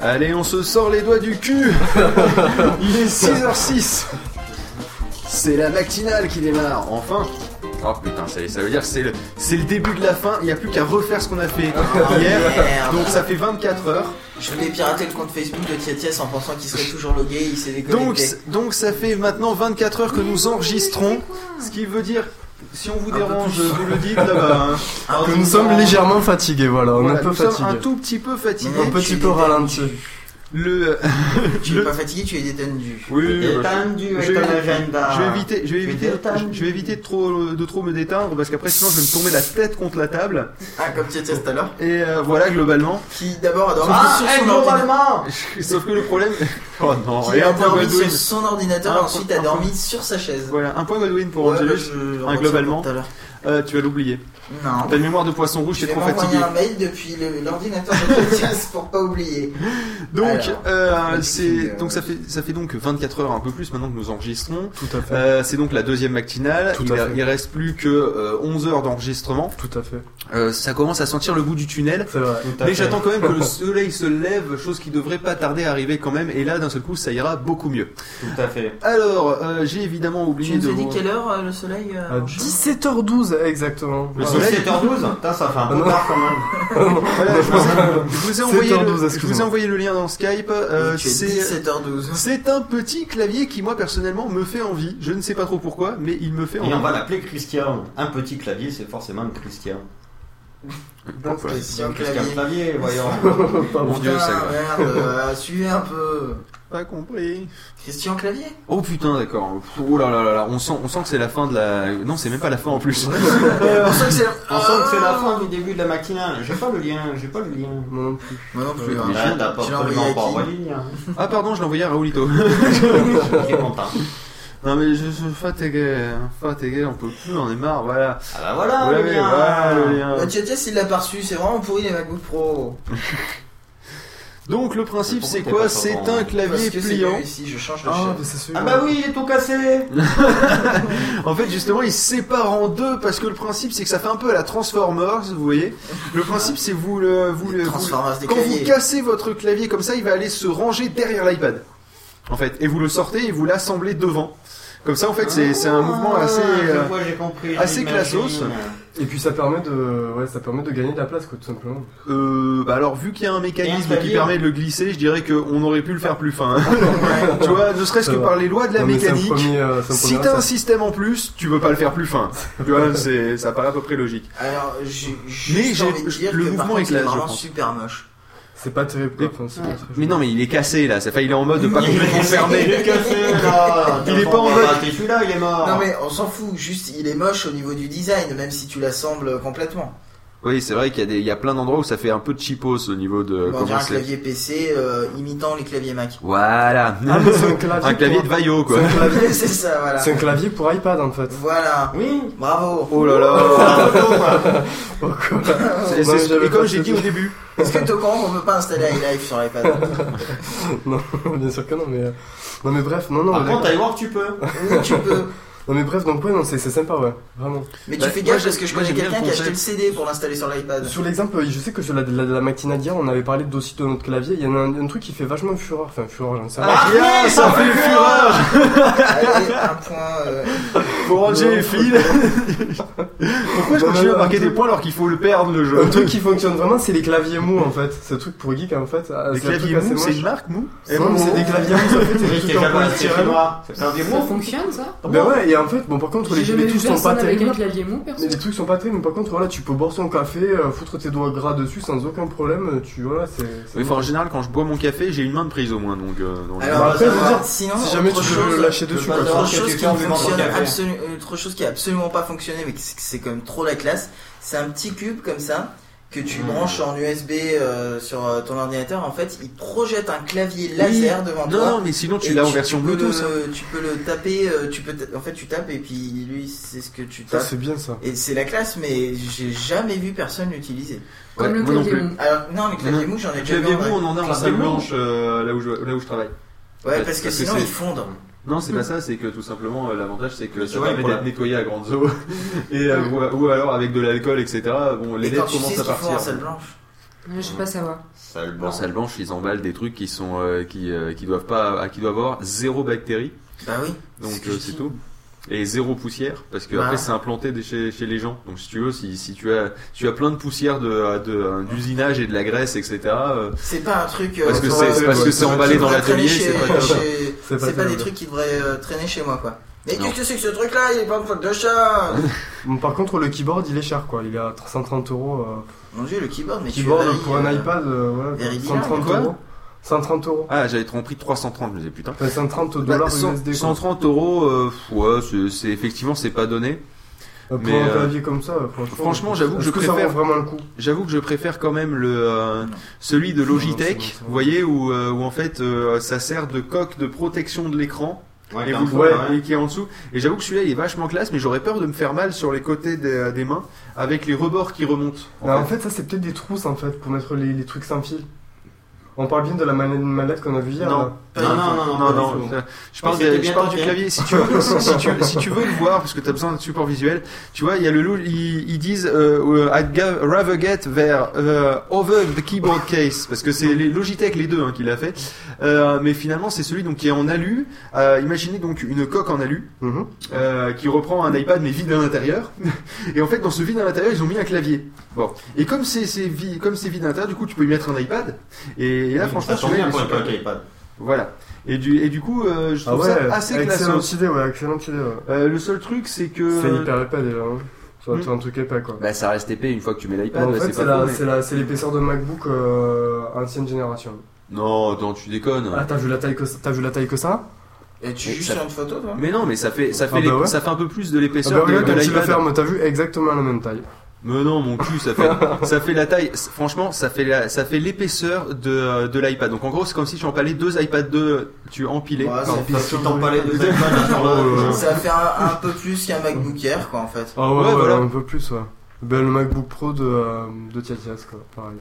Allez, on se sort les doigts du cul Il est 6h06 C'est la matinale qui démarre, enfin Oh putain, ça, ça veut dire que c'est le, c'est le début de la fin, il n'y a plus qu'à refaire ce qu'on a fait hier, Merde. donc ça fait 24 heures. Je voulais pirater le compte Facebook de Tietes en pensant qu'il serait toujours logué, il s'est Donc, déconnecté. donc ça fait maintenant 24 heures que nous enregistrons, ce qui veut dire, si on vous dérange, vous le dites là-bas. hein. Que nous sommes légèrement fatigués, voilà, on est un peu fatigués. un tout petit peu fatigués. Non, Un petit peu ralenti. Le, Tu es le- pas fatigué, tu es détendu. oui, Détendu je avec vais- ton agenda. Je vais éviter, je vais Tu éviter, détendu. je vais éviter de trop, de trop me déteindre parce qu'après sinon je vais me tomber la tête contre la table. Ah, comme Tietes tout à l'heure. Et euh, voilà globalement. Qui d'abord a dormi Ah, sur hey, son ordinateur. globalement Sauf que le problème, oh non, Qui et a un point Godwin. sur son ordinateur Un et ensuite point- a dormi sur sa chaise. Voilà, un point Godwin pour Ouais, Angelus. je un retiens globalement. pour tout à l'heure. Euh, tu vas l'oublier. Non. T'as une mémoire de poisson rouge, Je trop m'envoyer fatigué. un mail depuis l'ordinateur de Tietes pour pas oublier. Donc, Alors, euh, c'est donc ça fait ça fait donc 24 heures un peu plus maintenant que nous enregistrons. Tout à fait. Euh, c'est donc la deuxième matinale. Tout il, à fait. il reste plus que euh, 11 heures d'enregistrement. Tout à fait. Euh, ça commence à sentir le bout du tunnel. C'est vrai. Tout à Mais j'attends quand même que le soleil se lève, chose qui devrait pas tarder à arriver quand même. Et là, d'un seul coup, ça ira beaucoup mieux. Tout à fait. Alors, euh, j'ai évidemment Tu oublié nous de as dit quelle heure euh, le soleil euh, À 17h12 exactement. Le Voilà. soleil 7h12 Putain, ça fait un Ah peu non. tard quand même. Voilà, je, vous ai, envoyé 7h12, le, je vous ai envoyé le lien dans Skype. Euh, c'est 17h12. c'est un petit clavier qui moi personnellement me fait envie. Je ne sais pas trop pourquoi, mais il me fait Et envie. on va l'appeler Christian. Un petit clavier, c'est forcément un Christian. Pourquoi Christian Christian Clavier. Voyons. Mon Dieu, ça. merde, suivez un peu. Pas compris. Christian Clavier? Oh putain, d'accord. Oh là là là là, on sent, on sent que c'est la fin de la. Non, c'est même pas la fin en plus. On sent que c'est c'est la fin du début de la matinale. J'ai pas le lien, j'ai pas le lien. Moi non plus. Moi non plus. Ouais, hein. Là, t'as pas Tu l'as envoyé absolument à pas qui envoyé le lien. Ah pardon, je l'ai envoyé à Raoulito. Qui est content. Non mais je suis fatigué, fatigué, on peut plus, on est marre, voilà. Ah bah voilà, Vous le lien. voilà le lien. Bah, Tietes, il l'a pas reçu, c'est vraiment pourri les MacBook Pro. Donc le principe c'est quoi C'est un Parce clavier pliant. mieux ici, je change de Ah, celui Ah bah oui, il est tout cassé. En fait justement il se sépare en deux parce que le principe c'est que ça fait un peu à la Transformers, vous voyez. Le principe c'est vous le, vous le, vous- quand vous cassez votre clavier comme ça, il va aller se ranger derrière l'iPad. En fait, et vous le sortez et vous l'assemblez devant. Comme ça en fait c'est un mouvement assez. Ah, euh, vois, compris. assez j'imagine. classos. Et puis ça permet de, ouais, ça permet de gagner de la place, quoi, tout simplement. Euh, bah alors vu qu'il y a un mécanisme qui permet de le glisser, je dirais qu'on aurait pu le faire plus fin. tu vois, ne serait-ce que va. par les lois de la Non, mécanique. premier, euh, Si t'as un système en plus, tu veux pas le faire plus fin. tu vois, c'est, ça paraît à peu près logique. Alors, j'ai Mais juste j'ai- envie de dire le que par mouvement contre, est c'est classe, je vraiment pense. super moche. C'est pas terrible, quoi. Enfin, c'est pas très Mais non, mais il est cassé là. Enfin, il est en mode de pas Il complètement est fermé. cassé là. Il est pas en mode- T'es celui-là, il est mort. Non mais on s'en fout, juste il est moche au niveau du design, même si tu l'assembles complètement. Oui, c'est vrai qu'il y a des, il y a plein d'endroits où ça fait un peu cheapos au niveau de On dirait un clavier PC euh, imitant les claviers Mac. Voilà. Ah, mais c'est un clavier. un clavier pour- de Vaillot quoi. C'est un clavier. c'est ça, voilà. C'est un clavier pour iPad, en fait. Voilà. Oui. Bravo. Oh là là. C'est- c'est- et comme j'ai dit au début. Est-ce que t'es au courant qu'on peut pas installer iLife sur l'iPad Non, bien sûr que non, mais. euh, Non, mais bref, non, non. Par contre, voir, tu peux. Oui, tu peux. Non, mais bref, donc, ouais, non, c'est c'est sympa, ouais. Vraiment. Mais Bah, tu fais moi, gaffe j'ai- parce que je moi, connais bien quelqu'un qui a acheté le CD pour l'installer sur l'iPad. Sur l'exemple, je sais que sur la, la, la matinale d'hier, on avait parlé aussi de notre clavier. Il y en a un, un truc qui fait vachement fureur. Enfin, fureur, j'en sais rien. Ah, rien, ça fait fureur. Allez, un point. euh, Pour ranger les fils. Pourquoi je Non, continue non, à marquer des points alors qu'il faut le perdre le jeu Un truc qui fonctionne vraiment, c'est les claviers mous en fait. C'est un truc pour geek en fait. Ah, Les c'est un truc claviers assez mou, c'est une marque mou Non, mais c'est des claviers mous, en fait, c'est des trucs en des Ça mots. fonctionne ça Ben ouais, et en fait, bon, par contre, les, les trucs sont pas terribles. Mais les trucs sont pas terribles, mais par contre, voilà, tu peux boire son café, euh, foutre tes doigts gras dessus sans aucun problème. Tu voilà, c'est. c'est- Oui, enfin, en général, quand je bois mon café, j'ai une main de prise au moins, donc. euh, dans le- Alors, Bah, après, je veux euh, dire, sinon, si jamais tu veux lâcher dessus, peux quoi. vois. Autre Qu'est-ce chose que qui fonctionne autre chose qui a absolument pas fonctionné, mais c'est quand même trop la classe, c'est un petit cube comme ça que tu branches en USB euh, sur euh, ton ordinateur. En fait, il projette un clavier laser devant Non, toi. non, mais sinon tu l'as en version Bluetooth. hein. le- tu peux le taper, euh, tu peux, en fait, tu tapes et puis lui, c'est ce que tu tapes. c'est bien ça. Et c'est la classe, mais j'ai jamais vu personne l'utiliser. Comme Ouais, le clavier mou. Alors, non, les claviers Non. mous, j'en ai Le déjà vu. clavier mou, on en a en Clavier salle mou. blanche euh, là, où je, là où je travaille. Ouais, parce que Parce que sinon ils fondent. Non, c'est pas ça, c'est que tout simplement euh, l'avantage c'est que ça vois, permet d'être nettoyé à grande eau et euh, ou, ou alors avec de l'alcool, etc. Bon, les Et lettres commencent ce à en partir. salle blanche. Je sais pas savoir. Sale Dans salle blanche, ils emballent des trucs qui sont euh, qui, euh, qui doivent pas qui doivent avoir zéro bactérie, Bah oui. donc euh, c'est tout. Et zéro poussière, parce que Bah. après c'est implanté chez, chez les gens. Donc si tu veux, si, si tu as si tu as plein de poussière de de- d'usinage et de la graisse, etc. euh, C'est pas un truc. euh, parce que c'est euh, parce que c'est emballé dans l'atelier, c'est pas pas pas des trucs qui devraient euh, traîner chez moi, quoi. Mais qu'est-ce que c'est que ce truc-là Il est plein de fautes de chat Bon, Par contre, le keyboard il est cher quoi. Il est à 130 euros. euh, Mon dieu, le keyboard, mais tu Keyboard varies, pour un euh, iPad, euh, ouais, very bizarre, 130 quoi euros. 130 euros. Ah, j'avais compris 330, je me disais putain. Enfin, 130 Bah, dollars 100 USD. quoi. 130 euros, euh, ouais, c'est- effectivement c'est pas donné. Euh, Pour mais, un euh, clavier comme ça, euh, franchement. franchement, j'avoue que je ça préfère- vaut vraiment le coup. J'avoue que je préfère quand même le euh, celui de Logitech, vous voyez, où, euh, où en fait euh, ça sert de coque de protection de l'écran Ouais, et, vous ouais. et qui est en dessous. Et j'avoue que celui-là il est vachement classe, mais j'aurais peur de me faire mal sur les côtés des, des mains avec les rebords qui remontent. en en fait. fait, ça c'est peut-être des trousses en fait pour mettre les, les trucs sans fil. On parle bien de la manette, mallette qu'on a vue hier. Non. Non, non, non, je parle, de- du clavier. Si tu, veux, si, si tu, si tu veux le voir, parce que tu as besoin d'un support visuel, tu vois, il y a le lo- ils, ils disent euh, euh, I'd rather get vers euh, over the keyboard case, parce que c'est les Logitech les deux hein, qui l'a fait. Euh, mais finalement, c'est celui donc qui est en alu. Euh, imaginez donc une coque en alu Mhm. euh, qui reprend un iPad mais vide à l'intérieur. Et en fait, dans ce vide à l'intérieur, ils ont mis un clavier. Bon. Et comme c'est comme vide à l'intérieur, du coup, tu peux y mettre un iPad. Et, et là, franchement, ça bien pour clavier iPad. Voilà. Et du, et du coup, euh, je Ah trouve ouais, ça assez classe. excellente idée, ouais, excellente idée. Ouais. Euh, le seul truc, c'est que. C'est hyper épais déjà. Hein. Ça va Hmm. un truc épais quoi. Bah, ça reste épais une fois que tu mets l'iPad. en fait, c'est l'épaisseur de MacBook euh, ancienne génération. Non, attends, tu déconnes. Ah, t'as vu la taille que ça T'as vu la taille que ça? Et tu sur une photo, toi? Mais non, mais ça fait, ça fait, Ah bah les- ouais. ça fait un peu plus de Ah l'épaisseur bah de, de l'iPad. t'as vu exactement la même taille. Mais non, mon cul, ça fait, ça fait la taille. Franchement, ça fait la, ça fait l'épaisseur de, de l'iPad. Donc en gros, c'est comme si tu empalais deux iPad 2, tu empilais. Ouais, Enfin, ça Parce fait, que t'en parlais de iPad ça fait un, un peu plus qu'un MacBook Air, quoi, en fait. Ah ouais, Ouais, ouais, voilà. un peu plus, ouais. Ben, le MacBook Pro de, euh, de Tiatias, quoi, pareil.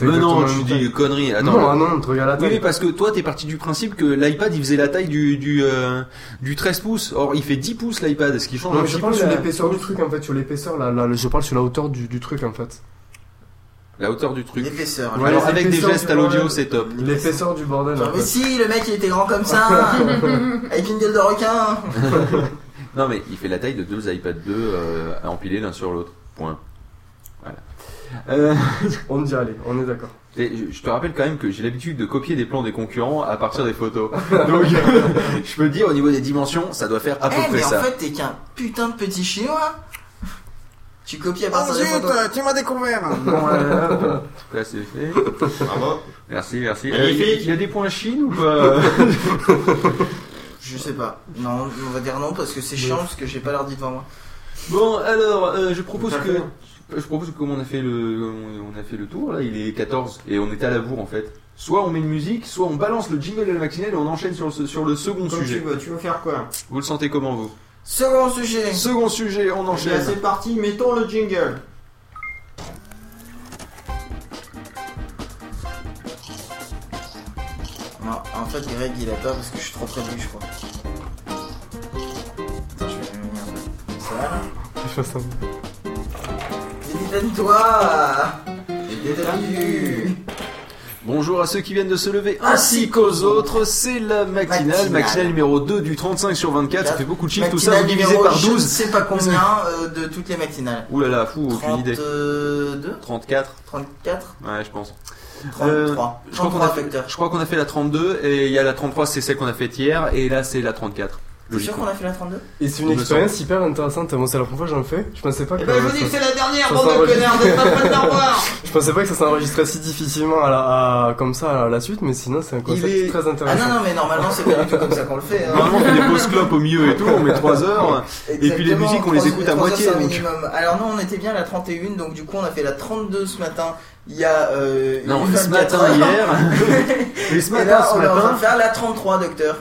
Mais non, tu dis conneries. Attends. non, ah non, tu regardes la Oui, mais taille. parce que toi, t'es parti du principe que l'iPad, il faisait la taille du, du, euh, du 13 pouces. Or, il fait 10 pouces l'iPad. Ce qui change Non, je parle sur la, l'épaisseur du truc, en fait, sur l'épaisseur, là, là, je parle sur la hauteur du, du truc, en fait. la hauteur du truc. L'épaisseur. Ouais, Alors, avec des gestes à l'audio, c'est top. L'épaisseur du bordel, Genre, mais si, le mec il était grand comme ça, avec une gueule de requin. Non, mais il fait la taille de deux iPad 2 euh, empilés l'un sur l'autre. Point. Euh, On dit, allez, on est d'accord. et je te rappelle quand même que j'ai l'habitude de copier des plans des concurrents à partir des photos. Donc, je peux te dire, au niveau des dimensions, ça doit faire à peu Eh, près mais en fait, t'es qu'un putain de petit chinois. Tu copies à partir des zut, photos. tu m'as découvert Bon, hop. Là, c'est fait. Bravo. Merci, merci. Euh, Il y a des points Chine ou pas Je sais pas. Non, on va dire non parce que c'est chiant parce que j'ai pas l'ordi devant moi. Bon, alors, euh, je propose que... Je propose que comme on a fait le, on a fait le tour, là, il est 14 et on était à la bourre en fait. Soit on met une musique, soit on balance le jingle de la matinale et on enchaîne sur le, sur le second Comme tu sujet. veux, tu veux faire quoi Vous le sentez comment vous Second sujet. Second sujet, on Là, enchaîne. c'est parti, mettons le jingle. Non, en fait, Greg il a peur parce que je suis trop près de lui, je crois. Attends, je vais venir. Ça va là Je Détends-toi Détends-tu Bonjour à ceux qui viennent de se lever ainsi qu'aux autres, c'est la matinale, Matinale. matinale numéro 2 du 35 sur 24, ça fait beaucoup de chiffres, tout ça vous divisez par Je ne 12. sais pas combien euh, de toutes les matinales. Ouh là là, fou, aucune idée. 32 34 34 Ouais, je pense. 33 Euh, Je crois qu'on 33 a, qu'on a fait la 32 et il y a la 33, c'est celle qu'on a faite hier et là c'est la 34. T'es sûr qu'on a fait la 32 Et c'est une expérience hyper intéressante. Moi, c'est la première fois que j'en fais. Je pensais pas que. Eh ben, je vous dis ça- que c'est la dernière, bande de connards, vous êtes pas prêts de la revoir Je pensais pas que ça s'enregistrait si difficilement à la, à- comme ça à la suite, mais sinon c'est un concept est- très Ah intéressant. non, non, mais normalement c'est pas du tout comme ça qu'on le fait. hein. Normalement on fait des pauses clopes au milieu et tout, on met 3 heures. Et puis les musiques, on les écoute à heures, moitié, c'est un donc. minimum. Alors non, on était bien à la 31, donc du coup on a fait la 32 ce matin. Il y a euh, Non, une ce 24 matin heures. hier. Et ce matin, là, ce on est en train matin. de faire la 33, docteur.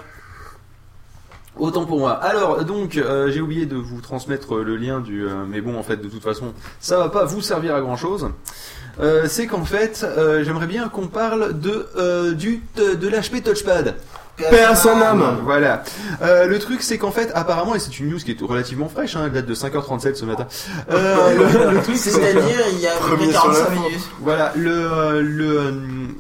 Autant pour moi. Alors donc euh, j'ai oublié de vous transmettre le lien du euh, mais bon en fait de toute façon ça va pas vous servir à grand chose. c'est qu'en fait euh, j'aimerais bien qu'on parle de euh, du de l'HP Touchpad. À son âme. Voilà. Euh, le truc, c'est qu'en fait, apparemment, et c'est une news qui est relativement fraîche, hein, elle date de 5h37 ce matin. Euh, le, le truc, c'est C'est-à-dire, il y a à peu près Premier sur 45 l'info. minutes. Voilà, le, le,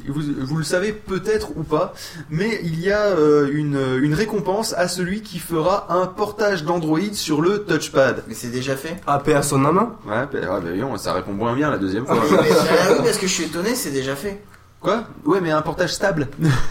vous, vous le savez peut-être ou pas, mais il y a euh, une, une récompense à celui qui fera un portage d'Android sur le touchpad. Mais c'est déjà fait. Ah, à son âme. Ouais, bah, ouais, bah, voyons, ça répond moins bien la deuxième fois. Mais, ah oui, parce que je suis étonné, c'est déjà fait. Quoi Ouais, mais un portage stable,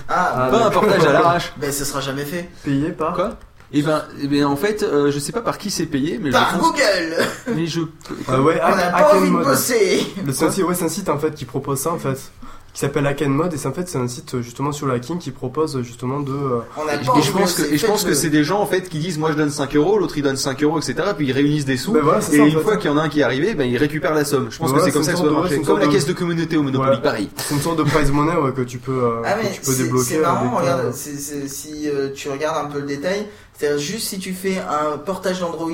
Ah, pas un portage à l'arrache. ben ce sera jamais fait. Payé par. Quoi Et ben, eh ben, en fait, euh, je sais pas par qui c'est payé, mais Par je pense, Google mais je, Ah ouais, On Hack pas envie de bosser C'est ouais, c'est un site en fait qui propose ça en fait, qui s'appelle Hack and Mod et c'est en fait c'est un site justement sur le hacking qui propose justement de. euh, On Et je, pense que, et je pense que c'est des gens en fait qui disent moi je donne 5 euros, l'autre il donne 5 euros, etc. Puis ils réunissent des sous. Ben voilà, et ça, en une fait. fois qu'il y en a un qui est arrivé, ben ils récupèrent la somme. Je pense Voilà, que c'est comme ça que ça doit marcher. Comme la caisse de communauté au Monopoly, Ouais. pareil. C'est une sorte de prize money ouais, que tu peux, euh, Ah que tu peux c'est débloquer. c'est marrant, regarde, euh, si euh, tu regardes un peu le détail, c'est juste si tu fais un portage d'Android,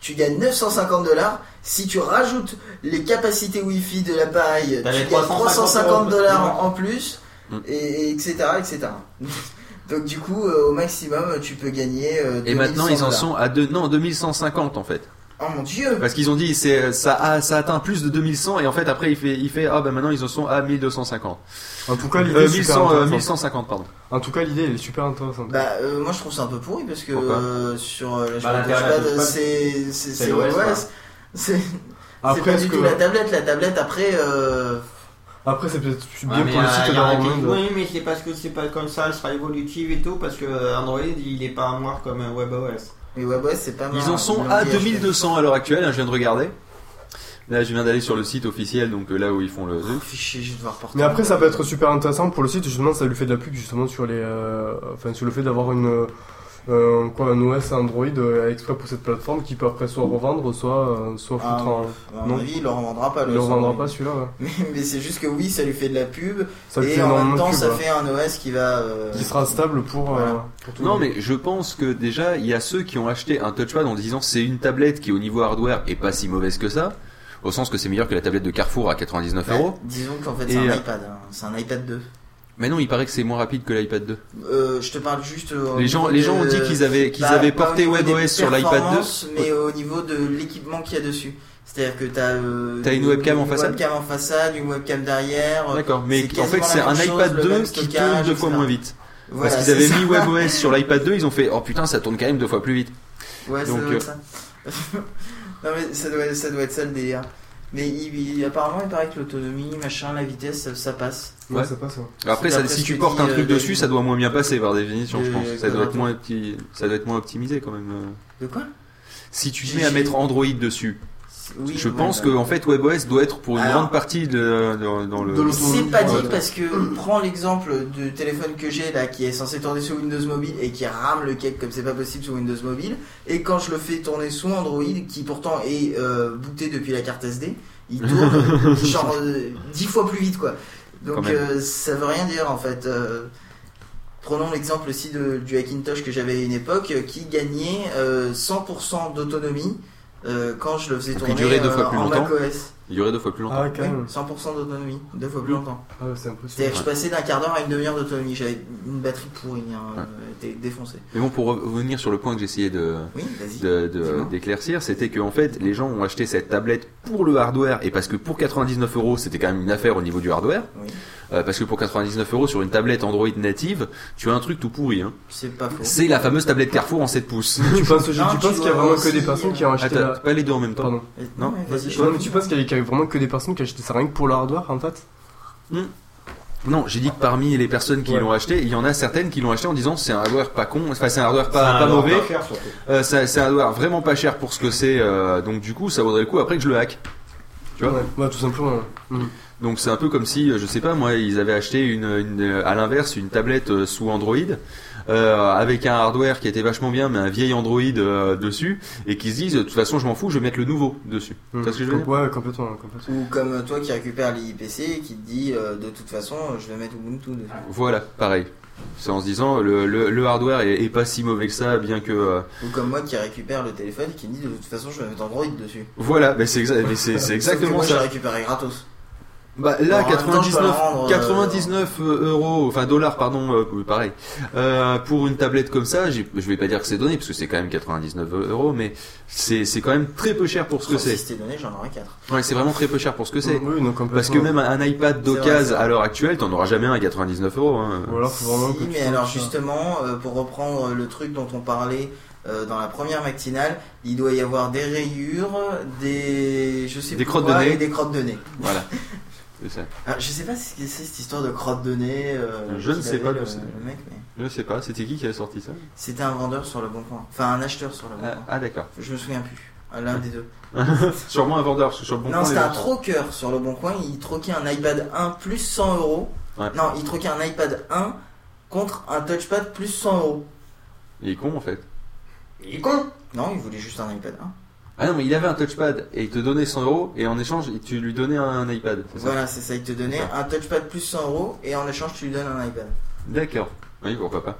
tu gagnes 950 dollars. Si tu rajoutes les capacités Wi-Fi de l'appareil, tu gagnes 350 350 dollars en, plus, Mm. et, et etc etc. Donc du coup, euh, au maximum, tu peux gagner. euh, Et maintenant ils en 2100 sont à deux, non 2150 en fait. Oh mon dieu Parce qu'ils ont dit c'est ça a ça atteint plus de 2100 et en fait après il fait il fait ah ben maintenant ils en sont à 1250. En tout cas, l'idée Euh, est super 1100, euh, intéressante. 1150 pardon. En tout cas, l'idée elle est super intéressante. Bah euh, moi je trouve ça un peu pourri parce que euh, sur euh, la Bah, c'est c'est c'est l'OS, pas du que tout la tablette. La tablette après euh, après c'est peut-être bien Ouais, pour le euh, site il y en a d'avoir qui- moins de. Oui, mais c'est parce que c'est pas comme ça, elle sera évolutive et tout, parce que Android il est pas à mort comme euh, WebOS. Mais WebOS c'est pas mal. Ils en sont à dit, 2200 à l'heure actuelle, hein, je viens de regarder. Là je viens d'aller sur le site officiel donc euh, là où ils font le Oh, fichier, je vais devoir porter. Mais après, ça peut être super intéressant pour le site. Justement, ça lui fait de la pub justement sur les, euh, enfin sur le fait d'avoir une, euh, quoi, un OS Android euh, exprès pour cette plateforme qui peut après soit revendre, soit, euh, soit Ah, foutre en. À mon non. avis, il le revendra pas. Il le le revendra Android. pas celui-là. Ouais. Mais, mais c'est juste que oui, ça lui fait de la pub Ça lui et en même temps, pub. ça ouais. fait un OS qui va. euh, Qui sera stable pour. Voilà. euh, pour tout Non le monde. mais je pense que déjà il y a ceux qui ont acheté un touchpad en disant c'est une tablette qui au niveau hardware est pas si mauvaise que ça, au sens que c'est meilleur que la tablette de Carrefour à 99 bah, euros. disons qu'en fait, c'est un iPad. hein. C'est un iPad 2. Mais non, il paraît que c'est moins rapide que l'iPad 2. Euh, je te parle juste. euh, Les gens, les gens ont dit qu'ils avaient qu'ils Bah, avaient porté WebOS sur l'iPad 2. performances, mais au niveau de l'équipement qu'il y a dessus. C'est-à-dire que t'as. Euh, T'as une webcam en façade Une webcam en façade, une webcam derrière. D'accord, mais c'est en fait c'est un iPad chose, le 2 même qui tourne deux fois etc. moins vite. Voilà, Parce qu'ils c'est avaient ça. mis WebOS sur l'iPad 2, ils ont fait oh putain ça tourne quand même deux fois plus vite. Ouais, ça doit euh, être ça. non, mais ça doit, ça doit être ça le délire. Mais il- il- apparemment, il paraît que l'autonomie, machin, la vitesse, ça, ça passe. Ouais, Ouais. ça passe. ouais. Après ça, si tu portes un truc euh, dessus, ça doit moins bien passer par définition, je pense. Ça doit être moins opti- ça doit être moins optimisé quand même. euh. De quoi? Si tu te mets à mettre Android dessus, Oui, je ouais, pense bah. que en fait WebOS doit être pour une Alors- grande partie de, dans- dans le. De. C'est pas dit Ouais. parce que prends l'exemple du téléphone que j'ai là qui est censé tourner sur Windows Mobile et qui rame le cake comme c'est pas possible sur Windows Mobile et quand je le fais tourner sous Android qui pourtant est euh, booté depuis la carte SD il tourne genre euh, 10 fois plus vite quoi donc euh, ça veut rien dire en fait Euh, prenons l'exemple aussi de, du Hackintosh que j'avais à une époque qui gagnait euh, 100% d'autonomie euh, quand je le faisais il tourner durait deux euh, fois plus en longtemps. macOS Il y aurait deux fois plus longtemps. Ah ouais, quand oui, même. 100% d'autonomie, deux fois plus longtemps. Ah ouais, c'est impressionnant. C'est-à-dire que je passais d'un quart d'heure à une demi-heure d'autonomie. J'avais une batterie pourrie, hein, Ouais. euh, était défoncée. Mais bon, pour revenir sur le point que j'essayais de, Oui, vas-y. de- de- Dis-moi. d'éclaircir, c'était que en fait, les gens ont acheté cette tablette pour le hardware et parce que pour 99 euros, c'était quand même une affaire au niveau du hardware. Oui, Euh, parce que pour 99 euros sur une tablette Android native, tu as un truc tout pourri. Hein. c'est pas faux. C'est la fameuse tablette Carrefour en 7 pouces. Tu penses, je- Non, tu tu penses qu'il y a vraiment que des personnes qui ont acheté Attends, la. pas les deux en même temps. Pardon. Non, mais vas-y, Non, mais tu penses qu'il y, a- qu'il y a vraiment que des personnes qui achètent ça rien que pour le hardware en fait? Non, j'ai dit que parmi les personnes qui Ouais. l'ont acheté, il y en a certaines qui l'ont acheté en disant c'est un hardware pas con, enfin c'est un hardware pas, un pas hardware mauvais, pas cher, surtout. euh, c'est un hardware vraiment pas cher pour ce que c'est, euh, donc du coup ça vaudrait le coup après que je le hack. Tu vois? Ouais, ouais, tout simplement. Mm. Donc c'est un peu comme si, euh, je sais pas moi, ils avaient acheté une, une euh, à l'inverse une tablette euh, sous Android euh, avec un hardware qui était vachement bien, mais un vieil Android euh, dessus, et qui se disent de toute façon je m'en fous, je vais mettre le nouveau dessus. Mm. Tu vois ce que je veux dire? Ouais, complètement. complètement. Ou comme toi qui récupères l'IPC et qui te dit euh, de toute façon je vais mettre Ubuntu dessus. Voilà, pareil. C'est en se disant le, le, le hardware est, est pas si mauvais que ça, bien que euh, Ou comme moi qui récupère le téléphone et qui me dit de toute façon je vais mettre Android dessus. voilà, mais c'est exa- exactement moi, ça. j'ai récupéré gratos. Bah là, Bon, en même temps, je peux 99, la rendre, euh, 99 euros, enfin dollars pardon, euh, pareil. Euh, pour une tablette comme ça, je vais pas dire que c'est donné parce que c'est quand même 99 euros, mais c'est c'est quand même très peu cher pour ce que Oh, Si c'est. c'était donné, j'en aurais 4. Ouais, c'est vraiment très peu cher pour ce que c'est. Oui, non, complètement. Parce que même un iPad C'est d'occasion c'est à l'heure actuelle, t'en auras jamais un à 99 euros. Hein. Ou alors, faut vraiment Si, que tu mais alors justement, euh, pour reprendre le truc dont on parlait euh, dans la première matinale, il doit y avoir des rayures, des je sais Des crottes quoi, de nez. et des crottes de nez. Voilà. Ça. Alors, je sais pas ce que c'est cette histoire de crottes de nez. euh, Je ne sais pas avait, le- mec, mais Je sais pas, c'était qui qui a sorti ça c'était un vendeur sur le bon coin, enfin un acheteur sur le bon Ah, coin. ah, d'accord. Je me souviens plus. Ah, L'un des deux. Sûrement un vendeur, parce que sur le bon non, coin, c'était les un troqueur sur le bon coin. Il troquait un iPad 1 plus 100 euros. Ouais. Non, il troquait un iPad 1 contre un touchpad plus 100 euros. Il est con en fait. Il est con Non, il voulait juste un iPad 1. Ah non, mais il avait un touchpad et il te donnait 100 euros et en échange, tu lui donnais un iPad. Voilà, c'est ça. Il te donnait un touchpad plus 100 euros et en échange, tu lui donnes un iPad. D'accord. Oui, pourquoi pas.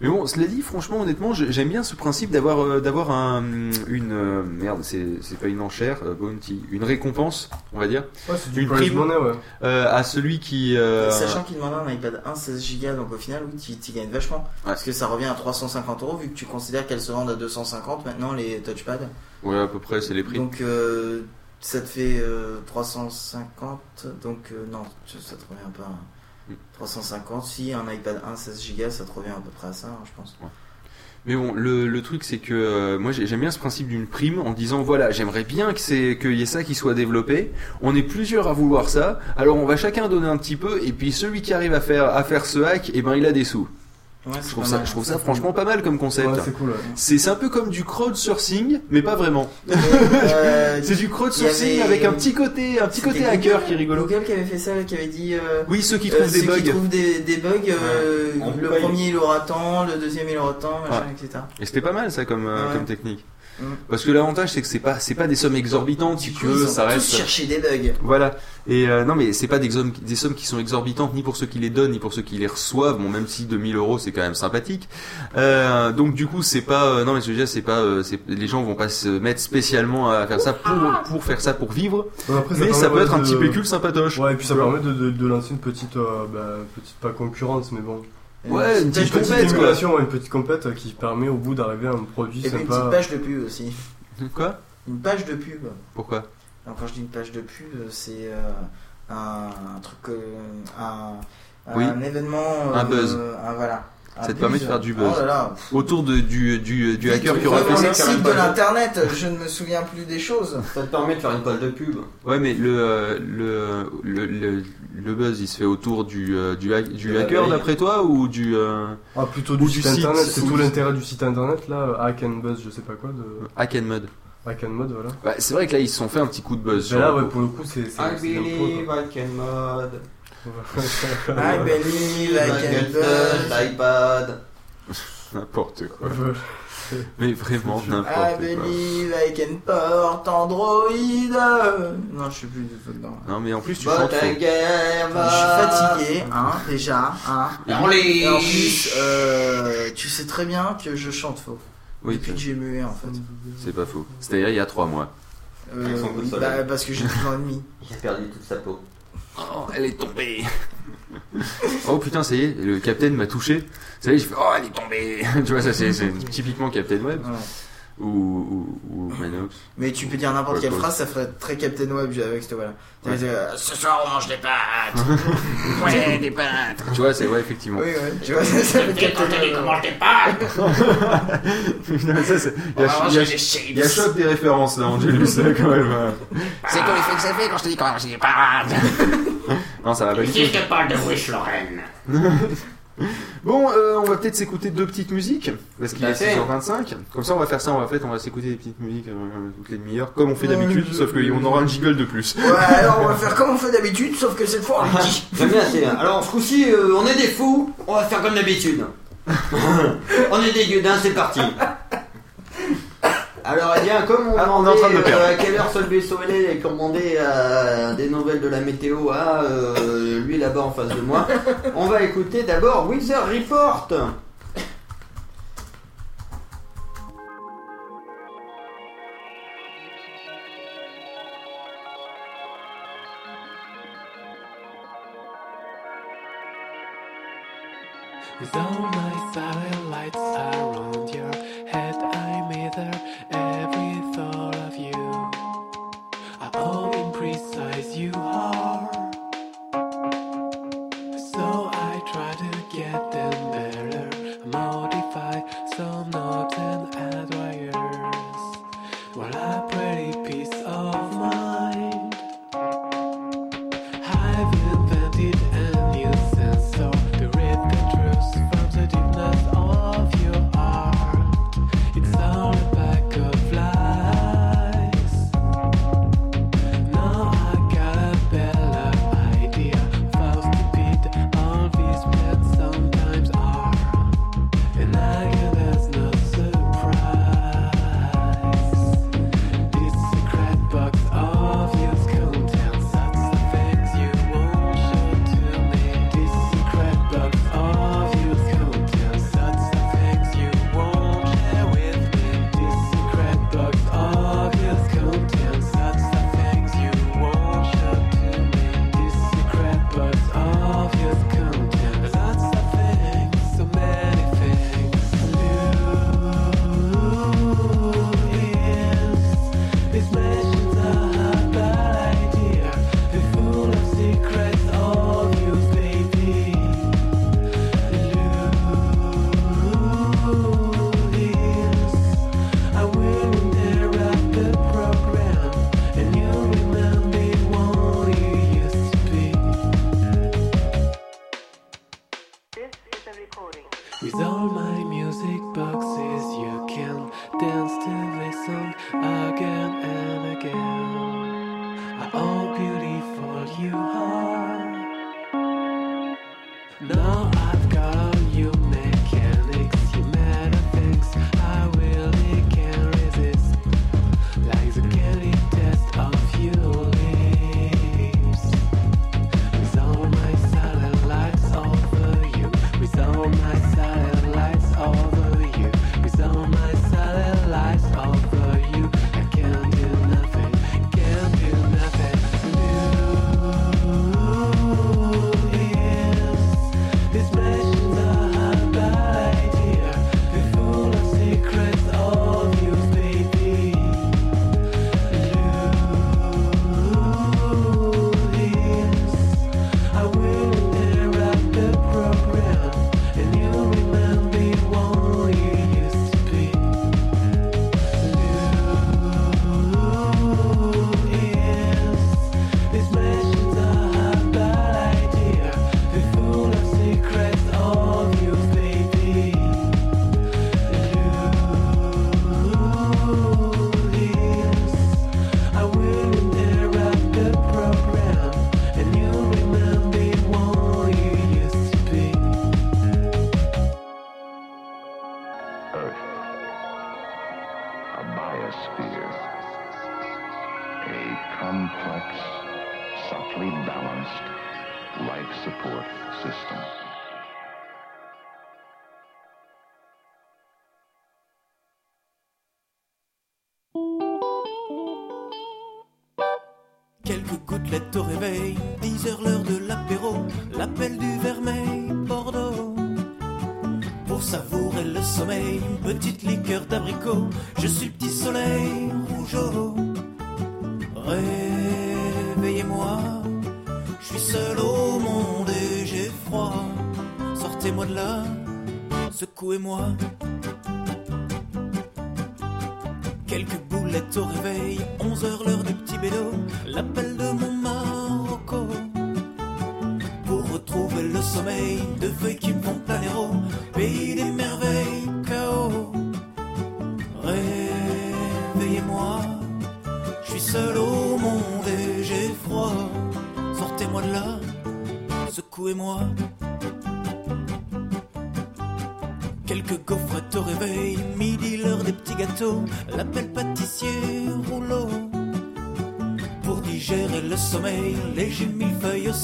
Mais bon, cela dit, franchement, honnêtement, j'aime bien ce principe d'avoir euh, d'avoir un une euh, merde, c'est c'est pas une enchère, euh, bounty, une récompense, on va dire, Ouais, c'est Une prime. ouais. euh, à celui qui euh, Sachant qu'il demandait un iPad 1 16 Go, donc au final, oui, tu, tu gagnes vachement. Parce que ça revient à 350 euros vu que tu considères qu'elles se vendent à 250 maintenant, les touchpads. ouais à peu près, c'est les prix. Donc euh, ça te fait euh, 350, donc euh, non, ça ça te revient pas. Mm. 350, si un iPad 1 16 Go, ça te revient à peu près à ça, hein, je pense. Mais bon, le, le truc c'est que euh, moi j'ai- j'aime bien ce principe d'une prime en disant voilà, j'aimerais bien que c'est qu'il y ait ça qui soit développé. On est plusieurs à vouloir ça, alors on va chacun donner un petit peu et puis celui qui arrive à faire à faire ce hack, et ben il a des sous. Ouais, Je trouve ça, je trouve ça franchement pas mal comme concept. Ouais, c'est cool, ouais. Un peu comme du crowdsourcing, mais pas vraiment. Euh, C'est du crowdsourcing avait- avec un petit côté, un petit côté hacker qui est rigolo. Google qui avait fait ça, qui avait dit. euh, Oui, ceux qui euh, trouvent des ceux bugs. qui trouvent des, des bugs, euh, On le premier il aura tant, le deuxième il aura tant, machin, etc. Et c'était pas mal ça comme, euh, Ouais. comme technique. Mm. Parce que l'avantage c'est que c'est pas, c'est pas des sommes exorbitantes si tu veux, ça tous reste. cherché des bugs. Voilà. Et euh, non, mais c'est pas des sommes, des sommes qui sont exorbitantes ni pour ceux qui les donnent ni pour ceux qui les reçoivent. Bon, même si 2000 euros c'est quand même sympathique. Euh, donc du coup, c'est pas. euh, non, mais ce que je veux dire, c'est pas. euh, c'est- les gens vont pas se mettre spécialement à faire ça pour pour faire ça pour vivre. Après, mais ça peut être un petit pécule sympatoche. Ouais, et puis ça permet de, de, de lancer une petite, euh, bah, petite, pas concurrence, mais bon. Ouais, une petite Une petite compète, quoi. une petite compète qui permet au bout d'arriver à un produit Et puis une sympa. petite page de pub aussi. Quoi? Une page de pub. Pourquoi? Alors, quand je dis une page de pub, c'est euh, un, un truc, euh, un, Oui. un événement, Un euh, buzz. un- voilà. Ça te permet de faire du buzz. Oh là là. Autour de, du, du, du hacker qui Vite, aura fait ça. le site de l'internet, je ne me souviens plus des choses. Ça te permet de faire une page de pub. Ouais, mais le, euh, le, le, le, le buzz il se fait autour du, euh, du, hack- hacker d'après toi ou du. euh, Ah, plutôt Ou du, site site, internet, c'est ou tout l'intérêt du site internet là, Hack and Buzz, je sais pas quoi, de Hack and Mud Hack and Mode, voilà. Bah, c'est vrai que là ils se sont fait un petit coup de buzz. Mais là, ouais, pour le coup, c'est. I believe pro, I can mod. quoi. I believe I can buzz. l'iPad. N'importe quoi. Mais vraiment I n'importe quoi. believe I can port Android. Non, je suis plus du tout dedans. Non, mais en plus tu But chantes I Je suis fatigué, hein, déjà, hein. Et en plus, euh, tu sais très bien que je chante faux. Oui, Depuis que j'ai mué, en fait. c'est pas faux. C'était il y a trois mois. Euh, bah, parce que j'ai deux ans et demi. Il a perdu toute sa peau. Oh, elle est tombée. oh putain, ça y est, le Captain m'a touché. Ça y est, je fais oh, elle est tombée. tu vois, ça c'est c'est typiquement Captain Web Ouais. Ou, ou, ou Manox. Mais tu peux dire n'importe quelle phrase, ça ferait très Captain Web avec cette voilà. Ouais. Ce soir on mange des pâtes. ouais, des pâtes. Tu vois, c'est ouais, effectivement. Oui, ouais. Tu vois, ça, ça fait Captain Web. Putain, ça, c'est- il y a, il y a- y a choc des références là, Angelus, quand même. hein. C'est comme l'effet que ça fait quand je te dis quand j'ai des parades. Non, ça va pas du Si tout. je te parle de Wish Lorraine. Bon, euh, on va peut-être s'écouter deux petites musiques, parce qu'il est fait. 6h25. Comme ça, on va faire ça, on va, en fait, on va s'écouter des petites musiques euh, toutes les demi-heures, comme on fait d'habitude, sauf qu'on aura un jiggle de plus. Ouais, alors on va faire comme on fait d'habitude, sauf que cette fois on le dit. J'aime bien, c'est... Alors, ce coup-ci, euh, on est des fous, on va faire comme d'habitude. on est des gueudins, c'est parti. Alors, eh bien, comme on, ah, on est en train de euh, à quelle heure se lever soleil et qu'on demandait euh, des nouvelles de la météo à euh, lui là-bas en face de moi, on va écouter d'abord Wizard Report.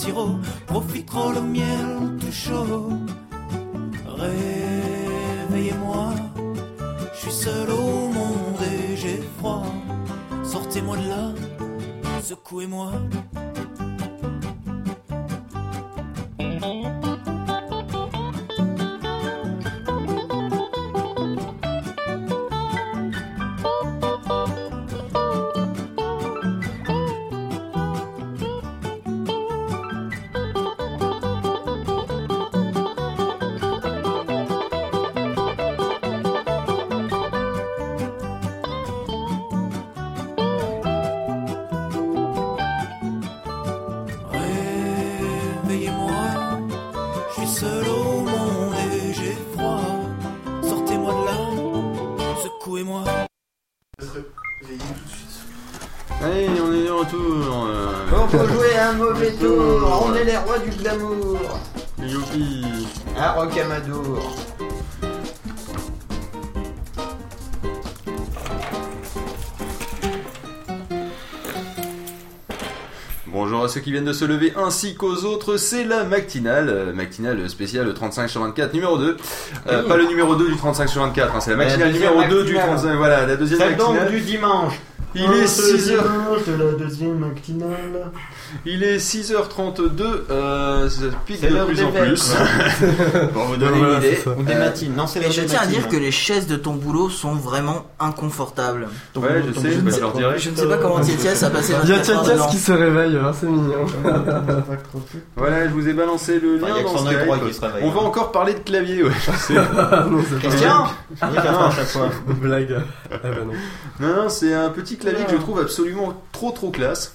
Sirop, mauvais tour, on est les rois du glamour. Youpi. Un rocamadour. Bonjour à ceux qui viennent de se lever ainsi qu'aux autres, c'est la matinale, euh, matinale spéciale 35 sur 24 numéro 2. Euh, Oui. Pas le numéro 2 du 35 sur 24, hein, c'est la matinale numéro 2 du matinale. 35, voilà, la deuxième Celle donc matinale. du dimanche. Il est 6h, de la deuxième matinale. il est 6h32, euh, ça pique de plus en plus. Pour vous donner une idée. Ou des matines. Non, c'est je tiens à dire que les chaises de ton boulot sont vraiment inconfortables. Ouais, je sais, je leur dirai. Je ne sais pas comment Tietias a passé Il y a 24 heures Tiatias dedans. qui se réveille, hein, c'est mignon. Voilà, je vous ai balancé le lien y a dans Skype. On va encore parler de clavier, ouais, je sais. Christian Oui, j'attends à chaque fois. une blague. Ah bah non. Non, non, c'est un petit clavier que je trouve absolument trop trop classe.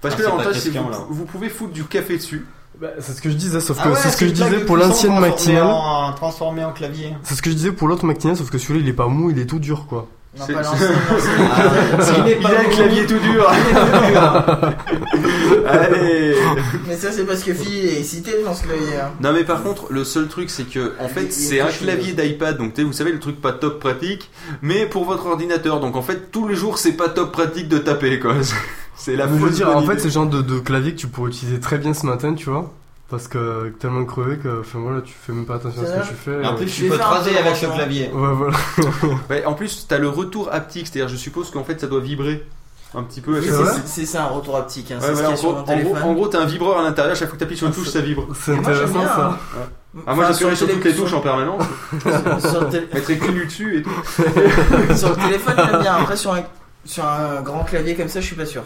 Parce Ah, que c'est l'avantage, c'est que vous, là. vous pouvez foutre du café dessus. Bah, c'est ce que je disais, sauf que Ah ouais, c'est ce que je disais pour l'ancienne matinale. en clavier. C'est ce que je disais pour l'autre matinale, sauf que celui-là il est pas mou, il est tout dur quoi. Non, C'est- pas c'est- l'ancienne, l'ancienne. Il a un clavier tout dur. Allez. Mais ça, c'est parce que Phil est excité dans ce clavier. hein. Non mais par contre, le seul truc c'est que en fait c'est un clavier d'iPad, donc vous savez le truc pas top pratique, mais pour votre ordinateur. Donc en fait tous les jours c'est pas top pratique de taper quoi. C'est la je veux dire, en fait, c'est le genre de, de clavier que tu pourrais utiliser très bien ce matin, tu vois. Parce que tellement crevé que, enfin voilà, tu fais même pas attention à ce que tu fais. En euh. plus, Je un raser peu avec ce de clavier. Ouais, voilà. Ouais, en plus t'as le retour haptique, c'est-à-dire je suppose qu'en fait ça doit vibrer un petit peu. Oui, c'est ça un retour haptique. Hein. Ouais, voilà, en sur gros, en gros, t'as un vibreur à l'intérieur, chaque fois que t'appuies sur une touche, ça vibre. C'est intéressant bien, ça. hein. Ah, moi Enfin, j'appuierais sur le toutes les touches en permanence. sur le mettrais cul nu dessus et tout. sur le téléphone, j'aime bien. Après, sur un, sur un grand clavier comme ça, je suis pas sûr.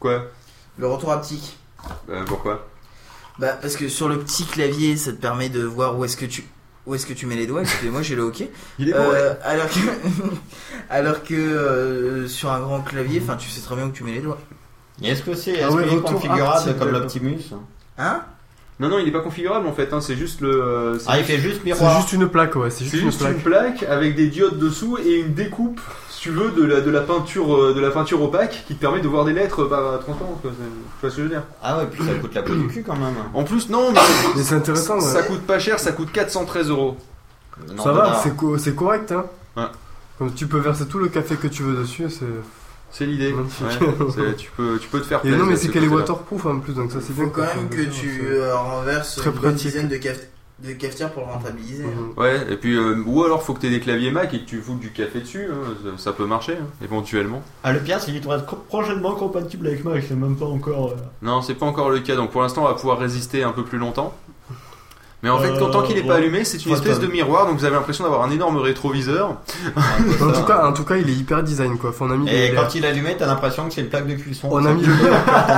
Quoi? Le retour haptique. Euh, Pourquoi? Bah, parce que sur le petit clavier, ça te permet de voir où est-ce que tu. Où est-ce que tu mets les doigts Excusez-moi, j'ai le hockey. Il est bon, Euh, ouais. alors que, alors que euh, sur un grand clavier, enfin, tu sais très bien où tu mets les doigts. Et Est-ce que c'est Ah ouais, est retour configurable comme l'Optimus? Hein? Non, non, il est pas configurable en fait, hein, c'est juste le. euh, c'est Ah, il fait juste C'est miroir. juste une plaque, ouais, c'est C'est juste une juste plaque. une plaque avec des diodes dessous et une découpe, tu veux, de la, de la peinture euh, de la peinture opaque qui te permet de voir des lettres par transparentes. quoi. C'est- Tu vois ce que je veux dire Ah ouais, puis ça coûte la peau du cul quand même. En plus, non, mais Mais c'est intéressant, ça ouais. coûte pas cher, ça coûte 413 euros. Non, Ça va, c'est co- c'est correct, hein. Ouais. Comme tu peux verser tout le café que tu veux dessus, c'est. C'est l'idée. Ouais, tu, peux, tu peux te faire Et plaisir. non, mais c'est ce qu'elle est waterproof en plus, donc ça c'est Il bien. faut quand même que tu euh, renverses une bonne dizaine de, caf- de cafetières pour le rentabiliser. Mhm. Ouais, et puis, euh, ou alors faut que tu aies des claviers Mac et que tu foutes du café dessus, hein, ça, ça peut marcher, hein, éventuellement. Ah, le pire, c'est qu'il doit être prochainement compatible avec Mac, c'est même pas encore. euh, Non, c'est pas encore le cas, donc pour l'instant on va pouvoir résister un peu plus longtemps. Mais en fait, Euh, quand, tant qu'il est pas ouais. allumé, c'est une espèce de- miroir, donc vous avez l'impression d'avoir un énorme rétroviseur. En tout cas, en tout cas, il est hyper design quoi. Enfin, on a mis Et les- quand il est allumé, t'as l'impression que c'est une plaque de cuisson. On a mis le lien.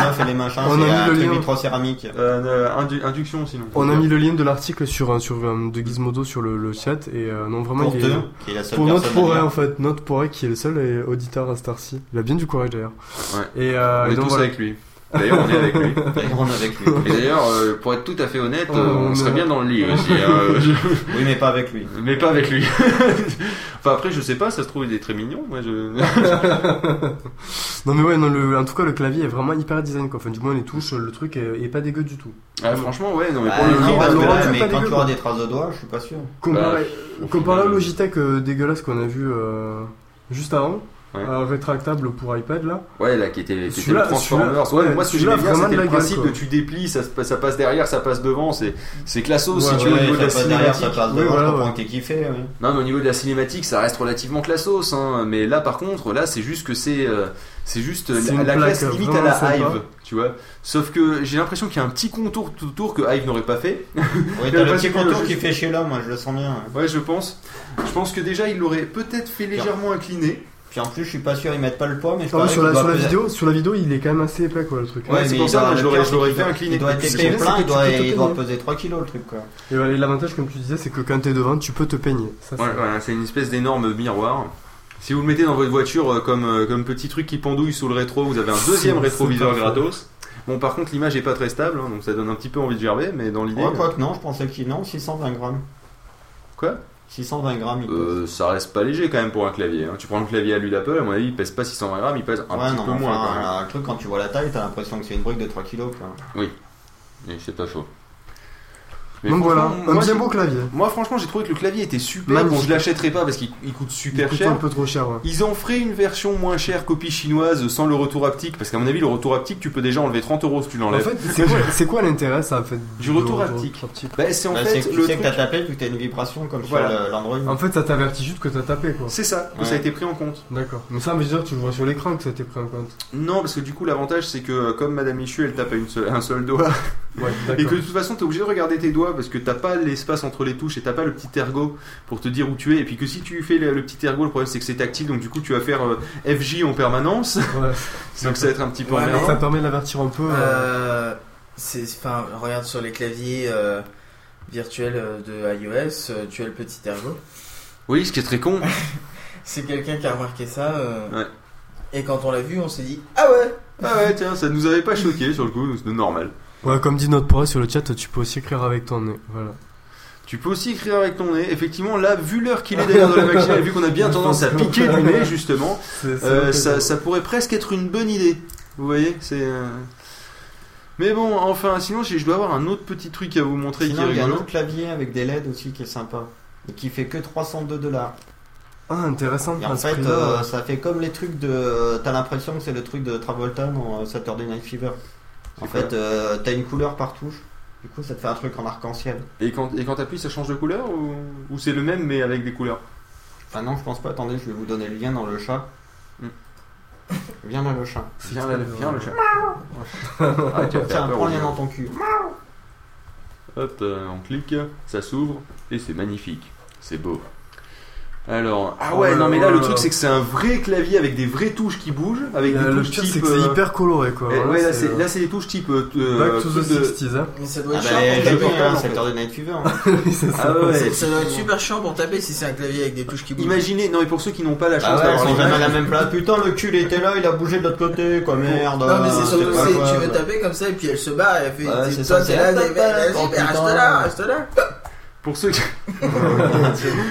neuf et les machins, On a mis le lien. Euh, euh, induction sinon. On a mis le lien de l'article sur, un- sur un- de Gizmodo sur le, le chat et euh, non vraiment Pour il est deux, qui est la seule pour notre lire. en fait, notre Poré qui est le seul auditeur à Starcy. Il a bien du courage d'ailleurs. Ouais. Et, euh, on et est donc tous voilà. avec lui. D'ailleurs, on est avec lui. D'ailleurs, on est avec lui. Et d'ailleurs, euh, pour être tout à fait honnête, euh, On on serait bien dans le lit aussi. hein, je- Oui, mais pas avec lui. Mais pas avec lui. enfin après, je sais pas, ça se trouve il est très mignon. Moi, je... Non mais ouais, non, le, en tout cas le clavier est vraiment hyper design quoi. Enfin du moins les touches, le truc est, est pas dégueu du tout. Ah, franchement, ouais. Non, mais Bah, pour le non, prix, non, bah, parce que Laurent, là, c'est mais pas quand dégueu, tu auras des traces de doigts, je suis pas sûr. Comparé, final, au Logitech euh, dégueulasse qu'on a vu euh, juste avant, Ouais. euh, rétractable pour iPad là. Ouais, là, qui était, qui était le Transformers. Ouais, ouais, moi, ce que j'aimais bien, c'était le gueule, principe quoi. de tu déplies, ça, se- ça passe derrière, ça passe devant. C'est, c'est classos si Ouais, tu veux au Ouais, niveau de la derrière, cinématique. ça devant, je ouais. kiffé. Non, mais au niveau de la cinématique, ça reste relativement classos. Hein. Mais là, par contre, là, c'est juste que c'est, euh, c'est juste C'est la, la classe limite à la. Hive, tu vois. Sauf que j'ai l'impression qu'il y a un petit contour tout autour que Hive n'aurait pas fait. Oui, Mais t'as le petit contour qui fait chez l'homme, moi je le sens bien. Ouais, je pense. Je pense que déjà, il l'aurait peut-être fait légèrement incliner. Puis en plus, je suis pas sûr, ils mettent pas le poids, mais je Ah sur la, sur la vidéo, sur la vidéo, il est quand même assez épais quoi le truc. Ouais, c'est pour ça, je l'aurais- fait qu'il incliner. Il doit être épais plein, il que doit, il peser 3 kilos le truc quoi. Et voilà, et l'avantage comme tu disais, c'est que quand t'es devant, tu peux te peigner. Ça, Ouais, voilà, c'est une espèce d'énorme miroir. Si vous le mettez dans votre voiture euh, comme, euh, comme petit truc qui pendouille sous le rétro, vous avez un deuxième rétroviseur gratos. Bon, par contre, l'image est pas très stable, hein, donc ça donne un petit peu envie de gerber, mais dans l'idée. Ouais, quoi que non, je pensais qu'il non, 620 grammes. Quoi? 620 grammes, il pèse. Euh, ça reste pas léger quand même pour un clavier. hein. Tu prends le clavier à lui d'Apple, à mon avis, il pèse pas 620 grammes, il pèse un ouais, petit non, peu moins. quand même. un truc, quand tu vois la taille, t'as l'impression que c'est une brique de 3 kilos. Quoi. Et c'est pas faux. Mais Donc voilà, moi, bien j'ai- beau clavier. Moi, franchement, j'ai trouvé que le clavier était super. Magnifique. Bon, je l'achèterai pas parce qu'il il coûte Il super coûte cher. un peu trop cher, ouais. Ils en feraient une version moins chère, copie chinoise, sans le retour haptique, parce qu'à mon avis, le retour haptique, tu peux déjà enlever 30 euros si tu En l'enlèves. fait, c'est quoi, c'est quoi l'intérêt ça en fait Du retour haptique. Bah, c'est en Bah, fait que tu le sais truc. que t'as tapé vu que t'as une vibration comme Voilà. sur le- l'Android. En fait, ça t'avertit juste que t'as tapé quoi. C'est ça, que Ouais. ça a été pris en compte. D'accord. Mais ça veut dire que tu le vois sur l'écran que ça a été pris en compte. Non, parce que du coup, l'avantage, c'est que euh, comme Madame Michu, elle tape à une seule- un seul doigt, Ouais, et que de toute façon, t'es obligé de regarder tes doigts parce que t'as pas l'espace entre les touches et t'as pas le petit ergot pour te dire où tu es. Et puis que si tu fais le, le petit ergot, le problème c'est que c'est tactile, donc du coup, tu vas faire euh, FJ en permanence. Ouais. donc ça va être un petit peu Ouais, mais-. Ça permet de l'avertir un peu. euh, Euh, c'est, enfin, regarde sur les claviers euh, virtuels de iOS, euh, tu as le petit ergot. Oui, ce qui est très con. C'est quelqu'un qui a remarqué ça. euh, Ouais. Et quand on l'a vu, on s'est dit Ah ouais Ah ouais, tiens, ça nous avait pas choqué sur le coup, c'est normal. Ouais, comme dit notre poids sur le chat, tu peux aussi écrire avec ton nez. Voilà. Tu peux aussi écrire avec ton nez. Effectivement, là, vu l'heure qu'il est d'ailleurs de la machine, et vu qu'on a bien tendance à piquer du nez, justement, euh, ça, ça pourrait presque être une bonne idée. Vous voyez C'est. euh, Mais bon, enfin, sinon, je dois avoir un autre petit truc à vous montrer Sinon, qui est il y a un autre clavier avec des LED aussi qui est sympa. Et qui fait que 302 dollars. Ah, intéressant. Et en fait, euh, ça fait comme les trucs de. T'as l'impression que c'est le truc de Travolta dans Saturday Night Fever. En fait, euh, t'as une couleur par touche. Du coup, ça te fait un truc en arc-en-ciel. Et quand, et quand t'appuies, ça change de couleur ou, ou c'est le même mais avec des couleurs? Enfin, non, je pense pas. Attendez, je vais vous donner le lien dans le chat. Hmm. Viens là, le chat. Viens, là, viens le chat. Ah, tu vas faire Tiens, prends le lien dans ton cul. Hop, euh, on clique, ça s'ouvre et c'est magnifique. C'est beau. Alors, ah Oh ouais, là non mais là là le là. truc c'est que c'est un vrai clavier avec des vraies touches qui bougent, avec des le touches pire, type. c'est que c'est euh, hyper coloré quoi. eh, ouais, là c'est, c'est euh, là c'est les touches type. euh, euh, Back to the truc de- 60s, hein. Mais ça doit Ah être bah, hein, Night Fever. hein. Ah ouais, Ça doit super chiant pour taper si c'est un clavier avec des touches qui bougent. Imaginez, non mais pour ceux qui n'ont pas la chance Ah ouais, d'avoir elles sont l'image- jamais à la même place. Putain, le cul il était là, il a bougé de l'autre côté, quoi, merde. Non mais c'est euh, surtout tu veux taper comme ça et puis elle se elle fait c'est ça, c'est- là Oh, reste là reste là Pour ceux qui...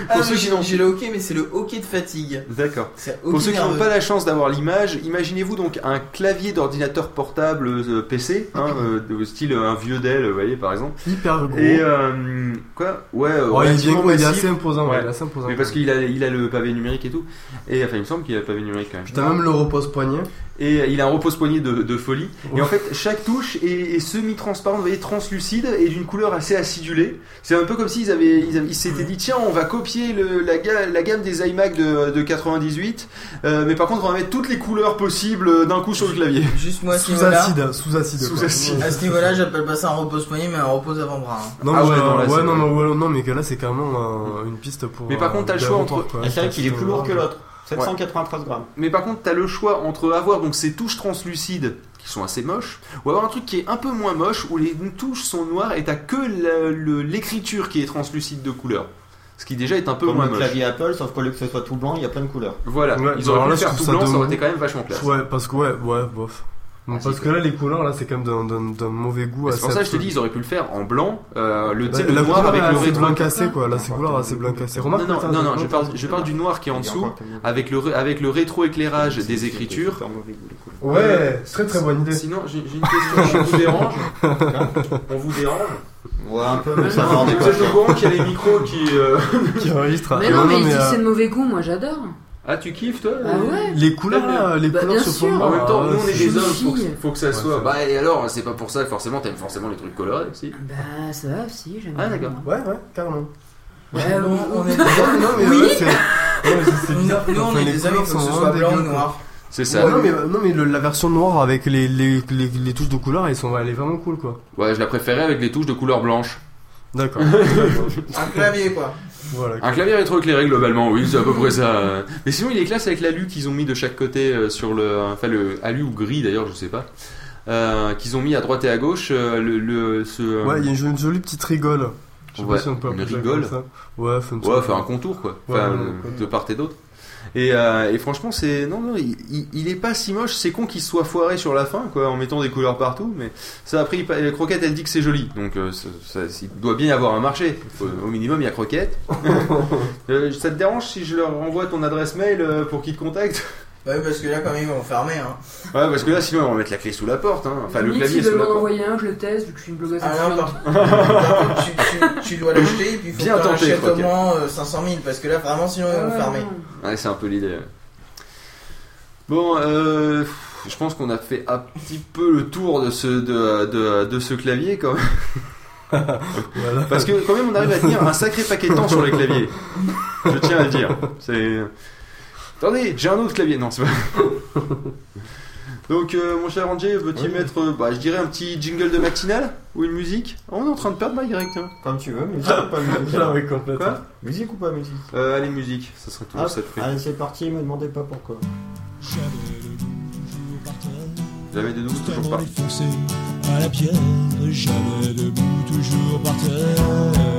Ah, Pour ceux qui j'ai n'ont- j'ai le hockey mais c'est le hockey de fatigue D'accord. C'est Pour hockey ceux qui n'ont nerveux. pas la chance d'avoir l'image, imaginez-vous donc un clavier d'ordinateur portable euh, PC, hein, euh, de style euh, un vieux Dell, vous voyez par exemple. Hyper gros. Et euh, quoi? Ouais, Ouais, il est gros, il est assez imposant. ouais, il est assez imposant. Mais parce qu'il a, il a le pavé numérique et tout. Et enfin, il me semble qu'il a le pavé numérique quand même. T'as même le repose-poignet. Et il a un repose-poignet de, de folie. Et en fait, chaque touche est, est semi-transparente, vous voyez, translucide et d'une couleur assez acidulée. C'est un peu comme s'ils avaient, ils, avaient- ils s'étaient dit tiens, on va copier le- la, ga- la gamme des iMac de, de 98, euh, mais par contre, on va mettre toutes les couleurs possibles d'un coup sur le clavier. juste moi ce Sous acide, sous acide. Sous acide. à ce niveau-là j'appelle pas ça un repose-poignet mais un repose-avant-bras hein. Non, Ah mais ouais, ouais, non, là, ouais, non, mais ouais, non, mais que là c'est carrément euh, une piste pour. Mais par euh, contre, t'as le choix entre-. Ah, c'est vrai qu'il est plus lourd que l'autre. Ouais. 793 grammes. Mais par contre, t'as le choix entre avoir donc ces touches translucides qui sont assez moches, ou avoir un truc qui est un peu moins moche où les touches sont noires et t'as que l'écriture qui est translucide de couleur. Ce qui déjà est un peu Comme moins le moche. clavier Apple, sauf qu'au lieu que ce soit tout blanc, il y a plein de couleurs. Voilà, Ouais, ils auraient pu faire tout blanc, ça aurait été quand même vachement classe. Ouais, parce que ouais, ouais, bof. Ah, parce que là, les couleurs, là, c'est quand même d'un- d'un d'un mauvais goût. C'est pour ça que je te dis, ils auraient pu le faire en blanc, euh, le, Bah, sais, le la noir avec le c'est rétro. blanc cassé quoi, là c'est couleur assez blanc cassé. Non, Remarque, non, non, non, je parle, attends, je parle du noir qui est en dessous, avec le, avec le rétroéclairage des écritures. Super mauvais goût, les couleurs. Ouais, très très bonne idée. Sinon, j'ai j'ai une question, on vous dérange? On vous dérange? Ouais, un peu, mais ça va en Vous êtes au courant qu'il y a les micros qui... euh, Qui enregistre. Mais non, mais si euh, c'est de mauvais goût, moi j'adore. Ah, tu kiffes toi Ah ouais Les couleurs là, les Bah, couleurs bien se sûr. font. En même temps, Ah, nous on est des hommes, faut que, faut que ça Ouais, soit. Bah et alors, c'est pas pour ça, forcément, t'aimes forcément les trucs colorés aussi. Bah ça va aussi, j'aime Ah, bien, d'accord. Ouais, ouais, carrément. Ouais, Euh, bon, on est Non, non, mais Oui. ouais, c'est. c'est- bizarre. nous on est des faut que ce sont soit blanc ou noir C'est ça. Ouais, non, mais, non, mais le- la version noire avec les, les, les, les touches de couleur, elles sont, elle est vraiment cool quoi. Ouais, je la préférais avec les touches de couleur blanche. D'accord. un clavier quoi voilà. Un clavier rétroéclairé globalement, oui, c'est à peu près ça. Mais sinon, il est classe avec l'alu qu'ils ont mis de chaque côté euh, sur le. Enfin, le alu ou gris d'ailleurs, je sais pas. Euh, qu'ils ont mis à droite et à gauche. euh, le, le, ce, Ouais, il y a une, une jolie petite rigole. Je sais Ouais, pas si on peut appeler rigole. ça. Ouais, une Ouais, un contour quoi. Ouais, Enfin, de part et d'autre. Et, euh, et franchement, c'est non, non, il, il- il est pas si moche. C'est con qu'il soit foiré sur la fin, quoi, en mettant des couleurs partout. Mais ça a pris. Croquette, elle dit que c'est joli, donc euh, ça, ça- il doit bien y avoir un marché. Faut- au minimum, il y a croquette. Euh, ça te dérange si je leur envoie ton adresse mail euh, pour qu'ils te contactent? Ouais, parce que là, quand même, ils vont fermer. Hein. Ouais, parce que là, sinon, on va mettre la clé sous la porte. Hein. Enfin, le Limite, clavier s'ils sous veulent m'en envoyer un, je le teste, vu que je suis une blogueuse Ah non, par, tu, tu- tu dois l'acheter et puis il faut Bien que tu achètes au moins euh, 500 000 parce que là, vraiment, sinon, ils vont ouais, fermer. Ouais, c'est un peu l'idée. Bon, euh, je pense qu'on a fait un petit peu le tour de ce, de, de, de ce clavier quand même. Parce que quand même on arrive à tenir un sacré paquet de temps sur les claviers. Je tiens à le dire. C'est... Attendez, j'ai un autre clavier. Non, c'est pas... Donc euh, mon cher Angé, veux-tu mettre, euh, bah, je dirais un petit jingle de matinale Ou une musique Oh, On est en train de perdre ma direct. hein. Comme tu veux, musique ou pas musique Ah oui, complètement. Quoi Musique ou pas musique euh, Allez, musique, ça serait toujours ça de. Allez, c'est parti, me demandez pas pourquoi. Jamais de doute, toujours à la pierre, jamais debout, toujours par terre.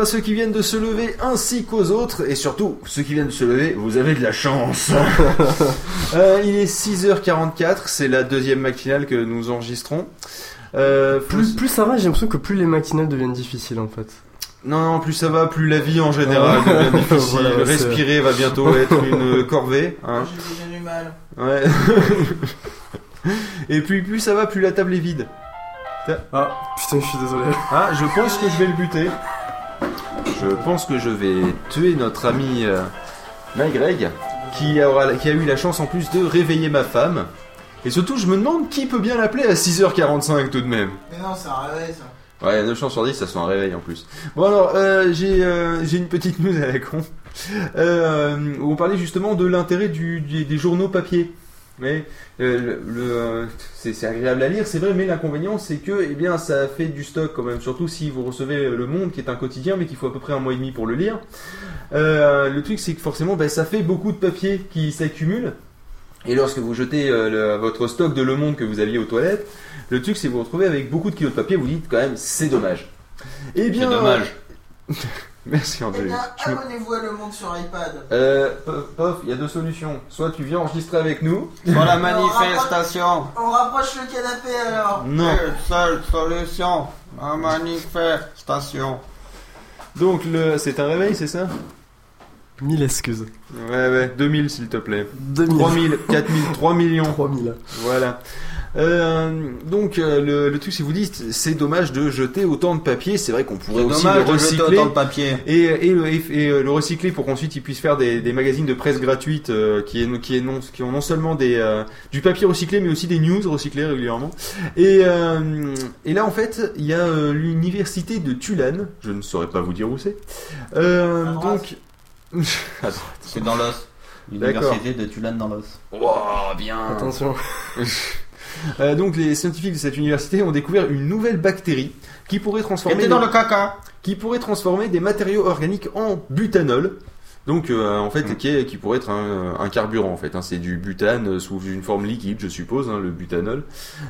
À ceux qui viennent de se lever ainsi qu'aux autres, et surtout ceux qui viennent de se lever, vous avez de la chance. Euh, il est 6h44, c'est la deuxième matinale que nous enregistrons. Euh, Plus, plus ça va, j'ai l'impression que plus les matinales deviennent difficiles en fait. Non, non, plus ça va, plus la vie en général devient difficile. Voilà, Respirer va bientôt être une corvée. Hein. J'ai du mal. Ouais. Et puis plus ça va, plus la table est vide. Ah, putain, je suis désolé. Ah, je pense que je vais le buter. Je pense que je vais tuer notre ami euh, Greg, qui, aura, qui a eu la chance en plus de réveiller ma femme. Et surtout, je me demande qui peut bien l'appeler à 6h45 tout de même. Mais non, c'est un réveil ça. Ouais, 9 chances sur 10, ça soit un réveil en plus. Bon alors, euh, j'ai euh, j'ai une petite news à la con. Euh, où on parlait justement de l'intérêt du- des journaux papier. Mais euh, le, le, c'est c'est agréable à lire, c'est vrai, mais l'inconvénient c'est que eh bien ça fait du stock quand même, surtout si vous recevez Le Monde qui est un quotidien mais qu'il faut à peu près un mois et demi pour le lire. Euh, le truc c'est que forcément ben, ça fait beaucoup de papier qui s'accumule. Et lorsque vous jetez euh, le- votre stock de Le Monde que vous aviez aux toilettes, le truc c'est que vous vous retrouvez avec beaucoup de kilos de papier, vous dites quand même c'est dommage. Eh bien, C'est dommage. Merci Eh Angélique. me- abonnez-vous à Le Monde sur iPad. Euh, Pof, Pof, il y a deux solutions. Soit tu viens enregistrer avec nous. Pour la manifestation. On rapproche le canapé alors. Non. Une seule solution. La manifestation. Donc le, c'est un réveil, c'est ça? Mille excuses. Ouais, ouais. 2000 s'il te plaît. 2000. 3000, 4000, 3 millions. 3000. Voilà. Euh, donc euh, le, le truc, si vous dites, c'est dommage de jeter autant de papier. C'est vrai qu'on pourrait aussi le recycler autant de papier. et, et, le, et, et, euh, le recycler pour qu'ensuite ils puissent faire des, des magazines de presse gratuites euh, qui, est, qui, est non, qui ont non seulement des, euh, du papier recyclé mais aussi des news recyclées régulièrement. Et, euh, et là en fait, il y a euh, l'université de Tulane. Je ne saurais pas vous dire où c'est. Euh, donc. C'est dans l'os. L'université de Tulane dans l'os. Wow, bien. Attention. Euh, donc les scientifiques de cette université ont découvert une nouvelle bactérie qui pourrait transformer le caca. qui pourrait transformer des matériaux organiques en butanol. Donc euh, en fait Mm. qui, est- qui pourrait être un, un carburant en fait. hein. C'est du butane euh, sous une forme liquide, je suppose, hein, le butanol.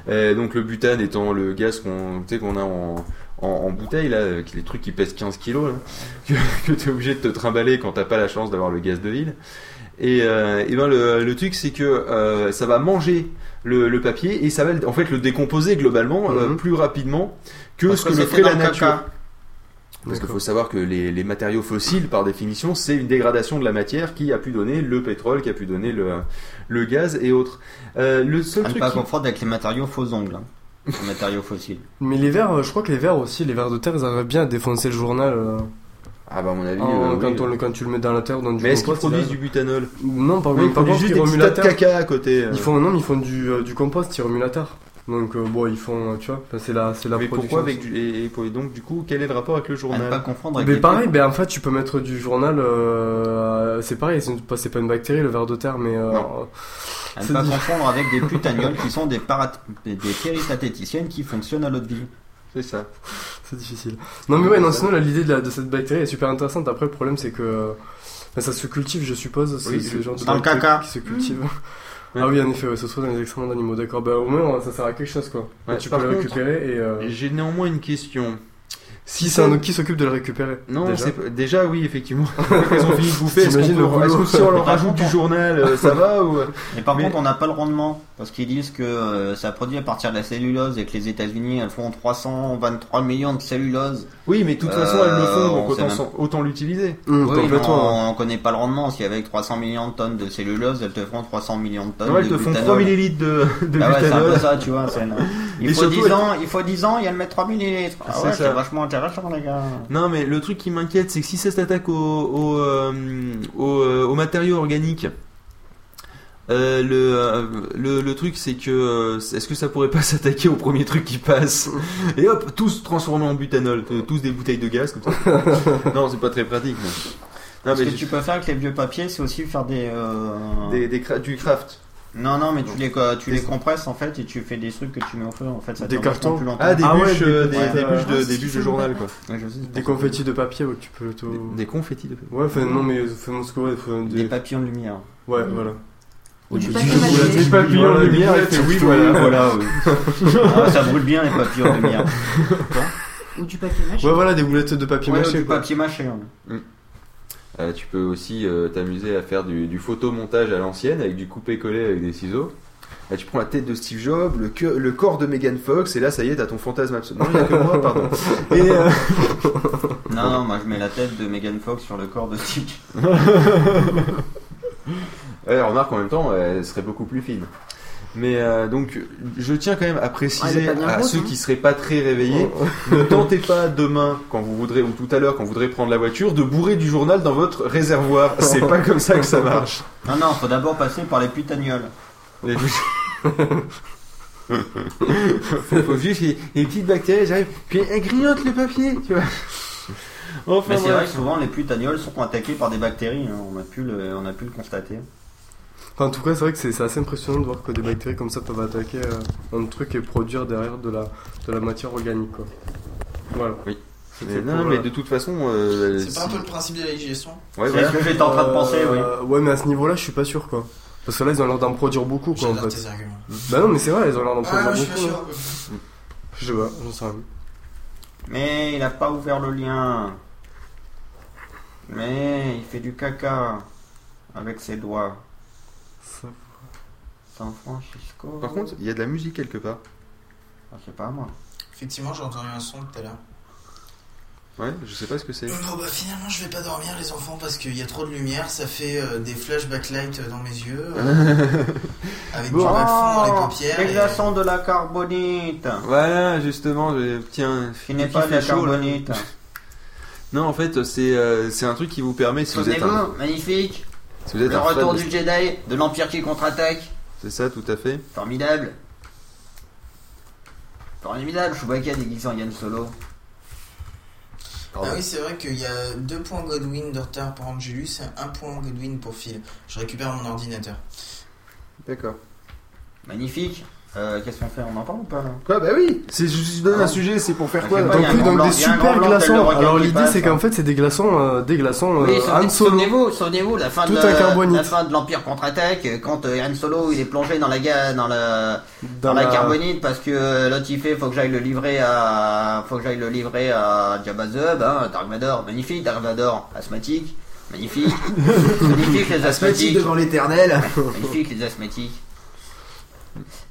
Donc le butane étant le gaz qu'on a en, en, en bouteille là, les trucs qui pèsent 15 kilos, là, que, que tu es obligé de te trimballer quand t'as pas la chance d'avoir le gaz de ville. Et, euh, et ben le, le truc c'est que euh, ça va manger le, le papier et ça va en fait le décomposer globalement euh, Mhm. plus rapidement que Parce ce que, que le ferait la nature. caca. Parce qu'il faut savoir que les, les matériaux fossiles, par définition, c'est une dégradation de la matière qui a pu donner le pétrole, qui a pu donner le, le gaz et autres. Euh, le seul À ne truc pas qui- confondre avec les matériaux faux ongles. hein. Les matériaux fossiles. Mais les vers, euh, je crois que les vers aussi, les vers de terre, ils arrivent bien à défoncer le journal euh, Ah bah à mon avis, en- euh, quand, oui. on le- quand tu le mets dans la terre. Dans du Mais est-ce qu'ils produisent du butanol Non, par, Oui, ils produisent contre, juste ils des de terre. caca à côté. euh. Ils font, non, mais ils font du, euh, du compost, ils remuent la terre. Donc euh, bon, ils font, euh, tu vois, c'est la, c'est la Mais production. pourquoi avec du... Et, et pour- donc du coup, quel est le rapport avec le À ne journal pas confondre avec Mais pareil, ben en fait, tu peux mettre du journal. euh, c'est pareil, c'est pas, c'est pas une bactérie, le ver de terre, mais. euh, Non. À ne pas dit- confondre avec des putanioles qui sont des, parat... des qui fonctionnent à l'autre vie. C'est ça. C'est difficile. Non, mais ouais, non, sinon, la- l'idée de, la- de cette bactérie est super intéressante. Après, le problème, c'est que. euh, ben, ça se cultive, je suppose. C'est Oui, c'est le genre de dans le bactérie caca. qui se cultive. Ouais. Ah oui, en effet, ouais, ce soit dans les excréments d'animaux, d'accord. Bah, au moins, ça sert à quelque chose, quoi. Ouais, tu peux le contre, récupérer et. euh, J'ai néanmoins une question. Si c'est un qui s'occupe de le récupérer Non, déjà. déjà oui, effectivement. Ils ont fini de bouffer. Est-ce que si on leur Par rajoute du on- journal, euh, ça va ou Et par Mais- contre, on n'a pas le rendement parce qu'ils disent que euh, ça produit à partir de la cellulose et que les États-Unis elles font 323 millions de cellulose. Oui, mais de toute façon, elles le Euh, font, donc autant, même- autant l'utiliser. Oui, complètement. on, on connaît pas le rendement. Si avec 300 millions de tonnes de cellulose, elles te feront 300 millions de tonnes Non, elles de te font butanol. 3 millilitres de, de Ah ouais, c'est un peu ça, tu vois. Il faut, surtout, 10 elles- ans, il faut 10 ans, il y a le mettre 3 millilitres. Ah C'est ouais, c'est vachement intéressant, les gars. Non, mais le truc qui m'inquiète, c'est que si ça s'attaque aux au, euh, au, euh, aux matériaux organiques, euh, le, euh, le, le truc c'est que euh, est-ce que ça pourrait pas s'attaquer au premier truc qui passe? Et hop tous transformés en butanol euh, tous des bouteilles de gaz comme ça non c'est pas très pratique mais... non Ce mais que tu peux faire avec les vieux papiers, c'est aussi faire des. euh, des, des cra- du craft Non, non, mais tu les, tu les compresses en fait et tu fais des trucs que tu mets au feu. En fait, ça Des cartons plus longtemps. ah des Ah ouais, bûches des euh, des, des bûches de, des bûches journal quoi Ouais, je sais, c'est Des confettis de papier, ouais, tu peux des, des confettis de Ouais, enfin, non, mais fais-moi ce que ouais, Des des... papillons de lumière. Ouais, voilà. Ou du Des papier papillons Voilà, de lumière, et oui, voilà. Voilà, oui. Ah, ça brûle bien les papillons de lumière. Ou du papier mâché. Ouais, voilà, des boulettes de papier Ouais, mâché, du papier mâché. Euh, tu peux aussi euh, t'amuser à faire du, du photomontage à l'ancienne avec du coupé-collé avec des ciseaux. Là, tu prends la tête de Steve Jobs, le, corps de Megan Fox, et là, ça y est, t'as ton fantasme absolu. Non, il y a que moi, pardon. Et, euh, Non, non, moi je mets la tête de Megan Fox sur le corps de Steve. ouais, remarque, en même temps, elle serait beaucoup plus fine. Mais euh, donc, je tiens quand même à Ah, préciser bien à ceux hein. qui seraient pas très réveillés, ne tentez pas demain, quand vous voudrez, ou tout à l'heure, quand vous voudrez prendre la voiture, de bourrer du journal dans votre réservoir. C'est pas comme ça que ça marche. Non, non, faut d'abord passer par les putanioles. Les faut, faut juste les, les petites bactéries, j'arrive, puis elles grignotent le papier, tu vois. Enfin, Mais c'est vrai que souvent les putanioles sont attaquées par des bactéries. hein. On, a pu le, on a pu le constater. Enfin, en tout cas, c'est vrai que c'est assez impressionnant de voir que des bactéries comme ça peuvent attaquer euh, un truc et produire derrière de la, de la matière organique, quoi. Voilà. Oui. Mais non, euh, mais de toute façon, euh, C'est pas un peu le principe de la digestion Ouais, C'est voilà. ce que j'étais en train de penser, oui. Euh, Ouais, mais à ce niveau-là, je suis pas sûr, quoi. Parce que là, ils ont l'air d'en produire beaucoup, quoi, en fait. tes arguments. Bah non, mais c'est vrai, ils ont l'air d'en produire Ah, je suis pas beaucoup. sûr. hein. Je sais pas, j'en sais rien. Mais il a pas ouvert le lien. Mais il fait du caca avec ses doigts. Ça- San Francisco. Par contre, il y a de la musique quelque part. Ah, c'est pas à moi. Effectivement, j'ai entendu un son tout à l'heure. Ouais, je sais pas ce que c'est. Bon bah finalement je vais pas dormir les enfants parce qu'il y a trop de lumière, ça fait euh, des flashback lights dans mes yeux, euh, avec du Bon. bas de fond dans les paupières. Les et- de la carbonite. Voilà, justement, je- tiens. Qui n'est pas de la chaud, là carbonite. Non, en fait, c'est euh, c'est un truc qui vous permet, si vous êtes un, magnifique. Si vous êtes Le un fan retour de- du Jedi, de l'Empire qui contre-attaque. C'est ça, tout à fait. Formidable. Formidable, Chewbacca déguisé en Yann Solo. Ah oui c'est vrai qu'il y a deux points Godwin de retard pour Angelus et un point Godwin pour Phil. Je récupère mon ordinateur. D'accord. Magnifique. Euh, Qu'est-ce qu'on fait On en parle ou pas là? Quoi, bah oui C'est je donne un sujet, c'est pour faire Je quoi là Donc, des super glaçons. Alors l'idée c'est qu'en fait c'est des glaçons, euh, des glaçons Oui, euh, souvenez- Solo. souvenez-vous, souvenez-vous, la fin Tout de carbonite. la fin de l'Empire contre-attaque, quand euh, Han Solo il est plongé dans la ga- dans la dans, Dans la, la- carbonite parce que euh, l'autre il fait faut que j'aille le livrer à faut que j'aille le livrer à Jabba the Hutt, hein, Dark Vador, magnifique Dark Vador, asthmatique, magnifique, magnifique les Asthmatique asthmatiques, devant l'éternel. magnifique les asthmatiques.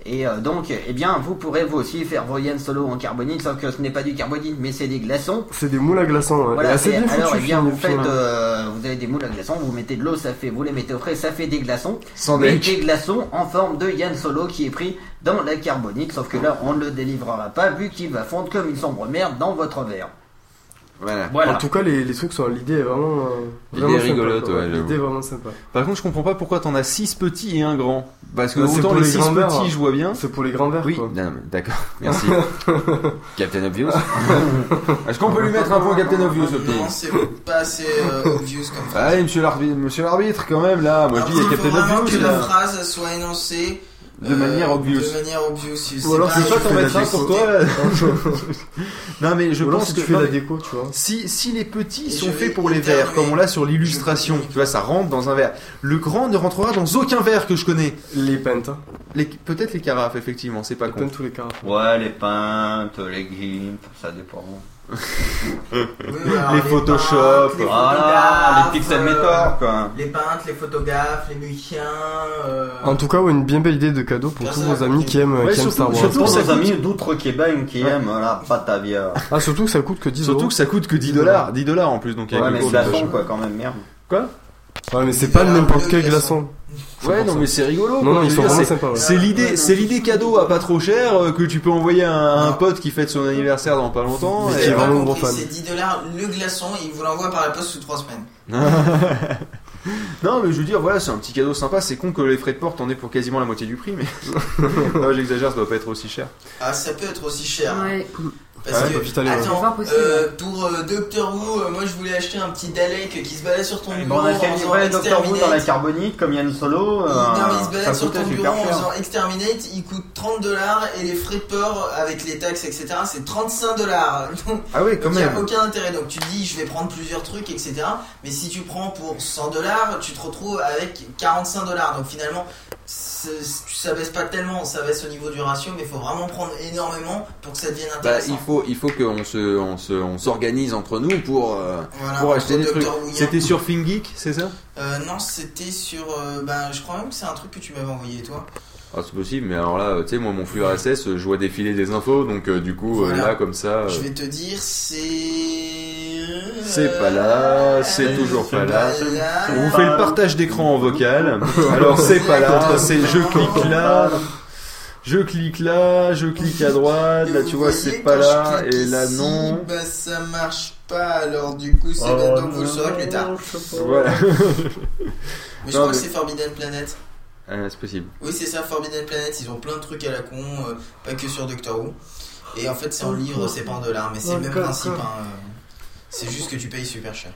Et euh, donc, eh bien, vous pourrez vous aussi faire vos Yann Solo en carbonite, sauf que ce n'est pas du carbonite, mais c'est des glaçons. C'est des moules à glaçons. ouais. Voilà, bien alors, eh bien, vous faites, euh, vous avez des moules à glaçons, vous mettez de l'eau, ça fait, vous les mettez au frais, ça fait des glaçons. Sans mais des glaçons en forme de Yann Solo qui est pris dans la carbonite, sauf que là, on ne le délivrera pas vu qu'il va fondre comme une sombre merde dans votre verre. Voilà. Voilà. En tout cas, les, les trucs sont. L'idée est vraiment. euh, L'idée rigolote, sympa, ouais, L'idée est vraiment sympa. Par contre, je comprends pas pourquoi t'en as 6 petits et un grand. Parce que Bah, autant les les 6 grands verres. petits, je vois bien. C'est pour les grands verres. Oui, d'accord, merci. Captain Obvious. Est-ce qu'on peut lui mettre un point Captain Obvious au pied Non, c'est pas assez euh, obvious comme phrase. Allez, monsieur l'arbitre, monsieur l'arbitre, quand même, là. Moi, je dis, il y a Alors, il faut Captain vraiment Obvious, que la phrase soit énoncée De euh, manière obvious. De manière obvious. Ou alors, c'est pas t'en mettre un pour toi. Non, mais je pense si que. tu fais non, la déco, tu vois. Si, si les petits Et sont faits pour les verres, comme on l'a sur l'illustration, tu vois, ça rentre dans un verre. Le grand ne rentrera dans aucun verre que je connais. Les pentes. hein. Les- Peut-être les carafes, effectivement, c'est pas con. tous les carafes. Ouais, les pintes, les gimps, ça dépend. Les Photoshop. peintres, les photographes, les pixel euh, quoi. Les peintres, les photographes, les musiciens. euh, En tout cas, ouais, une bien belle idée de cadeau pour Personne tous vos amis qui aiment, Ouais, qui aiment surtout- Star Wars. surtout- nos coûte- amis d'outre-Québec qui aiment la Batavia. Ah, surtout que ça coûte que 10 euros. Surtout que ça coûte que 10 dollars. 10 dollars en plus, donc Ouais, c'est quoi, quand même, merde. Ouais, mais c'est pas Alors, n'importe le quel glaçon. glaçon. Ouais, non, mais c'est rigolo. Non, quoi. non, ils sont dire, vraiment c'est- sympas. ouais. C'est l'idée, c'est l'idée cadeau à pas trop cher euh, que tu peux envoyer à un, un pote qui fête son anniversaire dans pas longtemps. Mais et- qui est vraiment gros fan. C'est 10 dollars le glaçon et il vous l'envoie par la poste sous 3 semaines. non, mais je veux dire, voilà, c'est un petit cadeau sympa. C'est con que les frais de porte en aient pour quasiment la moitié du prix, mais non, j'exagère, ça doit pas être aussi cher. Ah, ça peut être aussi cher. Ouais. Parce Ouais, que, bah, putain, les- C'est attends, euh, pour euh, Doctor Who, euh, moi je voulais acheter un petit Dalek qui se balade sur ton Bon, bureau on a fait en faisant livrer Doctor Who dans la Exterminate. carbonite comme Yann Solo. euh, non, mais il se balade sur ton bureau en faisant Exterminate, il coûte 30 dollars et les frais de port avec les taxes, etc., c'est 35 dollars. Donc, Ah oui, quand il n'y a même. aucun intérêt. Donc tu te dis, je vais prendre plusieurs trucs, etc. Mais si tu prends pour 100 dollars, tu te retrouves avec 45 dollars. Donc finalement, ça baisse pas tellement, ça baisse au niveau du ratio, mais il faut vraiment prendre énormément pour que ça devienne Bah, intéressant. il faut, il faut qu'on se, on se, on s'organise entre nous pour, euh, Voilà, pour acheter des trucs. C'était sur FinGeek, c'est ça? Euh, non, c'était sur. euh, ben, je crois même que c'est un truc que tu m'avais envoyé, toi. Ah, c'est possible, mais alors là, tu sais, moi, mon flux RSS, euh, je vois défiler des infos, donc euh, du coup, euh, là, comme ça, euh, Je vais te dire, c'est. c'est pas là, c'est toujours pas là. là. On vous fait le partage d'écran en vocal. Alors c'est pas là, c'est je clique là, je clique là, je clique à droite, là tu vois c'est pas là, et là ici, non. Bah ça marche pas, alors du coup c'est bête, donc vous le saurez plus tard. Voilà. Mais je Non, crois mais- que c'est Forbidden Planet. Euh, c'est possible. Oui, c'est ça, Forbidden Planet. Ils ont plein de trucs à la con, euh, pas que sur Doctor Who. Et en fait, c'est en livre, c'est pas en dollars, mais c'est le même principe. hein, euh, C'est juste que tu payes super cher.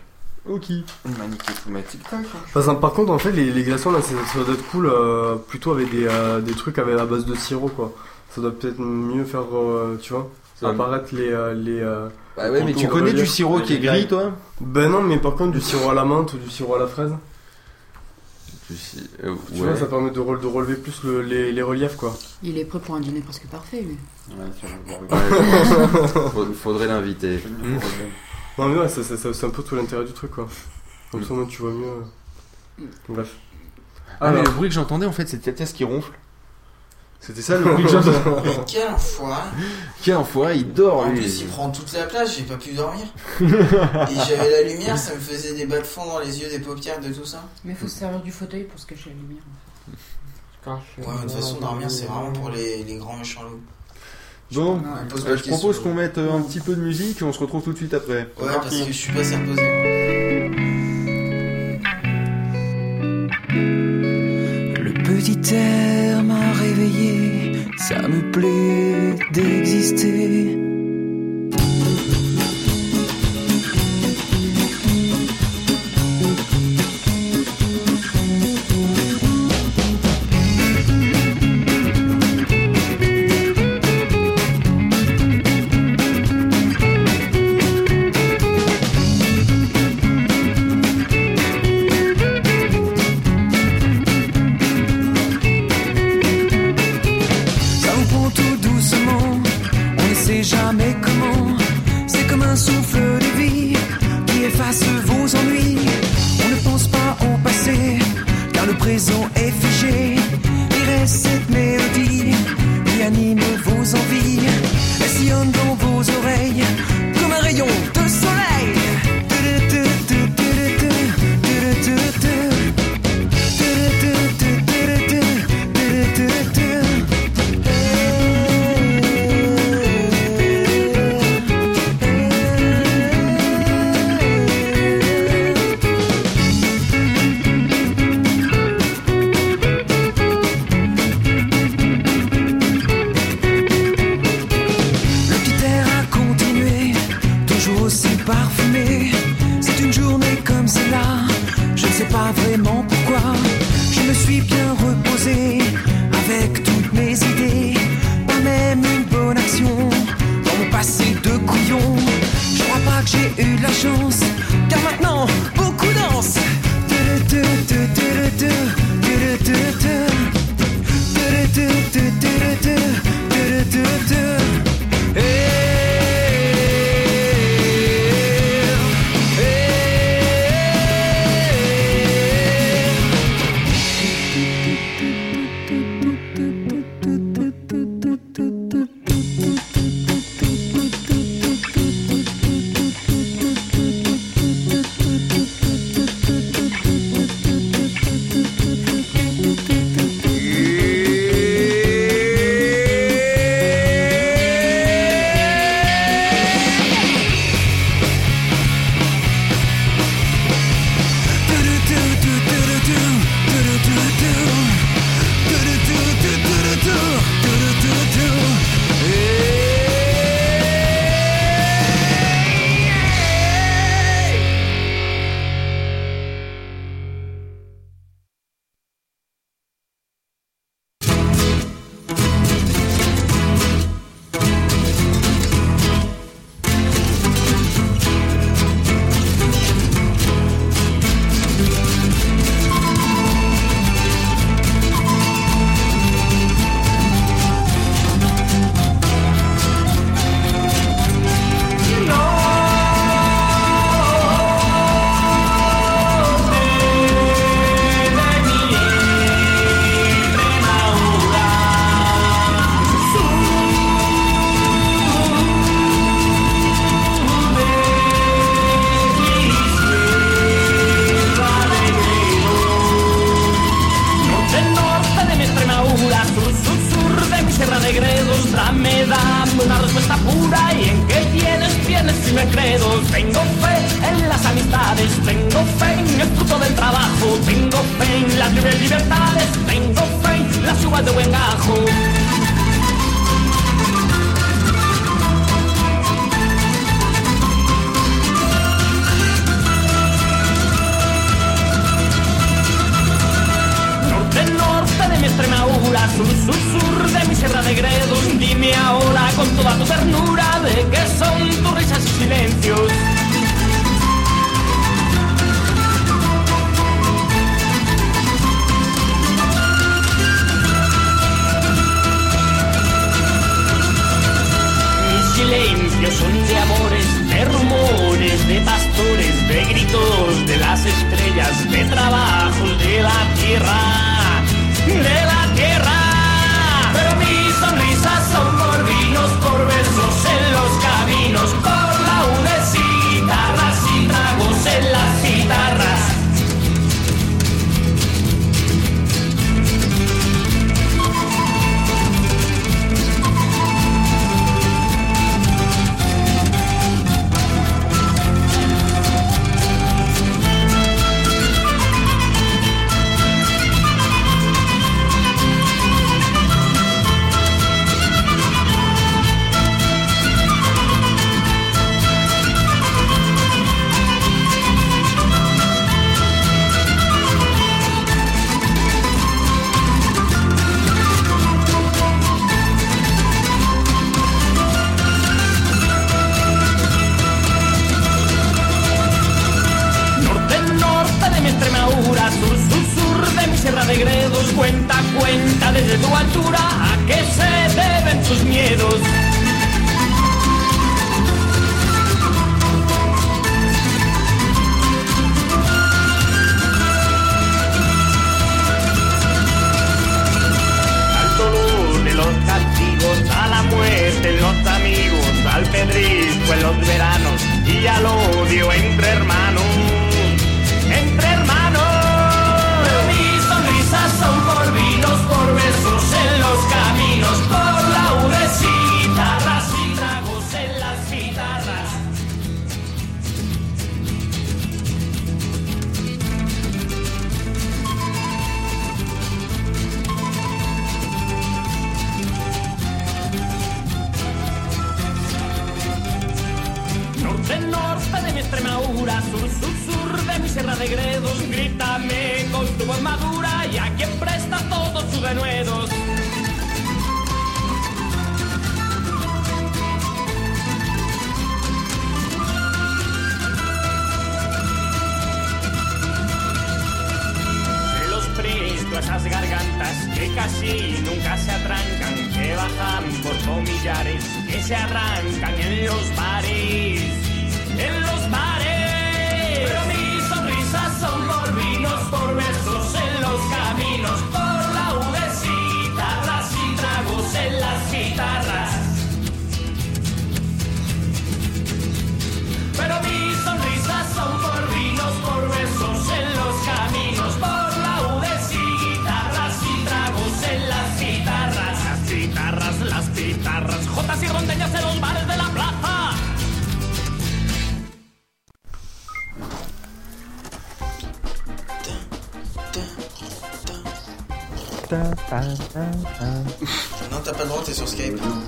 Ok. Hein. Par, contre, en fait, les, les glaçons là, ça, ça doit être cool, euh, plutôt avec des, euh, des trucs avec la base de sirop quoi. Ça doit peut-être mieux faire, euh, tu vois, apparaître les. euh, les euh, Bah ouais, mais tu connais du sirop qui est gris, toi? Ben non, mais par contre, du sirop à la menthe ou du sirop à la fraise, Tu euh, tu ouais. vois, ça permet de, rele- de relever plus le- les, les reliefs quoi. Il est prêt pour un dîner presque parfait, lui. Ouais. Faud- Faudrait l'inviter. Non, mais ouais, ça- ça- ça- c'est un peu tout l'intérêt du truc quoi. Comme ça, au moins, tu vois mieux. Bref. Ah, mais Alors. le bruit que j'entendais en fait, c'était Mathias qui ronfle. C'était ça le bruit que j'entendais. Mais quel enfoiré Quel enfoiré, il dort En lui. plus, il prend toute la place, j'ai pas pu dormir. Et j'avais la lumière, ça me faisait des bas de fond dans les yeux, des paupières, de tout ça. Mais faut se servir du fauteuil pour se cacher la lumière. Ouais, mais de toute façon, dormir, c'est vraiment pour les, les grands méchants loups. Bon, On pose pas euh, de je questions. propose qu'on mette euh, un petit peu de musique et on se retrouve tout de suite après. Ouais, parce que je suis pas assez reposé. Le petit air ça me plaît d'exister.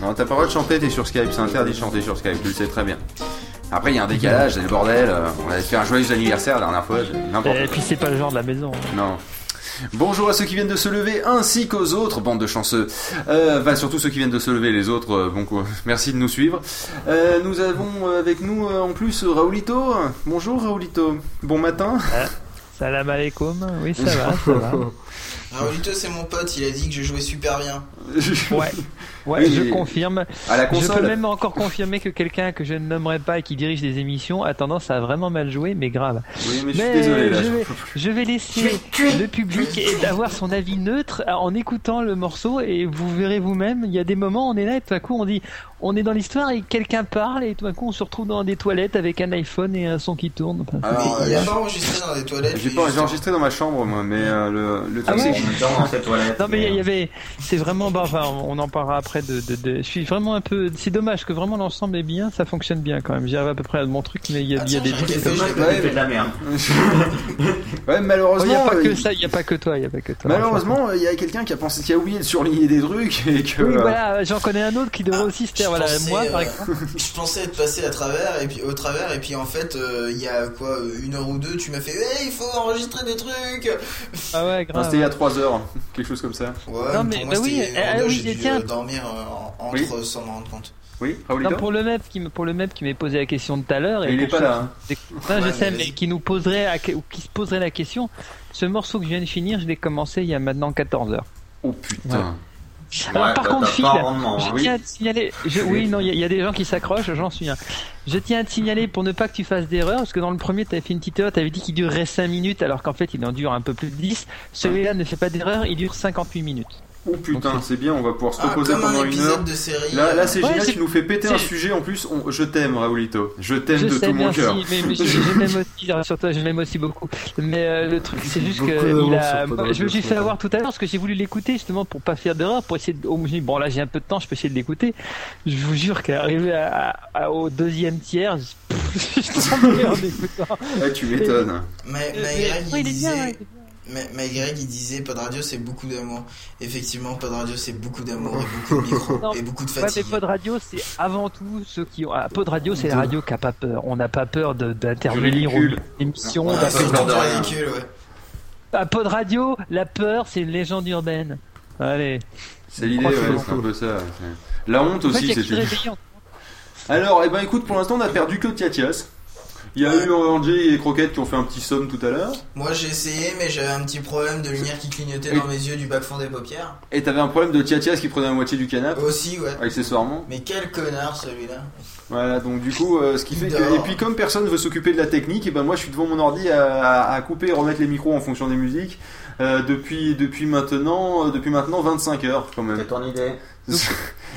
Non, t'as pas le droit de chanter, t'es sur Skype, c'est interdit de chanter sur Skype, tu le sais très bien. Après, il y a un décalage, c'est le bordel. euh, On avait fait un joyeux anniversaire la dernière fois, n'importe Et puis c'est pas le genre de la maison. Non. Bonjour à ceux qui viennent de se lever ainsi qu'aux autres, bande de chanceux. Euh, enfin, surtout ceux qui viennent de se lever, les autres, euh, bon quoi, merci de nous suivre. Euh, nous avons avec nous euh, en plus Raoulito. Bonjour Raoulito. Bon matin. Salam alaikum. Oui, ça va, ça va. Raoulito, c'est mon pote, il a dit que je jouais super bien. Ouais, ouais, Oui, je confirme. À la je console. peux même encore confirmer que quelqu'un que je ne nommerai pas et qui dirige des émissions a tendance à vraiment mal jouer, mais grave. Oui, mais je suis désolé, là, Je je- vais, je vais laisser le public et d'avoir son avis neutre en écoutant le morceau et vous verrez vous-même. Il y a des moments, on est là et tout à coup on dit, on est dans l'histoire et quelqu'un parle et tout à coup on se retrouve dans des toilettes avec un iPhone et un son qui tourne. Enfin, c'est- Alors, Mais il a euh, pas enregistré dans des toilettes. J'ai pas, enregistré dans ma chambre moi, mais euh, le, le Ah truc ouais c'est que- Dans cette toilette. Non mais il y avait, c'est vraiment, bah, enfin, on en parlera après de, de, de- je suis vraiment un peu, c'est dommage que vraiment l'ensemble est bien, ça fonctionne bien quand même. J'y arrive à peu près à mon truc, mais il y a, il y a des trucs comme ça. Ouais, de la merde. ouais, malheureusement. Il n'y a pas euh, que ça, il n'y a pas que toi, il y a pas que toi. Malheureusement, il y a quelqu'un qui a pensé, qui a oublié de surligner des trucs et que. Oui, euh, voilà, j'en connais un autre qui devrait aussi se taire. Voilà, pensais, moi, par euh, exemple. je pensais être passé à travers et puis au travers et puis en fait euh, il y a quoi une heure ou deux tu m'as fait hey, il faut enregistrer des trucs Ah ouais, grave. C'était il y a 3 heures, quelque chose comme ça. ouais Non, mais mais- pour moi bah oui, heure ah oui, j'ai dû tiens. euh, dormir euh, en- Oui. entre sans m'en rendre compte Oui, Non, pour le MEP qui me, pour le MEP qui m'ait posé la question de tout à l'heure. et Il est pour pas là, hein. je sais, mais qui nous poserait, à- ou qui se poserait la question. Ce morceau que je viens de finir, je l'ai commencé il y a maintenant 14 heures. Oh putain. Alors, Ouais, par contre, Phil, je tiens à te signaler. je- oui, non, il y, y a des gens qui s'accrochent, j'en suis un. Je tiens à te signaler pour ne pas que tu fasses d'erreur, parce que dans le premier, tu avais fait une petite erreur, tu avais dit qu'il durerait 5 minutes, alors qu'en fait, il en dure un peu plus de 10. Celui-là ne fait pas d'erreur, il dure 58 minutes. Oh putain, c'est bien, on va pouvoir se Ah, reposer un pendant une heure. de série, Là, là c'est Ouais, génial, c'est- tu nous fais péter un c'est- sujet en plus. on- Je t'aime, Raoulito. Je t'aime de sais tout mon cœur. si, mais, mais je, aussi, sur toi, je l'aime aussi beaucoup. Mais euh, le truc, c'est juste que moi, je me suis fait avoir tout à l'heure parce que j'ai voulu l'écouter justement pour pas faire d'erreur, pour essayer de. oh, bon, là, j'ai un peu de temps, je peux essayer de l'écouter. Je vous jure qu'arrivé à, à- au deuxième tiers, je, je tombais en écoutant. Ouais, tu m'étonnes. Mais, Euh, mais il il est bien, disait. Ouais. Mais, mais Greg, il disait Pod Radio c'est beaucoup d'amour. Effectivement, Pod Radio c'est beaucoup d'amour et beaucoup de micro Non, et beaucoup de Ouais, mais fatigue. Pod Radio, c'est avant tout ceux qui ont. ah, Pod Radio, c'est la radio qui a pas peur. On n'a pas peur de- d'intervenir au ridicule. émission. On a pas peur de ridicule, ouais. À Pod Radio, la peur, c'est une légende urbaine. Allez. C'est l'idée, ouais, c'est un peu ça. c'est- La honte En fait, aussi, en- Alors, eh ben écoute, pour l'instant, on a perdu que Tiatias. Il y a eu Angé et Croquette qui ont fait un petit somme tout à l'heure. Moi j'ai essayé, mais j'avais un petit problème de lumière qui clignotait Et- dans mes yeux du bac fond des paupières. Et t'avais un problème de Tiatias qui prenait la moitié du canapé. Aussi, ouais. Accessoirement. Mais quel connard celui-là. Voilà, donc du coup, euh, ce qui fait que. Et puis, comme personne veut s'occuper de la technique, et ben moi je suis devant mon ordi à, à- à couper et remettre les micros en fonction des musiques euh, depuis, depuis, maintenant, euh, depuis maintenant 25 heures quand même. C'est ton idée?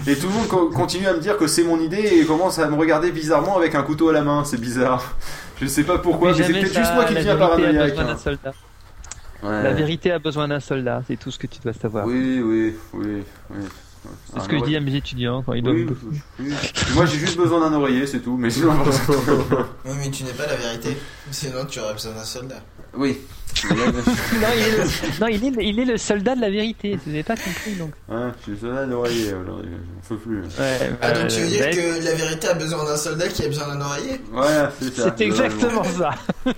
Et tout le monde co- continue à me dire que c'est mon idée et commence à me regarder bizarrement avec un couteau à la main, c'est bizarre. Je sais pas pourquoi, Oublie mais c'est peut-être juste moi qui la deviens vérité a paranoïaque. besoin hein. d'un soldat. Ouais. La vérité a besoin d'un soldat, c'est tout ce que tu dois savoir. Oui, oui, oui. oui. C'est ce que je dis à mes étudiants quand ils Oui, doivent. oui. Moi j'ai juste besoin d'un oreiller, c'est tout, mais sinon. Oui, mais tu n'es pas la vérité. Sinon, tu aurais besoin d'un soldat. oui. Non, il est, le... non il, est le... il est le soldat de la vérité, vous n'avez pas compris donc. Ouais, je suis soldat d'oreiller, aujourd'hui, j'en peux plus. Ouais, Ah, donc tu veux dire bah, que la vérité a besoin d'un soldat qui a besoin d'un oreiller? Voilà, c'est ça. C'est exactement ça.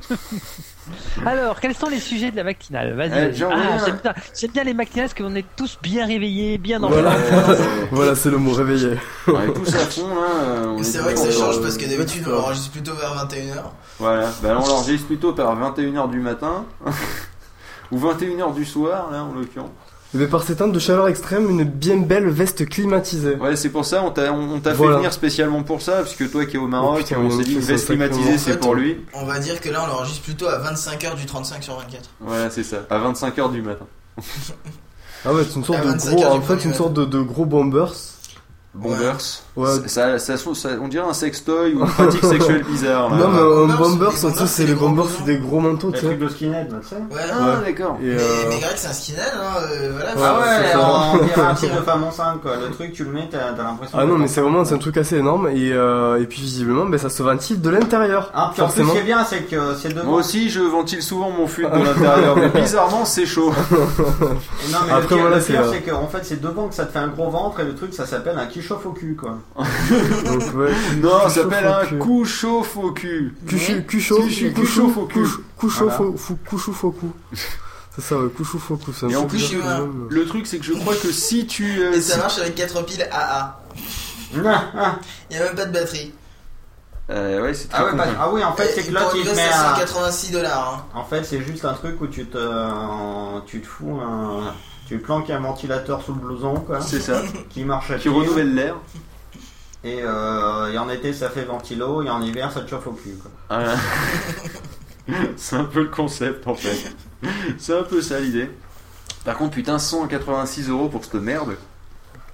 Alors, quels sont les sujets de la matinale Vas-y. Eh, j'en ah, reviens. j'aime bien, j'aime bien les matinales parce qu'on est tous bien réveillés, bien dans Voilà, le voilà c'est le mot réveillé. On est tous à fond là. on Mais est c'est vrai que ça change parce que d'habitude on enregistre plutôt vers 21h. Voilà, bah on l'enregistre plutôt par 21h du matin. Ou 21h du soir, là en l'occurrence. Mais par ces temps de chaleur extrême, une bien belle veste climatisée. Ouais, c'est pour ça, on t'a on, on t'a Voilà. fait venir spécialement pour ça, parce que toi qui es au Maroc, Oh, putain, on s'est dit une veste climatisée c'est pour lui. On va dire que là on enregistre plutôt à 25h du 35 sur 24. Voilà, c'est ça, à 25h du matin. Ah ouais, c'est une sorte de 25 gros, en fait, une sorte de, de gros bombers. Bombers. Ouais. Ça, ça, ça- ça- on dirait un sextoy ou une pratique sexuelle bizarre. Là. Non, mais un bombers, bomber, bombers, c'est les bombers, c'est des gros manteaux, Le tu sais. truc de skinhead, là, tu sais. Ouais. Ah, Ouais. d'accord. Mais, euh, mais Greg c'est un skinhead, hein, euh, voilà. Ouais, Ah c'est ouais, on dirait un type de femme enceinte quoi. Le truc, tu le mets, t'as t'as l'impression. Ah non, mais c'est vraiment c'est un truc assez énorme. Et, euh, et puis visiblement, ben, ça se ventile de l'intérieur. Ah, puis en plus, forcément. ce qui est bien, c'est que c'est devant. Moi aussi, je ventile souvent mon fut de l'intérieur, mais bizarrement, c'est chaud. Non, mais Après, le pire, voilà, euh, c'est qu'en fait, c'est devant que ça te fait un gros ventre et le truc, ça s'appelle un qui chauffe au cul quoi. Donc, ouais. Non, ça Cul s'appelle chauffe un cul. coup chauffe au cul. Cuchou, cuchauffe au cul. cuchou, cuchauffe Voilà. au- cou. C'est ça, un Et en plus. Le truc, c'est que je crois que si tu. euh, Et ça marche avec 4 piles AA. Il y a même pas de batterie. Euh, ouais, c'est très Ah, ouais, bah- ah oui, en fait, c'est que là, tu te mets à un... 186 dollars. En fait, c'est juste un truc où tu te, tu te fous un, tu planques un ventilateur sous le blouson, quoi, C'est ça. qui marche à Qui renouvelle l'air. Et, euh, et en été, ça fait ventilo, et en hiver, ça te chauffe au cul, quoi. Voilà. c'est un peu le concept en fait. C'est un peu ça l'idée. Par contre, putain, 186 euros pour cette merde.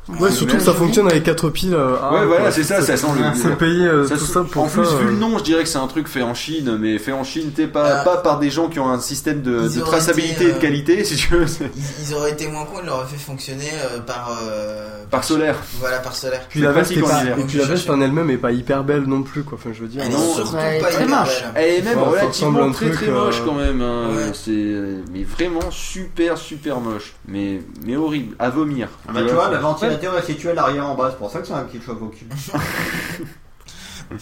Ouais, surtout que ça fonctionne avec 4 piles. euh, ah, ouais, voilà, quoi. c'est ça, ça sent le. C'est payé euh, ça tout se- ça pour en ça. plus, vu euh, le nom, je dirais que c'est un truc fait en Chine, mais fait en Chine, t'es pas, Ah. pas par des gens qui ont un système de, de traçabilité été, et de euh, qualité, si tu veux, Ils, ils auraient été moins cons, ils l'auraient fait fonctionner euh, par. euh, par solaire. Voilà, par solaire. Puis la veste en pas, hiver. et puis la veste en elle-même est pas hyper belle non plus quoi. Enfin je veux dire. Elle Non, est surtout pas très hyper moche. belle. Elle est même relativement très très moche euh, quand même. hein. Euh, mais vraiment super super moche. Mais mais horrible à vomir. Bah, tu vois, le ventilateur est situé à l'arrière en bas, c'est pour ça que c'est un qui chauffe au cul.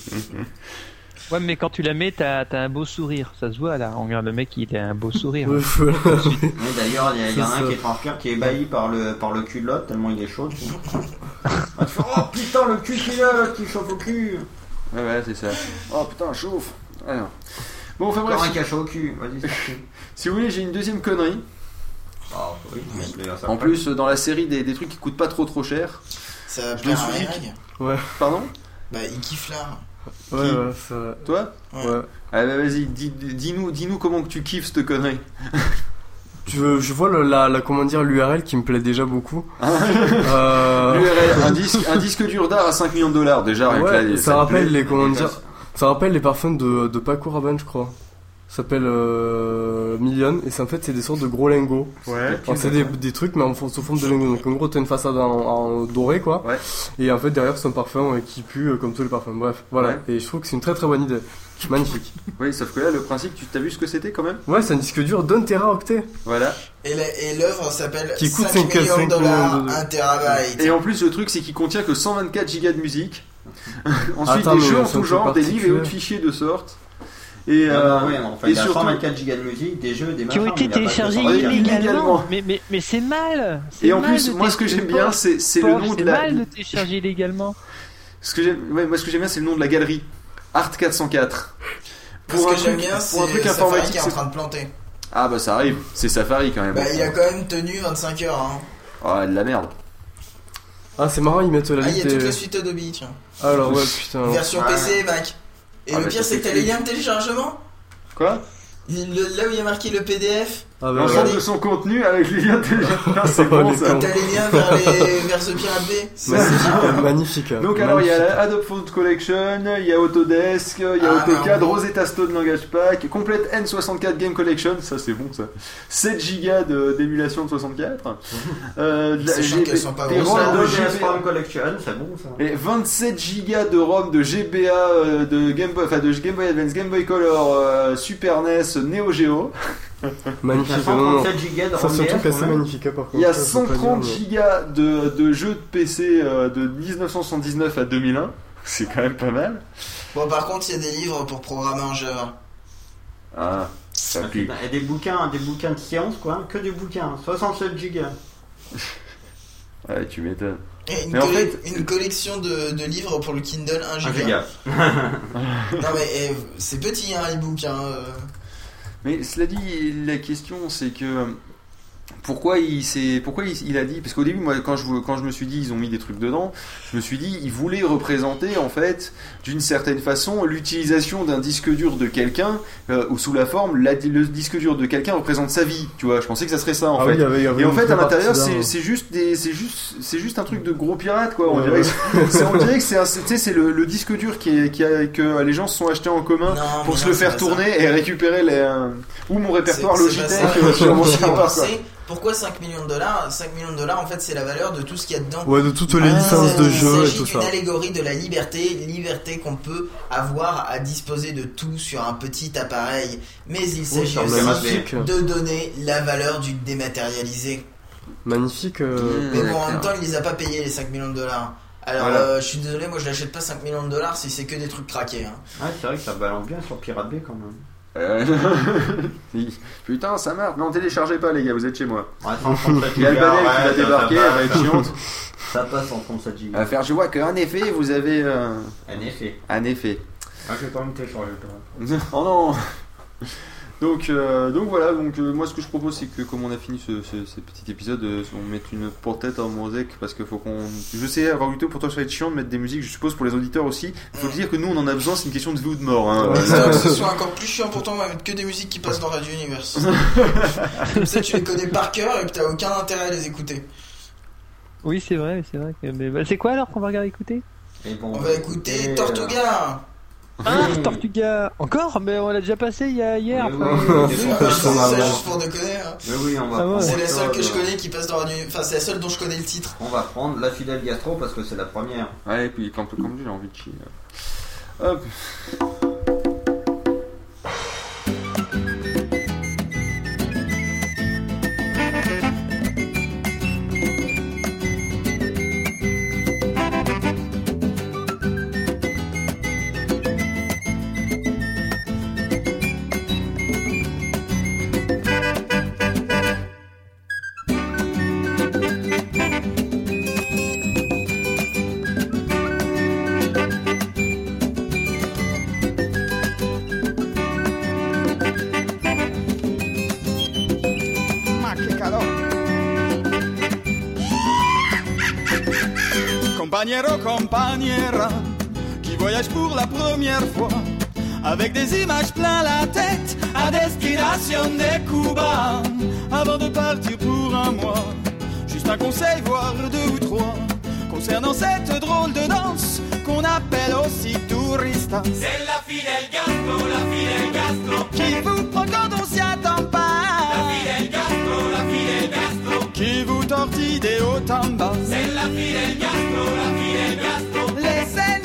Ouais, mais quand tu la mets, t'as as un beau sourire. Ça se voit là. On regarde le mec, il a un beau sourire. Ouais, d'ailleurs, il y, a- y en a un ça. qui est transpire, qui est ébahi par le, par le cul de l'autre, tellement il est chaud. tu. Ah, tu fais, oh putain, le cul qu'il a, là, qui chauffe au cul. Ouais ouais c'est ça. Oh putain chauffe. Alors. Bon enfin bref. Un si- qui a chaud au cul, vas-y. Si vous voulez j'ai une deuxième connerie. Oh, Oui, mais ça En plus, dans la série, des, des trucs qui coûtent pas trop trop cher. Ça Je me suis dit. Ouais. Pardon? Bah, il kiffe l'art. Ouais, Qui? ouais, ça. Toi? Ouais. Ouais. Ah bah vas-y, dis- dis-nous dis-nous comment que tu kiffes cette connerie. Tu veux- je vois le- la, la comment dire l'URL qui me plaît déjà beaucoup. Euh, L'URL, un disque, un disque dur d'art à 5 millions de dollars déjà. Ouais, là, ça te rappelle les comment dire, ça rappelle les parfums de, de Paco Rabanne, je crois. S'appelle euh, Million et c'est en fait c'est des sortes de gros lingots. Ouais. C'est des, des trucs mais en sous forme de lingots. Donc en gros t'as une façade en, en doré quoi. Ouais. Et en fait derrière c'est un parfum euh, qui pue euh, comme tous les parfums. Bref, voilà. Ouais. Et je trouve que c'est une très très bonne idée. Magnifique. Oui, sauf que là, le principe, tu t'as vu ce que c'était quand même? Ouais, c'est un disque dur d'un téraoctet. Voilà. Et l'œuvre s'appelle Qui coûte 5 cinq- millions de cinq dollars, millions de- 1 terabyte. Et en plus, le truc, c'est qu'il contient que 124 gigas de musique. Ensuite, Attends, des jeux en tout genre, des livres et autres fichiers de sorte. Et, Non, euh, non, oui, non, enfin, et il a surtout, 124 gigas de musique, des jeux, des Qui ont machins, été que téléchargés illégalement. Mais, mais, mais c'est mal. c'est et en mal plus, moi, ce que j'aime bien, c'est c'est le nom de c'est la. mal de télécharger illégalement. Ce que j'aime, ouais, moi, ce que j'aime bien, c'est le nom de la galerie. Art 404. Parce Pour que un j'aime truc, bien, pour un c'est truc Safari informatique. qui est en c'est- train de planter. Ah bah ça arrive, c'est Safari quand même. Bah, il a quand même tenu 25 heures. Hein. Ah, de la merde. Ah c'est marrant ils mettent la Ah, il y a toute la suite Adobe, tiens. Alors ouais putain. Version. PC et Mac. Et Ah, le bah, pire, c'est que t'as les liens de téléchargement. Quoi? Le- Là où il y a marqué le PDF, Ah bah, L'ensemble ouais. de son contenu avec les liens téléchargés. c'est bon Les ça. cons. t'as les liens vers, les, vers ce pirate Magnifique, magnifique. Donc alors il y a la Adobe Font Collection, il y a Autodesk, il y a Ah, AutoCAD, non. Rosetta Stone Langage Pack, complète N64 Game Collection, ça c'est bon ça. 7 gigas de- d'émulation de 64. Euh, de la- sont pas de GBA, Collection, c'est bon ça. et 27 gigas de ROM de GBA, euh, de Game Boy, enfin de Game Boy Advance, Game Boy Color, euh, Super NES, Neo Geo. Il y a Magnifique. Non, non. 137 gigas de Ça magnifique hein, par contre. Il y a Ça, faut pas 130 dire, mais- gigas de, de jeux de PC euh, de 1979 à 2001. C'est quand même pas mal. Bon, par contre, il y a des livres pour programmer en Java. Ah, ça Ah, pue. putain, Et des bouquins, des bouquins de science quoi, que des bouquins, 67 gigas. Ouais, tu m'étonnes. Et une, Mais en colle- fait- une collection de, de livres pour le Kindle 1 1 giga. giga. Non mais eh, c'est petit hein, l'ebook. Hein, euh. Mais cela dit, la question c'est que pourquoi il s'est pourquoi il, il a dit parce qu'au début moi quand je quand je me suis dit ils ont mis des trucs dedans je me suis dit ils voulaient représenter en fait d'une certaine façon l'utilisation d'un disque dur de quelqu'un euh, ou sous la forme la- le disque dur de quelqu'un représente sa vie tu vois je pensais que ça serait ça en Ah fait oui, il y avait- il y avait et en fait à l'intérieur c'est là. c'est juste des c'est juste c'est juste un truc de gros pirate quoi on Ouais, dirait ouais. que c'est on dirait que c'est c'est- tu sais, c'est le, le disque dur qui est, qui a, que les gens se sont achetés en commun Non, pour se non, le faire tourner et récupérer les euh, ou mon répertoire Logitech pas ça. euh, sur mon Pourquoi 5 millions de dollars? 5 millions de dollars en fait c'est la valeur de tout ce qu'il y a dedans. Ouais, de toutes les Ah, licences de il jeux et s'agit tout d'une ça. allégorie de la liberté, liberté qu'on peut avoir à disposer de tout sur un petit appareil. Mais il s'agit aussi de donner la valeur du dématérialisé. Magnifique. euh, Mais bon, en même temps, il les a pas payés les 5 millions de dollars. Alors, Voilà. euh, je suis désolé, moi je l'achète pas 5 millions de dollars si c'est que des trucs craqués. Hein. Ouais, c'est vrai que ça balance bien sur Pirate Bay quand même. Euh, Putain, ça marche. Non, téléchargez pas, les gars, vous êtes chez moi. Ouais, 137 Il y a gigas, Albanel qui ouais, va ça- débarquer, elle va être passe. chiante. Ça passe en 37 Elle gigas. faire, je vois qu'en effet, vous avez. euh, En effet. un effet. Ah, je vais pas me télécharger. oh non donc, euh, donc voilà, donc euh, moi ce que je propose c'est que comme on a fini ce, ce- ce petit épisode, euh, on mette une pour tête en mosaic parce qu'il faut qu'on. Je sais, Raoulito, pour toi ça va être chiant de mettre des musiques, je suppose pour les auditeurs aussi. Il faut dire que nous on en a besoin, c'est une question de vie ou de mort. Hein. Ouais. Que ce soit encore plus chiant pour toi, on va mettre que des musiques qui passent dans Radio Universe. Comme ça, tu les connais par cœur et que t'as aucun intérêt à les écouter. Oui, c'est vrai, c'est vrai. que- Mais bah, c'est quoi alors qu'on va regarder écouter? Et bon, On va écouter et, Tortuga. Ah, Tortuga Encore Mais on l'a déjà passé il y a hier. Mais oui, marrant. juste pour hein. Mais oui, on va Ah ouais. C'est la seule que je connais qui passe dans Radio Enfin, c'est la seule dont je connais le titre. On va prendre la fidèle gastro parce que c'est la première. Ouais, et puis quand, quand j'ai envie de chier. Hop. Compagnero, compagnera, qui voyage pour la première fois, avec des images plein la tête, à destination de Cuba, avant de partir pour un mois. Juste un conseil, voire deux ou trois, concernant cette drôle de danse qu'on appelle aussi tourista. C'est la del gastro, la del gastro. Qui vous prend quand on s'y attend Qui vous tortille des hauts en bas. C'est la fille del gastro, la fille del gastro. Laissez-nous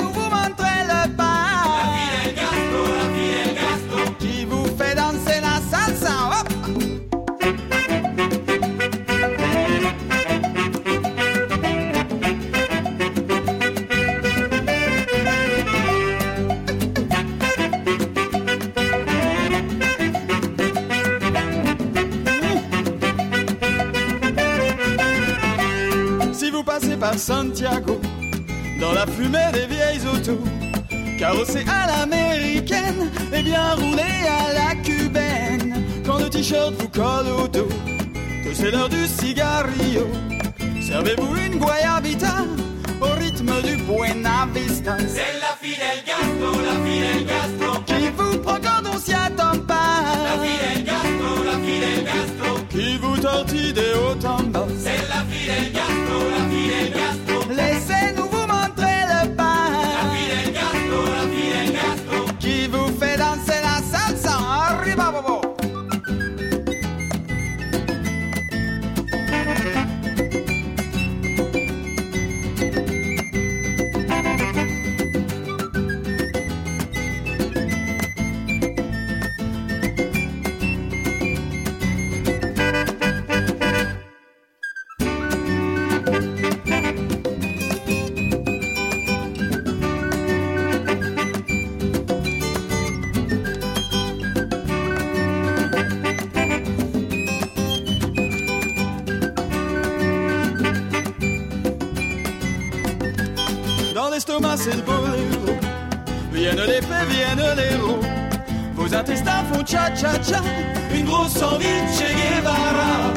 carrossé à l'américaine et bien roulé à la cubaine, quand le t-shirt vous colle au dos, que c'est l'heure du cigarillo, servez-vous une guayabita au rythme du Buena Vista. C'est la fille del gastro, la fille del gastro. Qui vous prend quand on s'y attend pas. La fille del gastro, la fille del gastro. Qui vous tortille des hauts en bas. Cha-cha-cha. Une grosse envie de Che Guevara.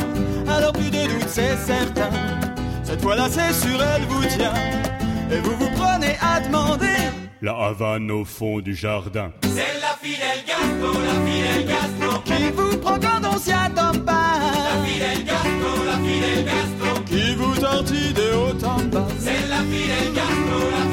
Alors plus de doute, c'est certain. Cette fois-là, c'est sur elle vous tient. Et vous vous prenez à demander. La Havane au fond du jardin. C'est la fille del gastro, la fille del gastro. Qui vous prend quand on s'y attend pas. La fille del gastro, la fille del gastro. Qui vous tortille de haut en bas. C'est la fille del gastro, la fille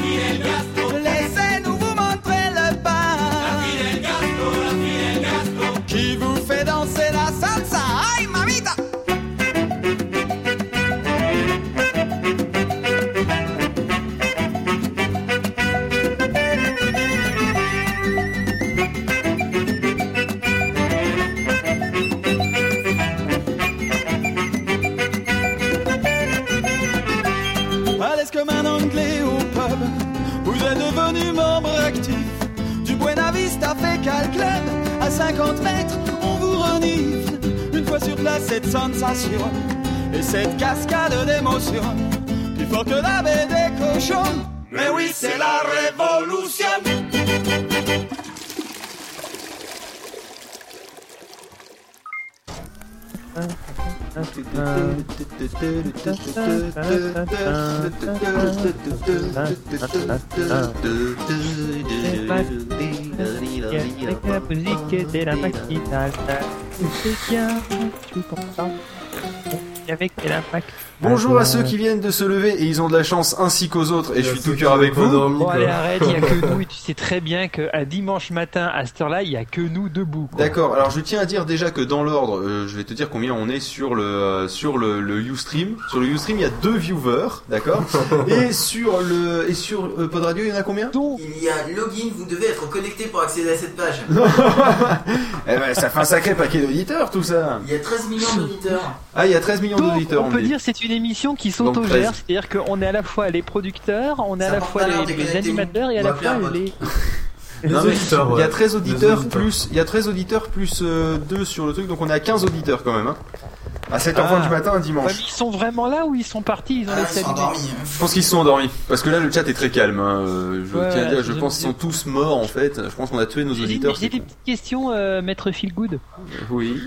Avec la musique de la matinale, c'est bien, je suis content. La. Bonjour à ceux qui viennent de se lever et ils ont de la chance ainsi qu'aux autres et je suis tout cœur avec vous. Bon allez arrête, il y a que nous et tu sais très bien qu'à dimanche matin à cette heure-là, il y a que nous debout. D'accord. Alors je tiens à dire déjà que dans l'ordre, euh, je vais te dire combien on est sur le euh, sur le, le Ustream. Sur le Ustream, il y a deux viewers, d'accord. et sur le et sur euh, Pod Radio, il y en a combien? Il y a login, vous devez être connecté pour accéder à cette page. Eh ben, ça fait un sacré paquet d'auditeurs tout ça. Il y a 13 millions d'auditeurs. Ah, il y a 13 millions d'auditeurs. on on peut dit. dire que c'est une émission qui s'autogère, 13. c'est-à-dire qu'on est à la fois les producteurs, on est à la fois les, animateurs et à la fois les... Non, mais auditeurs, Il y a ouais. 13 Les auditeurs plus il y a 13 auditeurs plus 2 sur le truc donc on est à 15 auditeurs quand même hein. À 7h20 Ah. du matin un dimanche. mais ils sont vraiment là ou ils sont partis Ils ont Ah, laissé ils sont hein. Je pense qu'ils sont endormis parce que là le chat est très calme hein. Euh, Je Ouais, tiens à dire je je- pense qu'ils sont tous morts en fait. Je pense qu'on a tué nos auditeurs. j'ai des petites questions, euh, maître Feelgood. Oui.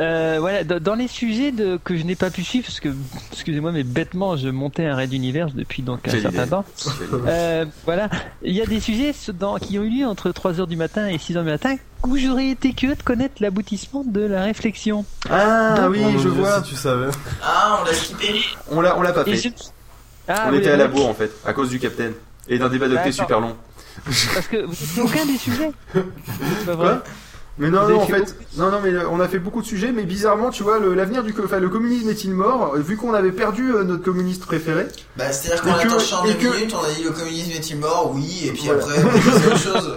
Euh, voilà, dans, dans les sujets de, que je n'ai pas pu suivre, parce que, excusez-moi, mais bêtement, je montais un raid univers depuis donc un certain idée. temps. Euh, voilà, il y a des sujets dans, qui ont eu lieu entre 3h du matin et 6h du matin où j'aurais été curieux de connaître l'aboutissement de la réflexion. Ah Donc, oui, je vois. Si tu savais. Ah, on l'a skippé. On l'a, on l'a pas fait. je- Ah, on oui, était à la bourre en fait, à cause du capitaine. Et d'un débat d'octet super long. Parce que vous aucun des sujets. C'est pas vrai. Quoi? Mais non, non, en fait non, non, mais euh, on a fait beaucoup de sujets, mais bizarrement, tu vois, le- l'avenir du, enfin, le communisme est-il mort Vu qu'on avait perdu euh, notre communiste préféré? Bah, c'est-à-dire qu'on a touché en et deux que- minutes, on a dit le communisme est-il mort? Oui, et puis Voilà. après, on disait autre chose.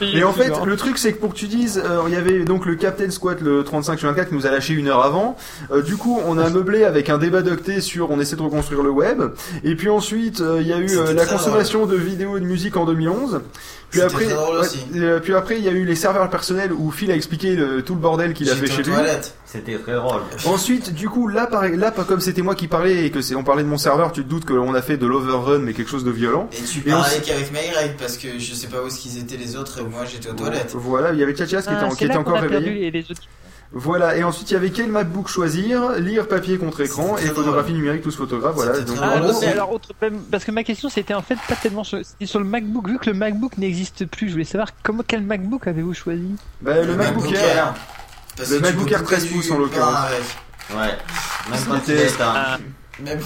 Et en fait, le truc, c'est que pour que tu dises, euh, il y avait donc le Captain Squat, le 35 sur 24, qui nous a lâché une heure avant. Euh, du coup, on a meublé avec un débat d'octet sur on essaie de reconstruire le web. Et puis ensuite, euh, il y a eu euh, la consommation de vidéos et de musique en 2011. Puis après, très drôle ouais, aussi. euh, puis après, il y a eu les serveurs personnels où Phil a expliqué le- tout le bordel qu'il a fait chez lui. C'était très drôle. Ensuite, du coup, là, pareil, là, pas comme c'était moi qui parlais et que c'est, on parlait de mon serveur, tu te doutes qu'on a fait de l'overrun, mais quelque chose de violent. Et tu Et parlais qu'avec Mayride parce que je sais pas où est-ce qu'ils étaient les autres et moi j'étais aux toilettes. Voilà, il y avait Tchatchas qui était, Ah, qui était encore a perdu réveillé. et les autres. Voilà, et ensuite il y avait quel MacBook choisir, lire papier contre écran et photographie numérique tous photographes, voilà. Donc, Ah, aussi. alors autre parce que ma question c'était en fait pas tellement sur, le MacBook vu que le MacBook n'existe plus. Je voulais savoir comment quel MacBook avez-vous choisi? Bah, le, MacBook Air, Parce Le MacBook Air 13 couper pouces, en l'occurrence. avec. Ouais. Même quand C'était- il est un. Ah, Même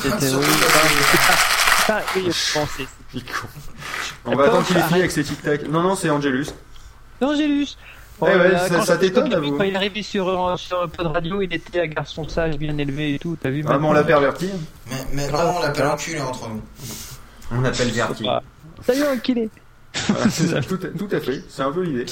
pas est con. On va attendre qu'il ait fini avec ses tic-tac. Non, non, c'est Angelus. c'est Eh ouais, là, ça- ça t'étonne. Quand il est arrivé sur, euh, sur Pod Radio, il était un garçon sage, bien élevé et tout. T'as vu Ah, mais on l'a perverti. Mais maintenant on l'appelle enculé entre nous. On l'appelle Verti. Salut, enculé. Voilà, c'est ça, tout, à- tout à fait, c'est un peu l'idée.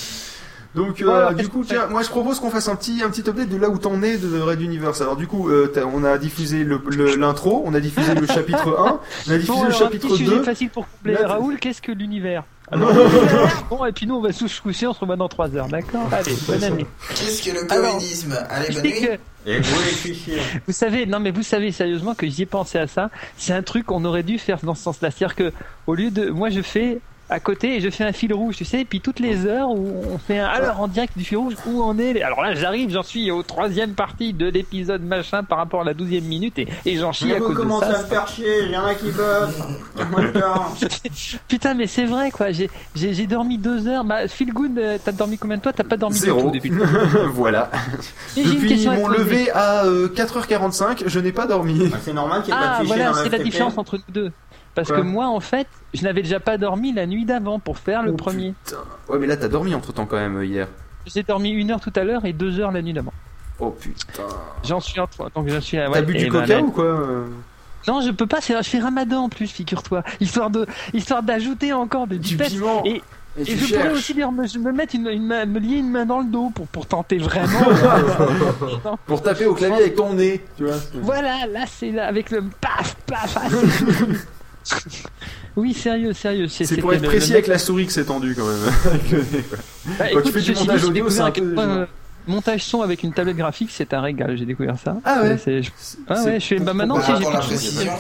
Donc, euh, Voilà, du coup, tiens, moi je propose qu'on fasse un petit, un petit update de là où t'en es de Red Universe. Alors, du coup, euh, on a diffusé le- le- l'intro, on a diffusé le chapitre 1, on a diffusé Bon, le alors, un chapitre petit sujet 2. facile pour coupler. Là, Raoul, qu'est-ce que l'univers? Alors, Bon, et puis nous, on va se coucher, on se revoit dans 3 heures, d'accord Allez, bonne année. Qu'est-ce que le Alors, communisme? Allez, Je bonne nuit. Et vous les fichiers? Vous savez, non mais vous savez sérieusement que j'y ai pensé à ça. C'est un truc qu'on aurait dû faire dans ce sens-là. C'est-à-dire que au lieu de, moi je fais à côté et je fais un fil rouge, tu sais, et puis toutes les heures où on fait un alors en direct du fil rouge où on est. Alors là, j'arrive, j'en suis au troisième partie de l'épisode machin par rapport à la douzième minute et, et j'en chie à vous cause de commencez ça. à me faire chier, il y en a qui bossent. Putain, mais c'est vrai quoi. J'ai j'ai j'ai dormi deux heures. Bah, Feel Good, euh, t'as dormi combien de toi? T'as pas dormi du Zéro. tout depuis. voilà. Et Depuis mon lever à euh, 4h45, je n'ai pas dormi. Ah, C'est normal qu'il n'y ait pas Ah de fichier voilà, c'est la différence entre nous deux. Parce Quoi que moi, en fait, je n'avais déjà pas dormi la nuit d'avant pour faire le Oh, premier. putain. Ouais, mais là t'as dormi entre temps quand même euh, hier. J'ai dormi une heure tout à l'heure et deux heures la nuit d'avant. Oh putain. J'en suis en trois, donc je suis. à- T'as bu du coca ou quoi euh Non, je peux pas. c'est- Je fais Ramadan en plus, figure-toi, histoire de, histoire d'ajouter encore de Du piment. Et, Et et tu je pourrais aussi dire, me, me mettre une, me lier une main dans le dos pour pour tenter vraiment. euh, non. Pour taper au clavier avec ton nez, tu vois. Voilà, là c'est là avec le paf paf. ah, oui, sérieux, sérieux. C'est pour être précis le avec la souris que c'est tendu quand même. Bah, Quand écoute, tu fais du montage audio, c'est un peu euh, Montage son avec une tablette graphique, c'est un régal. J'ai découvert ça. Ah ouais. Ah ouais, je fais. Bah maintenant, Par tu sais, j'ai précision.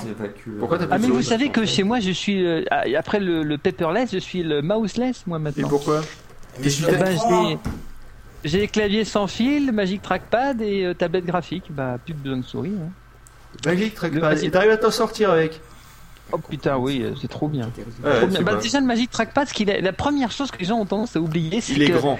Pourquoi t'as Ah pas de mais vous savez que chez moi je suis euh, après le, le paperless je suis le mouseless moi Et maintenant. pourquoi Mais je Eh ben, j'ai clavier sans fil, Magic Trackpad et euh, tablette graphique. Bah plus besoin de souris. hein. Magic Trackpad. Et t'arrives à t'en sortir avec Oh putain oui euh, c'est trop bien. Ouais, Trop bien. c'est Bah, pas- déjà le Magic Trackpad, ce qu'il est- la première chose que les gens ont tendance à oublier, c'est Il est que grand.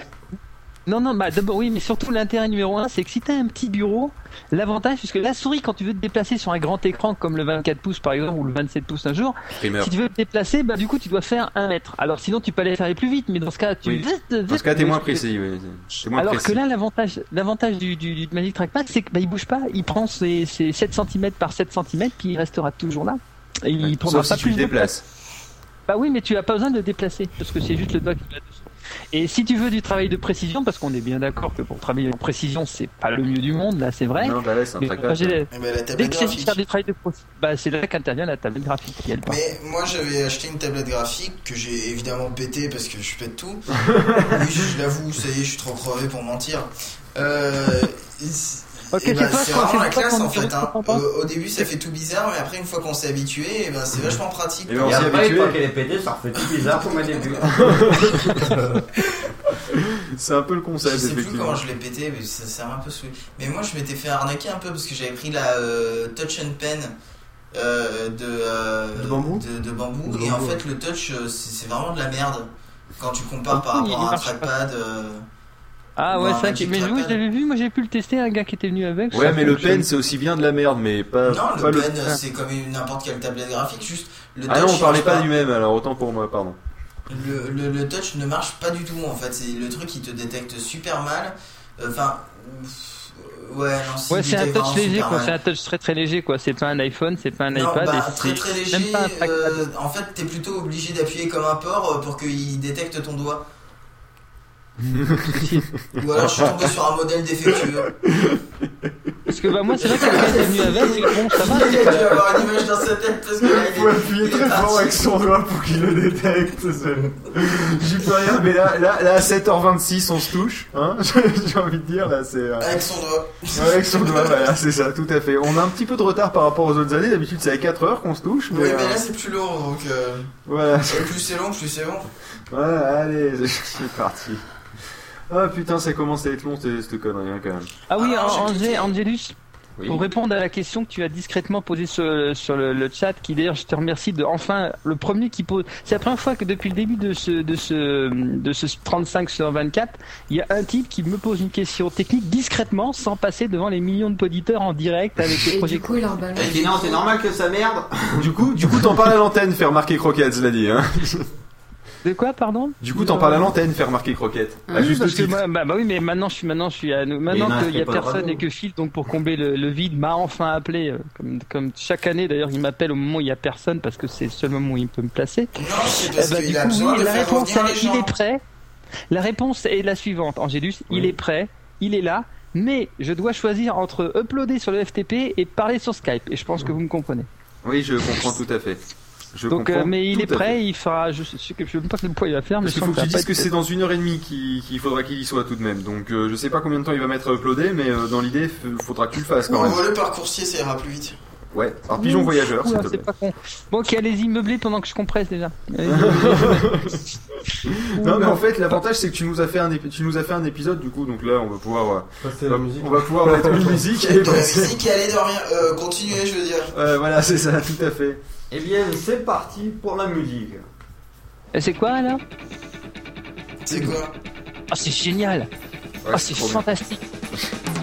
non non bah d'abord oui mais surtout l'intérêt numéro un c'est que si t'as un petit bureau, l'avantage puisque la souris quand tu veux te déplacer sur un grand écran comme le 24 pouces par exemple ou le 27 pouces un jour, Primeur. si tu veux te déplacer bah du coup tu dois faire un mètre. Alors sinon tu peux aller faire plus vite mais dans ce cas tu Oui. Dans ce cas, t'es moins précis. oui. T'es moins Alors précis. que là, l'avantage, l'avantage du, du, du Magic Trackpad, c'est que bah, il bouge pas. Il prend ses, ses 7 cm par 7 cm, puis il restera toujours là. Et il Ouais. prendra Sauf pas si tu plus le de déplaces. Bah oui, mais tu as pas besoin de le déplacer, parce que c'est juste le doigt qui va dessus. Et si tu veux du travail de précision, parce qu'on est bien d'accord que pour travailler en précision, c'est pas le mieux du monde, là, c'est vrai. Non, bah là, c'est un la Dès que graphique. faire du travail de précision, bah c'est là qu'intervient la tablette graphique. qui, elle, part. Mais moi j'avais acheté une tablette graphique que j'ai évidemment pété parce que je pète tout. oui, je l'avoue, ça y est, je suis trop crevé pour mentir. Euh, Ok, bah, c'est vraiment c'est la classe en fait. Hein. Au, au début ça fait tout bizarre, mais après une fois qu'on s'est habitué, et ben, c'est vachement pratique. Et ben, on Et après, une habitué. fois qu'elle est pétée, ça refait tout bizarre comme au début. C'est un peu le concept, Je sais plus comment je l'ai pété, mais ça sert un peu saoulé. Mais moi, je m'étais fait arnaquer un peu parce que j'avais pris la euh, Touch and Pen euh, de, euh, De bambou de, de bambou, De et en bambou, fait, le touch, euh, c'est c'est vraiment de la merde quand tu compares par Ah, il rapport à un trackpad. Ah ou ouais, Magic mais je l'avais vu, moi j'ai pu le tester, un gars qui était venu avec. Ouais, ça mais le pen, c'est aussi bien de la merde, mais pas. Non, le pen, c'est comme n'importe quelle tablette graphique, juste le Ah touch. non, on parlait pas du même, alors autant pour moi, pardon. Le, le, le touch ne marche pas du tout en fait, c'est le truc qui te détecte super mal. Enfin, euh, ouais, non, si, Ouais, c'est un touch léger quoi, c'est un touch très très léger quoi, c'est pas un iPhone, c'est pas un Non, iPad. bah, et très très même léger. pas un trackpad. euh, en fait, t'es plutôt obligé d'appuyer comme un porc euh, pour qu'il détecte ton doigt. Ou alors je suis tombé sur un modèle défectueux. Parce que bah moi c'est vrai que quelqu'un était venu avec, et bon ça va. Il a c'est dû avoir une image dans sa tête parce que là, il Faut est- appuyer est très parti. fort avec son doigt pour qu'il le détecte. c'est- J'y peux rien, mais là, là, là, à 7h26, on se touche, hein. J'ai envie de dire, là, c'est. euh, Avec son doigt. ouais, avec son doigt, voilà, c'est ça, tout à fait. On a un petit peu de retard par rapport aux autres années. D'habitude, c'est à 4 heures qu'on se touche, mais. Oui, euh, mais là c'est plus long donc. euh, Voilà. et plus c'est long, plus c'est bon. Voilà, allez, c'est parti. Ah putain, ça commence à être long, cette connerie, hein, quand même. Ah oui, Ah. Angé- Angelus, Oui. pour répondre à la question que tu as discrètement posée sur, le- sur le, le chat, qui d'ailleurs je te remercie de enfin le premier qui pose. C'est la première fois que depuis le début de ce de ce de ce 35 sur 24, il y a un type qui me pose une question technique discrètement, sans passer devant les millions de auditeurs en direct avec les Et du coup, il leur balance. Et non, c'est normal que ça merde? Du coup, du coup, t'en parles à l'antenne, faire marquer croquette, cela dit, hein. De quoi, pardon Du coup, t'en parles à l'antenne, faire marquer croquette. À Oui, juste parce que moi, bah, bah oui, mais maintenant je suis maintenant je suis à nous. Maintenant qu'il y a est personne et que Phil, donc pour combler le, le vide, m'a enfin appelé. euh, Comme, comme chaque année d'ailleurs, il m'appelle au moment où il y a personne parce que c'est le seul moment où il peut me placer. Non, parce qu'il du a coup, besoin oui, de la réponse, les il est prêt. La réponse est la suivante, Angélus. Il est prêt, il est là, mais je dois choisir entre uploader sur le FTP et parler sur Skype. Et je pense que vous me comprenez. Oui, je comprends tout à fait. Je Donc, euh, mais il est prêt, il fera. Je sais, je sais même pas quel poids il va faire, mais Parce je qu'il faut que tu dises que c'est dans une heure et demie qu'il faudra qu'il y soit tout de même. Donc euh, je sais pas combien de temps il va mettre à uploader, mais euh, dans l'idée, f- faudra que tu le fasses Ou quand même. envoie-le par coursier, ça ira plus vite. Ouais, par pigeon Ouh, voyageur, s'il oula, te c'est plaît. pas con. Bon, ok, allez-y, meublez pendant que je compresse déjà. Non mais en fait l'avantage c'est que tu nous as fait un épi- tu nous as fait un épisode du coup donc là on va pouvoir euh, Passer la musique. on va pouvoir mettre une musique et la musique et aller dormir. Euh, continuez, je veux dire. Voilà c'est ça tout à fait. Eh bien, c'est parti pour la musique. Et c'est quoi là? C'est quoi? Ah, c'est génial. Ouais, Ah, c'est fantastique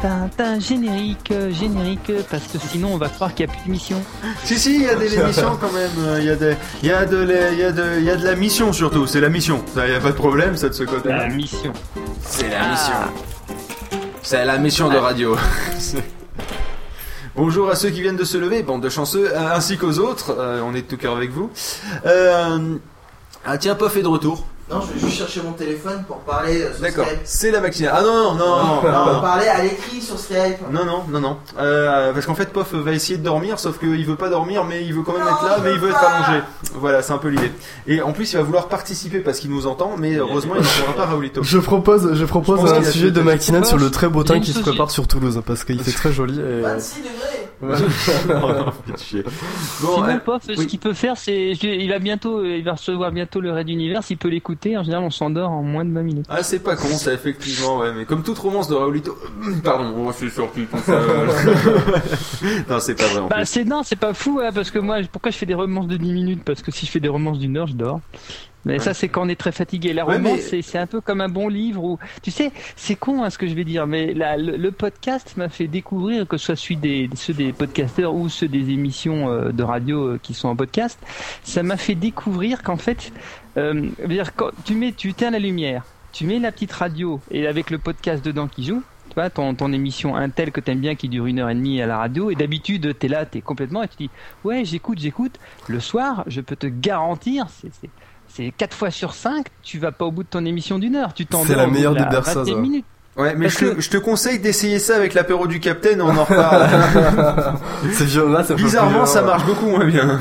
Tintin, générique, euh, générique, parce que sinon on va croire qu'il n'y a plus d'émission. Si, si, il y a des émissions quand même. Il y, a des- il y, a de la- il y, a de- il y a de la mission surtout. C'est la mission. Il n'y a pas de problème, ça de ce côté. La mission. C'est la Ah. mission. C'est la mission de radio. Bonjour à ceux qui viennent de se lever, bande de chanceux, euh, ainsi qu'aux autres. Euh, on est de tout cœur avec vous. Euh, Ah tiens, Pof est de retour. Non, je vais juste chercher mon téléphone pour parler euh, sur D'accord, Skype. c'est la matinale. Ah non, non, non, non, On va non. parler à l'écrit sur Skype. Non, non, non, non. Euh, parce qu'en fait, Pof va essayer de dormir, sauf qu'il veut pas dormir, mais il veut quand même être là, mais il veut être allongé. Voilà, c'est un peu l'idée. Et en plus, il va vouloir participer parce qu'il nous entend, mais heureusement, il ne pourra pas Raoulito. Je propose, je propose pense un qu'il a sujet fait- de matinale sur le très beau Il y a temps une qui se société- prépare sur Toulouse parce qu'il fait très joli. Et... 26 degrés. Oh. Bon, Sinon, euh, Pof, ce qu'il peut faire, c'est, je- il va bientôt, il va recevoir bientôt le Raid Univers. Il peut l'écouter. En général, on s'endort en moins de 20 minutes. Ah, c'est pas con, ça, effectivement, ouais, mais comme toute romance de Raoulito. Pardon, on suis sorti tout seul. non, c'est pas vrai en Bah, c'est non, c'est pas fou, hein, parce que moi, pourquoi je fais des romances de 10 minutes? Parce que si je fais des romances d'une heure, je dors. Mais ça, c'est quand on est très fatigué. La Ouais, romance, mais- c'est, un peu comme un bon livre où, tu sais, c'est con hein, ce que je vais dire, mais la- le, le podcast m'a fait découvrir que ce soit celui des, ceux des podcasteurs ou ceux des émissions euh, de radio euh, qui sont en podcast, ça m'a fait découvrir qu'en fait, euh, dire, quand tu mets, tu éteins la lumière, tu mets la petite radio et avec le podcast dedans qui joue, tu vois, ton, ton émission Intel que t'aimes bien qui dure une heure et demie à la radio, et d'habitude t'es là, t'es complètement, et tu dis, ouais, j'écoute, j'écoute. Le soir, je peux te garantir, c'est, c'est, c'est 4 fois sur 5, tu vas pas au bout de ton émission d'une heure, tu t'endors C'est la meilleure des la berceuses, 21 ouais. mais je, te- que- je te conseille d'essayer ça avec l'apéro du Capitaine, on en reparle. c'est violent, là, ça fait Bizarrement, ça marche beaucoup moins bien.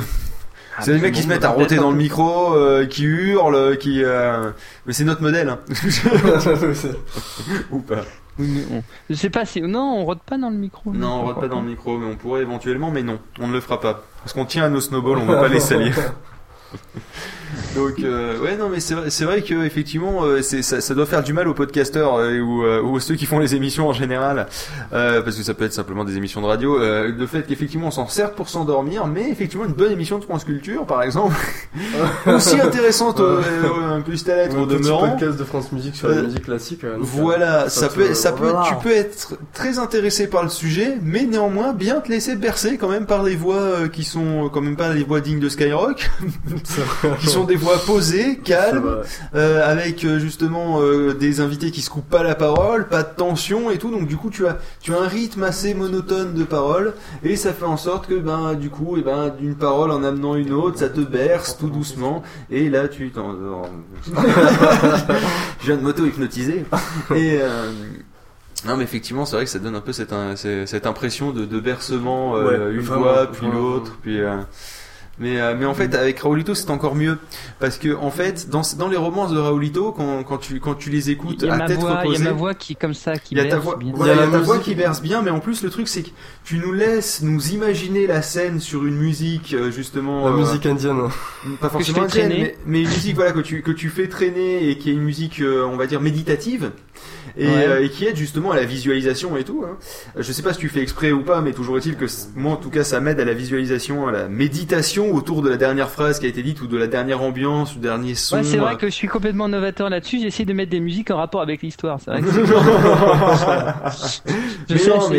Ah, c'est les mecs qui se mettent à roter dans le micro, euh, qui hurlent, qui. euh, Mais c'est notre modèle. Hein. Ou pas. On- Je sais pas si, non, on rote pas dans le micro. Non, on rote pas dans le micro, mais on pourrait éventuellement, mais non, on ne le fera pas. Parce qu'on tient à nos snowballs, on veut pas les salir. Donc euh, ouais non mais c'est vrai, vrai que effectivement euh, ça, ça doit faire du mal aux podcasteurs euh, ou, euh, ou ceux qui font les émissions en général euh, parce que ça peut être simplement des émissions de radio euh, le fait qu'effectivement on s'en sert pour s'endormir mais effectivement une bonne émission de France Culture par exemple aussi intéressante un plus à l'être au demeurant podcast de France Musique sur la musique classique. euh, voilà, ça, peut, ça peut, tu peux être très intéressé par le sujet, mais néanmoins bien te laisser bercer quand même par les voix qui sont quand même pas des voix dignes de Skyrock, qui sont des voix posées, calmes, euh, avec euh, justement euh, des invités qui se coupent pas la parole, pas de tension et tout. Donc du coup tu as, tu as un rythme assez monotone de parole et ça fait en sorte que ben du coup et ben d'une parole en amenant une autre, ça te berce tout doucement et là tu t'endors. Je viens de m'auto-hypnotiser. Et euh, non, mais effectivement, c'est vrai que ça donne un peu cette, cette impression de, de bercement, Ouais, une vraiment, voix, puis l'autre, puis. Mais, euh, mais en fait, avec Raoulito, c'est encore mieux. Parce que, en fait, dans, dans les romances de Raoulito, quand, quand, tu, quand tu les écoutes Il y a à ma tête voix, il y a reposée. ma voix qui, comme ça, qui Il y a ta berce voix, bien. voilà, il y a la ta voix qui berce bien, mais en plus le truc c'est que tu nous laisses nous imaginer la scène sur une musique euh, justement. La euh, musique indienne. Pas forcément indienne, mais, mais une musique voilà que tu que tu fais traîner et qui est une musique euh, on va dire méditative. Et, Ouais. euh, et qui aide justement à la visualisation et tout. Hein. Euh, Je sais pas si tu fais exprès ou pas, mais toujours est-il que moi en tout cas ça m'aide à la visualisation, à la méditation autour de la dernière phrase qui a été dite ou de la dernière ambiance, du dernier son. Ouais, c'est vrai euh, que je suis complètement novateur là-dessus. J'essaie de mettre des musiques en rapport avec l'histoire. C'est vrai que Je mais non,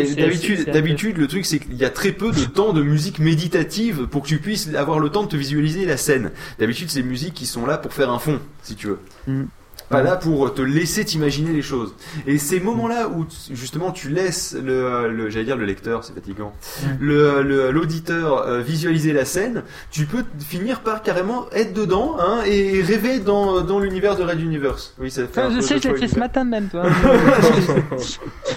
d'habitude, le truc c'est qu'il y a très peu de temps de musique méditative pour que tu puisses avoir le temps de te visualiser la scène. D'habitude, c'est des musiques qui sont là pour faire un fond, si tu veux. Mm. Pas là pour te laisser t'imaginer les choses. Et ces moments-là où tu- justement tu laisses le, le j'allais dire le lecteur, c'est fatigant, le le- l'auditeur euh, visualiser la scène, tu peux finir par carrément être dedans hein, et rêver dans, dans l'univers de Red Universe. Oui, ça fait Enfin, un je peu sais, je l'ai fait ce matin même, toi.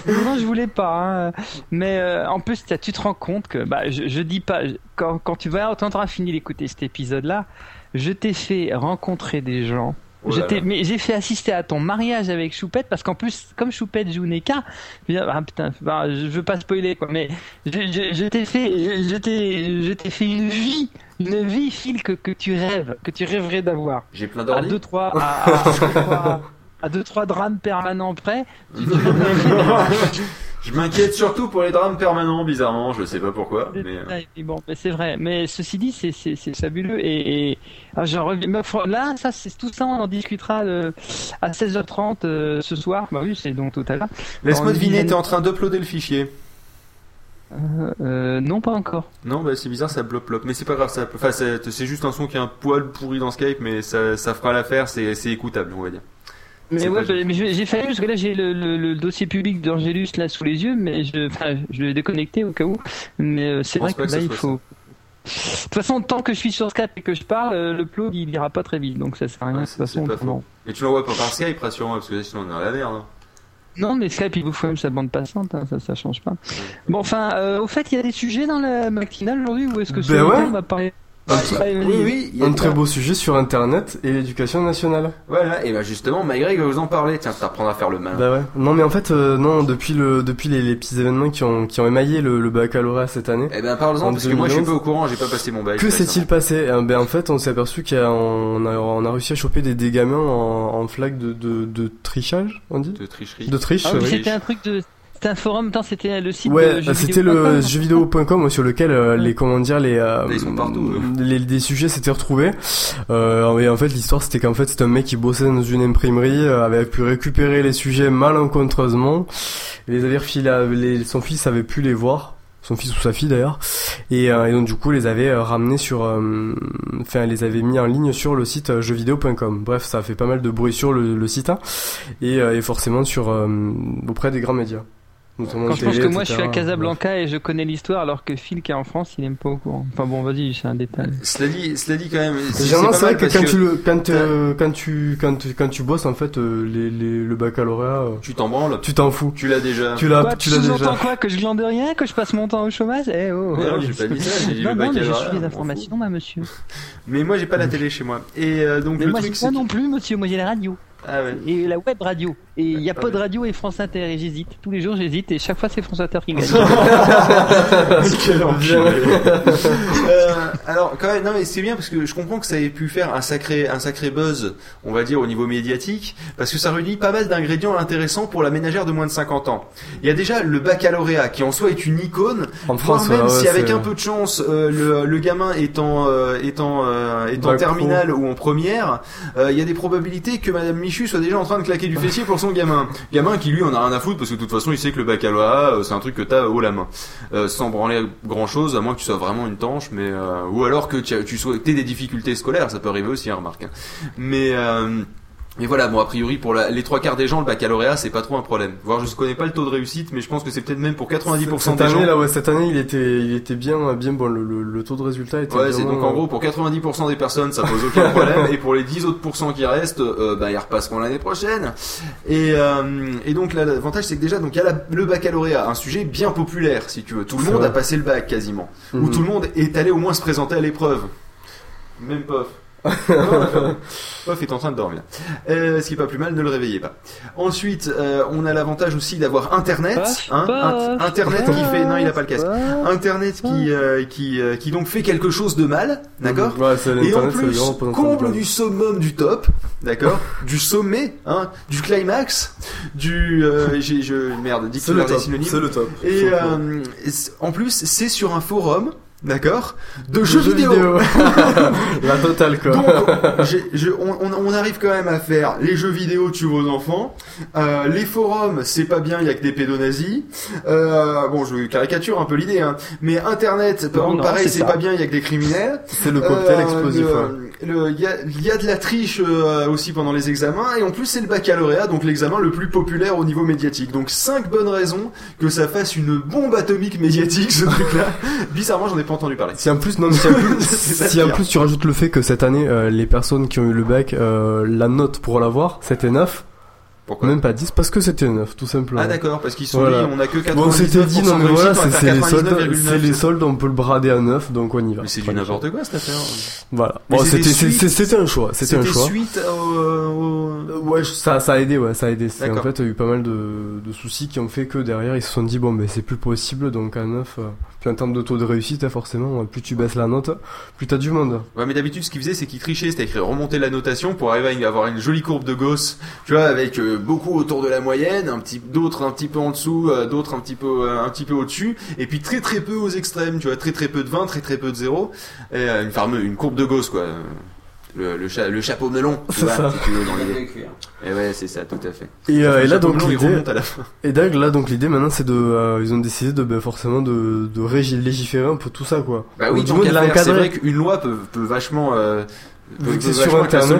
non, je voulais pas. hein. Mais euh, en plus, tu te rends compte que, bah, je, je dis pas, quand, quand tu vas, quand t'auras fini d'écouter cet épisode-là, je t'ai fait rencontrer des gens. Oh mais j'ai fait assister à ton mariage avec Choupette parce qu'en plus, comme Choupette joue Neka, je veux dire, ah, putain, bah, je veux pas spoiler quoi, mais je, je, je t'ai fait, je, je t'ai, fait une vie, une vie, Phil, que, que tu rêves, que tu rêverais d'avoir. J'ai plein À d'ordi. deux trois, à, à, à deux, trois- à deux trois drames permanents près. tu- tu rêverais- Je m'inquiète surtout pour les drames permanents, bizarrement, je sais pas pourquoi. Mais... euh, Ouais, et bon, mais c'est vrai. Mais ceci dit, c'est c'est c'est fabuleux et, et ah, j'en reviens. mais faut- Là, ça, c'est tout ça, on en discutera euh, à 16h30 euh, ce soir. Bah oui, c'est donc tout à l'heure. Laisse-moi deviner, t'es en train d'uploader le fichier. Euh, non, pas encore. Non, bah c'est bizarre, ça bloque bloque. Mais c'est pas grave, ça, enfin, c'est c'est juste un son qui est un poil pourri dans Skype, mais ça, ça fera l'affaire, c'est c'est écoutable, on va dire. Mais ouais, pas j'ai fallu parce que là j'ai le, le, le dossier public d'Angélus là sous les yeux, mais je, enfin, je l'ai déconnecté au cas où. Mais euh, c'est vrai que que là il faut. De toute façon, tant que je suis sur Skype et que je parle, euh, le plot il ira pas très vite, donc ça sert à rien. de toute façon, pas. Et tu l'envoies pas par Skype, rassure-moi, parce que sinon on est dans la merde. hein. Non, mais Skype, il vous faut même sa bande passante, hein, ça, ça change pas. Bon, enfin, euh, au fait, il y a des sujets dans la matinale aujourd'hui, ou est-ce que Ben ce ouais. on va parler Un, Oui, oui, il y a un de très ça. beau sujet sur Internet et l'éducation nationale. Voilà, et bah justement, Mygreg va vous en parler. Tiens, t'apprendras à faire le malin. Bah ouais. Non mais en fait euh, non depuis le depuis les, les petits événements qui ont qui ont émaillé le, le baccalauréat cette année. Eh ben parle-en, en parce que moi je suis 2011. pas au courant, j'ai pas passé mon bac. Que s'est-il passé? Euh, Ben en fait on s'est aperçu qu'on a, on a réussi à choper des, des gamins en, en flaque de, de, de trichage on dit? De tricherie. De triche. Ah oui, oui. c'était un truc de. C'était un forum, c'était le site Ouais, de c'était le jeuxvideo.com. sur lequel euh, les comment dire les euh, Ils sont partout, eux. les des sujets s'étaient retrouvés. Euh, et en fait l'histoire c'était qu'en fait c'était un mec qui bossait dans une imprimerie euh, avait pu récupérer les sujets malencontreusement, et les avait refilés à- les, son fils avait pu les voir. Son fils ou sa fille d'ailleurs, et, euh, et donc du coup les avait euh, ramenés sur, euh, enfin les avait mis en ligne sur le site euh, jeuxvideo.com. Bref, ça a fait pas mal de bruit sur le, le site hein, et, euh, et forcément sur euh, auprès des grands médias. Notamment Quand je pense télé, que moi je suis à etc. Casablanca et je connais l'histoire alors que Phil qui est en France il aime pas au courant. Enfin bon vas-y c'est un détail. Cela dit, cela dit quand même. Généralement, pas c'est vrai que quand tu le, quand, euh, quand tu, quand tu, quand tu bosses, en fait, euh, les, les, le baccalauréat, euh, Tu t'en branles. tu t'en fous. Tu l'as déjà. Tu l'as, Quoi, tu tu l'as déjà. quoi Que je glande rien Que je passe mon temps au chômage Eh oh, Mais non, oh, j'ai pas dit ça, j'ai dit non, le non, mais je suis des on informations, ma monsieur. Mais moi j'ai pas la télé chez moi. Et euh, donc Mais le moi truc c'est. non plus, monsieur. Moi j'ai la radio. Ah ouais. Et la web radio. Et il y a Ah pas de radio et France Inter et j'hésite. Tous les jours j'hésite et chaque fois c'est France Inter qui gagne. Euh, alors quand même, non mais c'est bien parce que je comprends que ça ait pu faire un sacré, un sacré buzz, on va dire au niveau médiatique, parce que ça réunit pas mal d'ingrédients intéressants pour la ménagère de moins de 50 ans. Il y a déjà le baccalauréat qui en soi est une icône, En France, même ouais, si avec un peu de chance euh, le, le gamin est en, euh, est en, euh, est en Bac pro. terminale ou en première, euh, il y a des probabilités que Madame Soit déjà en train de claquer du fessier pour son gamin. Gamin qui lui en a rien à foutre parce que de toute façon il sait que le baccalauréat euh, c'est un truc que t'as haut la main, euh, sans branler grand chose à moins que tu sois vraiment une tanche, mais euh, ou alors que tu, sois, des difficultés scolaires, ça peut arriver aussi, hein, remarque. hein. Mais mais voilà, bon, a priori, pour la- les trois quarts des gens, le baccalauréat, c'est pas trop un problème. Voire, je connais pas le taux de réussite, mais je pense que c'est peut-être même pour 90% Cette des gens. année, là, ouais, cette année, il était, il était bien, bien bon. Le, le, le taux de résultat était Ouais, c'est donc en gros pour 90% des personnes ça pose aucun problème et pour les 10 autres pourcents qui restent, euh, bah ils repasseront l'année prochaine. Et, euh, et donc là l'avantage c'est que déjà donc il y a la- le baccalauréat, un sujet bien populaire si tu veux. Tout le monde vrai. a passé le bac quasiment, ou Mhm. tout le monde est allé au moins se présenter à l'épreuve. Même pas. Pof est en train de dormir. Euh, ce qui est pas plus mal, ne le réveillez pas. Ensuite, euh, on a l'avantage aussi d'avoir Internet. Pof, hein, pof, Internet qui fait... Non, il a pas le casque. Internet qui, euh, qui, euh, qui donc fait quelque chose de mal, d'accord. Ouais, Et en plus, comble du summum du top, d'accord Du sommet, hein, du climax, du... Euh, j'ai, je, merde, C'est le dictionnaire des top, synonymes. c'est le top. Et euh, en plus, c'est sur un forum, d'accord De jeux, jeux vidéo. vidéo. La totale, quoi. Donc, on, on- on arrive quand même à faire les jeux vidéo tuent vos enfants, euh, les forums c'est pas bien, il y a que des pédonazis. Euh, bon, je caricature un peu l'idée, hein. mais Internet, par Non, contre, non, pareil, c'est pas bien, il y a que des criminels. C'est le cocktail Euh, explosif, ouais. y, il y a de la triche euh, aussi pendant les examens et en plus c'est le baccalauréat, donc l'examen le plus populaire au niveau médiatique. Donc cinq bonnes raisons que ça fasse une bombe atomique médiatique ce truc-là. Bizarrement, j'en ai pas entendu parler. Si en plus, non, mais si en si plus tu rajoutes le fait que cette année, euh, les personnes qui ont eu le bac, euh, la note pour l'avoir, c'était 9. Pourquoi Même pas 10, parce que c'était 9, tout simplement. Ah d'accord, parce qu'ils sont Voilà. dit on a que 99% Bon, c'était dit, non, mais voilà, on c'est les soldes, 99,9, c'est les c'est- soldes, on peut le brader à 9, donc on y va. Mais c'est du n'importe quoi cette affaire. Voilà. Mais Bon, c'était un choix, c'était un choix. suite au, Ouais, ça, ça a aidé, ouais, ça a aidé. C'est- En fait, il y a eu pas mal de, de soucis qui ont fait que derrière, ils se sont dit, bon, ben, c'est plus possible, donc à 9, euh, puis en termes de taux de réussite, hein, forcément, plus tu baisses la note, plus t'as du monde. Ouais, mais d'habitude, ce qu'ils faisaient, c'est qu'ils trichaient, c'était écrit remonter la notation pour arriver à avoir une jolie courbe de Gauss, tu vois, avec euh, beaucoup autour de la moyenne, un petit, d'autres un petit peu en dessous, euh, d'autres un petit peu, euh, un petit peu au-dessus, et puis très très peu aux extrêmes, tu vois, très très peu de 20, très très peu de 0, et euh, une fameuse, une courbe de Gauss, quoi. Le, le, cha- le chapeau melon, tu C'est vois, ça. si tu veux, dans l'idée. Et ouais, c'est ça, tout à fait. Et, euh, là, donc, l'idée, et donc, là, donc, l'idée, maintenant, c'est de, euh, ils ont décidé de, ben, forcément, de, de régi- légiférer un peu tout ça, quoi. Bah Ou oui, faire, c'est vrai qu'une loi peut, peut vachement, euh, peut, Vu que c'est sur Internet,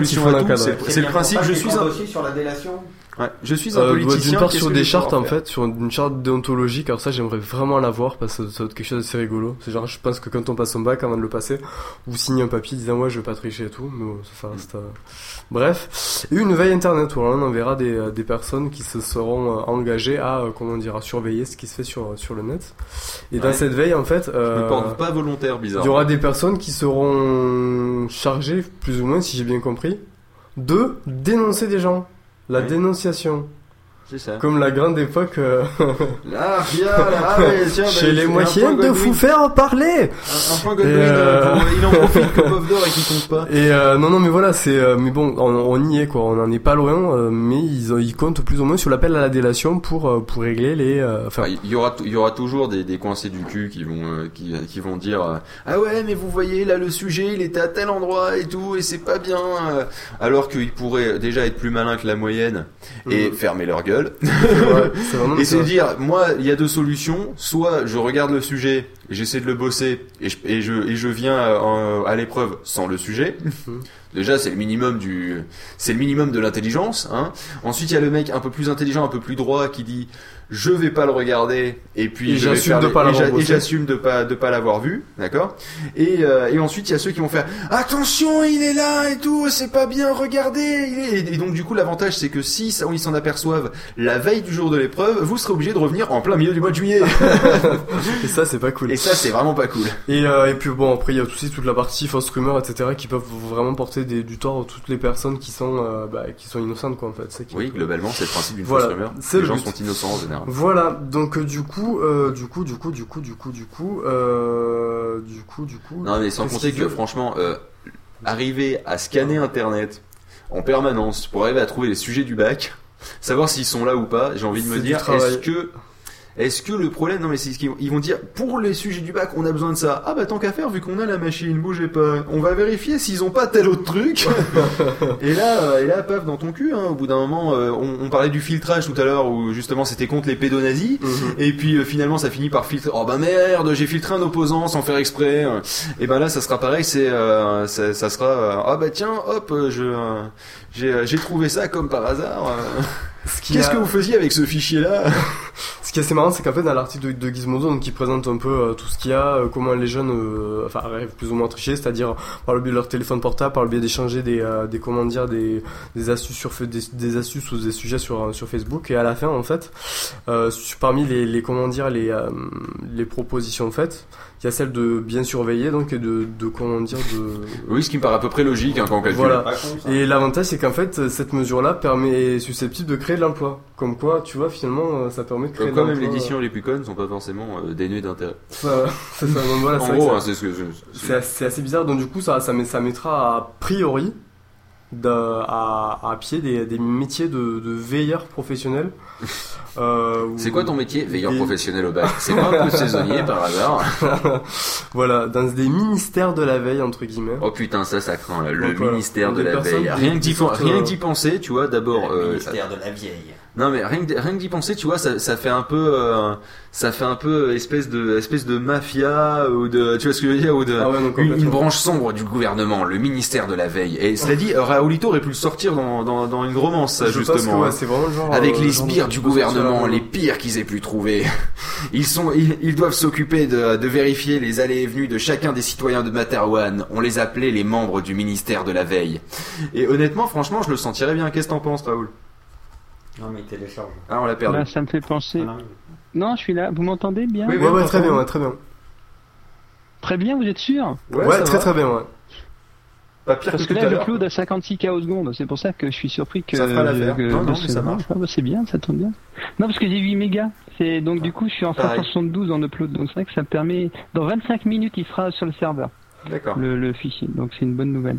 c'est, c'est le principe, je suis un, aussi sur la délation. Ouais, je suis un Euh, politicien. D'une part sur des je chartes en fait, sur une charte déontologique, alors ça j'aimerais vraiment l'avoir parce que ça va être quelque chose d'assez rigolo. C'est genre je pense que quand on passe son bac avant de le passer, vous signez un papier disant ouais je vais pas tricher et tout, mais bon, ça, reste... euh, Bref, et une veille internet où là, on enverra des, euh, des personnes qui se seront euh, engagées à, euh, comment dire, à surveiller ce qui se fait sur, sur le net. Et dans cette veille en fait, Je euh, me porte pas volontaire, bizarre. il y aura des personnes qui seront chargées, plus ou moins si j'ai bien compris, de dénoncer des gens. La dénonciation. C'est ça. Comme la grande époque euh, Là, viens, là, ah tiens, bah, chez les point de vous faire parler. Un, un point Godwin, euh, euh, pour- il en profite que Pov d'or et qu'il compte pas. Et euh, non non mais voilà c'est euh, mais bon on, on y est quoi on en est pas loin euh, mais ils ils comptent plus ou moins sur l'appel à la délation pour euh, pour régler les enfin Enfin, il y aura, il y aura toujours des, des coincés du cul qui vont, euh, qui, qui vont dire euh, ah ouais mais vous voyez là le sujet il était à tel endroit et tout et c'est pas bien euh, alors qu'ils pourraient déjà être plus malins que la moyenne et fermer leur gueule Et se dire moi il y a deux solutions soit je regarde le sujet et j'essaie de le bosser et je et je, et je viens euh, en- à l'épreuve sans le sujet Mhm. Déjà, c'est le minimum du, c'est le minimum de l'intelligence. Hein. Ensuite, il y a le mec un peu plus intelligent, un peu plus droit, qui dit je vais pas le regarder et puis Et j'assume de de pas de pas l'avoir vu, d'accord? Et euh, et ensuite, il y a ceux qui vont faire attention, il est là et tout, c'est pas bien, regardez. Il est... Et donc du coup, l'avantage c'est que si ça, ils s'en aperçoivent la veille du jour de l'épreuve, vous serez obligé de revenir en plein milieu du mois de juillet. et ça c'est pas cool et ça, c'est vraiment pas cool. et euh, et puis bon après il y a aussi toute la partie fausse rumeur etc qui peuvent vraiment porter des, du tort à toutes les personnes qui sont euh, bah, qui sont innocentes quoi en fait Oui, globalement, c'est le principe d'une Voilà, fausse rumeur. Les le gens but. sont innocents en général. Voilà, donc euh, du coup, euh, du coup, du coup, du coup, du coup, du coup, euh, du coup, du coup. Non, mais sans compter que franchement, euh, arriver à scanner Internet en permanence pour arriver à trouver les sujets du bac, savoir s'ils sont là ou pas, j'ai envie de me du dire, est-ce que, est-ce que le problème, non mais c'est ce qu'ils ils vont dire, pour les sujets du bac, on a besoin de ça. Ah bah tant qu'à faire, vu qu'on a la machine, bougez pas, on va vérifier s'ils ont pas tel autre truc. et là, euh, et là, paf, dans ton cul, hein, au bout d'un moment, euh, on, on parlait du filtrage tout à l'heure où justement c'était contre les pédonazis. Mhm. Et puis euh, finalement ça finit par filtrer. Oh bah merde, j'ai filtré un opposant sans faire exprès. Et ben là ça sera pareil, c'est euh, ça, ça sera euh, ah bah tiens, hop, euh, je euh, j'ai euh, j'ai trouvé ça comme par hasard. Qu'est-ce a- que vous faisiez avec ce fichier là Ce qui est assez marrant, c'est qu'en fait, dans l'article de, de Gizmodo, donc, présente un peu euh, tout ce qu'il y a, euh, comment les jeunes, euh, enfin, arrivent plus ou moins à tricher, c'est-à-dire par le biais de leur téléphone portable, par le biais d'échanger des, des, comment dire, des, des astuces sur, des, des astuces ou des sujets sur, sur Facebook, et à la fin, en fait, parmi les, les, comment dire, les, les propositions faites, il y a celle de bien surveiller, donc, et de, de, comment dire, de, Oui, ce qui me paraît à peu près logique hein, quand on calcule. voilà. Et l'avantage, c'est qu'en fait, cette mesure-là permet, est susceptible de créer de l'emploi. Comme quoi, tu vois, finalement, euh, ça permet de créer Comme de quoi, même l'emploi. les décisions les plus connes sont pas forcément euh, dénuées d'intérêt. Ça, c'est ça, donc voilà, en gros, hein, c'est ce que je. c'est assez, assez bizarre. Donc du coup, ça, ça, met- ça mettra a priori à, à pied des, des métiers de, de veilleurs professionnels. Euh, C'est quoi ton métier Veilleur des- professionnel au bac. C'est pas un peu saisonnier par hasard? Voilà, dans des ministères de la veille entre guillemets. Oh putain, ça, ça craint là. Le Donc, voilà. ministère de la veille. Rien que d'y euh, d'y penser, tu vois, d'abord. Le euh, ministère de la vieille. Non mais rien que, rien que d'y penser, tu vois, ça, ça fait un peu, euh, ça fait un peu espèce de, espèce de mafia ou de, tu vois ce que je veux dire, ou de Ah ouais, une, branche sombre du gouvernement, le ministère de la veille. Et cela dit, Raoulito aurait pu le sortir dans, dans, dans une romance, ça, justement. ouais, hein. c'est vraiment le genre, Avec euh, les sbires du gouvernement, les pires qu'ils aient pu trouver. Ils sont, ils, ils doivent s'occuper de, de vérifier les allées et venues de chacun des citoyens de Materwan. On les appelait les membres du ministère de la veille. Et honnêtement, franchement, je le sentirais bien. Qu'est-ce que t'en penses, Raoul? Non, mais il télécharge. Ah, on l'a perdu. Bah, ça me fait penser. Non, je suis là. Vous m'entendez bien Ouais, ouais, très bien, ouais, très bien. Très bien, vous êtes sûr Ouais, très très bien, ouais. Pas pire Parce que là, je upload à 56K au seconde. C'est pour ça que je suis surpris que. Ça fera l'affaire. que- Non, non, que mais ça marche. Ah, bah, c'est bien, ça tombe bien. Non, parce que j'ai 8 mégas. C'est donc du coup, je suis en Pareil. 572 en upload. Donc c'est vrai que ça me permet. Dans 25 minutes, il sera sur le serveur. D'accord. Le, le fichier. Donc c'est une bonne nouvelle.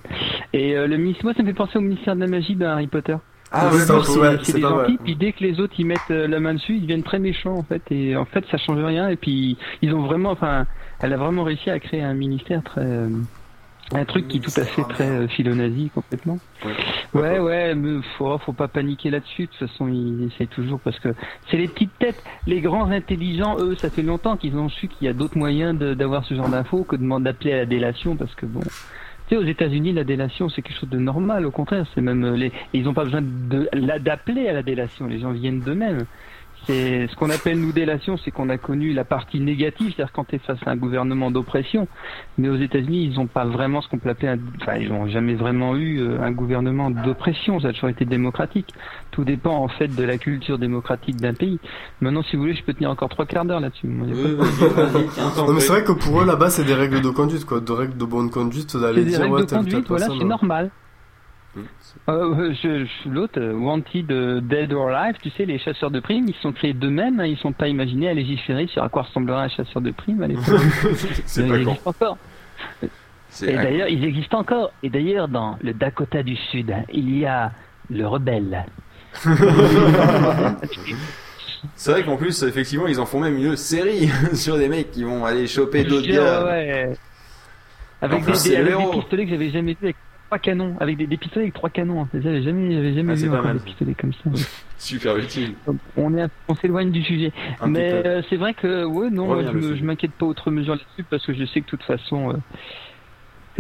Et euh, le ministère, moi, ça me fait penser au ministère de la magie dans Harry Potter. Ah, ouais, c'est- ouais, des pas gentils, puis dès que les autres ils mettent euh, la main dessus, ils deviennent très méchants en fait, et en fait ça change rien, et puis ils ont vraiment, enfin, elle a vraiment réussi à créer un ministère très, euh, un truc qui est tout à fait très euh, philo-nazi complètement. Ouais, ouais, mais faut, faut pas paniquer là-dessus. De toute façon, ils essayent toujours parce que c'est les petites têtes. Les grands intelligents, eux, ça fait longtemps qu'ils ont su qu'il y a d'autres moyens d'avoir ce genre d'infos que de demander d'appeler à la délation parce que bon. Tu sais, aux États-Unis, la délation, c'est quelque chose de normal. Au contraire, c'est même euh, les, ils n'ont pas besoin de d'appeler à la délation. Les gens viennent d'eux-mêmes. C'est ce qu'on appelle nous délation, c'est qu'on a connu la partie négative, c'est-à-dire quand tu es face à un gouvernement d'oppression. Mais aux États-Unis, ils n'ont pas vraiment ce qu'on peut appeler, un, enfin, ils n'ont jamais vraiment eu euh, un gouvernement d'oppression. Ça a toujours été démocratique. Tout dépend en fait de la culture démocratique d'un pays. Maintenant, si vous voulez, je peux tenir encore trois quarts d'heure là-dessus. Pas de- Non, mais c'est vrai que pour eux là-bas, c'est des règles de conduite, quoi, de règles de bonne conduite, d'aller des dire règles ouais, de telle telle conduite, voilà, c'est euh, normal. Euh, je, je- L'autre, euh, Wanted, euh, Dead or Alive, tu sais, les chasseurs de primes, ils sont créés d'eux-mêmes, hein, ils sont pas imaginés à légiférer sur à quoi ressemblera un chasseur de primes à l'époque. C'est ils pas con. existent encore. Et d'ailleurs, ils existent encore. Et d'ailleurs, dans le Dakota du Sud, hein, il y a le rebelle. C'est vrai qu'en plus, effectivement, ils en font même une série sur des mecs qui vont aller choper d'autres gars. ouais. Avec, des, des- avec des pistolets que j'avais jamais vu avec trois canons. Avec des, des pistolets avec trois canons. hein. J'avais jamais, j'avais jamais Ah, vu encore des pistolets comme ça. Super utile. On est, on s'éloigne du sujet. Un Mais euh, c'est vrai que, ouais, non, Reviens je, je m'inquiète pas outre mesure là-dessus parce que je sais que de toute façon, euh,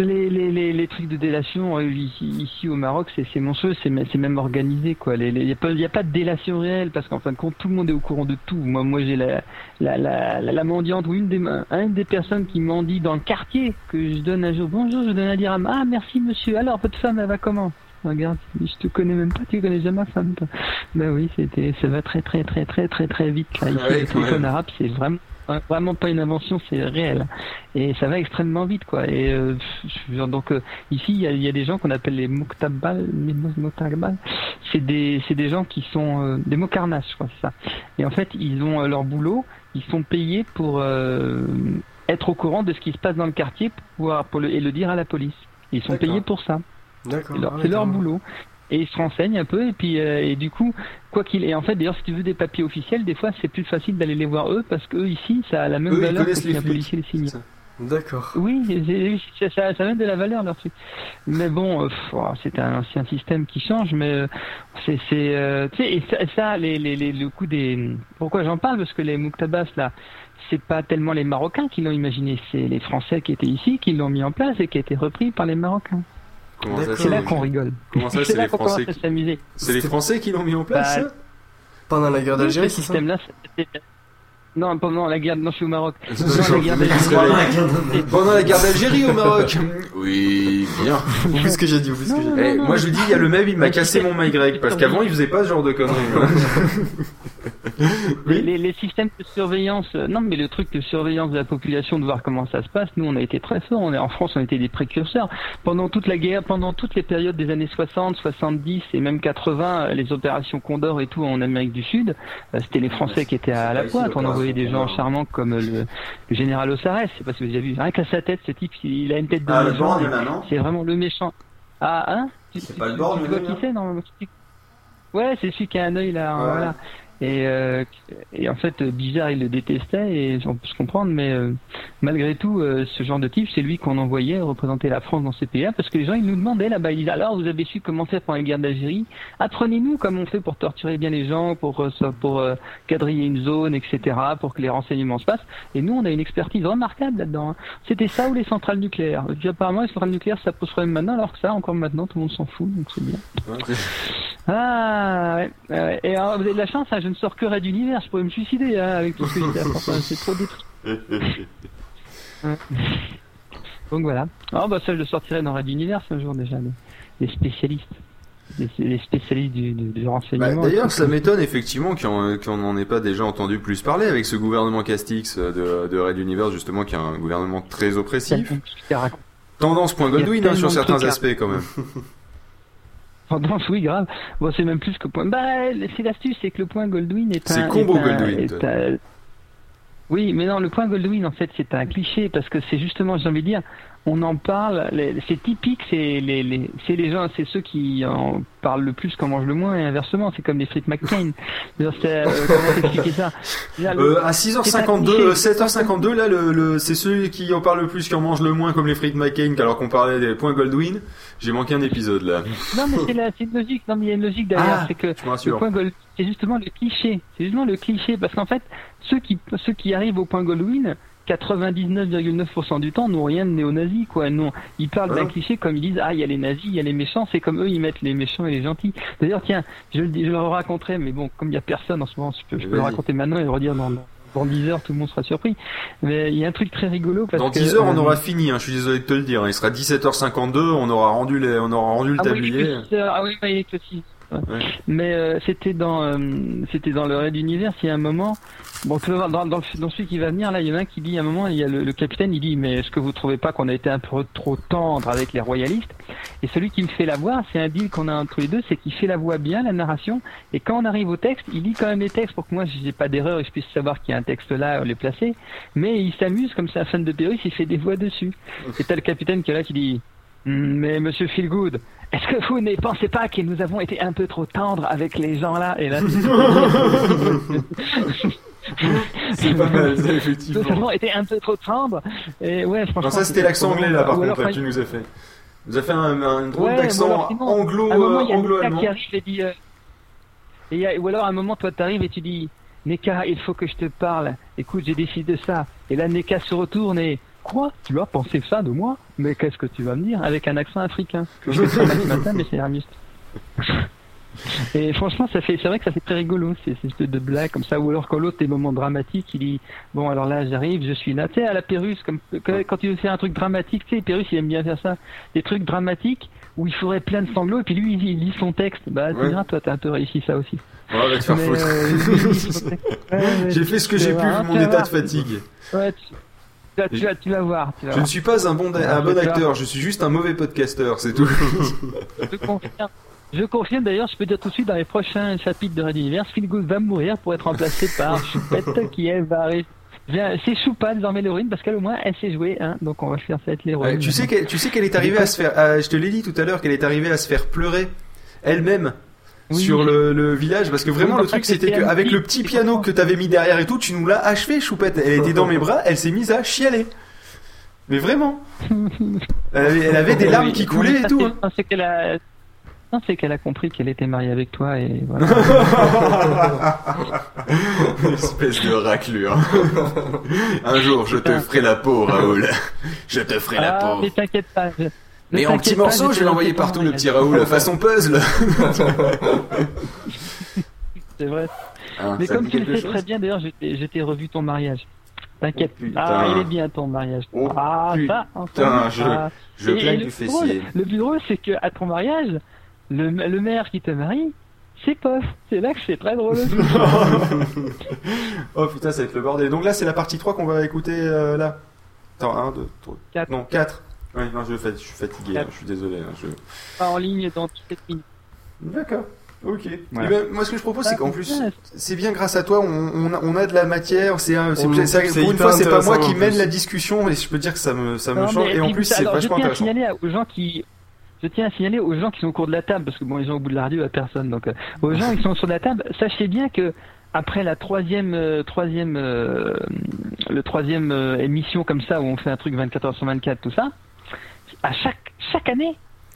les, les, les, les trucs de délation euh, ici, ici au Maroc, c'est c'est monstrueux, c'est même- c'est même organisé, quoi. Il n'y a, pas- y a pas de délation réelle parce qu'en fin de compte, tout le monde est au courant de tout. Moi, moi, j'ai la, la, la, la, la mendiante ou une des, une des personnes qui mendie dans le quartier que je donne un jour. Bonjour, je donne un dirham. Ah, merci, monsieur. Alors, votre femme, elle va comment? Regarde, je te connais même pas, tu connais jamais ma femme. toi. Ben oui, c'était, ça va très très très très très très vite là. Ici, Ah ouais, le arabe, c'est vraiment vraiment pas une invention, c'est réel. Et ça va extrêmement vite, quoi. Et euh, donc euh, ici, il y a, il y a des gens qu'on appelle les muktabal. C'est des c'est des gens qui sont euh, des mocarnas, je crois, c'est ça. Et en fait, ils ont leur boulot, ils sont payés pour être au courant de ce qui se passe dans le quartier pour pouvoir pour le, et le dire à la police. Ils sont payés pour ça. D'accord. C'est leur, ah c'est leur boulot. Et ils se renseignent un peu et puis euh, et du coup quoi qu'il et en fait d'ailleurs si tu veux des papiers officiels des fois c'est plus facile d'aller les voir eux parce que eux ici ça a la même Eux, valeur que si les un policier les signe. D'accord. Oui, ça, ça a même de la valeur leur truc. Mais bon, euh, oh, c'est un ancien système qui change, mais euh, c'est c'est euh, tu sais et ça, ça, les, les, les le coup des pourquoi j'en parle? Parce que les Mouktabas là c'est pas tellement les Marocains qui l'ont imaginé, c'est les Français qui étaient ici qui l'ont mis en place et qui a été repris par les Marocains. Comment ça, C'est là qu'on rigole. Comment ça, c'est là les qu'on Français commence à qui- s'amuser. C'est les Français qui l'ont mis en place, Bah, Pendant la guerre d'Algérie, ce c'est ça? système-là, c'était- Non, pendant la guerre, non, je suis au Maroc. Pendant la guerre d'Algérie. réveille. Pendant la guerre d'Algérie au Maroc. Oui, bien. Oublie ce que j'ai dit, oublie ce que j'ai dit. Eh, moi je dis, il y a le même, il m'a cassé mon MyGreg parce qu'avant il faisait pas ce genre de conneries. Les, les- les systèmes de surveillance, euh, non mais le truc de surveillance de la population, de voir comment ça se passe, nous on a été très forts, on est, en France on était des précurseurs. Pendant toute la guerre, pendant toutes les périodes des années 60, 70 et même 80, euh, les opérations Condor et tout en Amérique du Sud, euh, c'était les Français qui étaient à la pointe, on envoyait des gens charmants comme le, le général Ossares, je sais pas si vous avez vu, rien qu'à sa tête, ce type, il a une tête de Ah, c'est vraiment le méchant. Ah, hein? C'est pas le Borgne, tu vois qui c'est, non Ouais, c'est celui qui a un œil là, Ouais. voilà. Et, euh, et en fait, Bizarre, il le détestait, et on peut se comprendre, mais euh, malgré tout, euh, ce genre de type, c'est lui qu'on envoyait représenter la France dans ces pays-là, parce que les gens, ils nous demandaient là-bas, ils disaient, alors, vous avez su comment faire pendant la guerre d'Algérie? Apprenez-nous comment on fait pour torturer bien les gens, pour, pour quadriller une zone, etc., pour que les renseignements se passent. Et nous, on a une expertise remarquable là-dedans. hein. C'était ça ou les centrales nucléaires? Puis apparemment, les centrales nucléaires, ça pose problème maintenant, alors que ça, encore maintenant, tout le monde s'en fout, donc c'est bien. Ah, ouais. ouais. Et alors, vous avez de la chance, hein, je ne sors que Red Univers, je pourrais me suicider hein, avec tout ce que j'ai à faire. Enfin, c'est trop détruit. Donc voilà. Ah bah ça, je le sortirai dans Red Univers un jour déjà, les, les spécialistes. Les, les spécialistes du, du, du Bah, renseignement. D'ailleurs, ça m'étonne effectivement qu'on n'en ait pas déjà entendu plus parler avec ce gouvernement Castix euh, de, de Red Universe, justement, qui est un gouvernement très oppressif. Y a hein, sur certains à- aspects quand même. Tendance, oui, grave. Bon, c'est même plus que point. Bah, c'est l'astuce, c'est que le point Goldwyn est un. C'est combo est un- Goldwyn, est toi. un- Oui, mais non, le point Goldwyn, en fait, c'est un cliché parce que c'est justement, j'ai envie de dire, on en parle, c'est typique, c'est les, les, c'est les gens, c'est ceux qui en parlent le plus qu'on mange le moins et inversement, c'est comme les frites McCain. Euh, comment t'expliquer ça? Là, le- Euh, à c'est un 6h52, cliché. euh, 7h52, là, le, le, c'est ceux qui en parlent le plus qui en mangent le moins, comme les frites McCain, alors qu'on parlait des points Goldwyn. J'ai manqué un épisode là. Non, mais c'est la- c'est une logique. Non, mais il y a une logique derrière. Ah, c'est que le point Gold, c'est justement le cliché. C'est justement le cliché parce qu'en fait, ceux qui ceux qui arrivent au point Goldwyn, 99,9% du temps n'ont rien de néo-nazi quoi. Non, ils parlent d'un Hein cliché comme ils disent ah il y a les nazis, il y a les méchants. C'est comme eux ils mettent les méchants et les gentils. D'ailleurs tiens, je je le raconterai, mais bon comme il y a personne en ce moment, je peux, je peux le raconter maintenant et le redire dans dans 10 heures, tout le monde sera surpris. Mais il y a un truc très rigolo parce Dans que 10 heures, on euh, aura fini, hein, je suis désolé de te le dire. Il sera 17h52, on aura rendu, les, on aura rendu le Ah oui, tablier. heures. Ah oui, oui, le Ouais. Mais euh, c'était dans euh, c'était dans le Raid d'univers. Il y a un moment, bon, tu vas voir dans, dans, le- dans celui qui va venir là, il y en a un qui dit à un moment, il y a le, le capitaine, il dit mais est-ce que vous trouvez pas qu'on a été un peu trop tendre avec les royalistes? Et celui qui me fait la voix, c'est un deal qu'on a entre les deux, c'est qu'il fait la voix bien, la narration, et quand on arrive au texte, il lit quand même les textes pour que moi j'ai pas d'erreur et je puisse savoir qu'il y a un texte là, les placer. Mais il s'amuse comme c'est un fan de Pérus, il fait des voix dessus. Et t'as le capitaine qui est là qui dit Mais monsieur Feelgood, est-ce que vous ne pensez pas que nous avons été un peu trop tendres avec les gens là Et là, C'est pas mal, effectivement. Nous avons été un peu trop tendres. Et ouais, franchement. Non, ça c'était l'accent anglais là, par contre, là, tu nous as fait. Vous avez fait un, un drôle Ouais, ou d'accent euh, anglo-allemand. euh, ou alors à un moment, toi, t'arrives et tu dis Neka, il faut que je te parle. Écoute, j'ai décidé de ça. Et là, Neka se retourne et. Quoi Tu as pensé ça de moi Mais qu'est-ce que tu vas me dire Avec un accent africain. Je ce matin, mais c'est. Et franchement, ça fait, c'est vrai que ça fait très rigolo, ces ces espèces de blagues comme ça, ou alors quand l'autre, des moments dramatiques, il dit, bon, alors là, j'arrive, je suis là, tu sais, à la Pérus, comme, que- quand tu veux faire un truc dramatique, tu sais, Pérus, il aime bien faire ça, des trucs dramatiques, où il faudrait plein de sanglots, et puis lui, il, il lit son texte, bah, tu Ouais. diras, toi, t'as un peu réussi ça aussi. Ouais, va te faire Mais, foutre. euh, il. Ouais, J'ai fait ce que j'ai pu vu tu mon état de fatigue. Ouais, tu, tu vas, tu vas, tu vas voir. Tu vas Je voir. ne suis pas un bon, un bon acteur, je suis juste un mauvais podcasteur, c'est tout. Je confirme. Je confirme d'ailleurs, je peux dire tout de suite dans les prochains chapitres de Red Universe, Philgood va mourir pour être remplacé par Choupette qui elle va arriver. C'est Choupa désormais l'héroïne parce qu'elle au moins elle sait jouer, hein, donc on va faire ça être l'héroïne. Tu sais qu'elle, tu sais qu'elle est arrivée à se faire, ah, je te l'ai dit tout à l'heure, qu'elle est arrivée à se faire pleurer elle-même Oui. sur le, le village, parce que vraiment Oui, le truc c'était qu'avec le petit- piano que t'avais mis derrière et tout, tu nous l'as achevé, choupette. Elle était dans mes bras, elle s'est mise à chialer. Mais vraiment. Elle avait, elle avait des larmes qui coulaient et tout. hein. non, C'est qu'elle a. Non, c'est qu'elle a compris qu'elle était mariée avec toi et voilà. Espèce de raclure. Un jour, je te ferai la peau, Raoul. Je te ferai la ah, peau. mais t'inquiète pas. je- Mais en petits morceaux, je vais l'envoyer partout, le petit. Raoul, façon puzzle. C'est vrai. Hein, Mais ça comme tu le sais très bien, d'ailleurs, t'ai revu ton mariage. T'inquiète. Oh, putain. ah, il est bien ton mariage. Oh, ah, ça. putain, enfin, je- ah. je Et- du le fessier. drôle- Le plus drôle, c'est que à ton mariage, le, le maire qui te marie, c'est Pof. C'est là que c'est très drôle oh putain, ça va être le bordel. Donc là, c'est la partie 3 qu'on va écouter euh, là. Attends, 1, 2, 3. Non, 4. Oui, non, je, suis fatigué, hein, je suis désolé. hein, je- Pas en ligne dans toutes les minutes. D'accord. Ok. Voilà. Eh ben, moi, ce que je propose, c'est qu'en plus, ouais. c'est bien grâce à toi, on, on a, on a de la matière. C'est pour une fois, c'est pas moi qui mène plus. la discussion, et je peux dire que ça me, ça me Non, change. mais- Et en plus, c'est vachement je tiens intéressant. À signaler aux gens qui, je tiens à signaler aux gens qui sont au cours de la table, parce que bon, ils ont au bout de la radio à personne. Donc, euh, aux gens qui sont sur la table, sachez bien que après la troisième, euh, troisième, euh, le troisième euh, émission comme ça où on fait un truc 24 heures sur 24, tout ça, à chaque chaque année,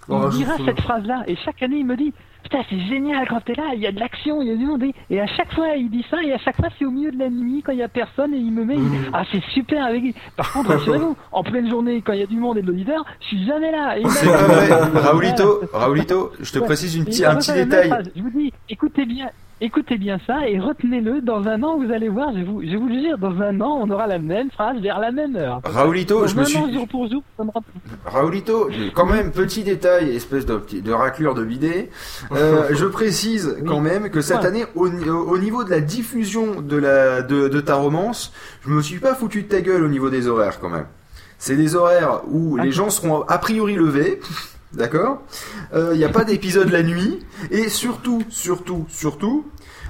il Oh, me dira cette phrase-là, et chaque année il me dit. Putain, c'est génial quand t'es là, il y a de l'action, il y a du monde. Et- à chaque fois, il dit ça, et à chaque fois, c'est au milieu de la nuit, quand il y a personne, et il me met, il dit, ah, c'est super avec. Par contre, rassurez-vous, en pleine journée, quand il y a du monde et de l'auditeur, je suis jamais là. Et C'est pas vrai. Raoulito, Raoulito, je te Ouais. précise une on un petit détail. phrase. Je vous dis, écoutez bien, écoutez bien ça et retenez-le. Dans un an, vous allez voir, je vous, je vous le jure, dans un an, on aura la même phrase vers la même heure. Raoulito, Dans je me suis- an, jour pour jour, ça me rappelle. Raoulito, quand même, petit détail, espèce de, de raclure de bidet. Euh, je précise quand même que cette Ouais. année, au, ni- au niveau de la diffusion de, la, de, de ta romance, je me suis pas foutu de ta gueule au niveau des horaires quand même. C'est des horaires où les gens seront a priori levés. D'accord Il n'y a pas d'épisode la nuit. Et surtout, surtout, surtout,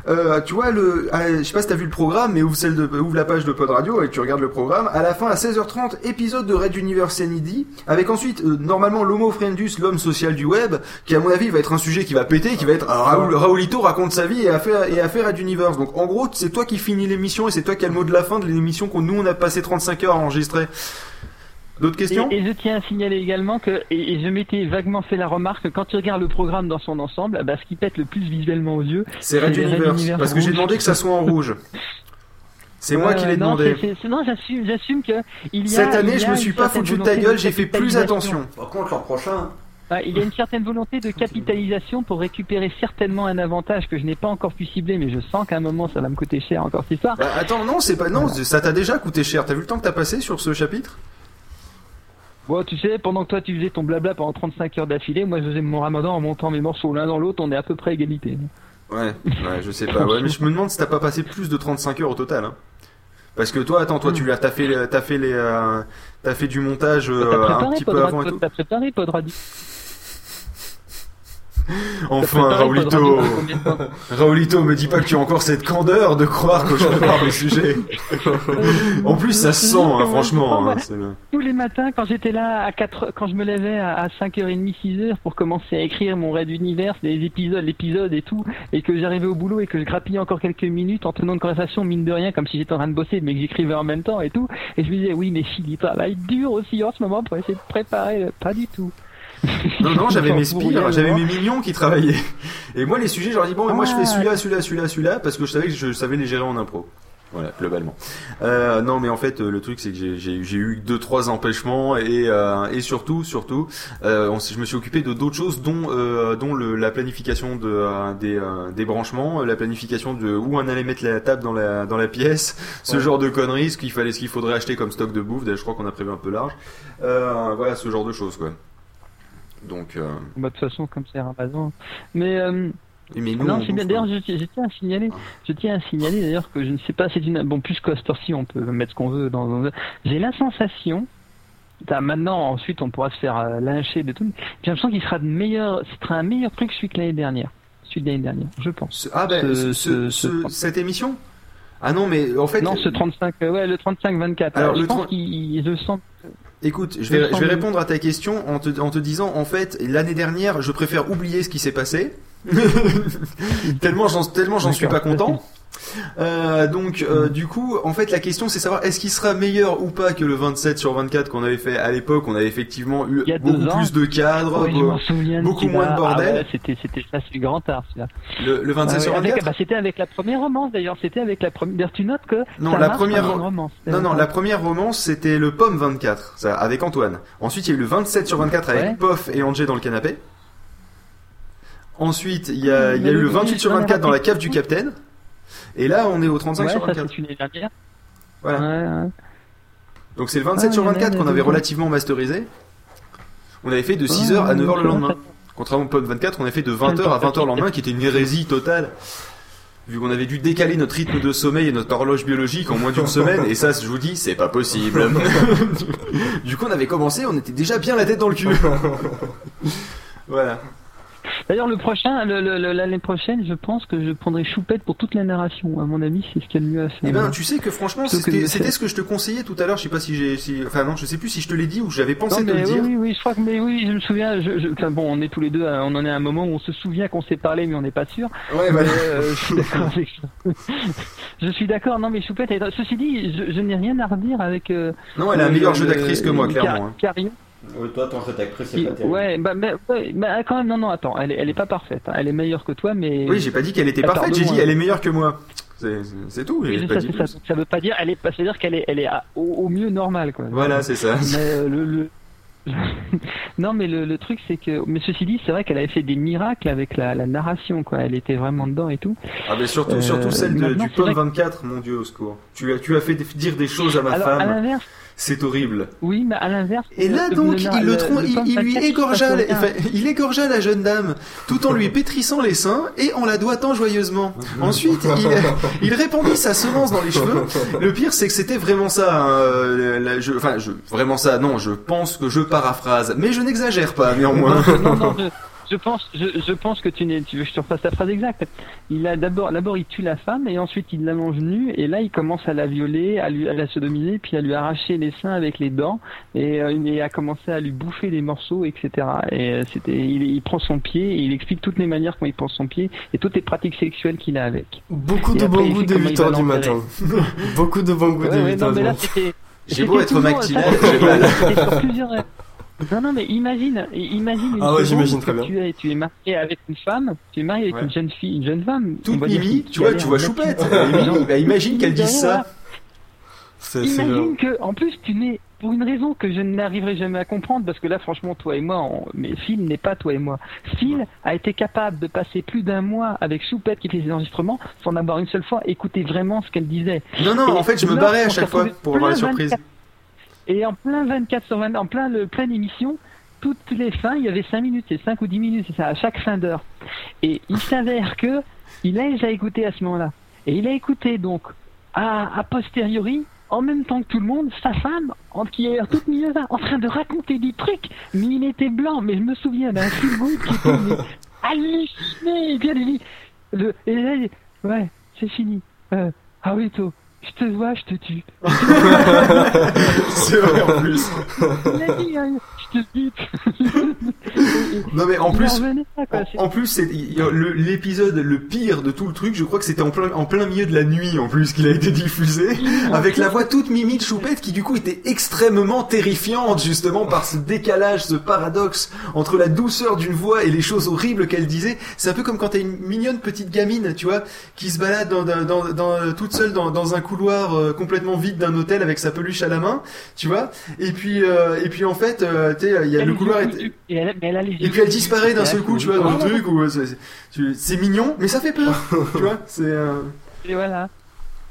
euh, tu vois, le, ah, je sais pas si t'as vu le programme, mais ouvre, la page de Pod Radio et tu regardes le programme. À la fin, à 16h30, épisode de Red Universe Sanity, avec ensuite, euh, normalement, l'Homo Friendus, l'homme social du web, qui à mon avis va être un sujet qui va péter, qui va être ah, Raoul, Raoulito raconte sa vie et a fait, et a fait Red Universe. Donc en gros, c'est toi qui finis l'émission et c'est toi qui as le mot de la fin de l'émission qu'on nous on a passé 35 heures à enregistrer. D'autres questions Et, et je tiens à signaler également que, et, et je m'étais vaguement fait la remarque, que quand tu regardes le programme dans son ensemble, bah, ce qui pète le plus visuellement aux yeux, C'est Red les Universe, parce que j'ai demandé que ça soit en rouge. C'est moi Ouais, qui l'ai demandé. c'est- c'est- Non, j'assume, j'assume que il y a. Cette année, il y je me suis pas foutu de ta gueule, j'ai fait plus attention. Par contre, l'an prochain, Ah, il y a une certaine volonté de capitalisation pour récupérer certainement un avantage que je n'ai pas encore pu cibler, mais je sens qu'à un moment ça va me coûter cher encore cette histoire. Bah, attends, non, c'est pas non, ça t'a déjà coûté cher. T'as vu le temps que t'as passé sur ce chapitre? Bon, tu sais, pendant que toi tu faisais ton blabla pendant 35 heures d'affilée, moi je faisais mon ramadan en montant mes morceaux l'un dans l'autre, on est à peu près à égalité. Ouais, ouais, je sais pas. Ouais, mais je me demande si t'as pas passé plus de 35 heures au total. Hein. Parce que toi, attends, toi, tu l'as, t'as fait, t'as fait les, euh, t'as fait du montage euh, un petit peu avant et tout. T'as préparé Pod. Enfin, Raoulito, Raoulito, me dis pas que tu as encore cette candeur de croire que je prépare le sujet. en plus, ça se sent, hein, franchement. hein, Tous les matins, quand j'étais là à 4, quand je me levais à, à 5h30, 6h pour commencer à écrire mon raid univers, les épisodes, l'épisode et tout, et que j'arrivais au boulot et que je grappillais encore quelques minutes en tenant une conversation, mine de rien, comme si j'étais en train de bosser, mais que j'écrivais en même temps et tout, et je me disais, oui, mais Philippe, être dur aussi en ce moment pour essayer de préparer, pas du tout. Non, non, j'avais mes spires, j'avais mes mignons qui travaillaient. Et moi, les sujets, j'aurais dit, bon, moi, je fais Ah. celui-là, celui-là, celui-là, celui-là, parce que je savais que je savais les gérer en impro. Voilà, globalement. Euh, non, mais en fait, le truc, c'est que j'ai- eu deux, trois empêchements et, euh, et surtout, surtout, euh, on je me suis occupé de d'autres choses, dont, euh, dont le, la planification de, euh, des, euh, des branchements, la planification de où on allait mettre la table dans la, dans la pièce, ce Ouais. genre de conneries, ce qu'il fallait, ce qu'il faudrait acheter comme stock de bouffe. Je crois qu'on a prévu un peu large. Euh, voilà, ce genre de choses, quoi. Donc, euh, Bah, de toute façon, comme c'est Ramadan. Mais, euh, mais nous, non, on c'est bien. D'ailleurs, je, je tiens à signaler, je tiens à signaler d'ailleurs que je ne sais pas, c'est une, bon, plus qu'à heure-ci, on peut mettre ce qu'on veut dans, dans- j'ai la sensation, maintenant, ensuite, on pourra se faire euh, lyncher de tout. J'ai l'impression qu'il sera de meilleur, ce sera un meilleur truc que celui de l'année dernière. Celui de l'année dernière, je pense. Ah ben, Ce- ce- ce- ce- cette émission? Ah non, mais en fait. Non, ce 35, euh, ouais, le 35-24. Alors, je le pense 30 qu'il, je sens. Écoute, je vais, je vais répondre à ta question en te, en te disant, en fait, l'année dernière, je préfère oublier ce qui s'est passé. tellement j'en, tellement j'en suis pas content. Euh, donc, euh, du coup, en fait, la question, c'est savoir est-ce qu'il sera meilleur ou pas que le 27 sur 24 qu'on avait fait à l'époque? On avait effectivement eu beaucoup ans. plus de cadres, Oui, beaucoup moins de bordel. Ah ouais, c'était, c'était ça, c'est du grand art. Le- le 27 Ah ouais, sur avec- 24? bah, C'était avec la première romance, d'ailleurs. C'était avec la première. Tu notes que. Non, ça la première romance. Non, non, la première romance, c'était le Pomme 24, ça, avec Antoine. Ensuite, il y a eu le 27 sur 24 avec Ouais. Poff et Angé dans le canapé. Ensuite, il y a, il y a eu le- le 28 sur le 24 dans la cave du Capitaine. Et là, on est au 35 Ouais, sur ça 24. c'est une année dernière. Voilà. Ouais, ouais. Donc c'est le 27 Ah, sur il y en a 24 qu'on avait relativement masterisé. On avait fait de 6h à 9h le lendemain. Contrairement au Pod 24, on avait fait de 20h à 20h le lendemain, qui était une hérésie totale. Vu qu'on avait dû décaler notre rythme de sommeil et notre horloge biologique en moins d'une semaine, et ça, je vous dis, c'est pas possible. du coup, on avait commencé, on était déjà bien la tête dans le cul. voilà. D'ailleurs, le prochain, l'année prochaine, je pense que je prendrai Choupette pour toute la narration. À mon avis, c'est ce qu'il y a de mieux à faire. Eh ben, tu sais que franchement, c'était de ce que je te conseillais tout à l'heure. Je sais pas si j'ai, si, enfin non, je sais plus si je te l'ai dit ou j'avais pensé mais le oui, dire. oui, oui, je crois que, mais oui, je me souviens. Je, je- enfin bon, on est tous les deux, euh, on en est à un moment où on se souvient qu'on s'est parlé, mais on n'est pas sûr. Ouais, euh, je suis d'accord avec ça. je suis d'accord. Non, mais Choupette. est- Ceci dit, je, je n'ai rien à redire avec. euh, Non, elle a un euh, meilleur le- jeu d'actrice que moi, Car- clairement, hein. Carion. Ouais, toi, ton jeu d'actrice, c'est pas terrible. ouais, bah, mais, ouais, mais quand même, non, non, attends, elle est, elle est pas parfaite. hein. Elle est meilleure que toi, mais. Oui, j'ai pas dit qu'elle était parfaite. J'ai dit elle est meilleure que moi. C'est c'est- c'est tout. Oui, J'ai c'est pas ça, dit c'est ça. plus. Donc, ça veut pas dire, elle est, c'est à dire qu'elle est, elle est à- au, au mieux normale, quoi. Voilà, c'est ça. Mais euh, le, le- non, mais le, le truc, c'est que, mais ceci dit, c'est vrai qu'elle avait fait des miracles avec la, la narration, quoi. Elle était vraiment dedans et tout. Ah mais surtout, Euh, surtout celle de- maintenant, du c'est Pod vrai que- 24, mon dieu, au secours. Tu as, tu as fait dire des choses à ma Alors, à femme. l'inverse, C'est horrible. oui, mais à l'inverse. Et là le- donc, le- il le le il, lui 24, égorgea, la- enfin, il égorgea la jeune dame, tout en lui pétrissant les seins et en la doigtant joyeusement. Ensuite, il, il répandit sa semence dans les cheveux. Le pire, c'est que c'était vraiment ça. hein, la- je- enfin, je, vraiment ça. Non, je pense que je paraphrase, mais je n'exagère pas néanmoins. non, non, je, je pense, je, je pense que tu n'es, tu veux que je te refasse la phrase exacte. Il a d'abord, d'abord il tue la femme et ensuite il l'allonge nue et là il commence à la violer, à lui, à la sodomiser, puis à lui arracher les seins avec les dents et, euh, et à commencer à lui bouffer des morceaux, etc. Et euh, c'était, il, il prend son pied et il explique toutes les manières comment il prend son pied et toutes les pratiques sexuelles qu'il a avec. Beaucoup Et de après, bon goût dès comment il 8 va heures du matin. Beaucoup de bon goût Ouais, dès ouais, 8 non, heures du matin. J'ai beau être Mactinal, ça, j'ai Non, non, mais imagine, imagine une Ah ouais, j'imagine très bien. Tu es, tu es marié avec une femme, tu es marié avec Ouais. une jeune fille, une jeune femme. Toute Mimi, tu vois, tu vois. Choupette. Mimi, bah, imagine qu'elle dise ça. C'est c'est Imagine que, en plus, tu n'es, pour une raison que je n'arriverai jamais à comprendre, parce que là, franchement, toi et moi, on- mais Phil n'est pas toi et moi. Phil a été capable de passer plus d'un mois avec Choupette qui fait ses enregistrements sans avoir une seule fois écouté vraiment ce qu'elle disait. Non, non, Et en fait, je me barrais à chaque fois pour avoir la surprise. 24 Et en plein 24 sur 20, en plein le pleine émission, toutes les fins, il y avait 5 minutes, c'est 5 ou 10 minutes, c'est ça, à chaque fin d'heure. Et il s'avère que il a déjà écouté à ce moment-là. Et il a écouté donc à, a posteriori, en même temps que tout le monde, sa femme, en, qui est toute mignonne, en train de raconter des trucs, mais il était blanc, mais je me souviens d'un fil qui était mais, halluciné, et bien il dit, le, et là, il dit, ouais, c'est fini. Euh, ah oui, je te vois, je te tue. C'est vrai en plus. Il a dit, hein, je te bute. Non mais en plus, en plus, c'est l'épisode le pire de tout le truc. Je crois que c'était en plein en plein milieu de la nuit en plus qu'il a été diffusé, avec la voix toute mimi de Choupette qui du coup était extrêmement terrifiante justement par ce décalage, ce paradoxe entre la douceur d'une voix et les choses horribles qu'elle disait. C'est un peu comme quand t'as une mignonne petite gamine, tu vois, qui se balade dans, dans, dans- dans- toute seule dans, dans un couloir euh, complètement vide d'un hôtel avec sa peluche à la main, tu vois. Et puis euh, et puis en fait, euh, tu sais, il y a Elle le couloir est. Et elle, mais elle a les et yeux puis elle disparaît d'un seul coup, tu vois, dans le truc où c'est- mignon, mais ça fait peur, tu vois. C'est euh, Et voilà.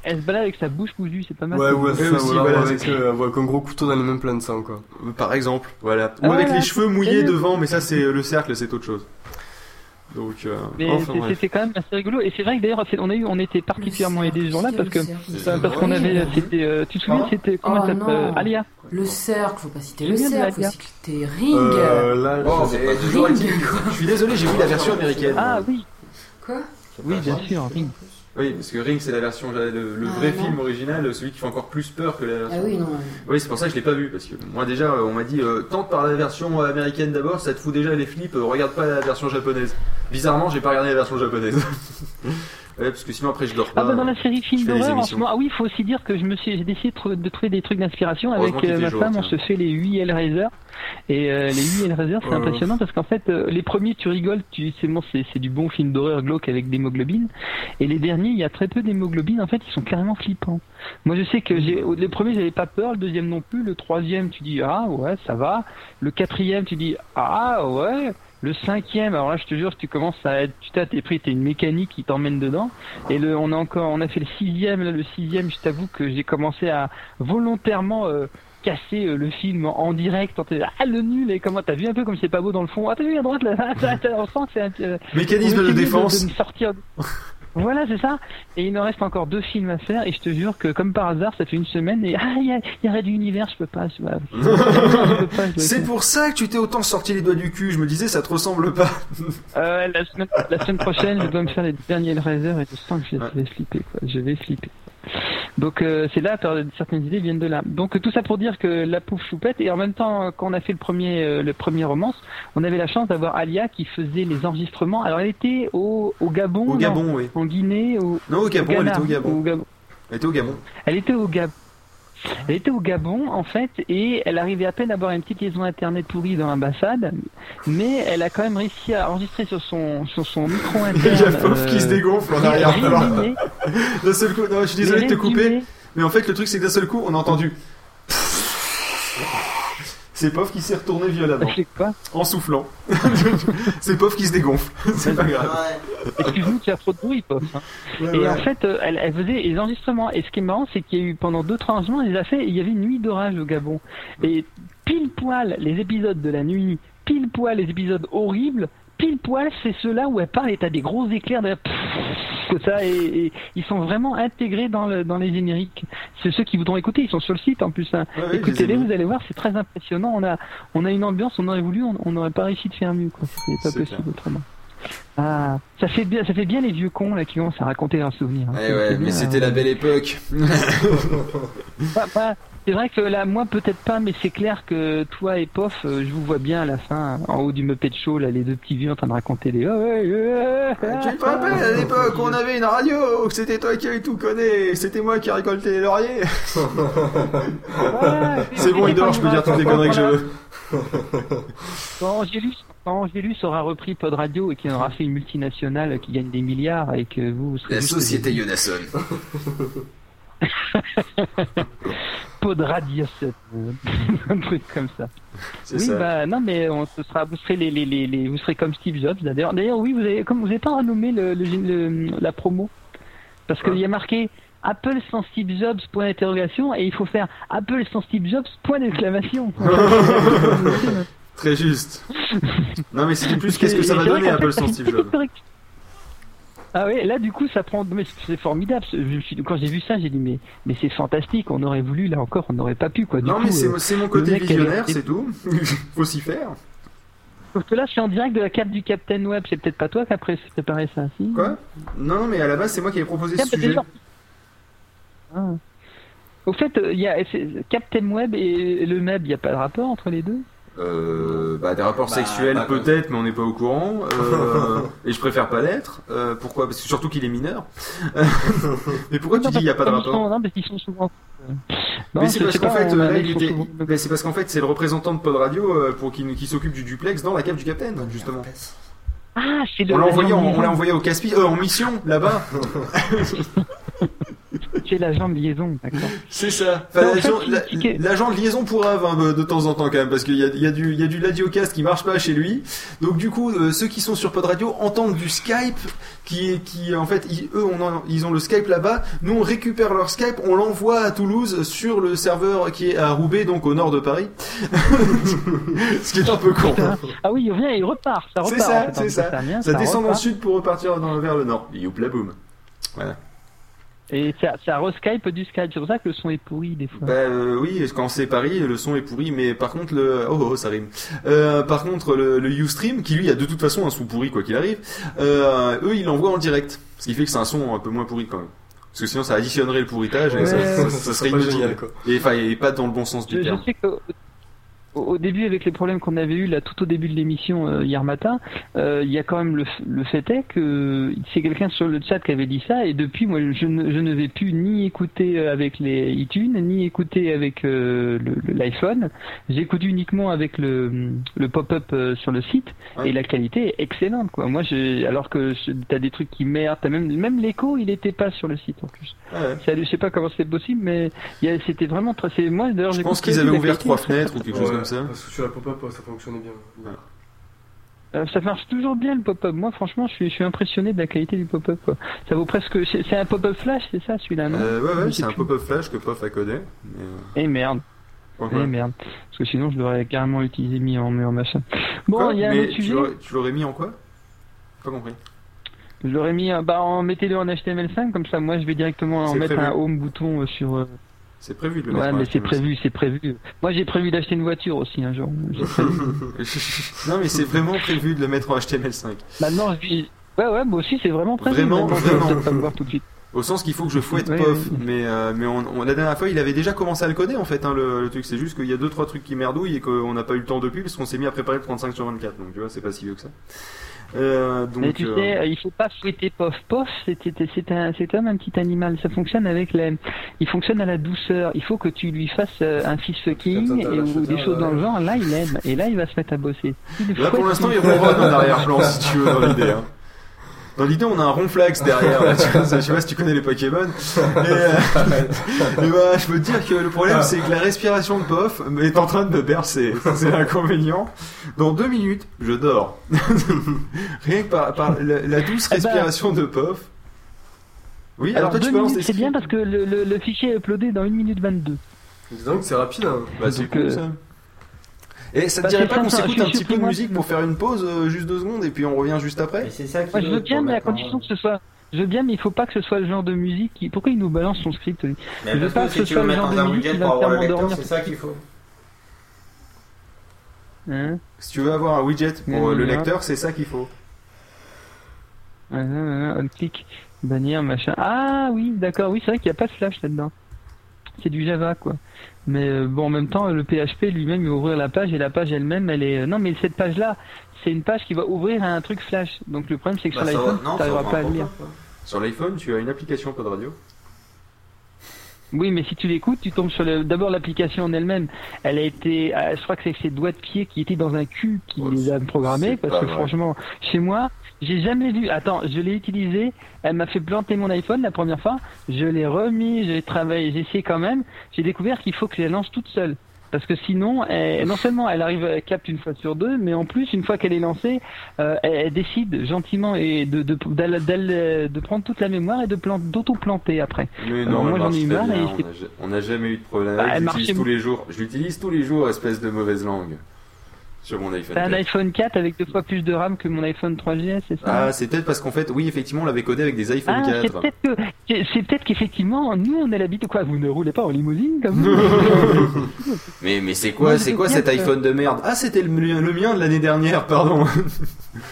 Elle se balade avec sa bouche cousue, c'est pas mal. Ouais, ouais, Ouais, ça, aussi, voilà, voilà, avec, euh, avec un gros couteau dans les mêmes plein de sang, quoi. par exemple, voilà. Ah, Ou avec voilà. les cheveux mouillés devant, mais ça c'est le cercle, c'est autre chose. Donc, euh, Mais enfin, c'est- bref. c'était quand même assez rigolo. Et c'est vrai que d'ailleurs, on a eu, on était particulièrement aidés ce jour-là parce que, parce qu'on avait, c'était, euh, tu te souviens, Oh. c'était, comment Oh elle s'appelle, Alia. Le cercle, faut pas citer le cercle, citer Ring. Euh, là, Bon, je Ring. Je suis désolé, j'ai vu la version américaine. Ah oui, Quoi? Oui, bien sûr, Ring. Oui, parce que Ring c'est la version, le, le Ah, vrai non. film original, celui qui fait encore plus peur que la version. Ah oui, non. Oui, c'est pour ça que je l'ai pas vu, parce que moi déjà, euh, on m'a dit, euh, tente par la version américaine d'abord, ça te fout déjà les flips, euh, regarde pas la version japonaise. Bizarrement, j'ai pas regardé la version japonaise. ouais, parce que sinon après je dors pas. Ah bah dans la série je film d'horreur en ce moment, ah oui, il faut aussi dire que je me suis, j'ai décidé de, trou- de trouver des trucs d'inspiration avec euh, ma jour, femme, on se fait les 8 Hellraiser. Et euh, les 8 Hellraiser, c'est Euh. impressionnant parce qu'en fait, euh, les premiers, tu rigoles, tu, c'est bon, c'est, du bon film d'horreur glauque avec d'hémoglobine. Et les derniers, il y a très peu d'hémoglobine, en fait, ils sont carrément flippants. Moi, je sais que j'ai, au- le premier, j'avais pas peur, le deuxième non plus, le troisième, tu dis, ah ouais, ça va. Le quatrième, tu dis, ah ouais. Le cinquième, alors là je te jure, tu commences à être, tu t'es pris, t'es une mécanique qui t'emmène dedans. Et le, on a encore, on a fait le sixième, là le sixième, je t'avoue que j'ai commencé à volontairement euh, casser euh, le film en, direct. En ah le nul et comment t'as vu un peu comme c'est pas beau dans le fond. Ah t'as vu à droite là, ah, t'as- t'as- on sent que c'est un euh, Mécanisme de défense. de me sortir. Voilà, c'est ça. Et il nous reste encore deux films à faire, et je te jure que, comme par hasard, ça fait une semaine, et ah, il y a, y a Red Univers, je peux pas, voilà. C'est pour ça que tu t'es autant sorti les doigts du cul. Je me disais, ça te ressemble pas. Euh, la, semaine, la semaine prochaine, je dois me faire les derniers Hellraiser et je sens que je vais flipper. Quoi. Je vais flipper. Donc euh, c'est là, que certaines idées viennent de là. Donc tout ça pour dire que la pouf choupette et en même temps quand on a fait le premier euh, le premier romance, on avait la chance d'avoir Alia qui faisait les enregistrements. Alors elle était au, au Gabon, Au non Gabon, oui. en Guinée, au, Non, au Gabon, elle Ghana, était au Gabon. au Gabon. Elle était au Gabon. Elle était au Gabon. Elle était au Gabon en fait et elle arrivait à peine à avoir une petite liaison internet pourrie dans l'ambassade, mais elle a quand même réussi à enregistrer sur son sur son micro interne. Il y a Pof qui se euh, dégonfle en résumés. D'un seul coup, non, je suis désolé de te couper, mais en fait, le truc, c'est que d'un seul coup, on a entendu. C'est Pof qui s'est retourné violemment. En soufflant. c'est Pof qui se dégonfle. c'est pas grave. Excuse-nous, tu as trop de bruit, Pof. hein. Ouais, et ouais. en fait, euh, elle, elle faisait les enregistrements. Et ce qui est marrant, c'est qu'il y a eu pendant deux trois enregistrements, elle les a fait. et Il y avait une nuit d'orage au Gabon. Et pile poil les épisodes de la nuit, pile poil les épisodes horribles, pile poil c'est ceux-là où elle parle et t'as des gros éclairs de que ça et, et ils sont vraiment intégrés dans le, dans les génériques. C'est ceux qui voudront écouter, ils sont sur le site en plus. hein. Ouais, Écoutez-les, vous allez voir, c'est très impressionnant. On a on a une ambiance, on aurait voulu, on n'aurait pas réussi de faire mieux. C'était pas C'est possible autrement. Ah, ça fait bien, ça fait bien les vieux cons là qui commencent à raconter leurs souvenirs. hein. Eh C'est- ouais, c'est mais bien, c'était hein. la belle époque. Bah, bah, c'est vrai que là, moi peut-être pas, mais c'est clair que toi et Pof, euh, je vous vois bien à la fin, en haut du Muppet Show, là, les deux petits vieux en train de raconter des. Ouais, Tu te rappelles à l'époque on avait une radio, c'était toi qui avais tout connu, c'était moi qui récoltais les lauriers. c'est bon, il dort, je peux dire toutes les conneries que je veux. Quand Angélus, quand Angélus aura repris Pod Radio et qu'il aura fait une multinationale qui gagne des milliards et que vous, vous serez La société des- Yonasson. Pod Radio, un truc comme ça. C'est oui, ça. bah non, mais on ce sera, vous serez les, les, les, les- vous serez comme Steve Jobs. D'ailleurs, d'ailleurs, oui, vous avez, comme vous n'avez pas renommé le, le, le- la promo, parce qu'il y a marqué Apple sans Steve Jobs point d'interrogation et il faut faire Apple sans Steve Jobs point d'exclamation. Très juste. Non, mais c'était plus qu'est-ce que ça va c'est donner Apple sans c'est Steve Jobs? Ah oui, là du coup ça prend, mais c'est formidable. Je suis- quand j'ai vu ça, j'ai dit mais mais c'est fantastique. On aurait voulu là encore, on n'aurait pas pu quoi. Du Non, coup, mais c'est euh, c'est mon côté visionnaire, c'est tout. Faut s'y faire. Sauf que là, c'est en direct de la carte du Captain Web. C'est peut-être pas toi qui as pré- préparé ça, si Quoi? Non, mais à la base, c'est moi qui ai proposé ce bah, sujet. Ah. Au fait, euh, il y a Captain Web et le Meb, il n'y a pas de rapport entre les deux? Euh, bah, des rapports Bah, sexuels bah, peut-être, mais on n'est pas au courant. Euh, et je préfère pas l'être. Euh, pourquoi? Parce que surtout qu'il est mineur. mais pourquoi tu dis il n'y a pas de ils rapport? sont- Non, parce qu'ils sont souvent. euh, Non, mais c'est parce qu'en fait, on euh, ils était- bah, c'est parce qu'en fait, c'est le représentant de Pod Radio euh, pour qui, qui s'occupe du duplex dans la cave du Capitaine, justement. Ah, c'est le. On l'a envoyé, de on l'a envoyé au Caspi, euh, en mission là-bas. C'est l'agent de liaison, d'accord. C'est ça. Enfin, l'agent- fait, la- L'agent de liaison pour Ave hein, de temps en temps quand même parce qu'il y a, y a du y a du Ladiocast qui marche pas chez lui. Donc du coup euh, ceux qui sont sur Pod Radio entendent du Skype qui qui en fait ils, eux on en- ils ont le Skype là-bas. Nous on récupère leur Skype, on l'envoie à Toulouse sur le serveur qui est à Roubaix donc au nord de Paris. Ce qui est un peu con. Ah oui, il revient et il repart. Ça repart. C'est en ça, fait, c'est en ça. Ça descend dans le sud pour repartir dans- vers le nord. Youpla boum. Voilà. Et ça, ça re-Skype du Skype. C'est pour ça que le son est pourri des fois. Bah euh, oui, quand c'est Paris, le son est pourri, mais par contre le oh, oh ça rime. Euh, par contre le, le Ustream, qui lui a de toute façon un son pourri quoi qu'il arrive, euh, eux ils l'envoient en direct, ce qui fait que c'est un son un peu moins pourri quand même. Parce que sinon ça additionnerait le pourritage et Ouais. ça, ça- ça Ça serait inutile. génial, quoi. Et enfin et pas dans le bon sens du Je, je terme. sais que au, début, avec les problèmes qu'on avait eu là tout au début de l'émission euh, hier matin, euh, il y a quand même le, le fait est que c'est quelqu'un sur le chat qui avait dit ça et depuis moi je ne, je ne vais plus ni écouter euh, avec les iTunes ni écouter avec euh, l'iPhone. J'écoute uniquement avec le, le pop-up euh, sur le site et la qualité est excellente quoi. Moi j'ai alors que je- t'as des trucs qui merdent, t'as même même l'écho il était pas sur le site en plus. Ouais. Ça, je sais pas comment c'est possible mais c'était vraiment très moi d'ailleurs Je pense qu'ils avaient ouvert trois fenêtres ou quelque chose Ouais, comme ça. Parce que sur la pop-up, ça fonctionnait bien. Euh, ça marche toujours bien le pop-up. Moi, franchement, je suis, je suis impressionné de la qualité du pop-up. quoi. Ça vaut presque. C'est c'est un pop-up flash, c'est ça, celui-là, non Euh, ouais, ouais, c'est un plus. pop-up flash que Pof a codé. mais, euh, Eh merde. Pourquoi Eh merde. Parce que sinon, je l'aurais carrément utilisé, mis en, mis en machin. Bon, il y a un Mais autre tu sujet. l'aurais- Tu l'aurais mis en quoi? Pas compris. Je l'aurais mis, bah, en mettez-le en HTML5, comme ça, moi, je vais directement en C'est mettre prévu. un home bouton euh, sur. C'est prévu de le Ouais, mettre en mais c'est HTML5. prévu, c'est prévu. Moi, j'ai prévu d'acheter une voiture aussi un jour. Non, mais c'est vraiment prévu de le mettre en HTML5. Maintenant, je dis. Ouais, ouais, moi aussi, c'est vraiment prévu. Vraiment, je vais vraiment. peut-être pas me voir tout de suite. Au sens qu'il faut que je fouette Ouais, Pof, ouais. mais, euh, mais on, on- la dernière fois il avait déjà commencé à le coder en fait hein, le, le truc, c'est juste qu'il y a deux trois trucs qui merdouillent et qu'on n'a pas eu le temps depuis parce qu'on s'est mis à préparer le 35 sur 24, donc tu vois c'est pas si vieux que ça. Euh, donc, Mais tu euh, sais, euh, il faut pas fouetter Pof. Pof, c'était c'est un, c'est comme un petit animal. Ça fonctionne avec les, il fonctionne à la douceur. Il faut que tu lui fasses euh, un fist fucking ou des choses dans le genre. Là, il aime et là, il va se mettre à bosser. Là pour l'instant il ronronne en arrière-plan si tu veux dans l'idée. Hein. Dans l'idée on a un ronflax derrière, là, tu vois, ça, je sais pas si tu connais les Pokémon. Et, euh, et bah, je peux te dire que le problème c'est que la respiration de Pof est en train de me bercer, c'est l'inconvénient. Dans deux minutes, je dors. Rien que par, par la, la douce Eh ben, respiration de Pof. Oui, alors, Alors, toi tu balances c'est bien parce que le, le, le fichier est uploadé dans 1 minute 22. Dis donc, c'est rapide. Hein. Bah, c'est cool euh, ça. Et ça te dirait pas qu'on s'écoute un petit peu de musique pour faire une pause, euh, juste deux secondes, et puis on revient juste après c'est ça Moi, je veux bien, mais à condition que ce soit. Je veux bien, mais il faut pas que ce soit le genre de musique qui. Pourquoi il nous balance son script lui Mais Je veux pas que ce tu soit veux le genre de un musique widget qui va faire m'endormir. c'est ça qu'il faut. Hein Si tu veux avoir un widget pour euh, le lecteur, c'est ça qu'il faut. Ouais, on bannière, machin. Ah oui, d'accord, oui, c'est vrai qu'il n'y a pas de flash là-dedans. C'est du Java, quoi. Mais euh, bon, en même temps, le PHP lui-même, il va ouvrir la page et la page elle-même, elle est. euh, Non, mais cette page-là, c'est une page qui va ouvrir à un truc flash. Donc le problème, c'est que Bah, sur l'iPhone, tu n'arriveras pas à pas lire. Sur l'iPhone, tu as une application Pod Radio. Oui, mais si tu l'écoutes, tu tombes sur le. D'abord, l'application en elle-même, elle a été. euh, Je crois que c'est ses doigts de pied qui étaient dans un cul qui les a programmés, parce que vrai. franchement, chez moi, j'ai jamais vu. Attends, je l'ai utilisé. Elle m'a fait planter mon iPhone la première fois. Je l'ai remis, j'ai travaillé, j'ai essayé quand même. J'ai découvert qu'il faut que je la lance toute seule. Parce que sinon, elle- non seulement elle arrive, elle capte une fois sur deux, mais en plus, une fois qu'elle est lancée, euh, elle, elle décide gentiment et de, de, de prendre toute la mémoire et de plan- d'auto-planter après. Mais Alors non, moi j'en ai eu marre on n'a jamais eu de problème Bah, je l'utilise tous les jours. Je l'utilise tous les jours, espèce de mauvaise langue. Sur mon iPhone. T'as un 4. iPhone 4 avec deux fois plus de RAM que mon iPhone 3GS, c'est ça? Ah, c'est peut-être parce qu'en fait, oui, effectivement, on l'avait codé avec des iPhone Ah, c'est 4. peut-être que c'est c'est peut-être qu'effectivement nous on a l'habitude quoi vous ne roulez pas en limousine comme nous Mais, mais c'est quoi, c'est quoi cet iPhone de merde? Ah, c'était le, mien- le mien de l'année dernière, pardon.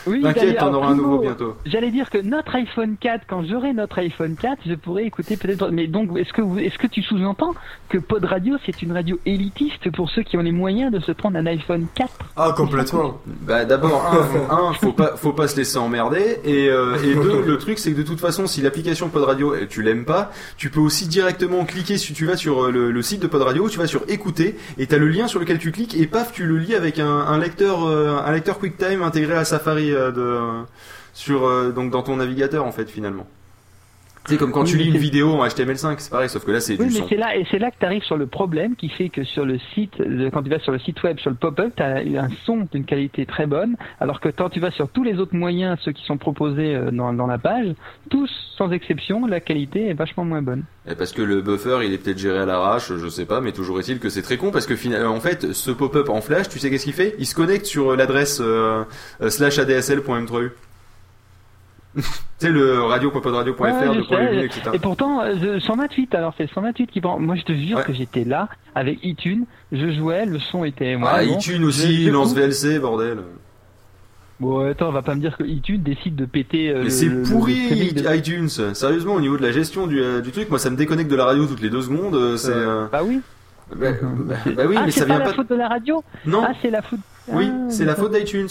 Oui, T'inquiète, t'en auras un nouveau bientôt. J'allais dire que notre iPhone 4, quand j'aurai notre iPhone 4, je pourrais écouter peut-être. Mais donc, est-ce que vous, est-ce que tu sous-entends que Pod Radio, c'est une radio élitiste pour ceux qui ont les moyens de se prendre un iPhone 4 Ah, complètement. Bah d'abord un, un, faut pas faut pas se laisser emmerder et euh, et deux le truc c'est que de toute façon si l'application Pod Radio euh, tu l'aimes pas tu peux aussi directement cliquer si tu vas sur euh, le, le site de Pod Radio tu vas sur écouter et t'as le lien sur lequel tu cliques et paf tu le lis avec un, un lecteur euh, un lecteur QuickTime intégré à Safari euh, de sur donc dans ton navigateur en fait finalement c'est comme quand Oui, tu lis une vidéo en HTML5 c'est pareil sauf que là c'est Oui, du mais son c'est là, et c'est là que tu arrives sur le problème qui fait que sur le site, euh, quand tu vas sur le site web, sur le pop-up, tu as un son d'une qualité très bonne, alors que quand tu vas sur tous les autres moyens, ceux qui sont proposés euh, dans, dans la page, tous, sans exception, la qualité est vachement moins bonne. Et parce que le buffer il est peut-être géré à l'arrache, je sais pas, mais toujours est-il que c'est très con parce que finalement en fait ce pop-up en flash, tu sais qu'est-ce qu'il fait? Il se connecte sur l'adresse euh, euh, slash adsl.m3u. tu sais le radio.podradio.fr Ouais, de sais. lunettes, etc. Et pourtant, euh, je- 128, alors c'est 128 qui prend. Moi, je te jure que j'étais là avec iTunes, je jouais, le son était. Ah, vraiment- iTunes aussi, Je- lance VLC, bordel. Bon, attends, on va pas me dire que iTunes décide de péter. euh, Mais c'est pourri de- iTunes. Sérieusement, au niveau de la gestion du, euh, du truc, moi ça me déconnecte de la radio toutes les deux secondes. euh, C'est. euh, Bah oui. Bah, bah- bah oui, ah, mais c'est ça pas vient la pas. faute de la radio Non. Ah, c'est la faute. Oui, Ah, c'est la faute d'iTunes.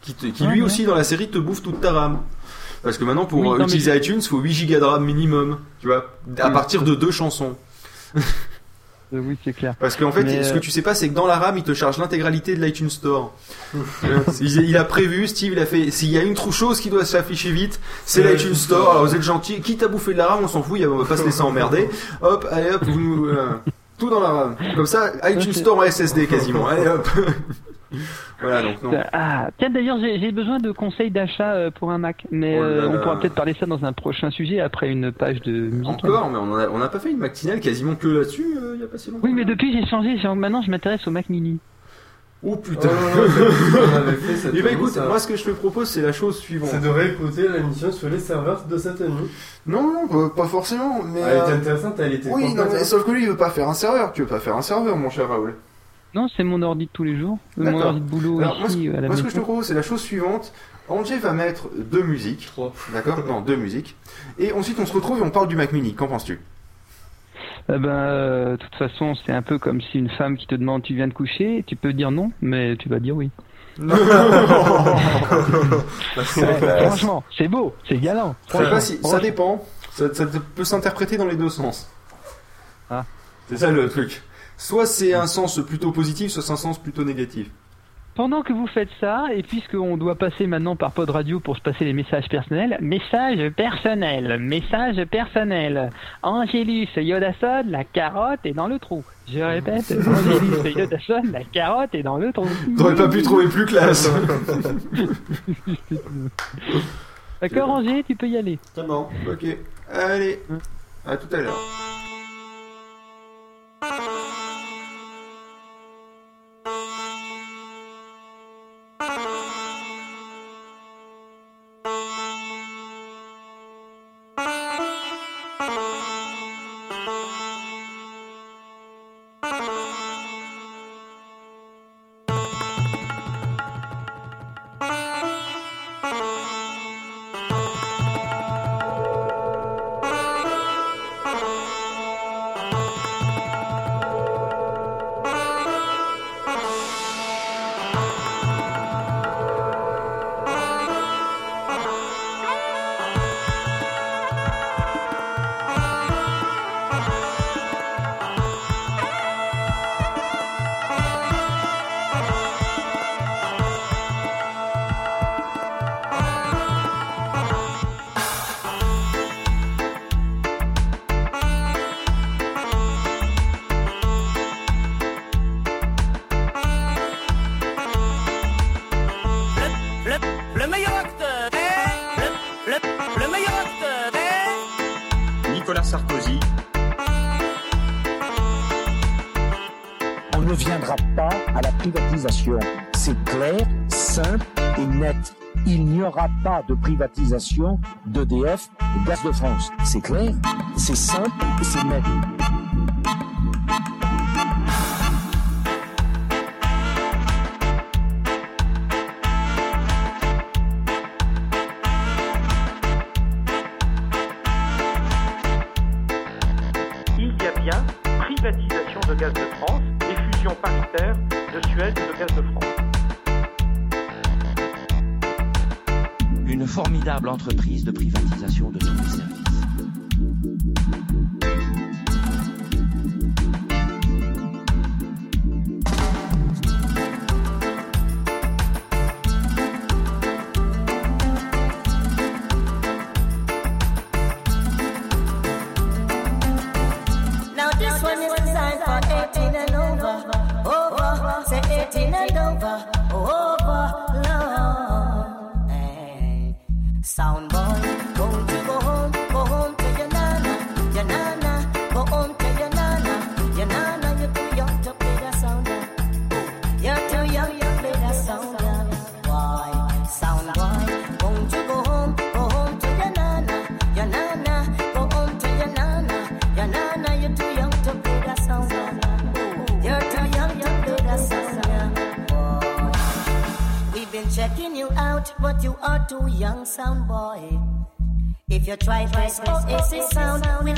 Qui, te- qui Ah, lui ouais. aussi dans la série te bouffe toute ta RAM. Parce que maintenant pour Oui, euh, non, utiliser iTunes, faut 8 gigas de RAM minimum, tu vois, à Oui. partir de deux chansons. Euh, Oui, c'est clair. Parce qu'en fait, Mais, ce euh, que tu sais pas, c'est que dans la RAM, il te charge l'intégralité de l'iTunes Store. Euh, il, il a prévu, Steve, il a fait, s'il y a une trou chose qui doit s'afficher vite, c'est Ouais, l'iTunes Store. Alors vous êtes gentil, quitte à bouffer de la RAM, on s'en fout, on va pas se laisser emmerder. Hop, allez hop, vous nous, euh, tout dans la RAM. Comme ça, iTunes. Store en SSD quasiment. Allez hop. Voilà, donc non. Ah, tiens d'ailleurs j'ai besoin de conseils d'achat euh, pour un Mac, mais Oh euh, on pourra peut-être parler ça dans un prochain sujet après une page de musique. Encore, mais on n'a pas fait une matinale quasiment que là-dessus euh, il y a pas si longtemps. Oui, mais depuis j'ai changé. Maintenant je m'intéresse au Mac Mini. Oh putain. on avait fait cette ben nuit, écoute, ça. moi ce que je te propose c'est la chose suivante. C'est de réécouter l'émission sur les serveurs de cette nuit. Non, non, pas- pas forcément, mais. Elle était intéressante, elle était Oui, non, mais sauf que lui il veut pas faire un serveur. Tu veux pas faire un serveur, mon cher Raoul. Non, c'est mon ordi de tous les jours. Mon ordi de boulot Alors, moi, ici ce, à la moi, ce que je te propose, c'est la chose suivante. Angé va mettre deux musiques. D'accord Non, deux musiques. Et ensuite, on se retrouve et on parle du Mac Mini. Qu'en penses-tu? Eh ben, euh, de toute façon, c'est un peu comme si une femme qui te demande tu viens de coucher, tu peux dire non, mais tu vas dire oui. Non. Ouais, franchement, c'est beau, c'est galant. Pas si, ça dépend. Ça, ça peut s'interpréter dans les deux sens. Ah. C'est ça le truc. Soit c'est un sens plutôt positif, soit c'est un sens plutôt négatif. Pendant que vous faites ça, et puisqu'on doit passer maintenant par pod radio pour se passer les messages personnels, message personnel, message personnel. Angélus Yodasson, la carotte est dans le trou. Je répète, Angélus Yodasson, la carotte est dans le trou. T'aurais pas pu trouver plus classe. D'accord, Angers, tu peux y aller. C'est bon. Ok. Allez. À tout à l'heure. Privatisation d'EDF, de Gaz de France. C'est clair, c'est simple et c'est net. Too young, sound boy. If you try this oh, Oasis sound, we'll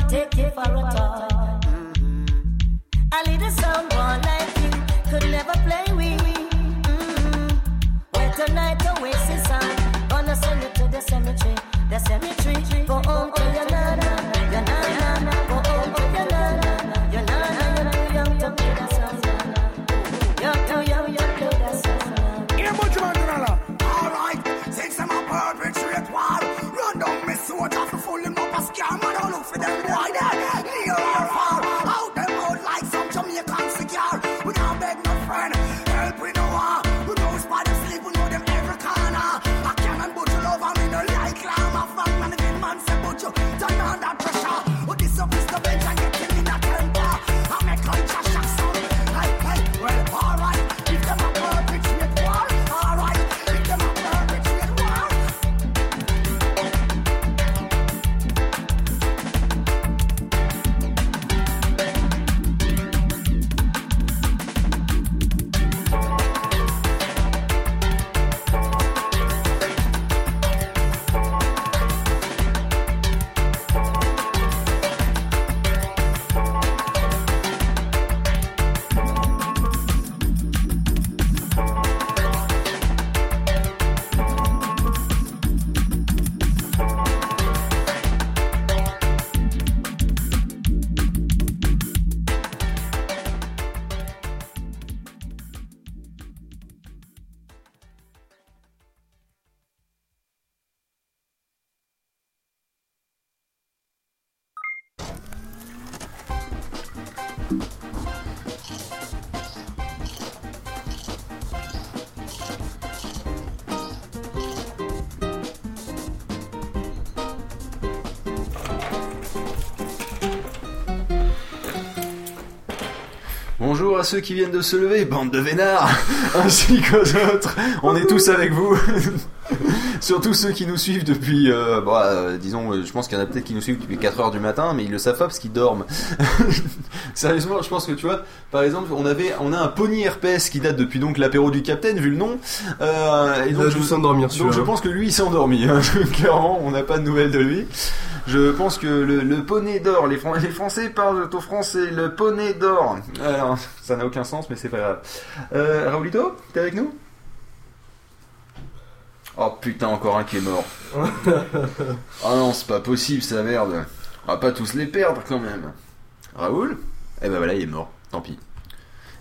Bonjour à ceux qui viennent de se lever, bande de vénards, ainsi qu'aux autres. On est tous avec vous. Surtout ceux qui nous suivent depuis, euh, bah, euh, disons, euh, je pense qu'il y en a peut-être qui nous suivent depuis 4 heures du matin, mais ils le savent pas parce qu'ils dorment. Sérieusement, je pense que tu vois, par exemple, on avait, on a un pony RPS qui date depuis donc l'apéro du Capitaine, vu le nom. Euh, et Il donc je s'endormir, Donc je pense que lui il s'est endormi. hein. Clairement, on n'a pas de nouvelles de lui. Je pense que le, le poney d'or, les, Fran- les Français parlent au français, le poney d'or. Alors, ça n'a aucun sens, mais c'est pas grave. Euh, Raoulito, t'es avec nous? Oh putain, encore un qui est mort. oh non, c'est pas possible, ça merde. On va pas tous les perdre quand même. Raoul? Eh ben voilà, il est mort. Tant pis.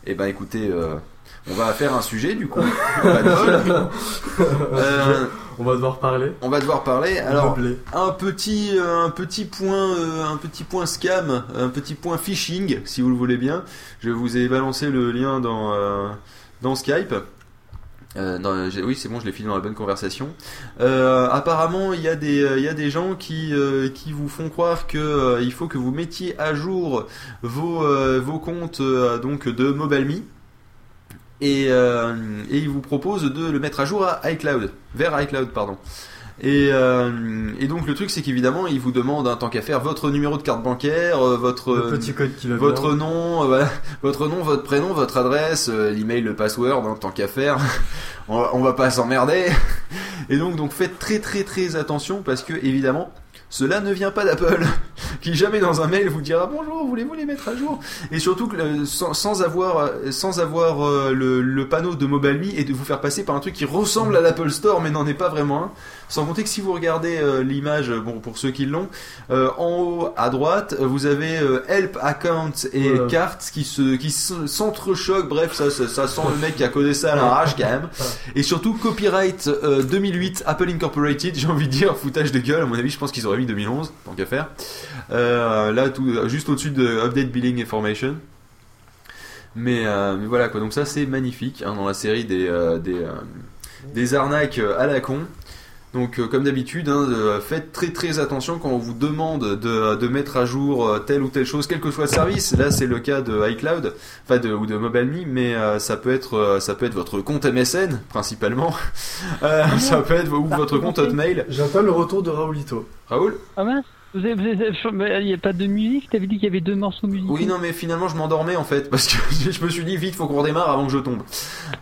Eh ben écoutez, euh, on va faire un sujet du coup. Pas de. Euh, On va devoir parler. on va devoir parler. Alors, Meublé. un petit, euh, un petit point, euh, un petit point scam, un petit point phishing, si vous le voulez bien. Je vous ai balancé le lien dans, euh, dans Skype. Euh, oui, c'est bon, je l'ai filé dans la bonne conversation. Euh, apparemment, il y a des, il y a des gens qui, euh, qui vous font croire que il faut que vous mettiez à jour vos, vos comptes donc de MobileMe. Et, euh, et ils vous proposent de le mettre à jour à iCloud, vers iCloud, pardon. Et, euh, et donc le truc c'est qu'évidemment ils vous demandent hein, tant qu'à faire votre numéro de carte bancaire, euh, votre Le petit code qui va votre bien. nom, euh, voilà, votre nom, votre prénom, votre adresse, euh, l'email, le password, hein, tant qu'à faire. on va pas s'emmerder. Et donc donc faites très très très attention parce que évidemment cela ne vient pas d'Apple, qui jamais dans un mail vous dira bonjour, voulez-vous les mettre à jour? Et surtout que euh, sans, avoir, euh, sans avoir euh, le, le panneau de MobileMe et de vous faire passer par un truc qui ressemble à l'Apple Store mais n'en est pas vraiment un. Sans compter que si vous regardez euh, l'image, bon pour ceux qui l'ont, euh, en haut à droite vous avez euh, Help Account et Voilà. Cartes qui se, qui se- s'entrechoquent. Bref, ça, ça, ça sent le mec qui a codé ça à l'arrache quand même. Et surtout copyright euh, 2008 Apple Incorporated. J'ai envie de dire foutage de gueule. À mon avis, je pense qu'ils auraient mis 2011 tant qu'à faire. Euh, là, tout, juste au-dessus de Update Billing Information. Mais, euh, mais voilà quoi. Donc ça, c'est magnifique hein, dans la série des euh, des, euh, des arnaques euh, à la con. Donc euh, comme d'habitude, hein, de- faites très très attention quand on vous demande de, de mettre à jour euh, telle ou telle chose, quel que soit le service. Là, c'est le cas de iCloud, enfin de, ou de MobileMe, mais euh, ça peut être euh, ça peut être votre compte MSN principalement. Euh, ça peut être ou votre compte Hotmail. J'entends le retour de Raoulito. Raoul? Ah mince vous avez- vous avez- mais Il n'y a pas de musique? T'avais dit qu'il y avait deux morceaux musicaux? Oui, non, mais finalement, je m'endormais en fait parce que je me suis dit vite, faut qu'on redémarre avant que je tombe.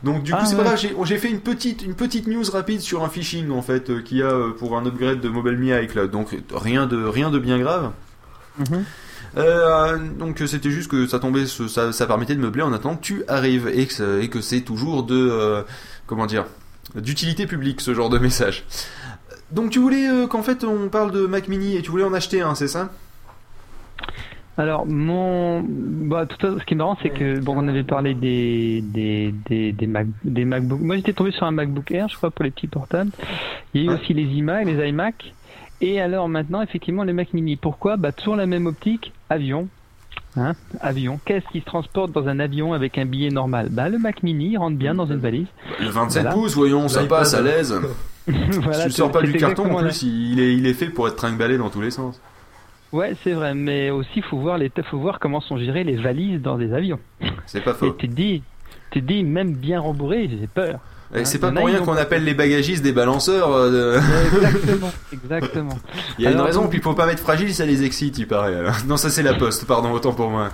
Donc du coup, Ah, c'est ouais. pas grave. J'ai fait une petite une petite news rapide sur un phishing en fait euh, qu'il y a euh, pour un upgrade de MobileMe à iCloud. Donc rien de rien de bien grave. Mhm. Euh, donc c'était juste que ça tombait, ça, ça permettait de meubler en attendant que tu arrives et que, ça- et que c'est toujours de euh, comment dire d'utilité publique ce genre de message. Donc tu voulais euh, qu'en fait on parle de Mac Mini et tu voulais en acheter un, c'est ça? Alors, mon. Bah, tout à- ce qui est marrant, c'est que, bon, on avait parlé des, des, des, des, Mac, des MacBook. Moi, j'étais tombé sur un MacBook Air, je crois, pour les petits portables. Il y a eu aussi les iMac, les iMac. Et alors, maintenant, effectivement, les Mac Mini. Pourquoi? Bah, toujours la même optique, avion. Hein avion. Qu'est-ce qui se transporte dans un avion avec un billet normal? Bah, le Mac Mini, rentre bien dans une valise. Le 27 Voilà. pouces, voyons, ça passe à l'aise. Voilà, si tu sors pas du carton, en plus, il est, il est fait pour être trimballé dans tous les sens. Ouais, c'est vrai, mais aussi faut voir les, faut voir comment sont gérées les valises dans des avions. C'est pas Et faux. tu te dis, tu te dis même bien rembourré, j'ai peur. Et Hein, c'est pas pour rien qu'on appelle les bagagistes des balanceurs. euh, de- Exactement, exactement. Il y a une raison, donc, puis faut pas mettre fragile, ça les excite, il paraît. alors. Non, ça c'est la poste, pardon, autant pour moi.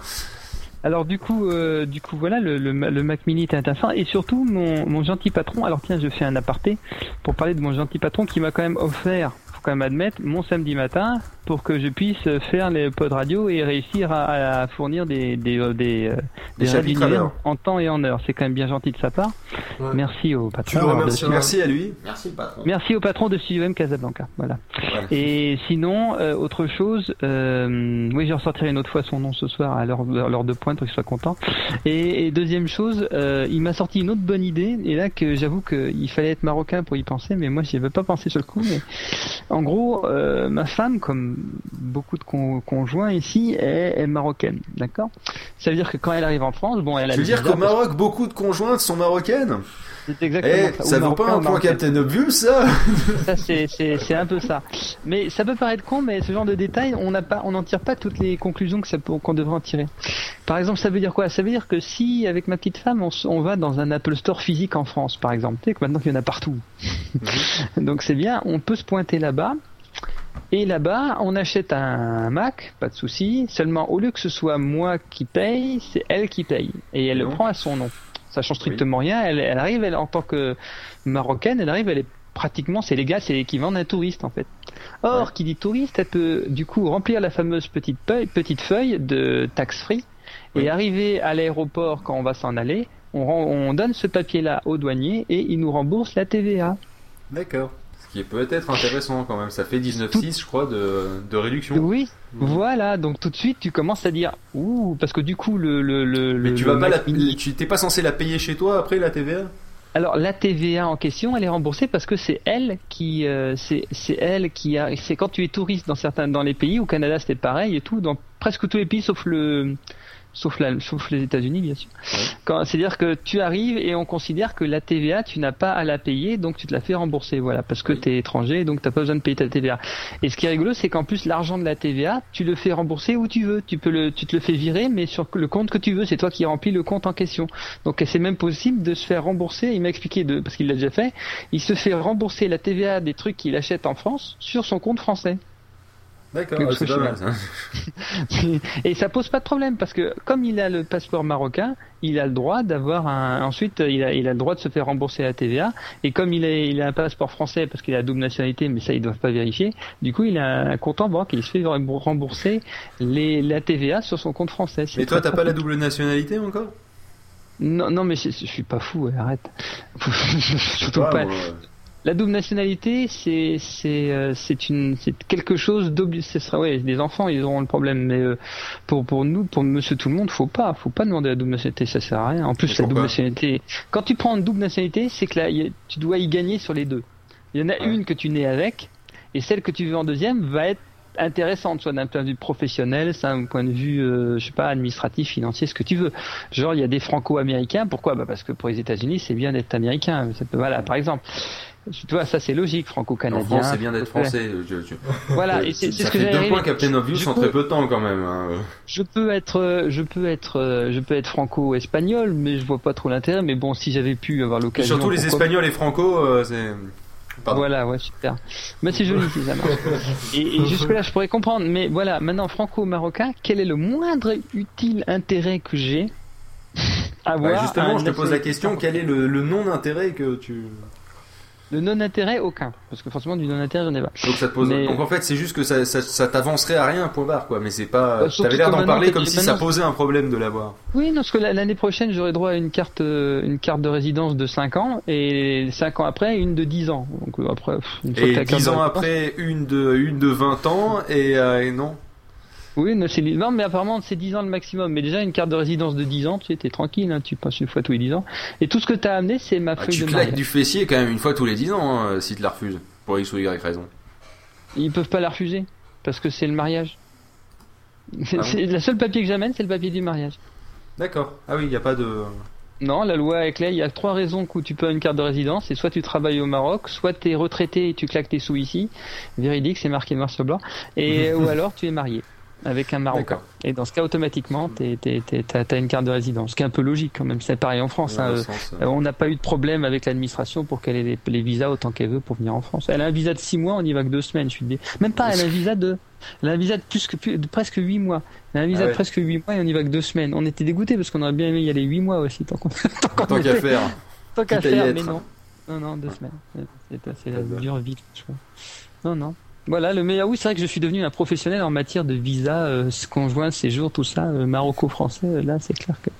Alors du coup, euh, du coup voilà, le, le, le Mac Mini est intéressant et surtout mon, mon gentil patron. Alors tiens, je fais un aparté pour parler de mon gentil patron qui m'a quand même offert, faut quand même admettre, mon samedi matin pour que je puisse faire les pods radio et réussir à, à fournir des des euh, des, euh, Des des l'heure. en temps et en heure. C'est quand même bien gentil de sa part. Merci au patron. Tu le de remercies. Studio- Merci à lui. Merci patron. Merci au patron de Studio M Casablanca. Voilà. Et sinon, euh, autre chose, euh, oui, je ressortirai une autre fois son nom ce soir à l'heure à l'heure de pointe pour qu'il soit content. Et, et deuxième chose, euh, il m'a sorti une autre bonne idée, et là que j'avoue qu'il fallait être marocain pour y penser, mais moi j'y avais pas pensé sur le coup. Mais en gros, euh, ma femme, comme beaucoup de con- conjoints ici, est, est marocaine, d'accord? Ça veut dire que quand elle arrive en France, bon, elle a Tu veux dire qu'au Maroc, beaucoup de conjointes sont marocaines? C'est exactement Eh, ça. ça vaut pas un point. Captain Obvious, ça? Ça, c'est, un peu ça. Mais ça peut paraître con, mais ce genre de détails, on n'en tire pas toutes les conclusions qu'on devrait en tirer. Par exemple, ça veut dire quoi? Ça veut dire que si, avec ma petite femme, on, va dans un Apple Store physique en France, par exemple, tu sais que maintenant qu'il y en a partout. Donc c'est bien, on peut se pointer là-bas. Et là-bas, on achète un Mac, pas de souci. Seulement, au lieu que ce soit moi qui paye, c'est elle qui paye. Et elle le prend à son nom. Ça change strictement rien. Elle, elle arrive, elle, en tant que marocaine, elle arrive, elle est pratiquement, c'est légal, c'est l'équivalent d'un touriste en fait. Or, qui dit touriste, elle peut du coup remplir la fameuse petite feuille, petite feuille de tax free et arriver à l'aéroport quand on va s'en aller. On, rend- on donne ce papier-là au douanier et il nous rembourse la TVA. D'accord. Qui peut être intéressant quand même. Ça fait 19,6 je crois de, de réduction. Oui, voilà. Donc tout de suite, tu commences à dire ouh, parce que du coup le le le. Mais tu le vas pas la, tu t'es pas censé la payer chez toi après la TVA Alors la TVA en question, elle est remboursée parce que c'est elle qui, euh, c'est c'est elle qui a, c'est quand tu es touriste dans certains, dans les pays, au Canada c'était pareil et tout, dans presque tous les pays sauf le, sauf la, sauf les États-Unis bien sûr. Quand, c'est-à-dire que tu arrives et on considère que la TVA tu n'as pas à la payer, donc tu te la fais rembourser, voilà, parce que tu es étranger, donc t'as pas besoin de payer ta TVA. Et ce qui est rigolo, c'est qu'en plus l'argent de la TVA, tu le fais rembourser où tu veux, tu peux le, tu te le fais virer, mais sur le compte que tu veux, c'est toi qui remplis le compte en question. Donc c'est même possible de se faire rembourser. Il m'a expliqué de, parce qu'il l'a déjà fait, il se fait rembourser la TVA des trucs qu'il achète en France sur son compte français. D'accord, ah, pas mal. Et ça pose pas de problème parce que comme il a le passeport marocain, il a le droit d'avoir un. Ensuite, il a, il a le droit de se faire rembourser la TVA. Et comme il, est, il a un passeport français parce qu'il a la double nationalité, mais ça ils doivent pas vérifier. Du coup, il a un compte en banque et il se fait rembourser les, la TVA sur son compte français. Mais toi, t'as pas la double nationalité encore? Non, non, mais je, suis pas fou. arrête. Surtout pas. moi, La double nationalité, c'est c'est euh, c'est une c'est quelque chose d'obli. Ce sera ouais, les enfants ils auront le problème, mais euh, pour pour nous, pour Monsieur tout le monde, faut pas faut pas demander la double nationalité, ça sert à rien. En plus, la double nationalité, quand tu prends une double nationalité, c'est que là y a- tu dois y gagner sur les deux. Il y en a une que tu nais avec, et celle que tu veux en deuxième va être intéressante, soit d'un point de vue professionnel, soit d'un point de vue, euh, je sais pas, administratif, financier, ce que tu veux. Genre, il y a des franco-américains, pourquoi? Bah Parce que pour les États-Unis, c'est bien d'être américain. Ça peut, voilà, par exemple. Tu vois, ça c'est logique, En franco-canadien. France, c'est bien d'être français. Je- je- Voilà, Euh, et c'est- ce que j'allais deux points. Captain Obvious en très peu de temps quand même. hein. Je peux être, euh, je peux être, euh, je peux être franco-espagnol, mais je vois pas trop l'intérêt. Mais bon, si j'avais pu avoir l'occasion. surtout les Espagnols et Franco, euh, c'est. Pardon. Voilà, ouais, super. Mais c'est joli si ça marche. Et, et jusque-là, je pourrais comprendre. Mais voilà, maintenant, franco-marocain, quel est le moindre utile intérêt que j'ai à Bah, voir justement, je te pose la question quel est le, le non-intérêt que tu. Le non-intérêt, aucun. Parce que forcément, du non-intérêt, j'en ai pas. Donc ça te pose. Mais- Donc en fait, c'est juste que ça, ça, ça t'avancerait à rien, point barre, quoi. Mais c'est pas. Bah, T'avais l'air que d'en parler que comme si ça posait un problème de l'avoir. Oui, non, parce que la- l'année prochaine, j'aurai droit à une carte, euh, une carte de résidence de 5 ans, et 5 ans après, une de 10 ans. Donc euh, après, pff, une fois que Et carte 10 de ans après, une de, une de 20 ans, et, euh, et non. Oui, non, c'est non, mais apparemment c'est 10 ans le maximum. Mais déjà une carte de résidence de 10 ans, tu sais, t'es tranquille, hein, tu passes une fois tous les 10 ans. Et tout ce que t'as amené, c'est ma Ah, feuille tu de claques mariage. du fessier quand même une fois tous les 10 ans, hein, si tu la refuses. Pour X ou Y raison. Ils peuvent pas la refuser parce que c'est le mariage. C'est Ah bon c'est- la seule papier que j'amène, c'est le papier du mariage. D'accord. Ah oui, il n'y a pas de. Non, la loi est claire. Il y a trois raisons où tu peux avoir une carte de résidence. C'est soit tu travailles au Maroc, soit tu es retraité et tu claques tes sous ici. Véridique, c'est marqué noir sur blanc. Et, ou alors tu es marié avec un Marocain. Et dans ce cas, automatiquement, tu as, une carte de résidence. Ce qui est un peu logique quand même. C'est pareil en France. Hein. le Euh, sens, euh, on n'a pas eu de problème avec l'administration pour qu'elle ait les, les visas autant qu'elle veut pour venir en France. Elle a un visa de 6 mois, on y va que 2 semaines. Je suis dé- Même pas, elle a un visa de, elle a un visa de, plus que, plus- de presque 8 mois. Elle a un visa Ah ouais. de presque 8 mois et on y va que 2 semaines. On était dégoûtés parce qu'on aurait bien aimé y aller 8 mois aussi. Tant qu'on qu'à faire. Tant qu'à faire, mais non. Non, non, 2 semaines. C'est la dure vie, je crois. Non, non. Voilà, le meilleur. Oui, c'est vrai que je suis devenu un professionnel en matière de visa, euh, conjoint, séjour, tout ça, euh, maroco-français. euh, Là, c'est clair que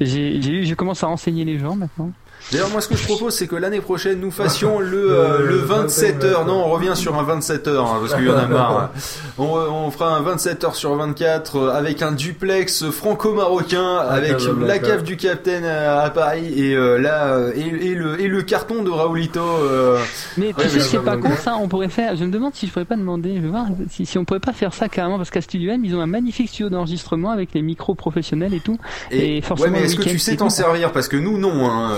j'ai, j'ai eu, je commence à renseigner les gens maintenant. D'ailleurs, moi, ce que je propose, c'est que l'année prochaine, nous fassions le, euh, le 27 heures. Non, on revient sur un 27 heures, hein, parce qu'il y en a marre. hein. On, on fera un 27 heures sur 24 euh, avec un duplex franco-marocain, avec cave la cave du Capitaine à, à Paris et euh, là euh, et, et le et le carton de Raoulito. euh, Mais tu ouais, sais, c'est pas con ça, on pourrait faire. Je me demande si je pourrais pas demander, je vais voir si, si on pourrait pas faire ça carrément, parce qu'à Studio M, ils ont un magnifique studio d'enregistrement avec les micros professionnels et tout. Et, Et, forcément, ouais, mais est-ce que tu sais t'en servir? Parce que nous, non. Hein,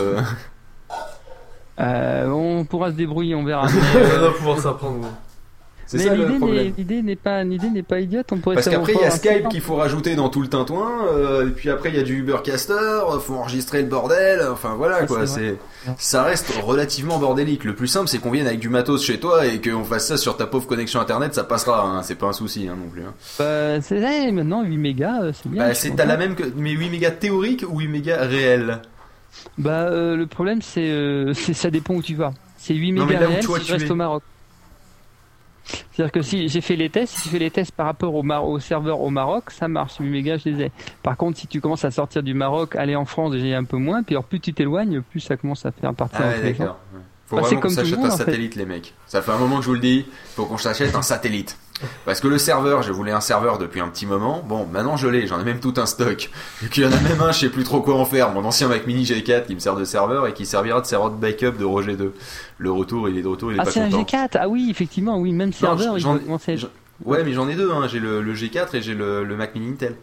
euh. Euh, on pourra se débrouiller, on verra. On va pouvoir s'apprendre. C'est Mais ça le l'idée problème. n'est- l'idée n'est pas, l'idée n'est pas idiote. On pourrait Parce qu'après il y a Skype qu'il faut rajouter dans tout le tintouin, euh, et puis après il y a du Ubercaster, euh, faut enregistrer le bordel, enfin voilà quoi, c'est ça reste relativement bordélique. Le plus simple c'est qu'on vienne avec du matos chez toi et qu'on fasse ça sur ta pauvre connexion internet, ça passera, hein, c'est pas un souci hein, non plus. hein. Bah, c'est vrai, maintenant 8 mégas, euh, c'est bien. Bah, c'est t'as la même que mais 8 mégas théoriques ou 8 mégas réels? Bah, euh, le problème, c'est, euh, c'est ça dépend où tu vas. C'est 8 Non, mais mégas là où réels toi, si tu je reste es. au Maroc. C'est-à-dire que si j'ai fait les tests, si tu fais les tests par rapport au, Mar- au serveur au Maroc, ça marche, 8 mégas, je les ai. Par contre, si tu commences à sortir du Maroc, aller en France, j'ai un peu moins, puis alors plus tu t'éloignes, plus ça commence à faire partie Ah ouais d'accord. Faut Bah, c'est vraiment qu'on s'achète un en fait. satellite les mecs. Ça fait un moment que je vous le dis, faut qu'on s'achète un satellite. Parce que le serveur, je voulais un serveur depuis un petit moment. Bon, maintenant je l'ai, j'en ai même tout un stock. Vu qu'il y en a même un, je sais plus trop quoi en faire. Mon ancien Mac Mini G4 qui me sert de serveur et qui servira de serveur de backup de Roger 2. Le retour, il est de retour, il est Ah, pas c'est un content. G4 Ah oui, effectivement, oui, même serveur, j'en- Ouais, mais j'en ai deux, hein. j'ai le, le G4 et j'ai le, le Mac Mini Intel.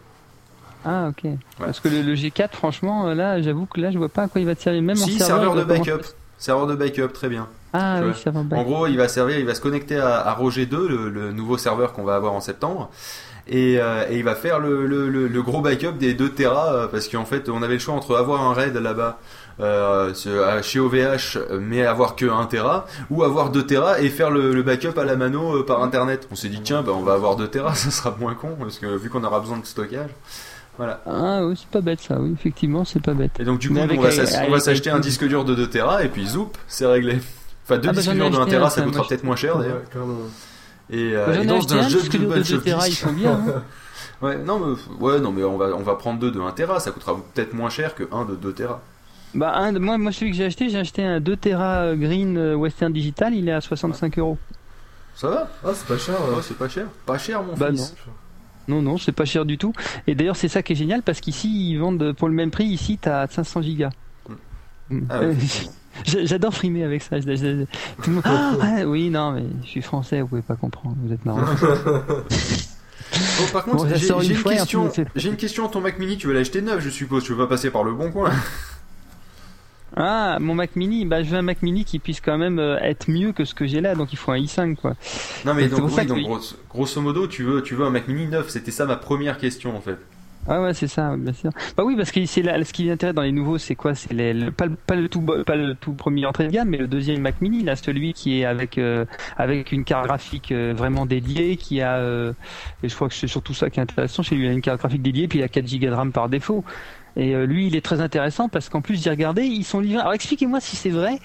Ah, ok. Parce que le, le G4, franchement, là, j'avoue que là, je vois pas à quoi il va te servir. Même en si, serveur, serveur il de backup. Serveur de backup, très bien. Ah oui, vois. serveur En gros, il va servir, il va se connecter à, à Roger 2, le, le nouveau serveur qu'on va avoir en septembre. Et, euh, et il va faire le, le, le, le gros backup des 2 Tera euh, parce qu'en fait on avait le choix entre avoir un RAID là-bas euh, chez OVH mais avoir que 1 Tera ou avoir 2 Tera et faire le, backup à la mano par internet. On s'est dit tiens bah, on va avoir 2 Tera ça sera moins con parce que vu qu'on aura besoin de stockage. Voilà. Ah oui, c'est pas bête ça, oui, effectivement, c'est pas bête. Et donc du coup on va va s'acheter un disque dur de 2 Tera et puis zoup c'est réglé. Enfin deux Ah bah, disques j'en ai durs de 1 acheté Tera un, ça ça, coûtera peut-être moins cher d'ailleurs. Et, euh, et dans un un, jeu de dur de bunch 2 of Tera, ils sont bien, hein. ouais, non mais ouais, non mais on va on va prendre deux de 1 Tera, ça coûtera peut-être moins cher que un de 2 Tera. Bah, un, de- moi, moi, celui que j'ai acheté, j'ai acheté un 2 Tera Green euh, Western Digital, il est à 65 euros. Ça va? Ah, c'est pas cher. Ouais, c'est pas cher. Pas cher mon Bah fils. non. Non, non, c'est pas cher du tout. Et d'ailleurs, c'est ça qui est génial parce qu'ici, ils vendent pour le même prix. Ici, t'as 500 gigas. Ah ouais, Euh, J'adore frimer avec ça. Je- je- je- tout le monde- Ah, ouais, oui, non, mais je suis français, vous pouvez pas comprendre. Vous êtes marrant. Bon, par contre, Bon, j'ai une question. J'ai une question. Ton Mac Mini, tu veux l'acheter neuf, je suppose. Tu veux pas passer par le bon coin. Ah, mon Mac Mini, bah, je veux un Mac Mini qui puisse quand même euh, être mieux que ce que j'ai là, donc il faut un i5, quoi. Non mais donc, oui, que- donc grosso, grosso modo, tu veux tu veux un Mac Mini neuf. C'était ça ma première question en fait. Ah ouais, c'est ça, bien sûr. Bah oui, parce que c'est là, ce qui m'intéresse dans les nouveaux, c'est quoi? C'est le, pas, le, pas le tout pas le tout premier entrée de gamme, mais le deuxième Mac Mini, là, celui qui est avec euh, avec une carte graphique euh, vraiment dédiée, qui a euh, et je crois que c'est surtout ça qui est intéressant chez lui, il a une carte graphique dédiée, puis il a 4 Go de RAM par défaut. Et euh, lui, il est très intéressant parce qu'en plus, j'ai regardé, ils sont livrés. Alors expliquez-moi si c'est vrai,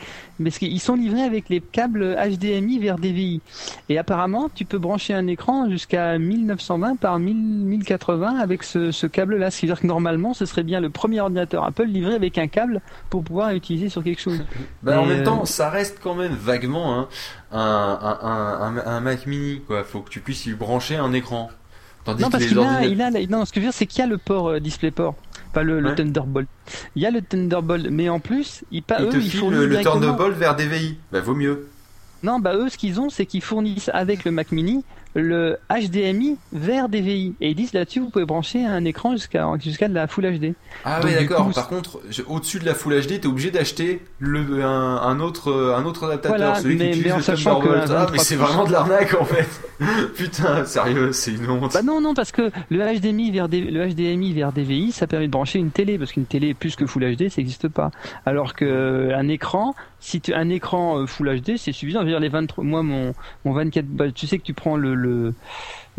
parce qu'ils sont livrés avec les câbles HDMI vers DVI. Et apparemment, tu peux brancher un écran jusqu'à 1920 par 1000 1080 avec ce, ce câble-là. Ce qui veut dire que normalement, ce serait bien le premier ordinateur Apple livré avec un câble pour pouvoir l'utiliser sur quelque chose. Bah, en même euh, temps, ça reste quand même vaguement hein, un, un, un, un, un Mac Mini quoi. Faut que tu puisses y brancher un écran. Tandis non, parce qu'il a, ordinateurs. il a, non, ce que je veux dire, c'est qu'il y a le port euh, DisplayPort, pas le, le Ouais. Thunderbolt. Il y a le Thunderbolt, mais en plus, ils, pas, Ils eux, te ils filent fournissent le, le Thunderbolt vers DVI. Bah vaut mieux. Non, bah eux, ce qu'ils ont, c'est qu'ils fournissent avec le Mac Mini le HDMI vers DVI. Et ils disent là-dessus, vous pouvez brancher un écran jusqu'à jusqu'à de la Full HD. Ah oui d'accord. coup, Par contre, au-dessus de la Full HD, t'es obligé d'acheter le un, un autre un autre adaptateur, Voilà, celui mais- qui utilise en le Thunderbolt. un Ah mais 23 c'est vraiment de l'arnaque en fait. Putain, sérieux, c'est une honte. Bah non, non, parce que le HDMI vers, le HDMI vers DVI, ça permet de brancher une télé, parce qu'une télé plus que Full HD, ça n'existe pas. Alors que euh, écran, si tu un écran euh, Full HD, c'est suffisant. Je veux dire, les 23, moi mon mon 24, bah, tu sais que tu prends le le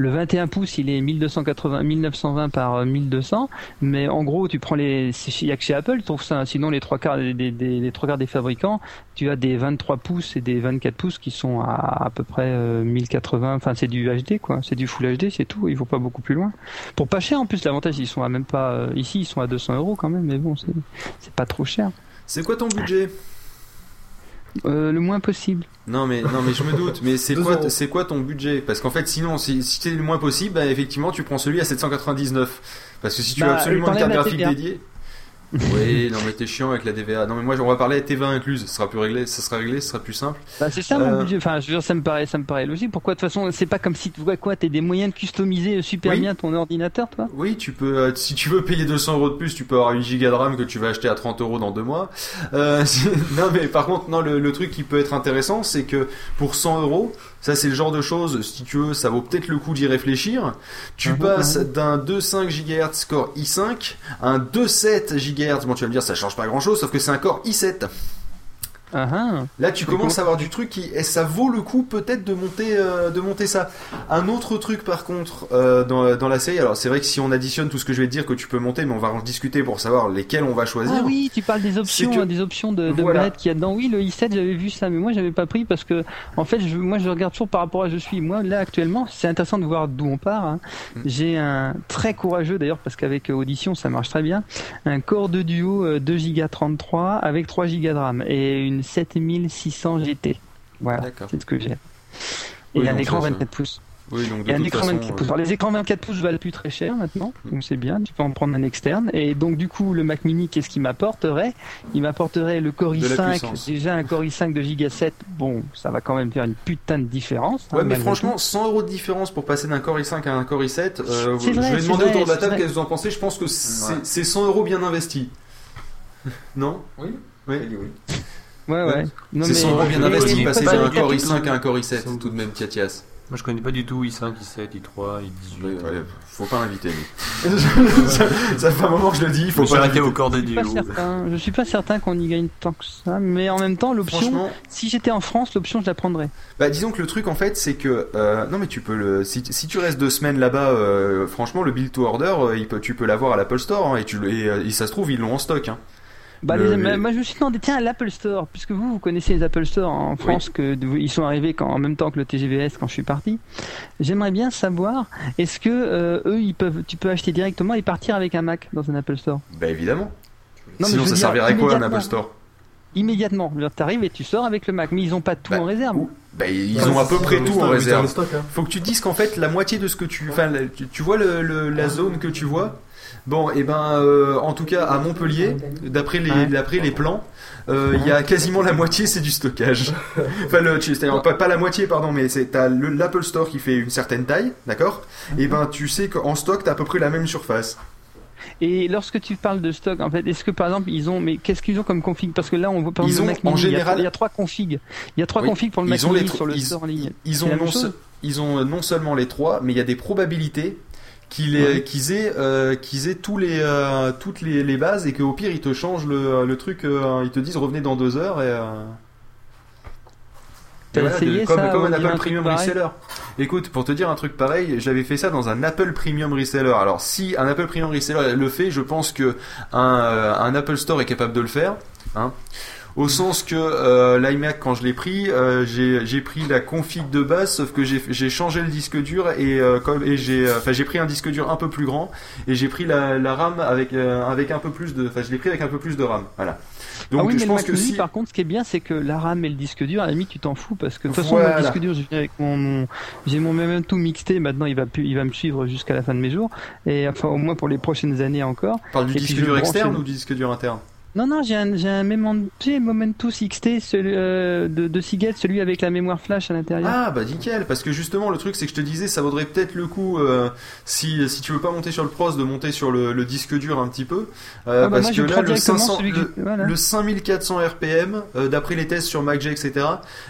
le 21 pouces, il est 1280, 1920 par euh, 1200, mais en gros, tu prends les, il y a que chez Apple, tu trouves ça. Sinon, les trois quarts des, des, les trois quarts des fabricants, tu as des 23 pouces et des 24 pouces qui sont à à peu près euh, 1080. Enfin, c'est du HD, quoi. C'est du Full HD, c'est tout. Il faut pas beaucoup plus loin. Pour pas cher, en plus, l'avantage, ils sont à même pas, euh, ici, ils sont à 200 euros quand même, mais bon, c'est, c'est pas trop cher. C'est quoi ton budget? Euh, le moins possible. Non mais non mais je me doute. Mais c'est quoi c'est quoi ton budget? Parce qu'en fait sinon si, si c'est le moins possible, bah, effectivement tu prends celui à 799. Parce que si tu Bah, veux absolument une carte graphique dédiée. Oui, non mais t'es chiant avec la DVA. Non mais moi on va parler à TVA incluse. Ce sera plus réglé, ça sera réglé, ce sera plus simple. Bah, c'est ça mon Euh, budget. Enfin, je veux dire, ça me paraît, ça me paraît logique. Pourquoi de toute façon, c'est pas comme si tu vois quoi, t'as des moyens de customiser super Oui. bien ton ordinateur, toi? Oui, tu peux. euh, si tu veux payer 200 euros de plus, tu peux avoir une giga de RAM que tu vas acheter à 30 euros dans deux mois. Euh, non, mais par contre, non, le, le truc qui peut être intéressant, c'est que pour 100 euros, ça c'est le genre de choses. Si tu veux, ça vaut peut-être le coup d'y réfléchir. Tu Mhm, passes mhm. d'un 2.5 GHz core i5 à un 2.7 GHz. Bon, tu vas me dire, ça change pas grand-chose, sauf que c'est un core i7. Ah, ah. Là, tu commences cool. à avoir du truc qui, et ça vaut le coup peut-être de monter, euh, de monter ça. Un autre truc, par contre, euh, dans, dans la série. Alors, c'est vrai que si on additionne tout ce que je vais te dire que tu peux monter, mais on va en discuter pour savoir lesquels on va choisir. Ah oui, tu parles des options, que- des options de, de Voilà. manette qu'il y a dedans. Oui, le i7, j'avais vu ça, mais moi j'avais pas pris parce que, en fait, je, moi je regarde toujours par rapport à je suis. Moi, là actuellement, c'est intéressant de voir d'où on part. hein. Mm. J'ai un très courageux d'ailleurs parce qu'avec euh, Audition ça marche très bien. Un Core de duo euh, 2 Go 33 avec 3 Go de RAM et une 7600 GT. Voilà, c'est ce que j'ai. Et Oui, un écran ça, ça- 24 pouces. Oui, donc de Et un écran façon, 24 pouces. euh, Alors, les écrans 24 pouces valent plus très cher maintenant, donc c'est bien, tu peux en prendre un externe. Et donc du coup, le Mac Mini, qu'est-ce qu'il m'apporterait? Il m'apporterait le Core De la i5, puissance. déjà un Core i5 de Giga 7, bon, ça va quand même faire une putain de différence. hein, Ouais, mais franchement, tout. 100 euros de différence pour passer d'un Core i5 à un Core i7, euh, je vrai, vais demander vrai, autour de la table qu'est-ce que vous en pensez. Je pense que c'est c'est 100 euros bien investis. Non? Oui. Oui. Ouais, ouais. Non, C'est mais- 100 euros bien mais- passer pas d'un tout. i5 à un Core i7, tout de même, Katias. Moi je connais pas du tout i5, i7, i3, i18. faut pas l'inviter, ça, ça fait un moment que je le dis, il faut pas arrêté l'inviter. au corps des certain, je suis pas certain qu'on y gagne tant que ça, mais en même temps, l'option, Franchement- si j'étais en France, l'option je la prendrais. Bah disons que le truc en fait c'est que euh, non mais tu peux le si, si tu restes deux semaines là-bas euh, franchement le build to order euh, il peut, tu peux l'avoir à l'Apple Store hein, et tu le- et, et ça se trouve ils l'ont en stock hein. Bah, Le- les- les- moi je me suis demandé, tiens, l'Apple Store, puisque vous, vous connaissez les Apple Store en France, que de- ils sont arrivés quand, en même temps que le TGVS quand je suis parti. J'aimerais bien savoir, est-ce que euh, eux, ils peuvent, tu peux acheter directement et partir avec un Mac dans un Apple Store? Bah évidemment. Non, mais Sinon ça dire, servirait à quoi un. Apple Store? Immédiatement. Tu arrives et tu sors avec le Mac, mais ils ont pas tout en réserve. Bah ils ont à peu près tout stock, en oui, réserve. stock, hein. Faut que tu te dises qu'en fait la moitié de ce que tu enfin tu, tu vois le, le- la zone que tu vois Bon, et ben, euh, en tout cas, à Montpellier, d'après les, d'après les plans, euh, il y a quasiment la moitié, c'est du stockage. enfin, le, c'est-à-dire pas, pas la moitié, pardon, mais c'est t'as le- l'Apple Store qui fait une certaine taille, d'accord? Et ben, tu sais qu'en stock, t'as à peu près la même surface. Et lorsque tu parles de stock, en fait, est-ce que par exemple ils ont, mais qu'est-ce qu'ils ont comme config? Parce que là, on voit par Ils exemple le ont, Mini, en il y a- général- il y a trois configs. Il y a trois Oui. configs pour le Ils Mac Mini sur le ils- store en ligne. Ils ont, non, se- ils ont non seulement les trois, mais il y a des probabilités qu'ils aient, Ouais. qu'ils aient, euh, qu'ils aient tous les, euh, toutes les, les bases et qu'au pire ils te changent le, le truc, euh, ils te disent revenez dans deux heures et. euh, T'as et voilà, essayé de- comme, ça, comme un Apple un Premium Reseller. Écoute, pour te dire un truc pareil, j'avais fait ça dans un Apple Premium Reseller. Alors, si un Apple Premium Reseller le fait, je pense que un, euh, un Apple Store est capable de le faire. Hein. Au sens que euh, l'iMac, quand je l'ai pris, euh, j'ai j'ai pris la config de base, sauf que j'ai j'ai changé le disque dur et, euh, comme, et j'ai enfin j'ai pris un disque dur un peu plus grand et j'ai pris la, la RAM avec avec un peu plus de, enfin je l'ai pris avec un peu plus de RAM. Voilà. Donc ah oui, je mais pense le que Mini, si par contre, ce qui est bien, c'est que la RAM et le disque dur, à la limite, tu t'en fous parce que de toute façon, Voilà. le disque dur, viens avec mon, mon- j'ai mon même tout mixté. Maintenant, il va plus, il va me suivre jusqu'à la fin de mes jours et enfin au moins pour les prochaines années encore. parle du Et disque dur branche- externe ou du disque dur interne? Non, non, j'ai un, j'ai un Memento- j'ai un Momentus XT celui, euh, de, de Seagate, celui avec la mémoire flash à l'intérieur. Ah bah nickel, parce que justement le truc c'est que je te disais ça vaudrait peut-être le coup euh, si, si tu veux pas monter sur le pros de monter sur le, le disque dur un petit peu euh, Ah bah parce moi, que là le, directement 500, celui que- le, voilà. le 5400 RPM euh, d'après les tests sur MacG etc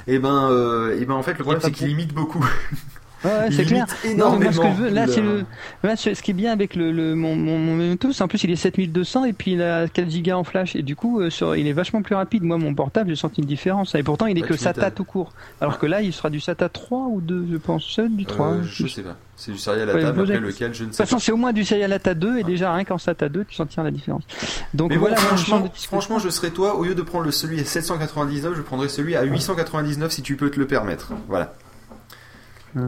et ben euh, et ben en fait le problème c'est qu'il limite beaucoup Ouais, c'est clair. Non, mais moi, ce que je veux, là, c'est le, là, ce qui est bien avec le, le mon, mon, mon c'est en plus il est 7200 et puis il a 4 Go en flash et du coup, euh, sur, il est vachement plus rapide. Moi, mon portable, j'ai senti une différence. Et pourtant, il est Bah, que SATA tout court. Alors que là, il sera du SATA 3 ou 2, je pense. Du 3. Euh, je sais pas c'est du serial Ouais, table vous après lequel je ne De toute sais façon, pas c'est au moins du serial ATA 2 et déjà rien qu'en SATA 2, tu sentiras la différence. Donc mais voilà, franchement, de disque franchement, je serais toi, au lieu de prendre celui à 799, je prendrais celui à 899 si tu peux te le permettre. Voilà.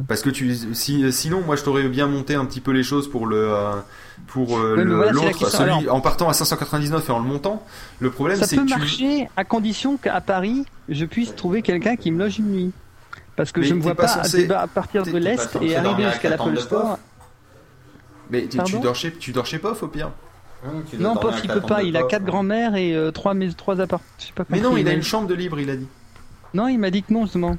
Parce que tu, si, sinon, moi, je t'aurais bien monté un petit peu les choses pour le, euh, pour euh, voilà, l'autre, celui Alors- en partant à 599 et en le montant. Le problème, Ça c'est peut que tu, marcher à condition qu'à Paris, je puisse trouver quelqu'un qui me loge une nuit. Parce que Mais je ne vois pas pas, censé- à partir de l'Est et arriver jusqu'à la l'Apple Store. mais tu- tu dors chez, tu dors chez POF au pire. Non, Pof, il peut pas. Il a quatre grands-mères et euh, trois, mais trois appartements. Je sais pas Mais non, il a une chambre de libre, il a dit. Non, il m'a dit que non, justement.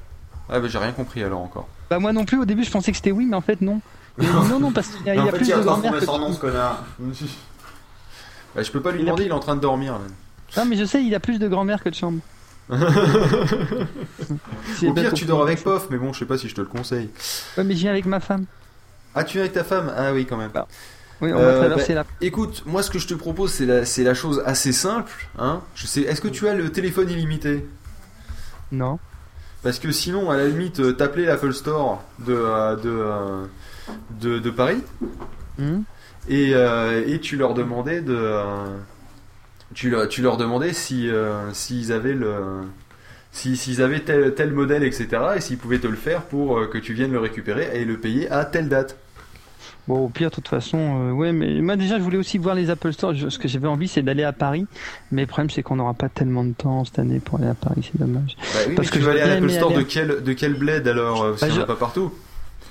Ah bah j'ai rien compris alors encore. Bah, moi non plus, au début, je pensais que c'était oui, mais en fait, non. Non, non, parce qu'il y a, il y a plus de grand-mères que. connard. Bah, je peux pas lui demander, il est en train de dormir. là. Non, mais je sais, il a plus de grand-mères que de chambres. C'est Au pire, tu dors avec POF, mais bon, je sais pas si je te le conseille. Ouais, mais je viens avec ma femme. Ah, tu viens avec ta femme? Ah oui, quand même. Oui, on va Euh, traverser bah, la. Écoute, moi ce que je te propose, c'est la, c'est la chose assez simple. Hein je sais, est-ce que tu as le téléphone illimité? Non. Parce que sinon, à la limite, euh, t'appelais l'Apple Store de, euh, de, euh, de, de Paris Hmm. et, et tu leur demandais de. tu, leur, tu leur demandais si s'ils avaient le. si- S'ils avaient tel, tel modèle, etc., et s'ils pouvaient te le faire pour que tu viennes le récupérer et le payer à telle date. Bon, au pire, de toute façon, euh, ouais, mais moi déjà, je voulais aussi voir les Apple Store. Je- ce que j'avais envie, c'est d'aller à Paris. Mais le problème, c'est qu'on n'aura pas tellement de temps cette année pour aller à Paris, c'est dommage. Bah oui, Parce mais tu vas aller à l'Apple Store de quel, de quel bled alors euh, Bah, qu'il n'y en a je- pas partout?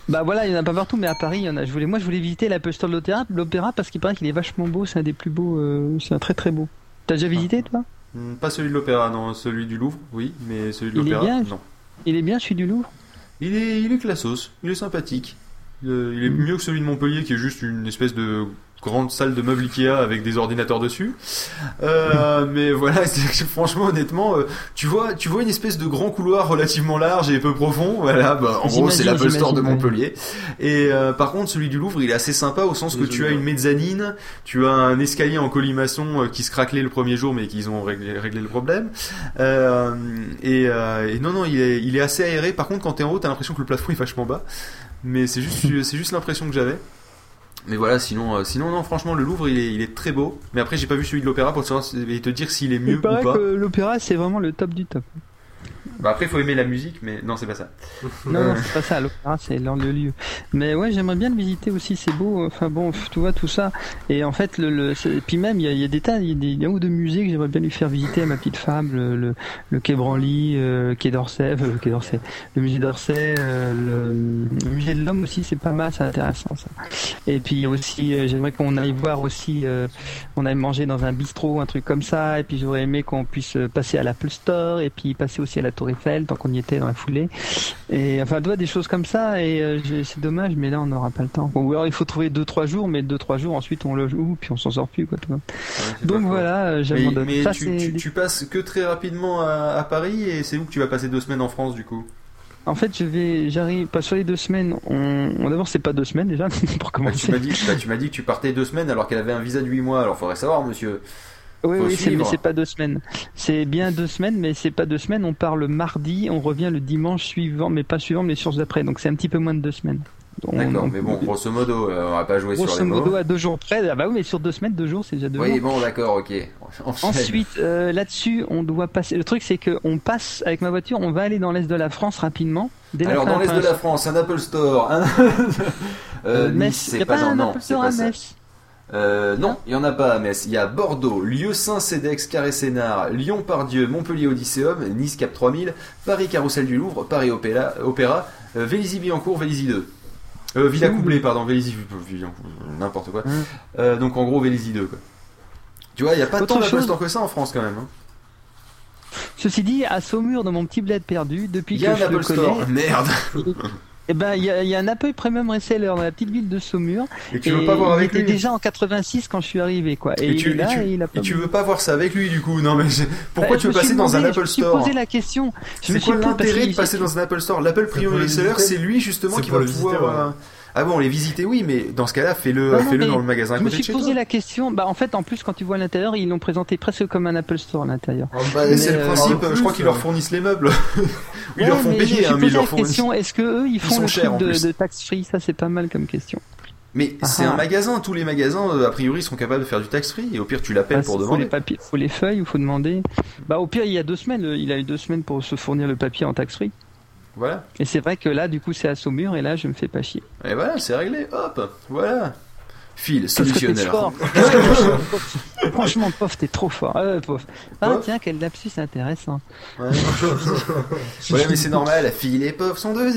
Bah voilà, il y en a pas partout, mais à Paris, il y en a. Je voulais, moi, je voulais visiter l'Apple Store de l'Opéra, l'Opéra parce qu'il paraît qu'il est vachement beau. C'est un des plus beaux. euh, c'est un très très beau. T'as déjà visité, toi? Hmm, Pas celui de l'Opéra, non, celui du Louvre, oui, mais celui de Il est l'Opéra, bien non. Il est bien, celui du Louvre? Il est, il est classos, il est sympathique. Euh, il est mieux que celui de Montpellier qui est juste une espèce de grande salle de meubles Ikea avec des ordinateurs dessus. Euh, mais voilà, que franchement, honnêtement, euh, tu vois, tu vois une espèce de grand couloir relativement large et peu profond. Voilà, bah, en gros, c'est l'Apple Store de Montpellier. Et euh, par contre, celui du Louvre, il est assez sympa au sens que tu as une mezzanine, tu as un escalier en colimaçon euh, qui se craquelait le premier jour, mais qu'ils ont réglé, réglé le problème. Euh, et, euh, et non, non, il est, il est assez aéré. Par contre, quand t'es en haut, t'as l'impression que le plafond est vachement bas. Mais c'est juste, c'est juste l'impression que j'avais. Mais voilà, sinon, euh, sinon non, franchement, le Louvre, il est, il est très beau. Mais après, j'ai pas vu celui de l'Opéra pour savoir si- et te dire s'il est mieux Il ou pas. que l'Opéra, c'est vraiment le top du top. Bah après, faut aimer la musique, mais non, c'est pas ça. Non, Euh, non, c'est pas ça, l'opéra, c'est l'un le lieu. Mais ouais, j'aimerais bien le visiter aussi, c'est beau. Enfin bon, tu vois, tout ça. Et en fait, le, le puis même, il y a, il y a des tas, il y a des, il y a un ou deux musées que j'aimerais bien lui faire visiter à ma petite femme, le, le, le Quai Branly, euh, Quai d'Orsay, euh, le Quai d'Orsay, le musée d'Orsay, euh, le, le musée de l'homme aussi, c'est pas mal, c'est intéressant ça. Et puis aussi, euh, j'aimerais qu'on aille voir aussi, euh, on aille manger dans un bistrot, un truc comme ça. Et puis j'aurais aimé qu'on puisse euh, passer à l'Apple Store et puis passer aussi à la Tour Eiffel tant qu'on y était dans la foulée. Et enfin, tu vois, des choses comme ça. Et euh, c'est dommage, mais là, on n'aura pas le temps. Bon, ou alors, il faut trouver 2-3 jours, mais 2-3 jours, ensuite, on loge où, puis on s'en sort plus, quoi, tu vois. Donc voilà, euh, Mais, j'abandonne. mais Ça, tu, tu, passes que très rapidement à, à Paris et c'est où que tu vas passer deux semaines en France du coup? En fait, je vais, j'arrive, pas sur les deux semaines. On, on- d'abord, c'est pas deux semaines déjà, pour Bah, commencer. tu m'as dit, bah, tu m'as dit que tu partais deux semaines alors qu'elle avait un visa de 8 mois. Alors faudrait savoir, monsieur. Oui, Faut oui, c'est, mais c'est pas deux semaines. C'est bien deux semaines, mais c'est pas deux semaines. On part le mardi, on revient le dimanche suivant, mais pas suivant, mais les sources d'après. Donc c'est un petit peu moins de deux semaines. On- D'accord, on- mais bon, grosso modo, euh, on va pas jouer sur Grosso les mots. modo, à deux jours près. Ah bah oui, mais sur deux semaines, deux jours, c'est déjà deux Oui, jours. bon, d'accord, ok. Ensuite, euh, là-dessus, on doit passer. Le truc, c'est que on passe avec ma voiture, on va aller dans l'est de la France rapidement. Dès Alors, dans l'est de la France, un Apple Store. Un... euh, Metz. Nice, Y c'est a pas, un non, Apple Store à. Metz Euh, non, il y en a pas à Metz. Il y a Bordeaux, Lieu-Saint, Cedex, Carré-Sénard, Lyon-Pardieu, Montpellier Odysseum, Nice Cap 3000, Paris Carrousel du Louvre, Paris Opéra, Opéra euh, Vélizy-Billancourt, Vélizy 2. Euh, Villa Coublé, pardon, Vélizy, n'importe quoi. Euh, donc en gros Vélizy 2 quoi. Tu vois, il y a pas Autre tant chose que ça en France quand même. hein. Ceci dit, à Saumur, dans mon petit bled perdu, depuis y a que un je le connais. Store. Merde. Eh ben, il y, y a un Apple Premium Reseller dans la petite ville de Saumur. Et tu veux pas voir avec il était lui déjà en 86 quand je suis arrivé, quoi. Et, Et, tu, il est là, et tu- et il a pas et tu veux pas voir ça avec lui du coup? Non mais je- pourquoi Bah, tu veux passer dans un demandé, Apple Je me suis Store posé la question. C'est quoi l'intérêt de passer dans un Apple Store? L'Apple Premium Reseller, c'est lui justement qui va pouvoir. Ah bon, les visiter, oui, mais dans ce cas-là, fais-le, dans le magasin à Je me suis chez posé toi. la question. Bah, en fait, en plus, quand tu vois à l'intérieur, ils l'ont présenté presque comme un Apple Store à l'intérieur. Bah, Mais, c'est le euh, principe. je crois qu'ils leur euh, fournissent les meubles. ils Ouais, leur font mais je me payer, suis hein, mais ils posé leur la fournissent. question, est-ce que eux, ils font sont le chers, en truc de, de tax free? Ça, c'est pas mal comme question. Mais Ah c'est ah. un magasin. Tous les magasins, euh, a priori, sont capables de faire du tax free. Et au pire, tu l'appelles Ah, pour faut les demander. papiers, faut les feuilles, il faut demander. Bah, au pire, il y a deux semaines, il a eu deux semaines pour se fournir le papier en tax free. Voilà. Et c'est vrai que là, du coup, c'est à Saumur et là, je me fais pas chier. Et voilà, c'est réglé. Hop, voilà. Phil, solutionneur. Franchement, pauvre, t'es trop fort. Euh. Ah, tiens, quel lapsus intéressant. Ouais. ouais, mais c'est normal, Phil et Pof sont deux.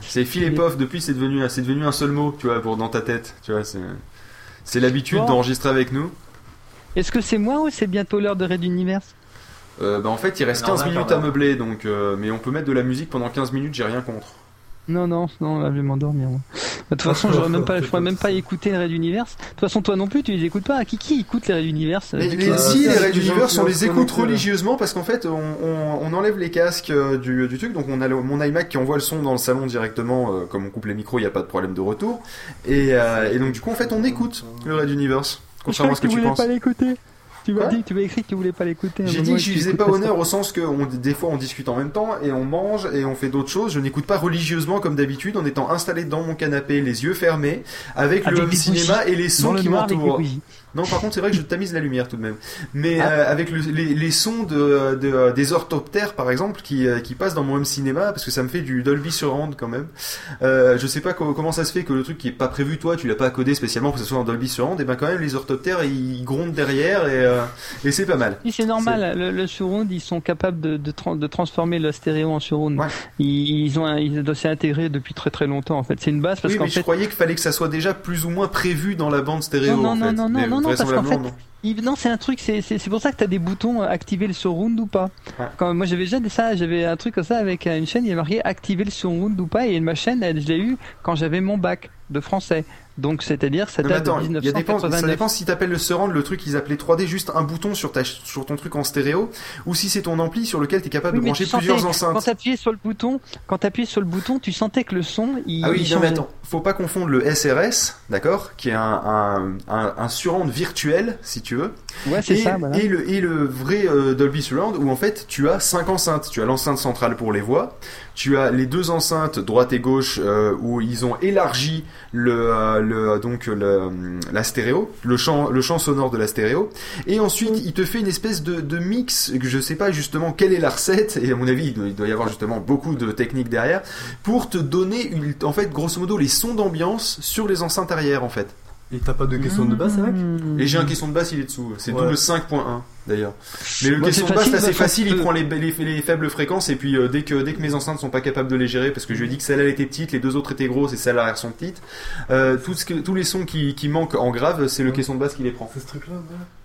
c'est Phil et Pof, depuis c'est devenu, c'est devenu un seul mot, tu vois, pour dans ta tête. Tu vois, c'est, c'est l'habitude Bon. d'enregistrer avec nous. Est-ce que c'est moi ou c'est bientôt l'heure de Red Universe Euh, bah, en fait, il reste Non, 15 d'accord, minutes à meubler, donc, euh, mais on peut mettre de la musique pendant 15 minutes, j'ai rien contre. Non, non, non, là, je vais m'endormir. moi. De toute façon, j'aurais même pas, je pourrais même pas écouter les Red Universe. De toute façon, toi non plus, tu les écoutes pas. Qui, qui écoute les Red Universe Mais, coup, si, euh, les Universe, qui on les écoute religieusement parce qu'en fait, on, on- on enlève les casques euh, du, du truc, donc on a le- mon iMac qui envoie le son dans le salon directement, euh, comme on coupe les micros, il n'y a pas de problème de retour. Et, euh, et donc, du coup, en fait, on écoute le Red Universe, Je contrairement à ce que tu voulais penses. pas l'écouter. Tu m'as dit, tu m'as écrit que tu voulais pas l'écouter. un J'ai dit que je lui faisais pas honneur au sens que on- des fois on discute en même temps et on mange et on fait d'autres choses. Je n'écoute pas religieusement comme d'habitude en étant installé dans mon canapé, les yeux fermés, avec, Avec le cinéma bougies. et les sons le qui m'entourent. Non, par contre, c'est vrai que je tamise la lumière tout de même. Mais Ah. euh, avec le- les, les sons de, de- des orthoptères, par exemple, qui, euh, qui passent dans mon home cinéma, parce que ça me fait du Dolby Surround quand même. Euh, je sais pas co- comment ça se fait que le truc qui est pas prévu, toi, tu l'as pas codé spécialement pour que ce soit en Dolby Surround, et ben quand même les orthoptères ils grondent derrière et, euh, et c'est pas mal. Oui, c'est normal. Le, le surround, ils sont capables de, de, de transformer le stéréo en surround. Ils, ils ont, un- ils doivent s'y intégrer depuis très très longtemps. En fait, c'est une base parce oui, qu'en mais je fait. croyais qu'il fallait que ça soit déjà plus ou moins prévu dans la bande stéréo. non, non, en non, fait. non, non, non, parce qu'en fait, non. il- non, c'est un truc, c'est, pour ça que t'as des boutons activer le surround ou pas. Quand moi j'avais déjà ça, j'avais un truc comme ça avec euh, une chaîne, il y avait marqué activer le surround ou pas, et ma chaîne, elle, je l'ai eu quand j'avais mon bac de français. Donc c'est-à-dire, ça date attends, de il y a des ça 1989. dépend si t'appelles le surround le truc qu'ils appelaient 3D juste un bouton sur ta sur ton truc en stéréo ou si c'est ton ampli sur lequel t'es capable Oui, de brancher sentais- plusieurs enceintes. Quand t'appuyais sur le bouton, quand t'appuyais sur le bouton, tu sentais que le son, il, Ah oui, il non mais attends, faut pas confondre le SRS, d'accord, qui est un, un, un, un surround virtuel, si tu veux, Ouais, c'est et, ça, voilà. et, le, et le vrai euh, Dolby Surround où en fait tu as cinq enceintes. Tu as l'enceinte centrale pour les voix, tu as les deux enceintes droite et gauche euh, où ils ont élargi le, euh, le donc la stéréo, le champ, le champ sonore de la stéréo, et ensuite il te fait une espèce de, mix que je sais pas justement quelle est la recette et à mon avis il doit, y avoir justement beaucoup de techniques derrière pour te donner en fait grosso modo les sons d'ambiance sur les enceintes arrière en fait. Et t'as pas de question de basse avec Et j'ai un caisson de basse, il est dessous. C'est Ouais. double 5.1 d'ailleurs. Mais le Moi, caisson c'est de basse, facile, c'est parce que- facile, il prend les, les, les faibles fréquences et puis euh, dès que dès que mes enceintes sont pas capables de les gérer, parce que je lui ai dit que celle-là elle était petite, les deux autres étaient grosses et celles arrière sont petites. Euh, tout ce que, tous les sons qui, qui manquent en grave, c'est le caisson de basse qui les prend. C'est ce truc-là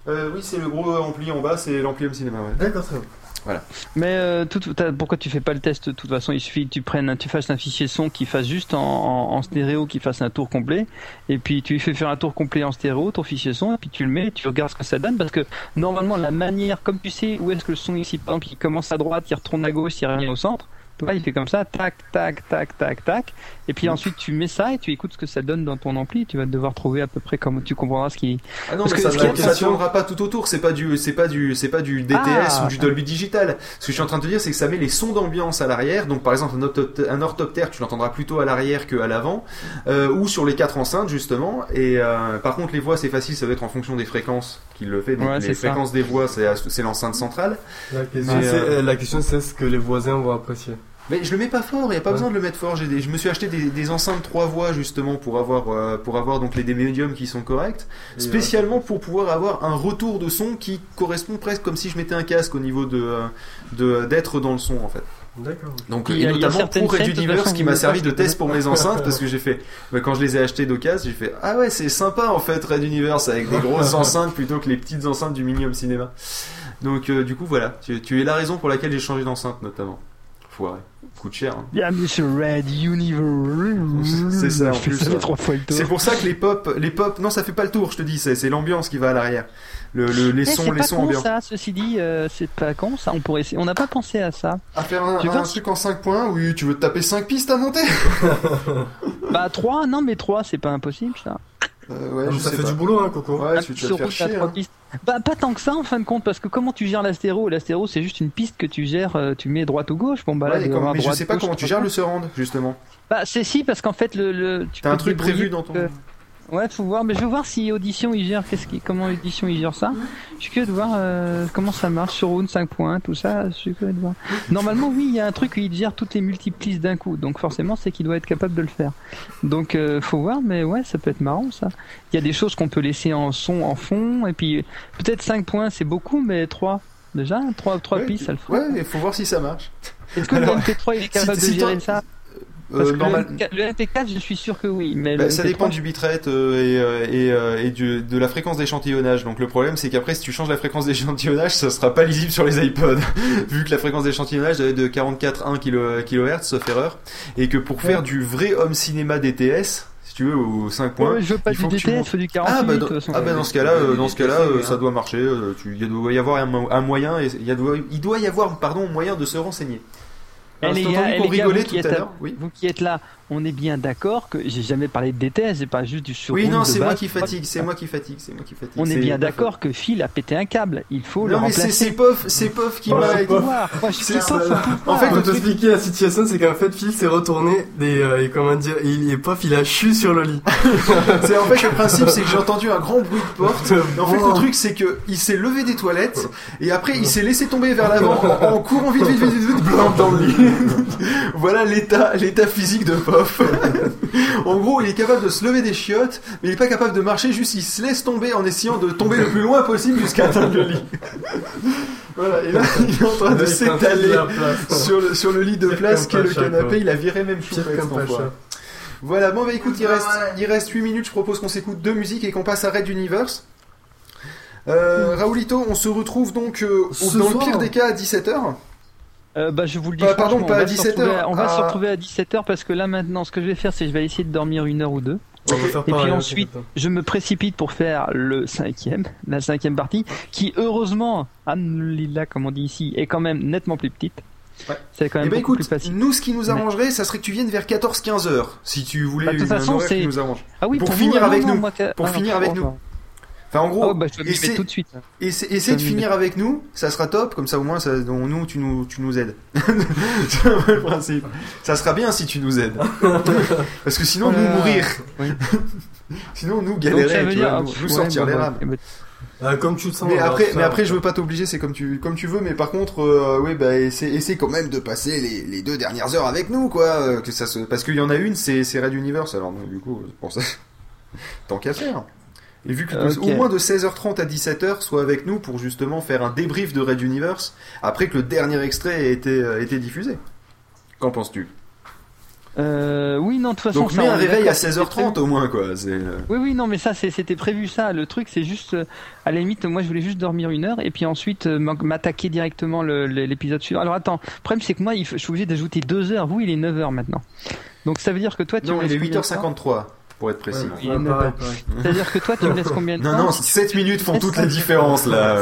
Euh, oui, c'est le gros ampli en bas, c'est l'ampli home cinéma. Ouais. D'accord, très bien. Voilà. Mais euh, tout- pourquoi tu fais pas le test De toute façon, il suffit que tu prennes, tu fasses un fichier son qui fasse juste en, en, en stéréo, qui fasse un tour complet, et puis tu lui fais faire un tour complet en stéréo, ton fichier son, et puis tu le mets, tu regardes ce que ça donne, parce que normalement la manière, comme tu sais où est-ce que le son ici, par exemple, il commence à droite, il retourne à gauche, il revient au centre. Toi, il fait comme ça, tac, tac, tac, tac, tac, et puis ensuite tu mets ça et tu écoutes ce que ça donne dans ton ampli. Tu vas devoir trouver à peu près comme tu comprendras ce qui. Ah non, Parce mais que ça, tournera pas tout autour. C'est pas du, c'est pas du, c'est pas du DTS Ah. ou du Dolby Digital. Ce que je suis en train de te dire, c'est que ça met les sons d'ambiance à l'arrière. Donc, par exemple, un, orthoptère, un orthoptère, tu l'entendras plutôt à l'arrière que à l'avant, euh, ou sur les quatre enceintes justement. Et euh, par contre, les voix, c'est facile. Ça va être en fonction des fréquences qu'il le fait. Donc, Ouais, les ça. fréquences des voix, c'est, c'est l'enceinte centrale. La question, euh, euh, la question, c'est ce que les voisins vont apprécier. Mais je le mets pas fort, il y a pas Ouais. besoin de le mettre fort. J'ai des- je me suis acheté des, des enceintes trois voix justement pour avoir euh, pour avoir donc les des médiums qui sont corrects, Et, spécialement pour pouvoir avoir un retour de son qui correspond presque comme si je mettais un casque au niveau de de d'être dans le son en fait. D'accord. Donc Il y a- et a notamment certaines pour Red Universe qui m'a servi de test pour mes enceintes parce que j'ai fait bah, quand je les ai achetées d'occasion, j'ai fait ah ouais c'est sympa en fait Red Universe avec des grosses enceintes plutôt que les petites enceintes du Minium Cinéma. Donc euh, du coup voilà, tu, tu es la raison pour laquelle j'ai changé d'enceinte notamment. Foiré, coûte cher. hein. Bienvenue sur Red Universe. C'est ça en plus. ça ouais. trois fois le tour. C'est pour ça que les pop, les pop, non ça fait pas le tour, je te dis, c'est l'ambiance qui va à l'arrière. Le, le- les Eh, sons, les pas sons con, ambiants. ça, ceci dit, euh, c'est pas con ça. On pourrait essayer. On n'a pas pensé à ça. À faire un, un vois, truc en 5 points, oui, tu veux te taper 5 pistes à monter Bah 3, non mais 3 c'est pas impossible ça. Euh, ouais, Ah, je ça sais fait pas. du boulot, hein, Coco. Ouais, Un tu, petit tu vas te faire chier. trois hein. pistes. Bah pas tant que ça en fin de compte parce que comment tu gères l'astéro? L'astéro c'est juste une piste que tu gères, euh, tu mets droite ou gauche. Bon bah là Ouais, avoir mais je sais pas gauche, comment tu gères le surround, justement. Bah c'est si parce qu'en fait le, le tu un truc prévu dans ton- que- Ouais, faut voir, mais je veux voir si Audition il gère, qu'est-ce qui, comment Audition il gère ça. Je suis curieux de voir euh, comment ça marche sur Round 5 points, tout ça. Je suis curieux de voir. Normalement, oui, il y a un truc où il gère toutes les multiplistes d'un coup, donc forcément, c'est qu'il doit être capable de le faire. Donc, euh, faut voir, mais ouais, ça peut être marrant ça. Il y a des choses qu'on peut laisser en son, en fond, et puis peut-être 5 points, c'est beaucoup, mais 3 déjà, 3 trois Ouais, pistes, ça le fait. Ouais, il faut voir si ça marche. Est-ce que le Alors, MP3 il est capable si- de si gérer ça? Parce que normal- le, MP4, le MP4, je suis sûr que oui, mais Bah, ça MP3, dépend du bitrate euh, et, euh, et, euh, et du- de la fréquence d'échantillonnage. Donc le problème c'est qu'après si tu changes la fréquence d'échantillonnage, ça sera pas lisible sur les iPods. Vu que la fréquence d'échantillonnage doit être de 44,1 kilo- kHz sauf erreur. Et que pour faire du vrai home cinéma DTS si tu veux au 5 points Ouais, je veux pas il du faut que tu DTS, montes- du 48, ah bah, dans, ah bah, dans ce cas-là euh, dans ce cas-là euh, ça doit marcher euh, tu, il doit y avoir un, mo- un moyen et il, doit y avoir pardon moyen de se renseigner Alors, les gars, qu'on les gars, qui êtes Vous qui êtes là, on est bien d'accord que j'ai jamais parlé de DTS, j'ai pas juste du sur. oui non c'est moi qui fatigue c'est moi qui fatigue c'est moi qui fatigue On est bien d'accord que Phil a pété un câble. Il faut le Non mais remplacer. c'est c'est Pof, c'est Pof qui Oh, m'a. En fait, pour t'expliquer la situation, c'est qu'en fait, Phil s'est retourné des, euh, et comment dire, il est pof, il a chu sur le lit. c'est en fait le principe, c'est que j'ai entendu un grand bruit de porte. Et en fait, le truc, c'est que il s'est levé des toilettes et après il s'est laissé tomber vers l'avant en, en courant vite, vite, vite, vite, vite, blanc dans le lit. voilà l'état, l'état physique de Pof. en gros, il est capable de se lever des chiottes, mais il est pas capable de marcher. Juste, il se laisse tomber en essayant de tomber le plus loin possible jusqu'à atteindre le lit. Voilà, et là, il est en train de s'étaler sur le, sur le lit de place qu'est le canapé. Il a viré même Pire choupette. Voilà, bon bah écoute, il reste, il reste 8 minutes, je propose qu'on s'écoute deux musiques et qu'on passe à Red Universe. Euh, Raoulito, on se retrouve donc euh, au- dans le pire des cas à 17h. Euh, bah, je vous le dis. Pas- pardon, pas on à va se 17 retrouver heures, à- On va se retrouver à 17h parce que là maintenant, ce que je vais faire, c'est que je vais essayer de dormir une heure ou deux. On va faire Et puis hein, ensuite, je me précipite pour faire le cinquième, la cinquième partie, qui heureusement, Anne-Lila, comme on dit ici, est quand même nettement plus petite. C'est quand Eh même ben beaucoup écoute, plus facile. nous ce qui nous arrangerait, ça serait que tu viennes vers 14-15 heures, si tu voulais Bah, de toute une- un façon, qui c'est- nous arrange. Ah oui, pour, pour finir vous, avec non, non, nous. moi, Pour ah, finir avec nous. Enfin, en gros, Ah ouais, bah, je vais m'y essaie- tout de suite. essaie- essaie Je vais de m'y finir mettre. avec nous, ça sera top, comme ça au moins, ça, nous, tu nous, tu nous aides. C'est un peu le principe. Ça sera bien si tu nous aides. Parce que sinon, nous Voilà. mourir. Oui. sinon, nous Donc, galérer, veut tu dire- vois, nous, nous ouais, sortir bah, les bah, rames. eh ben, comme tu le sens. Mais après, mais après, je veux pas t'obliger, c'est comme tu, comme tu veux. Mais par contre, euh, oui, bah, essaie, essaie quand même de passer les, les deux dernières heures avec nous, quoi. euh, Que ça se, parce qu'il y en a une, c'est, Red Universe. Alors, donc, du coup, pour ça, tant qu'à faire. Et vu que Ok. au moins de 16h30 à 17h, soit avec nous pour justement faire un débrief de Red Universe après que le dernier extrait ait été, euh, été diffusé. Qu'en penses-tu? Euh, oui, non, de toute façon. Donc, mets un réveil à c'était 16h30 prévu. au moins, quoi. Euh, Oui, oui, non, mais ça, c'était prévu ça. Le truc, c'est juste, euh, à la limite, moi, je voulais juste dormir une heure et puis ensuite euh, m'attaquer directement l'épisode suivant. Alors attends, le problème, c'est que moi, je suis obligé d'ajouter deux heures. Vous, il est 9 heures maintenant. Donc ça veut dire que toi, tu Non, il est combien de temps? 8h53, pour être précis. Il est 9 heures. C'est-à-dire que toi, tu me laisses combien de Non, temps non, 7 minutes font toute la différence, là.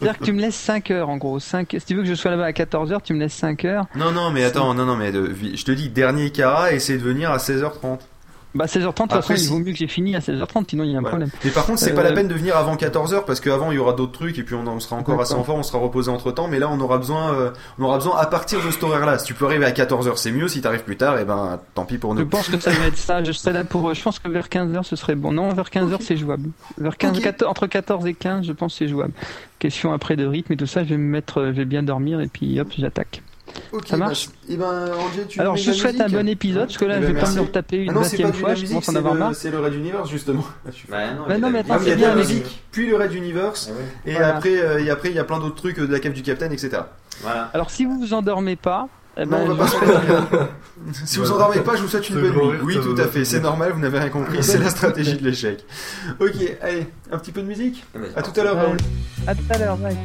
C'est-à-dire que tu me laisses 5 heures, en gros. 5... Si tu veux que je sois là-bas à 14 heures, tu me laisses 5 heures. Non, non, mais attends, non, non, mais de- je te dis, dernier Cara, essaie de venir à 16h30. Bah 16h30, de toute façon, il vaut mieux que j'ai fini à 16h30, sinon il y a un problème. Mais par contre, c'est pas Euh, la peine de venir avant 14h parce qu'avant il y aura d'autres trucs et puis on, on sera encore assez en forme, on sera reposé entre temps. Mais là, on aura besoin, euh, on aura besoin à partir de cet horaire-là. Si tu peux arriver à 14h, c'est mieux. Si t'arrives plus tard, et ben tant pis pour nous. Je pense que ça va être ça. Je serai là pour. euh, Je pense que vers 15h ce serait bon. Non, vers 15h c'est jouable. Vers 15, Ok. 14 entre 14 et 15, je pense que c'est jouable. Question après de rythme et tout ça, je vais me mettre, euh, je vais bien dormir et puis hop, j'attaque. Ok, ça marche bah, Et ben, tu Alors je souhaite un bon épisode parce que là Eh je ben, vais pas me le retaper une Ah non, c'est pas 20 du fois, je musique, commence à en c'est avoir le- marre. C'est le Red Universe justement. Bah non, Mais non, mais attends, Ah, mais il y c'est bien la musique, puis le Red Universe, et Voilà. après, euh, et après il y a plein d'autres trucs euh, de la cave du Capitaine, etc. Voilà. Alors si vous vous endormez pas, eh Non, ben, on va je pas vous Si endormez pas, je vous souhaite une bonne nuit. Oui, tout à fait, c'est normal, vous n'avez rien compris, c'est la stratégie de l'échec. Ok, allez, un petit peu de musique À tout à l'heure, Raoul. À tout à l'heure, bye.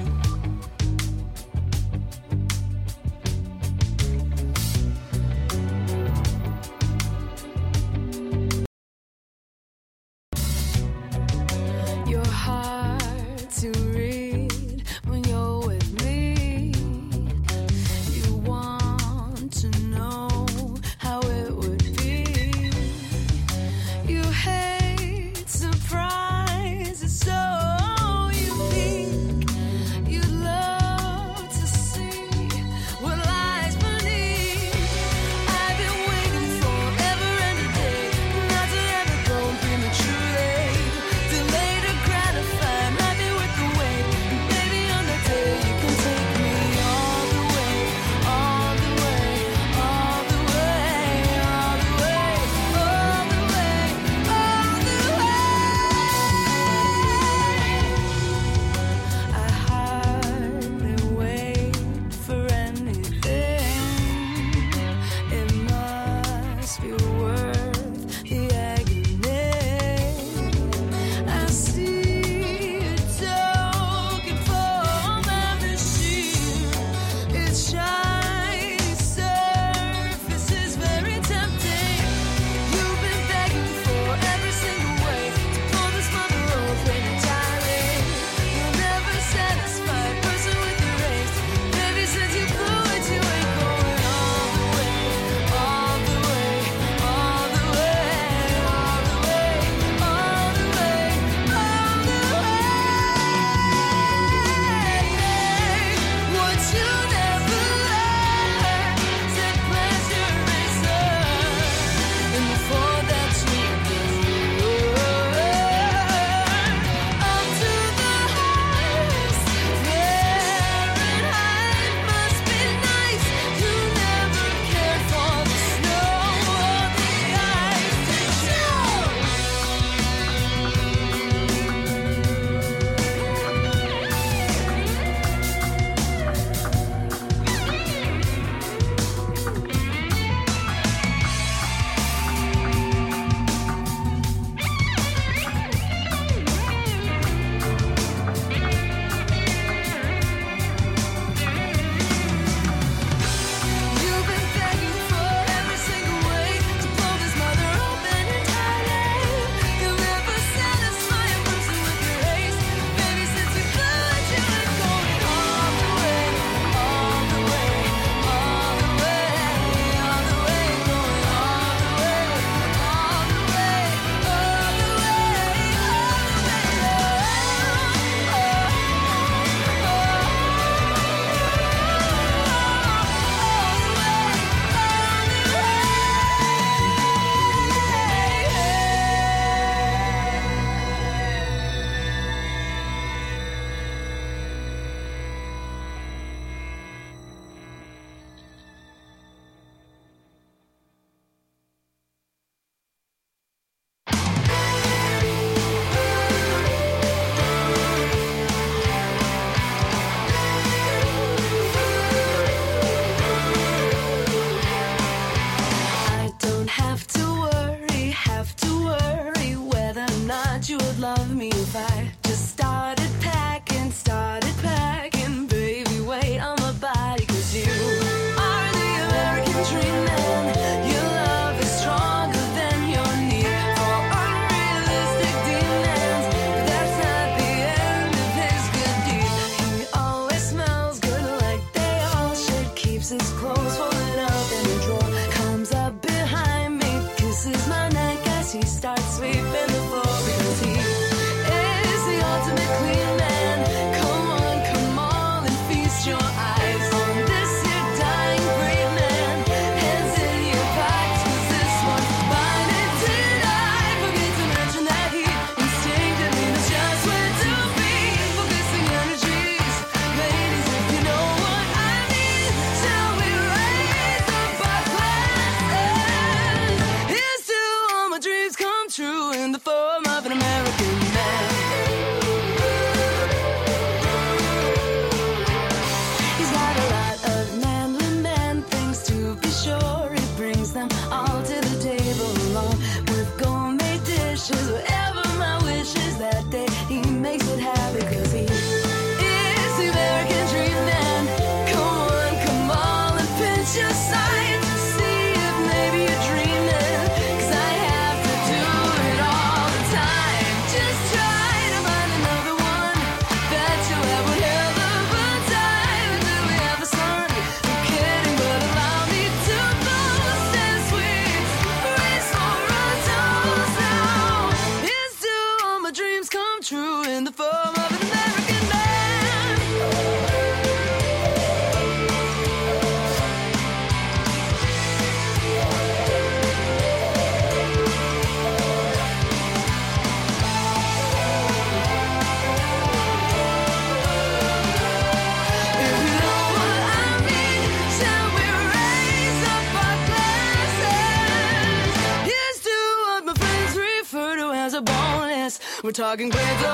talking crazy.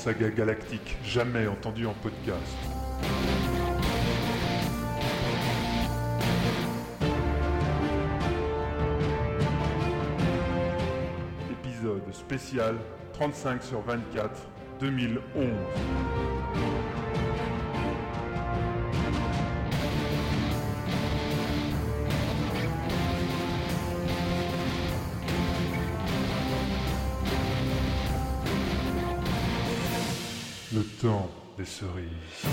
Saga galactique jamais entendue en podcast. Épisode spécial 35 sur 24 2011. Temps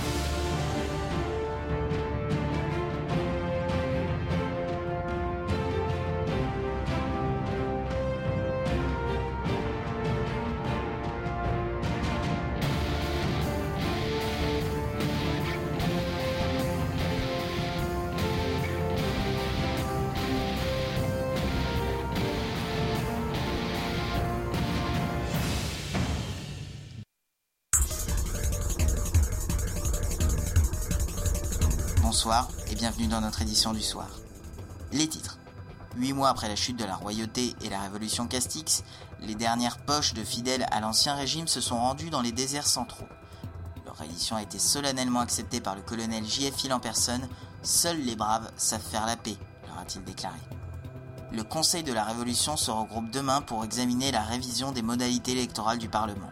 Bonsoir et bienvenue dans notre édition du soir. Les titres. Huit mois après la chute de la royauté et la révolution Castix, les dernières poches de fidèles à l'ancien régime se sont rendues dans les déserts centraux. Leur reddition a été solennellement acceptée par le colonel J.F. Hill en personne. Seuls les braves savent faire la paix, leur a-t-il déclaré. Le Conseil de la Révolution se regroupe demain pour examiner la révision des modalités électorales du Parlement.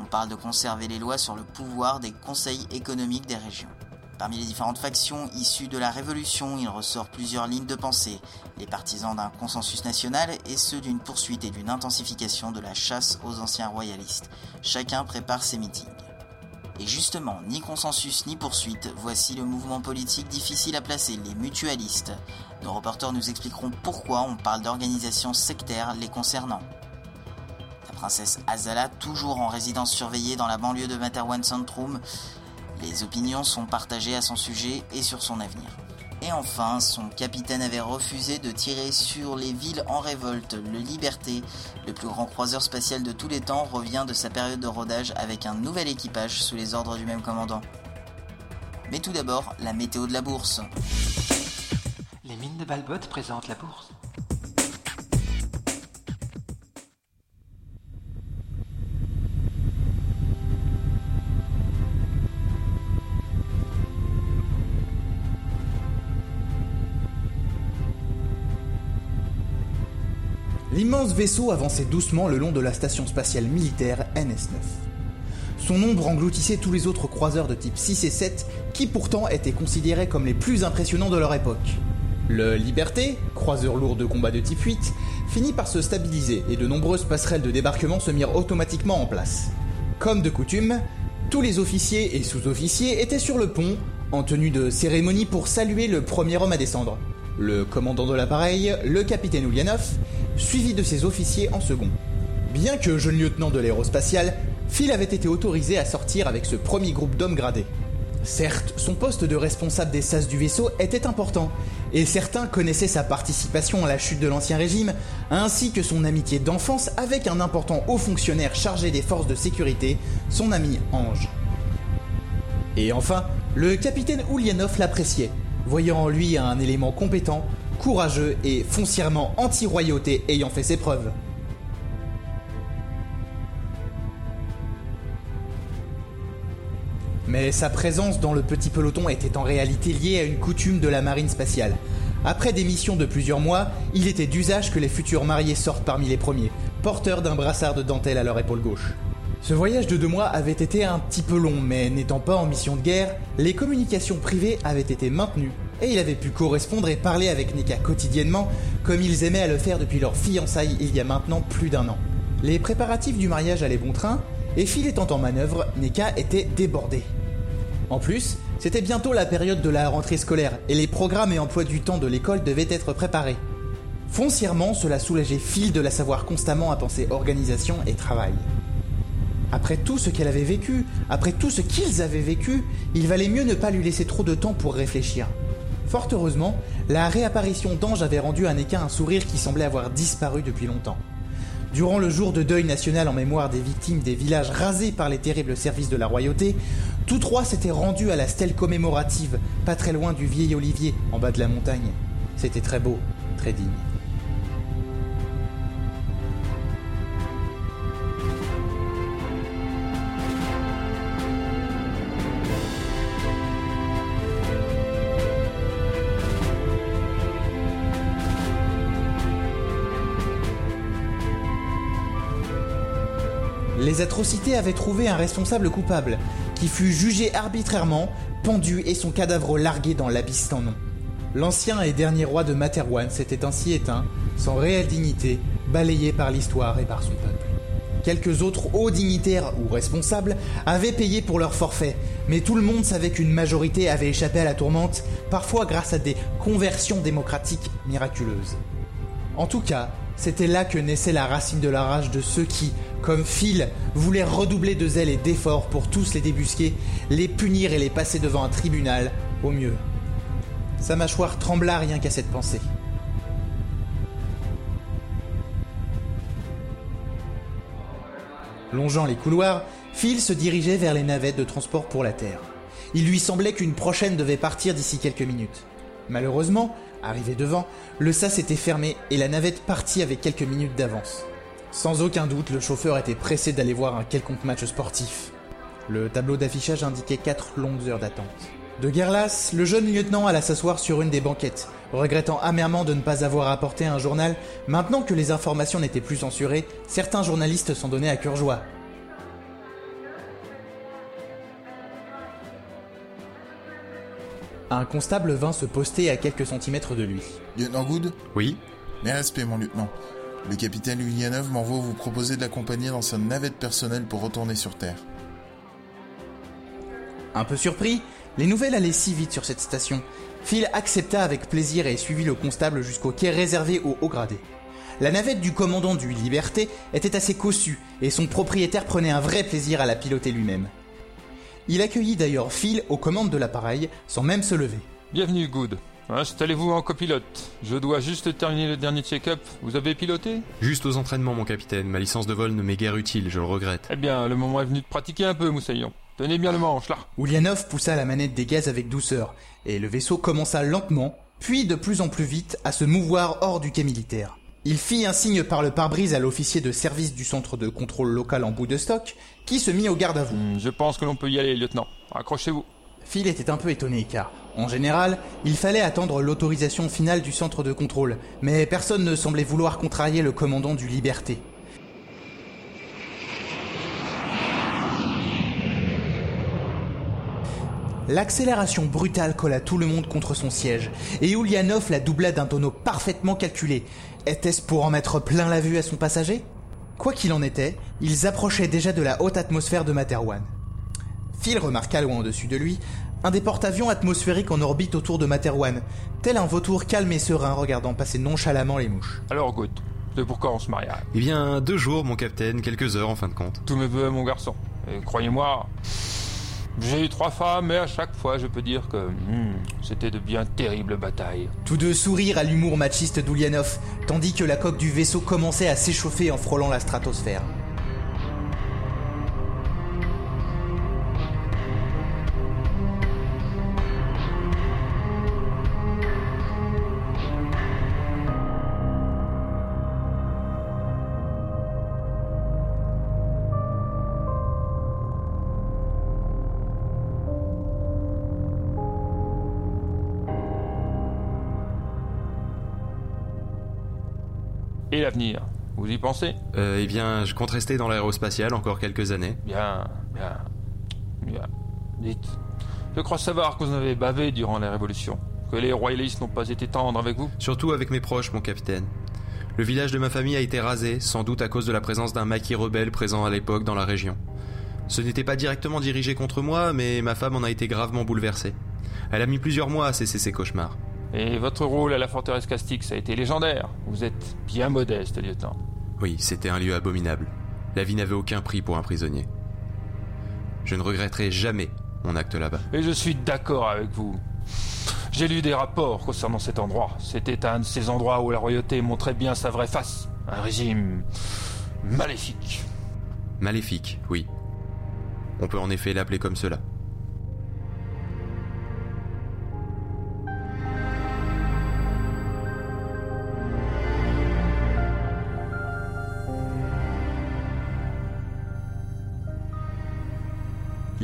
On parle de conserver les lois sur le pouvoir des conseils économiques des régions. Parmi les différentes factions issues de la Révolution, il ressort plusieurs lignes de pensée, les partisans d'un consensus national et ceux d'une poursuite et d'une intensification de la chasse aux anciens royalistes. Chacun prépare ses meetings. Et justement, ni consensus ni poursuite, voici le mouvement politique difficile à placer, les mutualistes. Nos reporters nous expliqueront pourquoi on parle d'organisations sectaires les concernant. La princesse Azala, toujours en résidence surveillée dans la banlieue de Materwan Centrum, les opinions sont partagées à son sujet et sur son avenir. Et enfin, son capitaine avait refusé de tirer sur les villes en révolte. Le Liberté, le plus grand croiseur spatial de tous les temps, revient de sa période de rodage avec un nouvel équipage sous les ordres du même commandant. Mais tout d'abord, la météo de la bourse. Les mines de Balbot présentent la bourse. L'immense vaisseau avançait doucement le long de la station spatiale militaire NS-9. Son ombre engloutissait tous les autres croiseurs de type 6 et 7 qui pourtant étaient considérés comme les plus impressionnants de leur époque. Le Liberté, croiseur lourd de combat de type 8, finit par se stabiliser et de nombreuses passerelles de débarquement se mirent automatiquement en place. Comme de coutume, tous les officiers et sous-officiers étaient sur le pont, en tenue de cérémonie pour saluer le premier homme à descendre. Le commandant de l'appareil, le capitaine Ulyanov, suivi de ses officiers en second. Bien que jeune lieutenant de l'aérospatiale, Phil avait été autorisé à sortir avec ce premier groupe d'hommes gradés. Certes, son poste de responsable des SAS du vaisseau était important, et certains connaissaient sa participation à la chute de l'Ancien Régime, ainsi que son amitié d'enfance avec un important haut fonctionnaire chargé des forces de sécurité, son ami Ange. Et enfin, le capitaine Ulyanov l'appréciait, voyant en lui un élément compétent, courageux et foncièrement anti-royauté ayant fait ses preuves. Mais sa présence dans le petit peloton était en réalité liée à une coutume de la marine spatiale. Après des missions de plusieurs mois, il était d'usage que les futurs mariés sortent parmi les premiers, porteurs d'un brassard de dentelle à leur épaule gauche. Ce voyage de deux mois avait été un petit peu long, mais n'étant pas en mission de guerre, les communications privées avaient été maintenues et il avait pu correspondre et parler avec Nika quotidiennement comme ils aimaient à le faire depuis leur fiançailles il y a maintenant plus d'un an. Les préparatifs du mariage allaient bon train et Phil étant en manœuvre, Nika était débordé. En plus, c'était bientôt la période de la rentrée scolaire et les programmes et emplois du temps de l'école devaient être préparés. Foncièrement, cela soulageait Phil de la savoir constamment à penser organisation et travail. Après tout ce qu'elle avait vécu, après tout ce qu'ils avaient vécu, il valait mieux ne pas lui laisser trop de temps pour réfléchir. Fort heureusement, la réapparition d'Ange avait rendu à Neka un sourire qui semblait avoir disparu depuis longtemps. Durant le jour de deuil national en mémoire des victimes des villages rasés par les terribles services de la royauté, tous trois s'étaient rendus à la stèle commémorative, pas très loin du vieil olivier, en bas de la montagne. C'était très beau, très digne. Les atrocités avaient trouvé un responsable coupable, qui fut jugé arbitrairement, pendu et son cadavre largué dans l'abysse sans nom. L'ancien et dernier roi de Materwan s'était ainsi éteint, sans réelle dignité, balayé par l'histoire et par son peuple. Quelques autres hauts dignitaires ou responsables avaient payé pour leur forfait, mais tout le monde savait qu'une majorité avait échappé à la tourmente, parfois grâce à des conversions démocratiques miraculeuses. En tout cas, c'était là que naissait la racine de la rage de ceux qui, comme Phil, voulaient redoubler de zèle et d'efforts pour tous les débusquer, les punir et les passer devant un tribunal, au mieux. Sa mâchoire trembla rien qu'à cette pensée. Longeant les couloirs, Phil se dirigeait vers les navettes de transport pour la Terre. Il lui semblait qu'une prochaine devait partir d'ici quelques minutes. Malheureusement, arrivé devant, le sas était fermé et la navette partit avec quelques minutes d'avance. Sans aucun doute, le chauffeur était pressé d'aller voir un quelconque match sportif. Le tableau d'affichage indiquait quatre longues heures d'attente. De guerre lasse, le jeune lieutenant alla s'asseoir sur une des banquettes, regrettant amèrement de ne pas avoir apporté un journal. Maintenant que les informations n'étaient plus censurées, certains journalistes s'en donnaient à cœur joie. Un constable vint se poster à quelques centimètres de lui. Lieutenant Good? Oui Mes respects, mon lieutenant. Le capitaine Ulyanov m'envoie vous proposer de l'accompagner dans sa navette personnelle pour retourner sur Terre. Un peu surpris, les nouvelles allaient si vite sur cette station. Phil accepta avec plaisir et suivit le constable jusqu'au quai réservé aux hauts gradés. La navette du commandant du Liberté était assez cossue et son propriétaire prenait un vrai plaisir à la piloter lui-même. Il accueillit d'ailleurs Phil aux commandes de l'appareil sans même se lever. Bienvenue, Good. Installez-vous en copilote. Je dois juste terminer le dernier check-up. Vous avez piloté? Juste aux entraînements, mon capitaine. Ma licence de vol ne m'est guère utile, je le regrette. Eh bien, le moment est venu de pratiquer un peu, Moussaillon. Tenez bien le manche, là. Ulyanov poussa la manette des gaz avec douceur, et le vaisseau commença lentement, puis de plus en plus vite, à se mouvoir hors du quai militaire. Il fit un signe par le pare-brise à l'officier de service du centre de contrôle local en bout de stock, qui se mit au garde à vous. Hmm, je pense que l'on peut y aller, lieutenant. Accrochez-vous. Phil était un peu étonné car, en général, il fallait attendre l'autorisation finale du centre de contrôle, mais personne ne semblait vouloir contrarier le commandant du Liberté. L'accélération brutale colla tout le monde contre son siège, et Ulyanov la doubla d'un tonneau parfaitement calculé. Était-ce pour en mettre plein la vue à son passager? Quoi qu'il en était, ils approchaient déjà de la haute atmosphère de Materwan. Phil remarqua loin au-dessus de lui un des porte-avions atmosphériques en orbite autour de Materwan, tel un vautour calme et serein regardant passer nonchalamment les mouches. Alors, Good, c'est pourquoi on se marie Eh bien, deux jours, mon capitaine, quelques heures en fin de compte. Tous mes voeux, mon garçon. Et croyez-moi, j'ai eu trois femmes, et à chaque fois, je peux dire que hmm, c'était de bien terribles batailles. Tous deux sourirent à l'humour machiste d'Ulyanov, tandis que la coque du vaisseau commençait à s'échauffer en frôlant la stratosphère. Et l'avenir Vous y pensez? Euh, eh bien, je compte rester dans l'aérospatiale encore quelques années. Bien, bien, bien. Dites, je crois savoir que vous en avez bavé durant la Révolution. Que les royalistes n'ont pas été tendres avec vous Surtout avec mes proches, mon capitaine. Le village de ma famille a été rasé, sans doute à cause de la présence d'un maquis rebelle présent à l'époque dans la région. Ce n'était pas directement dirigé contre moi, mais ma femme en a été gravement bouleversée. Elle a mis plusieurs mois à cesser ses cauchemars. Et votre rôle à la forteresse Castix a été légendaire. Vous êtes bien modeste, lieutenant. Oui, c'était un lieu abominable. La vie n'avait aucun prix pour un prisonnier. Je ne regretterai jamais mon acte là-bas. Et je suis d'accord avec vous. J'ai lu des rapports concernant cet endroit. C'était un de ces endroits où la royauté montrait bien sa vraie face. Un régime maléfique. Maléfique, oui. On peut en effet l'appeler comme cela.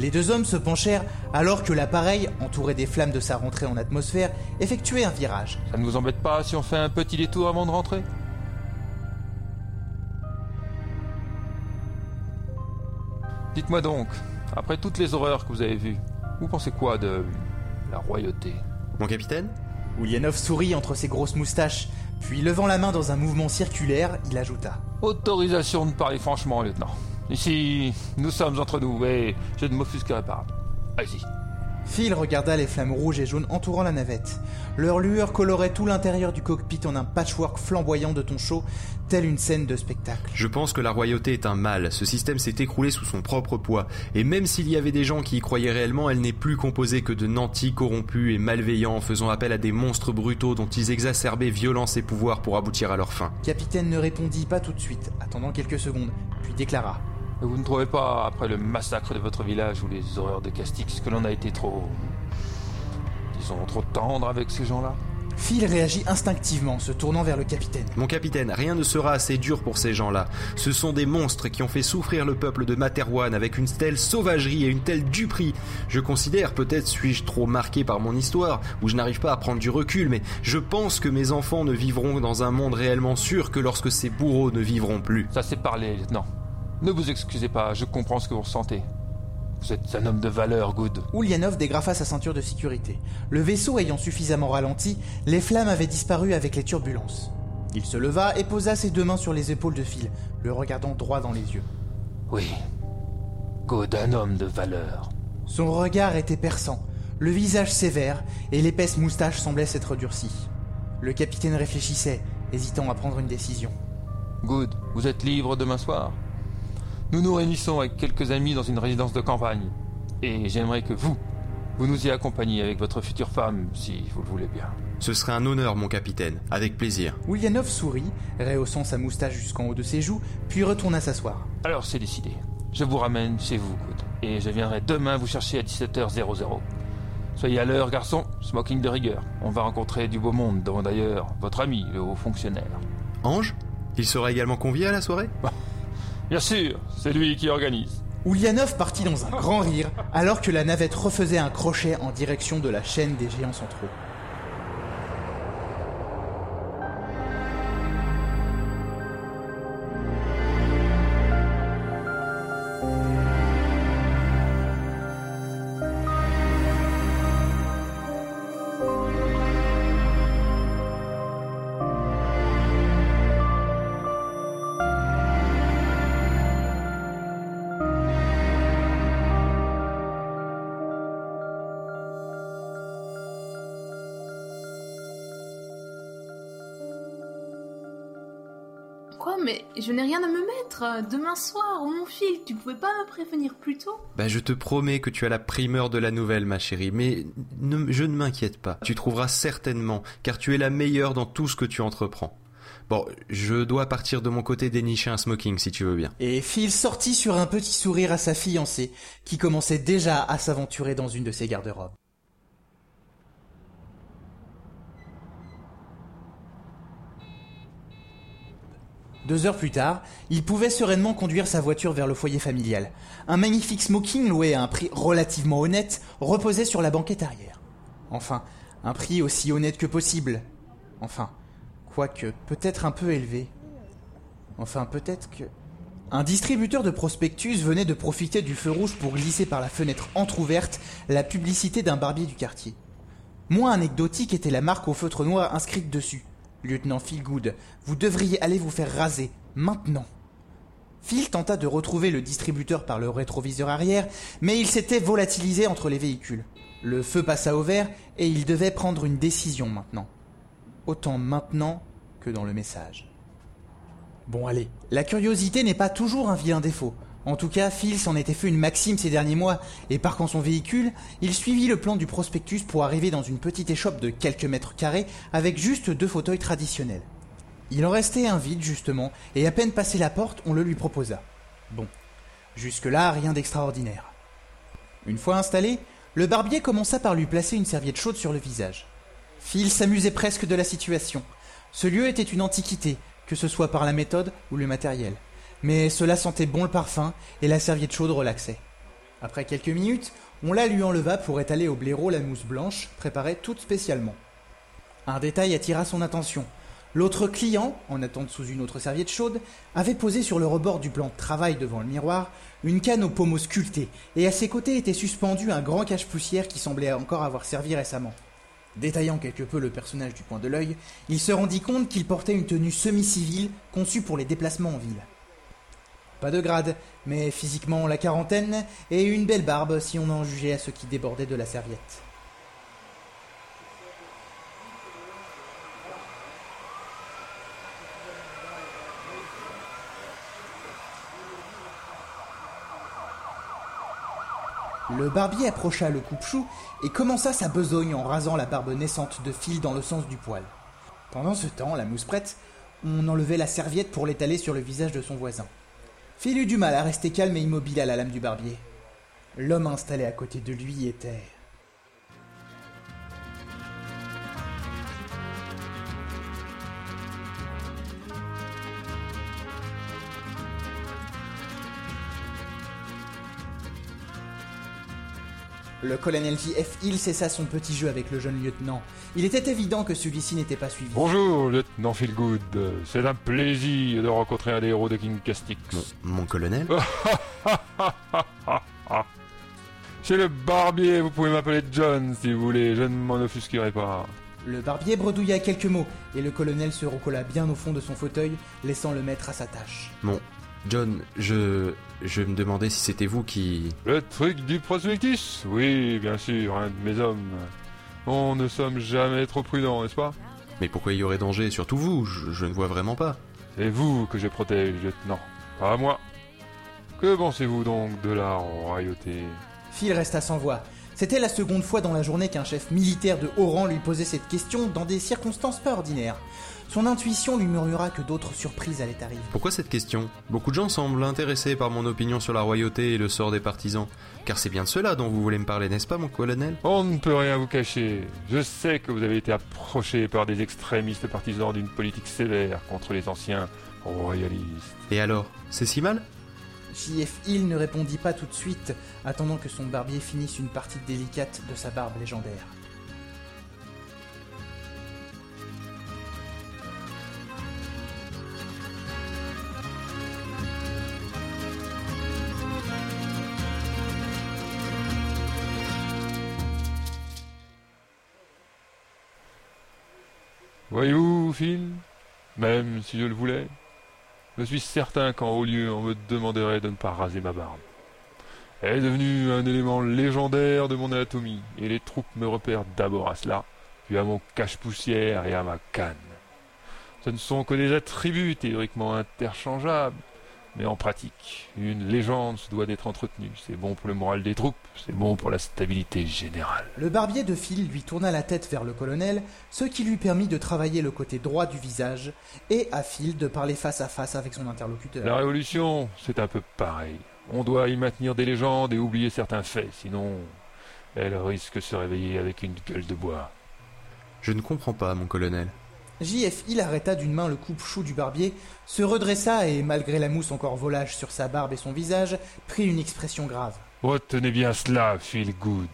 Les deux hommes se penchèrent alors que l'appareil, entouré des flammes de sa rentrée en atmosphère, effectuait un virage. Ça ne vous embête pas si on fait un petit détour avant de rentrer? Dites-moi donc, après toutes les horreurs que vous avez vues, vous pensez quoi de la royauté? Mon capitaine? Ulyanov sourit entre ses grosses moustaches, puis levant la main dans un mouvement circulaire, il ajouta Autorisation de parler franchement, lieutenant. Ici, nous sommes entre nous et je ne m'offusquerai pas. Allez-y. Phil regarda les flammes rouges et jaunes entourant la navette. Leur lueur colorait tout l'intérieur du cockpit en un patchwork flamboyant de ton chaud, telle une scène de spectacle. Je pense que la royauté est un mal. Ce système s'est écroulé sous son propre poids. Et même s'il y avait des gens qui y croyaient réellement, elle n'est plus composée que de nantis corrompus et malveillants faisant appel à des monstres brutaux dont ils exacerbaient violence et pouvoir pour aboutir à leur fin. Capitaine ne répondit pas tout de suite, attendant quelques secondes, puis déclara Vous ne trouvez pas, après le massacre de votre village ou les horreurs de Castix, que l'on a été trop. disons, trop tendre avec ces gens-là? Phil réagit instinctivement, se tournant vers le capitaine. Mon capitaine, rien ne sera assez dur pour ces gens-là. Ce sont des monstres qui ont fait souffrir le peuple de Materwan avec une telle sauvagerie et une telle duperie. Je considère, peut-être suis-je trop marqué par mon histoire, ou je n'arrive pas à prendre du recul, mais je pense que mes enfants ne vivront dans un monde réellement sûr que lorsque ces bourreaux ne vivront plus. Ça s'est parlé, lieutenant. Ne vous excusez pas, je comprends ce que vous ressentez. Vous êtes un homme de valeur, Good. Ulyanov dégrafa sa ceinture de sécurité. Le vaisseau ayant suffisamment ralenti, les flammes avaient disparu avec les turbulences. Il se leva et posa ses deux mains sur les épaules de Phil, le regardant droit dans les yeux. Oui. Good, un homme de valeur. Son regard était perçant, le visage sévère, et l'épaisse moustache semblait s'être durcie. Le capitaine réfléchissait, hésitant à prendre une décision. Good, vous êtes libre demain soir? Nous nous réunissons avec quelques amis dans une résidence de campagne. Et j'aimerais que vous, vous nous y accompagniez avec votre future femme, si vous le voulez bien. Ce serait un honneur, mon capitaine, avec plaisir. Ulyanov sourit, rehaussant sa moustache jusqu'en haut de ses joues, puis retourna s'asseoir. Alors c'est décidé. Je vous ramène chez vous, Good. Et je viendrai demain vous chercher à 17h00. Soyez à l'heure, garçon. Smoking de rigueur. On va rencontrer du beau monde, dont d'ailleurs votre ami, le haut fonctionnaire. Ange Il sera également convié à la soirée? Bien sûr, c'est lui qui organise. Ulyanov partit dans un grand rire, alors que la navette refaisait un crochet en direction de la chaîne des géants centraux. Mais je n'ai rien à me mettre. Demain soir, mon fil, tu pouvais pas me prévenir plus tôt Bah je te promets que tu as la primeur de la nouvelle, ma chérie, mais ne- je ne m'inquiète pas. Tu trouveras certainement, car tu es la meilleure dans tout ce que tu entreprends. Bon, je dois partir de mon côté dénicher un smoking si tu veux bien. Et Phil sortit sur un petit sourire à sa fiancée, qui commençait déjà à s'aventurer dans une de ses garde-robes. Deux heures plus tard, il pouvait sereinement conduire sa voiture vers le foyer familial. Un magnifique smoking loué à un prix relativement honnête reposait sur la banquette arrière. Enfin, un prix aussi honnête que possible. Enfin, quoique peut-être un peu élevé. Enfin, peut-être que... Un distributeur de prospectus venait de profiter du feu rouge pour glisser par la fenêtre entr'ouverte la publicité d'un barbier du quartier. Moins anecdotique était la marque au feutre noir inscrite dessus. Lieutenant Philgood, vous devriez aller vous faire raser, maintenant. Phil tenta de retrouver le distributeur par le rétroviseur arrière, mais il s'était volatilisé entre les véhicules. Le feu passa au vert et il devait prendre une décision maintenant. Autant maintenant que dans le message. Bon allez, la curiosité n'est pas toujours un vilain défaut. En tout cas, Phil s'en était fait une maxime ces derniers mois, et parquant son véhicule, il suivit le plan du prospectus pour arriver dans une petite échoppe de quelques mètres carrés avec juste deux fauteuils traditionnels. Il en restait un vide justement, et à peine passé la porte, on le lui proposa. Bon, jusque-là, rien d'extraordinaire. Une fois installé, le barbier commença par lui placer une serviette chaude sur le visage. Phil s'amusait presque de la situation. Ce lieu était une antiquité, que ce soit par la méthode ou le matériel. Mais cela sentait bon le parfum et la serviette chaude relaxait. Après quelques minutes, on la lui enleva pour étaler au blaireau la mousse blanche, préparée toute spécialement. Un détail attira son attention. L'autre client, en attente sous une autre serviette chaude, avait posé sur le rebord du plan de travail devant le miroir une canne au pommeau sculpté, et à ses côtés était suspendu un grand cache-poussière qui semblait encore avoir servi récemment. Détaillant quelque peu le personnage du coin de l'œil, il se rendit compte qu'il portait une tenue semi-civile conçue pour les déplacements en ville. Pas de grade, mais physiquement la quarantaine et une belle barbe si on en jugeait à ce qui débordait de la serviette. Le barbier approcha le coupe-chou et commença sa besogne en rasant la barbe naissante de fil dans le sens du poil. Pendant ce temps, la mousse prête, on enlevait la serviette pour l'étaler sur le visage de son voisin. Phil eut du mal à rester calme et immobile à la lame du barbier. L'homme installé à côté de lui était... Le colonel J.F. Hill cessa son petit jeu avec le jeune lieutenant. Il était évident que celui-ci n'était pas suivi. Bonjour, lieutenant Philgood. C'est un plaisir de rencontrer un des héros de King Castix. Mon colonel C'est le barbier, vous pouvez m'appeler John si vous voulez, je ne m'en offusquerai pas. Le barbier bredouilla quelques mots, et le colonel se recolla bien au fond de son fauteuil, laissant le maître à sa tâche. Bon, John, je... je me demandais si c'était vous qui... Le truc du prospectus? Oui, bien sûr, un de mes hommes. On ne sommes jamais trop prudents, n'est-ce pas? Mais pourquoi il y aurait danger? Surtout vous, je, je ne vois vraiment pas. C'est vous que je protège, lieutenant, pas moi. Que pensez-vous donc de la royauté? Phil resta sans voix. C'était la seconde fois dans la journée qu'un chef militaire de haut rang lui posait cette question dans des circonstances pas ordinaires. Son intuition lui murmura que d'autres surprises allaient arriver. Pourquoi cette question? Beaucoup de gens semblent intéressés par mon opinion sur la royauté et le sort des partisans. Car c'est bien de cela dont vous voulez me parler, n'est-ce pas, mon colonel? On ne peut rien vous cacher. Je sais que vous avez été approché par des extrémistes partisans d'une politique sévère contre les anciens royalistes. Et alors C'est si mal? J.F. Hill ne répondit pas tout de suite, attendant que son barbier finisse une partie délicate de sa barbe légendaire. Voyez-vous, Phil Même si je le voulais, je suis certain qu'en haut lieu, on me demanderait de ne pas raser ma barbe. Elle est devenue un élément légendaire de mon anatomie, et les troupes me repèrent d'abord à cela, puis à mon cache-poussière et à ma canne. Ce ne sont que des attributs théoriquement interchangeables, mais en pratique, une légende se doit d'être entretenue. C'est bon pour le moral des troupes, c'est bon pour la stabilité générale. Le barbier de Phil lui tourna la tête vers le colonel, ce qui lui permit de travailler le côté droit du visage, et à Phil de parler face à face avec son interlocuteur. La révolution, c'est un peu pareil. On doit y maintenir des légendes et oublier certains faits, sinon elle risque de se réveiller avec une gueule de bois. Je ne comprends pas, mon colonel. J.F. Hill arrêta d'une main le coupe-chou du barbier, se redressa et, malgré la mousse encore volage sur sa barbe et son visage, prit une expression grave. Retenez bien cela, Phil Good.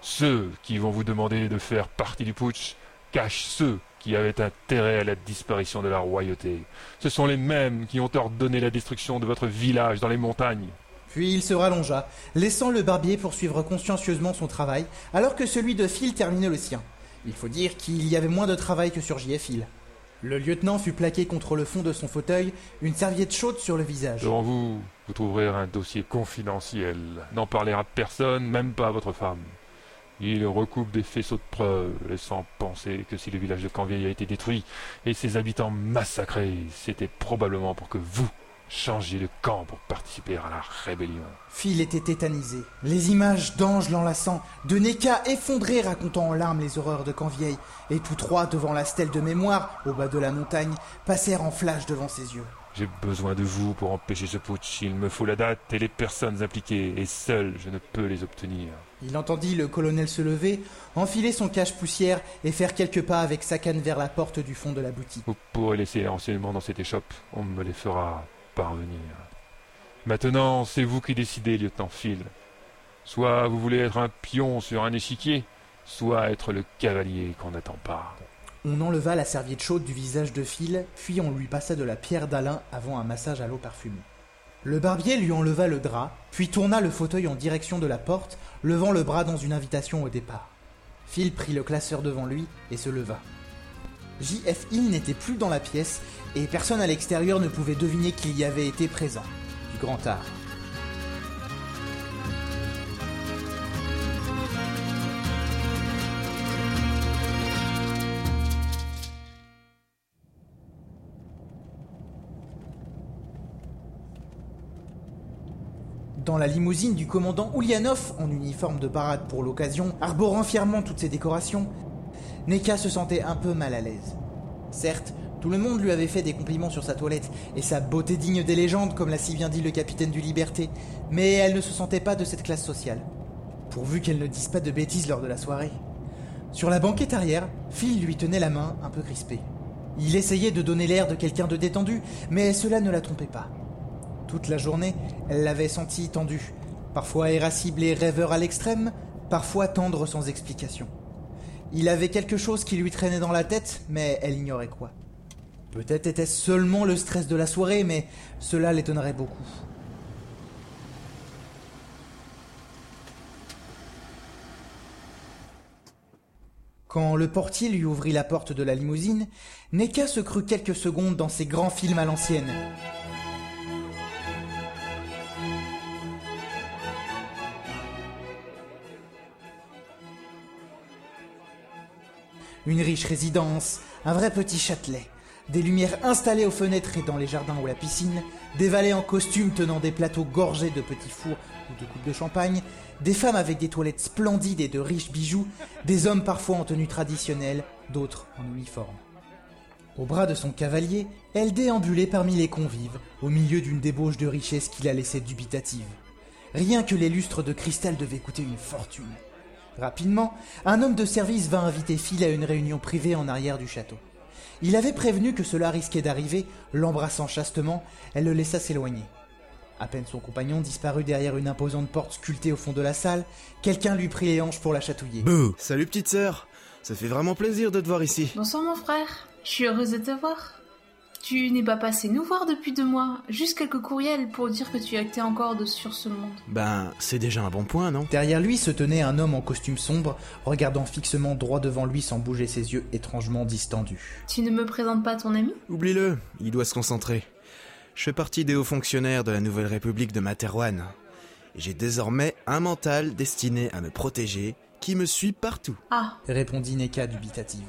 Ceux qui vont vous demander de faire partie du putsch cachent ceux qui avaient intérêt à la disparition de la royauté. Ce sont les mêmes qui ont ordonné la destruction de votre village dans les montagnes. Puis il se rallongea, laissant le barbier poursuivre consciencieusement son travail, alors que celui de Phil terminait le sien. Il faut dire qu'il y avait moins de travail que sur JFil. Le lieutenant fut plaqué contre le fond de son fauteuil, une serviette chaude sur le visage. Devant vous, vous trouverez un dossier confidentiel. N'en parlez à personne, même pas à votre femme. Il recoupe des faisceaux de preuves, laissant penser que si le village de Canvieille a été détruit et ses habitants massacrés, c'était probablement pour que vous changiez de camp pour participer à la rébellion. Phil était tétanisé. Les images d'anges l'enlaçant, de Neka effondré racontant en larmes les horreurs de Canvieille, et tous trois devant la stèle de mémoire, au bas de la montagne, passèrent en flash devant ses yeux. J'ai besoin de vous pour empêcher ce putsch. Il me faut la date et les personnes impliquées, et seul je ne peux les obtenir. Il entendit le colonel se lever, enfiler son cache-poussière et faire quelques pas avec sa canne vers la porte du fond de la boutique. Vous pourrez laisser les renseignements dans cette échoppe. On me les fera parvenir. Maintenant, c'est vous qui décidez, lieutenant Phil. Soit vous voulez être un pion sur un échiquier, soit être le cavalier qu'on n'attend pas. On enleva la serviette chaude du visage de Phil, puis on lui passa de la pierre d'Alain avant un massage à l'eau parfumée. Le barbier lui enleva le drap, puis tourna le fauteuil en direction de la porte, levant le bras dans une invitation au départ. Phil prit le classeur devant lui et se leva. J.F. Hill n'était plus dans la pièce et personne à l'extérieur ne pouvait deviner qu'il y avait été présent. Du grand art. Dans la limousine du commandant Oulianov, en uniforme de parade pour l'occasion, arborant fièrement toutes ses décorations, Neka se sentait un peu mal à l'aise. Certes, tout le monde lui avait fait des compliments sur sa toilette et sa beauté digne des légendes, comme l'a si bien dit le capitaine du Liberté, mais elle ne se sentait pas de cette classe sociale. Pourvu qu'elle ne dise pas de bêtises lors de la soirée. Sur la banquette arrière, Phil lui tenait la main, un peu crispée. Il essayait de donner l'air de quelqu'un de détendu, mais cela ne la trompait pas. Toute la journée, elle l'avait senti tendu, parfois irascible et rêveur à l'extrême, parfois tendre sans explication. Il avait quelque chose qui lui traînait dans la tête, mais elle ignorait quoi. Peut-être était-ce seulement le stress de la soirée, mais cela l'étonnerait beaucoup. Quand le portier lui ouvrit la porte de la limousine, Neka se crut quelques secondes dans ses grands films à l'ancienne. Une riche résidence, un vrai petit châtelet, des lumières installées aux fenêtres et dans les jardins ou la piscine, des valets en costume tenant des plateaux gorgés de petits fours ou de coupes de champagne, des femmes avec des toilettes splendides et de riches bijoux, des hommes parfois en tenue traditionnelle, d'autres en uniforme. Au bras de son cavalier, elle déambulait parmi les convives, au milieu d'une débauche de richesse qui la laissait dubitative. Rien que les lustres de cristal devaient coûter une fortune. Rapidement, un homme de service vint inviter Phil à une réunion privée en arrière du château. Il avait prévenu que cela risquait d'arriver, l'embrassant chastement, elle le laissa s'éloigner. À peine son compagnon disparut derrière une imposante porte sculptée au fond de la salle, quelqu'un lui prit les hanches pour la chatouiller. Bouh Salut petite sœur Ça fait vraiment plaisir de te voir ici. Bonsoir mon frère, je suis heureuse de te voir. Tu n'es pas passé nous voir depuis deux mois, juste quelques courriels pour dire que tu étais encore de sur ce monde. Ben, c'est déjà un bon point, non? Derrière lui se tenait un homme en costume sombre, regardant fixement droit devant lui sans bouger ses yeux étrangement distendus. Tu ne me présentes pas ton ami? Oublie-le, il doit se concentrer. Je fais partie des hauts fonctionnaires de la Nouvelle République de Materwan. J'ai désormais un mental destiné à me protéger qui me suit partout. Ah, Répondit Neka dubitative.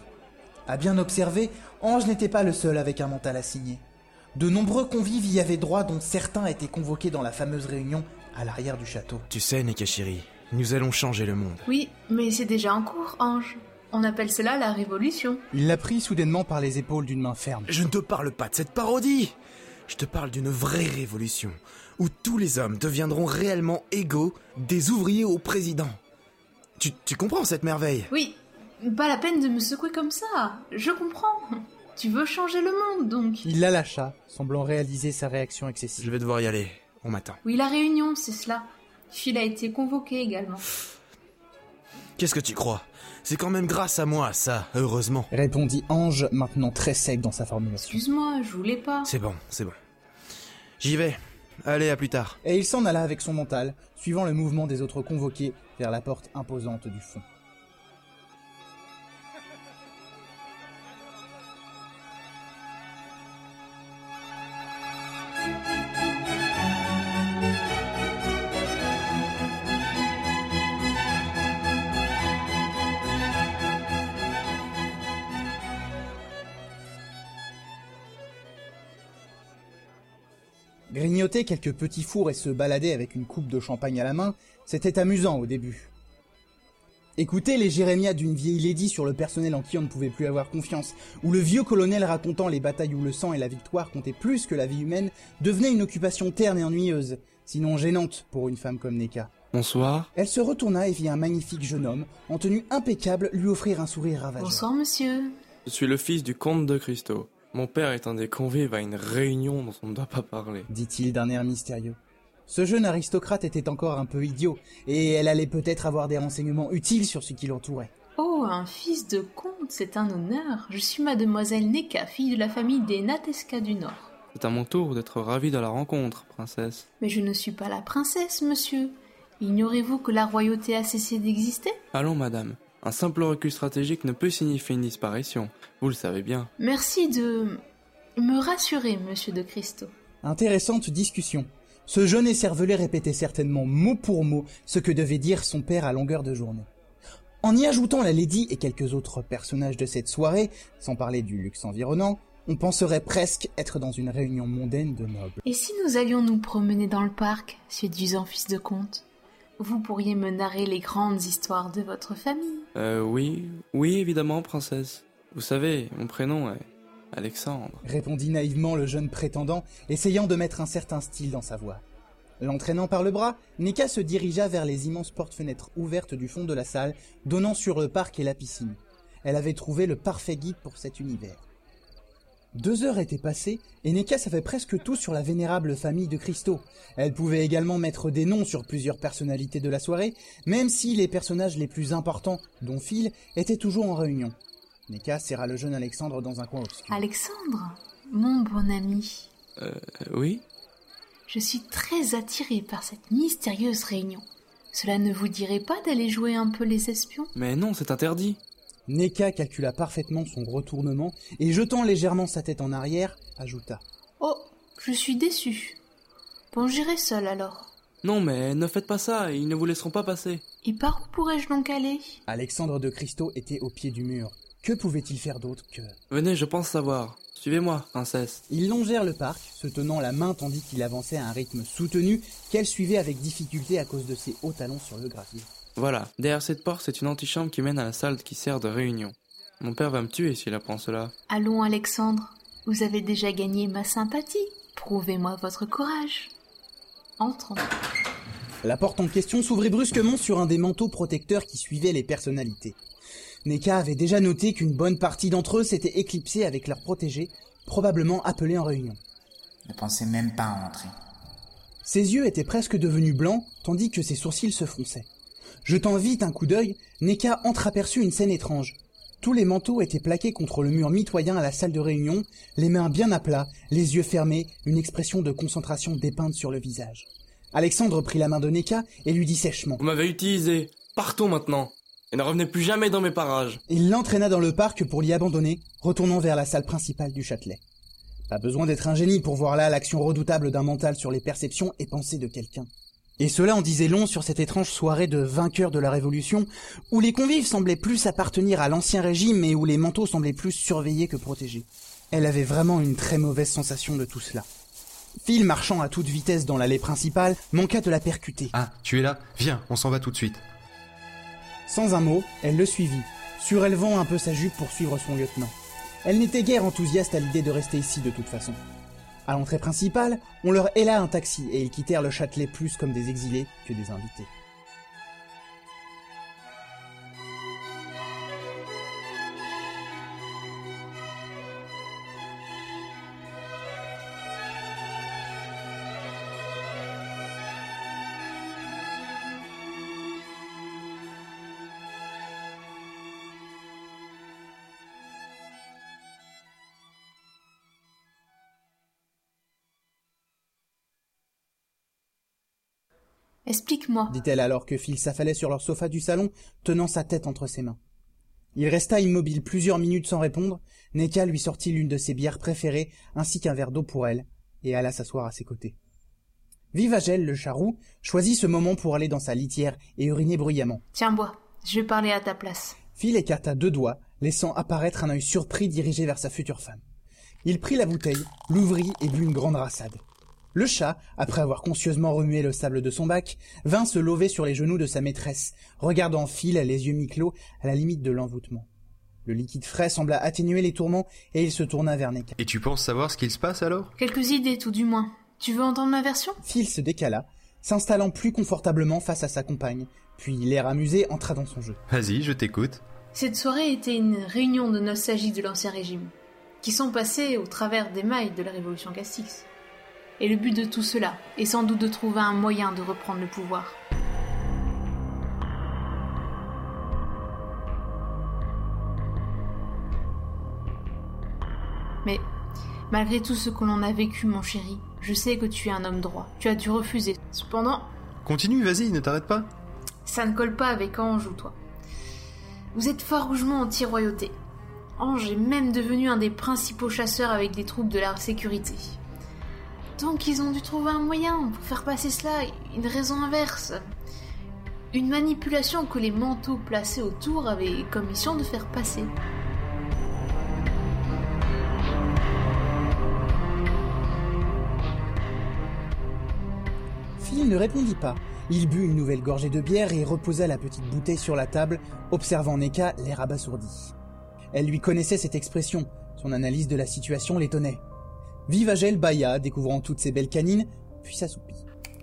À bien observer, Ange n'était pas le seul avec un mental assigné. De nombreux convives y avaient droit dont certains étaient convoqués dans la fameuse réunion à l'arrière du château. Tu sais, Nekashiri, nous allons changer le monde. oui, mais c'est déjà en cours, Ange. On appelle cela la révolution. Il la prit soudainement par les épaules d'une main ferme. Je ne te parle pas de cette parodie Je te parle d'une vraie révolution, où tous les hommes deviendront réellement égaux, des ouvriers au président. Tu, tu comprends cette merveille? Oui, pas la peine de me secouer comme ça. Je comprends. Tu veux changer le monde, donc. Il la lâcha, semblant réaliser sa réaction excessive. Je vais devoir y aller, on m'attend. Oui, la réunion, c'est cela. Phil a été convoqué également. Qu'est-ce que tu crois? C'est quand même grâce à moi, ça, heureusement. Répondit Ange, maintenant très sec dans sa formulation. Excuse-moi, je voulais pas. C'est bon, c'est bon. J'y vais. Allez, à plus tard. Et il s'en alla avec son mental, suivant le mouvement des autres convoqués vers la porte imposante du fond. Grignoter quelques petits fours et se balader avec une coupe de champagne à la main, c'était amusant au début. Écouter les jérémiades d'une vieille lady sur le personnel en qui on ne pouvait plus avoir confiance, ou le vieux colonel racontant les batailles où le sang et la victoire comptaient plus que la vie humaine, devenait une occupation terne et ennuyeuse, sinon gênante pour une femme comme Neka. Bonsoir. Elle se retourna et vit un magnifique jeune homme, en tenue impeccable, lui offrir un sourire ravageur. Bonsoir, monsieur. Je suis le fils du comte de Cristo. Mon père est un des convives à une réunion dont on ne doit pas parler. dit-il d'un air mystérieux. Ce jeune aristocrate était encore un peu idiot, et elle allait peut-être avoir des renseignements utiles sur ce qui l'entourait. Oh, un fils de comte, c'est un honneur. Je suis mademoiselle Neka, fille de la famille des Natesca du Nord. C'est à mon tour d'être ravi de la rencontre, princesse. Mais je ne suis pas la princesse, monsieur. Ignorez-vous que la royauté a cessé d'exister? Allons, madame. Un simple recul stratégique ne peut signifier une disparition. Vous le savez bien. Merci de me rassurer, monsieur de Cristo. Intéressante discussion. Ce jeune écervelé répétait certainement mot pour mot ce que devait dire son père à longueur de journée. En y ajoutant la lady et quelques autres personnages de cette soirée, sans parler du luxe environnant, on penserait presque être dans une réunion mondaine de nobles. Et si nous allions nous promener dans le parc, séduisant fils de comte? Vous pourriez me narrer les grandes histoires de votre famille. Euh, oui, oui, évidemment, princesse. Vous savez, mon prénom est Alexandre. Répondit naïvement le jeune prétendant, essayant de mettre un certain style dans sa voix. L'entraînant par le bras, Nika se dirigea vers les immenses portes-fenêtres ouvertes du fond de la salle, donnant sur le parc et la piscine. Elle avait trouvé le parfait guide pour cet univers. Deux heures étaient passées, et Neka savait presque tout sur la vénérable famille de Christo. Elle pouvait également mettre des noms sur plusieurs personnalités de la soirée, même si les personnages les plus importants, dont Phil, étaient toujours en réunion. Neka serra le jeune Alexandre dans un coin obscur. Alexandre, mon bon ami, Euh, oui? Je suis très attirée par cette mystérieuse réunion. Cela ne vous dirait pas d'aller jouer un peu les espions? Mais non, c'est interdit. Neka calcula parfaitement son retournement et jetant légèrement sa tête en arrière, ajouta. Oh, je suis déçue. Bon, j'irai seule alors. Non, mais ne faites pas ça, ils ne vous laisseront pas passer. Et par où pourrais-je donc aller? Alexandre de Christo était au pied du mur. Que pouvait-il faire d'autre que... Venez, je pense savoir. Suivez-moi, princesse. Ils longèrent le parc, se tenant la main tandis qu'il avançait à un rythme soutenu qu'elle suivait avec difficulté à cause de ses hauts talons sur le gravier. Voilà, derrière cette porte, c'est une antichambre qui mène à la salle qui sert de réunion. Mon père va me tuer s'il apprend cela. Allons, Alexandre. Vous avez déjà gagné ma sympathie. Prouvez-moi votre courage. Entrons. La porte en question s'ouvrit brusquement sur un des manteaux protecteurs qui suivaient les personnalités. Neka avait déjà noté qu'une bonne partie d'entre eux s'était éclipsée avec leurs protégés, probablement appelés en réunion. Ne pensez même pas à entrer. Ses yeux étaient presque devenus blancs, tandis que ses sourcils se fronçaient. Jetant vite un coup d'œil, Neka entreaperçut une scène étrange. Tous les manteaux étaient plaqués contre le mur mitoyen à la salle de réunion, les mains bien à plat, les yeux fermés, une expression de concentration dépeinte sur le visage. Alexandre prit la main de Neka et lui dit sèchement. Vous m'avez utilisé. Partons maintenant. Et ne revenez plus jamais dans mes parages. Il l'entraîna dans le parc pour l'y abandonner, retournant vers la salle principale du Châtelet. Pas besoin d'être un génie pour voir là l'action redoutable d'un mental sur les perceptions et pensées de quelqu'un. Et cela en disait long sur cette étrange soirée de vainqueurs de la Révolution, où les convives semblaient plus appartenir à l'ancien régime et où les manteaux semblaient plus surveillés que protégés. Elle avait vraiment une très mauvaise sensation de tout cela. Phil, marchant à toute vitesse dans l'allée principale, manqua de la percuter. Ah, tu es là? Viens, on s'en va tout de suite. Sans un mot, elle le suivit, surélevant un peu sa jupe pour suivre son lieutenant. Elle n'était guère enthousiaste à l'idée de rester ici de toute façon. À l'entrée principale, on leur héla un taxi et ils quittèrent le Châtelet plus comme des exilés que des invités. Explique-moi. dit-elle alors que Phil s'affalait sur leur sofa du salon, tenant sa tête entre ses mains. Il resta immobile plusieurs minutes sans répondre. Neka lui sortit l'une de ses bières préférées, ainsi qu'un verre d'eau pour elle, et alla s'asseoir à ses côtés. Vivagel, le charroux, choisit ce moment pour aller dans sa litière et uriner bruyamment. Tiens, bois. Je vais parler à ta place. Phil écarta deux doigts, laissant apparaître un œil surpris dirigé vers sa future femme. Il prit la bouteille, l'ouvrit et but une grande rassade. Le chat, après avoir conscieusement remué le sable de son bac, vint se lever sur les genoux de sa maîtresse, regardant Phil les yeux mi-clos à la limite de l'envoûtement. Le liquide frais sembla atténuer les tourments et il se tourna vers Neka. Et tu penses savoir ce qu'il se passe alors? Quelques idées, tout du moins. Tu veux entendre ma version? Phil se décala, s'installant plus confortablement face à sa compagne, puis l'air amusé entra dans son jeu. Vas-y, je t'écoute. Cette soirée était une réunion de nostalgiques de l'Ancien Régime, qui sont passés au travers des mailles de la Révolution Castix. Et le but de tout cela est sans doute de trouver un moyen de reprendre le pouvoir. Mais malgré tout ce que l'on a vécu, mon chéri, je sais que tu es un homme droit. Tu as dû refuser. Cependant, Continue, vas-y, ne t'arrête pas. ça ne colle pas avec Ange ou toi. Vous êtes farouchement anti-royauté. Ange est même devenu un des principaux chasseurs avec des troupes de la sécurité. Donc ils ont dû trouver un moyen pour faire passer cela, une raison inverse. Une manipulation que les manteaux placés autour avaient comme mission de faire passer. Phil ne répondit pas. Il but une nouvelle gorgée de bière et reposa la petite bouteille sur la table, observant Neka l'air abasourdi. Elle lui connaissait cette expression, son analyse de la situation l'étonnait. Vivagel bâilla, découvrant toutes ses belles canines, puis s'assoupit.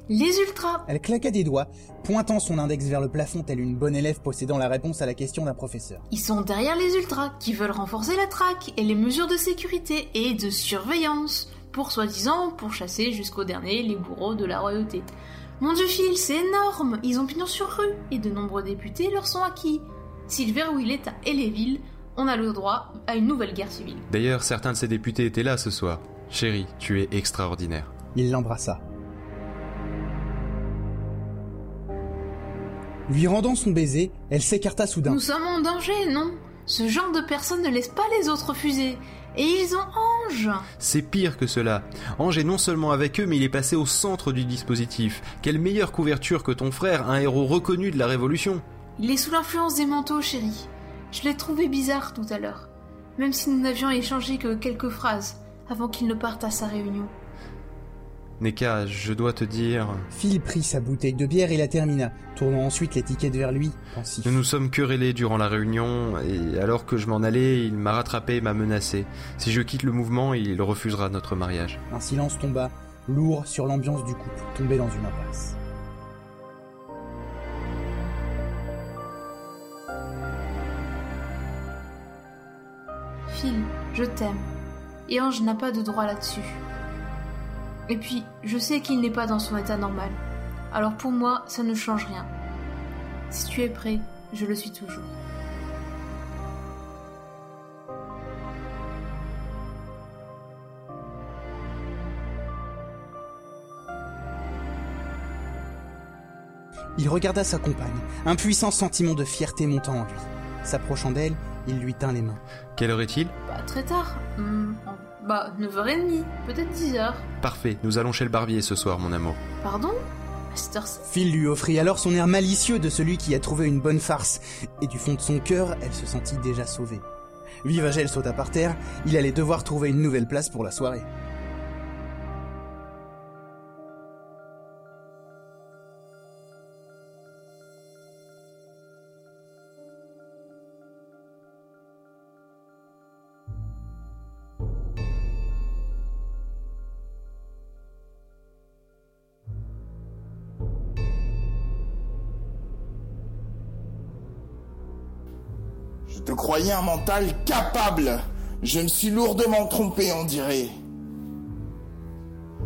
Les ultras Elle claqua des doigts, pointant son index vers le plafond telle une bonne élève possédant la réponse à la question d'un professeur. Ils sont derrière les ultras, qui veulent renforcer la traque et les mesures de sécurité et de surveillance, pour soi-disant pourchasser jusqu'au dernier les bourreaux de la royauté. Mon dieu Phil, c'est énorme Ils ont pignon sur rue, et de nombreux députés leur sont acquis. S'ils verrouillent l'État et les villes, on a le droit à une nouvelle guerre civile. D'ailleurs, certains de ces députés étaient là ce soir. Chérie, tu es extraordinaire. Il l'embrassa. Lui rendant son baiser, elle s'écarta soudain. Nous sommes en danger, non? Ce genre de personnes ne laissent pas les autres refuser. Et ils ont Ange C'est pire que cela. Ange est non seulement avec eux, mais il est passé au centre du dispositif. Quelle meilleure couverture que ton frère, un héros reconnu de la Révolution. Il est sous l'influence des manteaux, chérie. Je l'ai trouvé bizarre tout à l'heure. Même si nous n'avions échangé que quelques phrases avant qu'il ne parte à sa réunion. Neka, je dois te dire... Phil prit sa bouteille de bière et la termina, tournant ensuite l'étiquette vers lui, pensif. Nous nous sommes querellés durant la réunion, et alors que je m'en allais, il m'a rattrapé et m'a menacé. Si je quitte le mouvement, il refusera notre mariage. Un silence tomba, lourd sur l'ambiance du couple, tombé dans une impasse. Phil, je t'aime. Et Ange n'a pas de droit là-dessus. Et puis, je sais qu'il n'est pas dans son état normal. Alors pour moi, ça ne change rien. Si tu es prêt, je le suis toujours. Il regarda sa compagne, un puissant sentiment de fierté montant en lui. S'approchant d'elle, il lui tint les mains. Quelle heure est-il? Bah, très tard. Hmm, bah, 9h30, peut-être 10h. Parfait, nous allons chez le barbier ce soir, mon amour. Pardon? Phil lui offrit alors son air malicieux de celui qui a trouvé une bonne farce, et du fond de son cœur, elle se sentit déjà sauvée. Vivagel sauta par terre, il allait devoir trouver une nouvelle place pour la soirée. Te croyais un mental capable. Je me suis lourdement trompé, on dirait.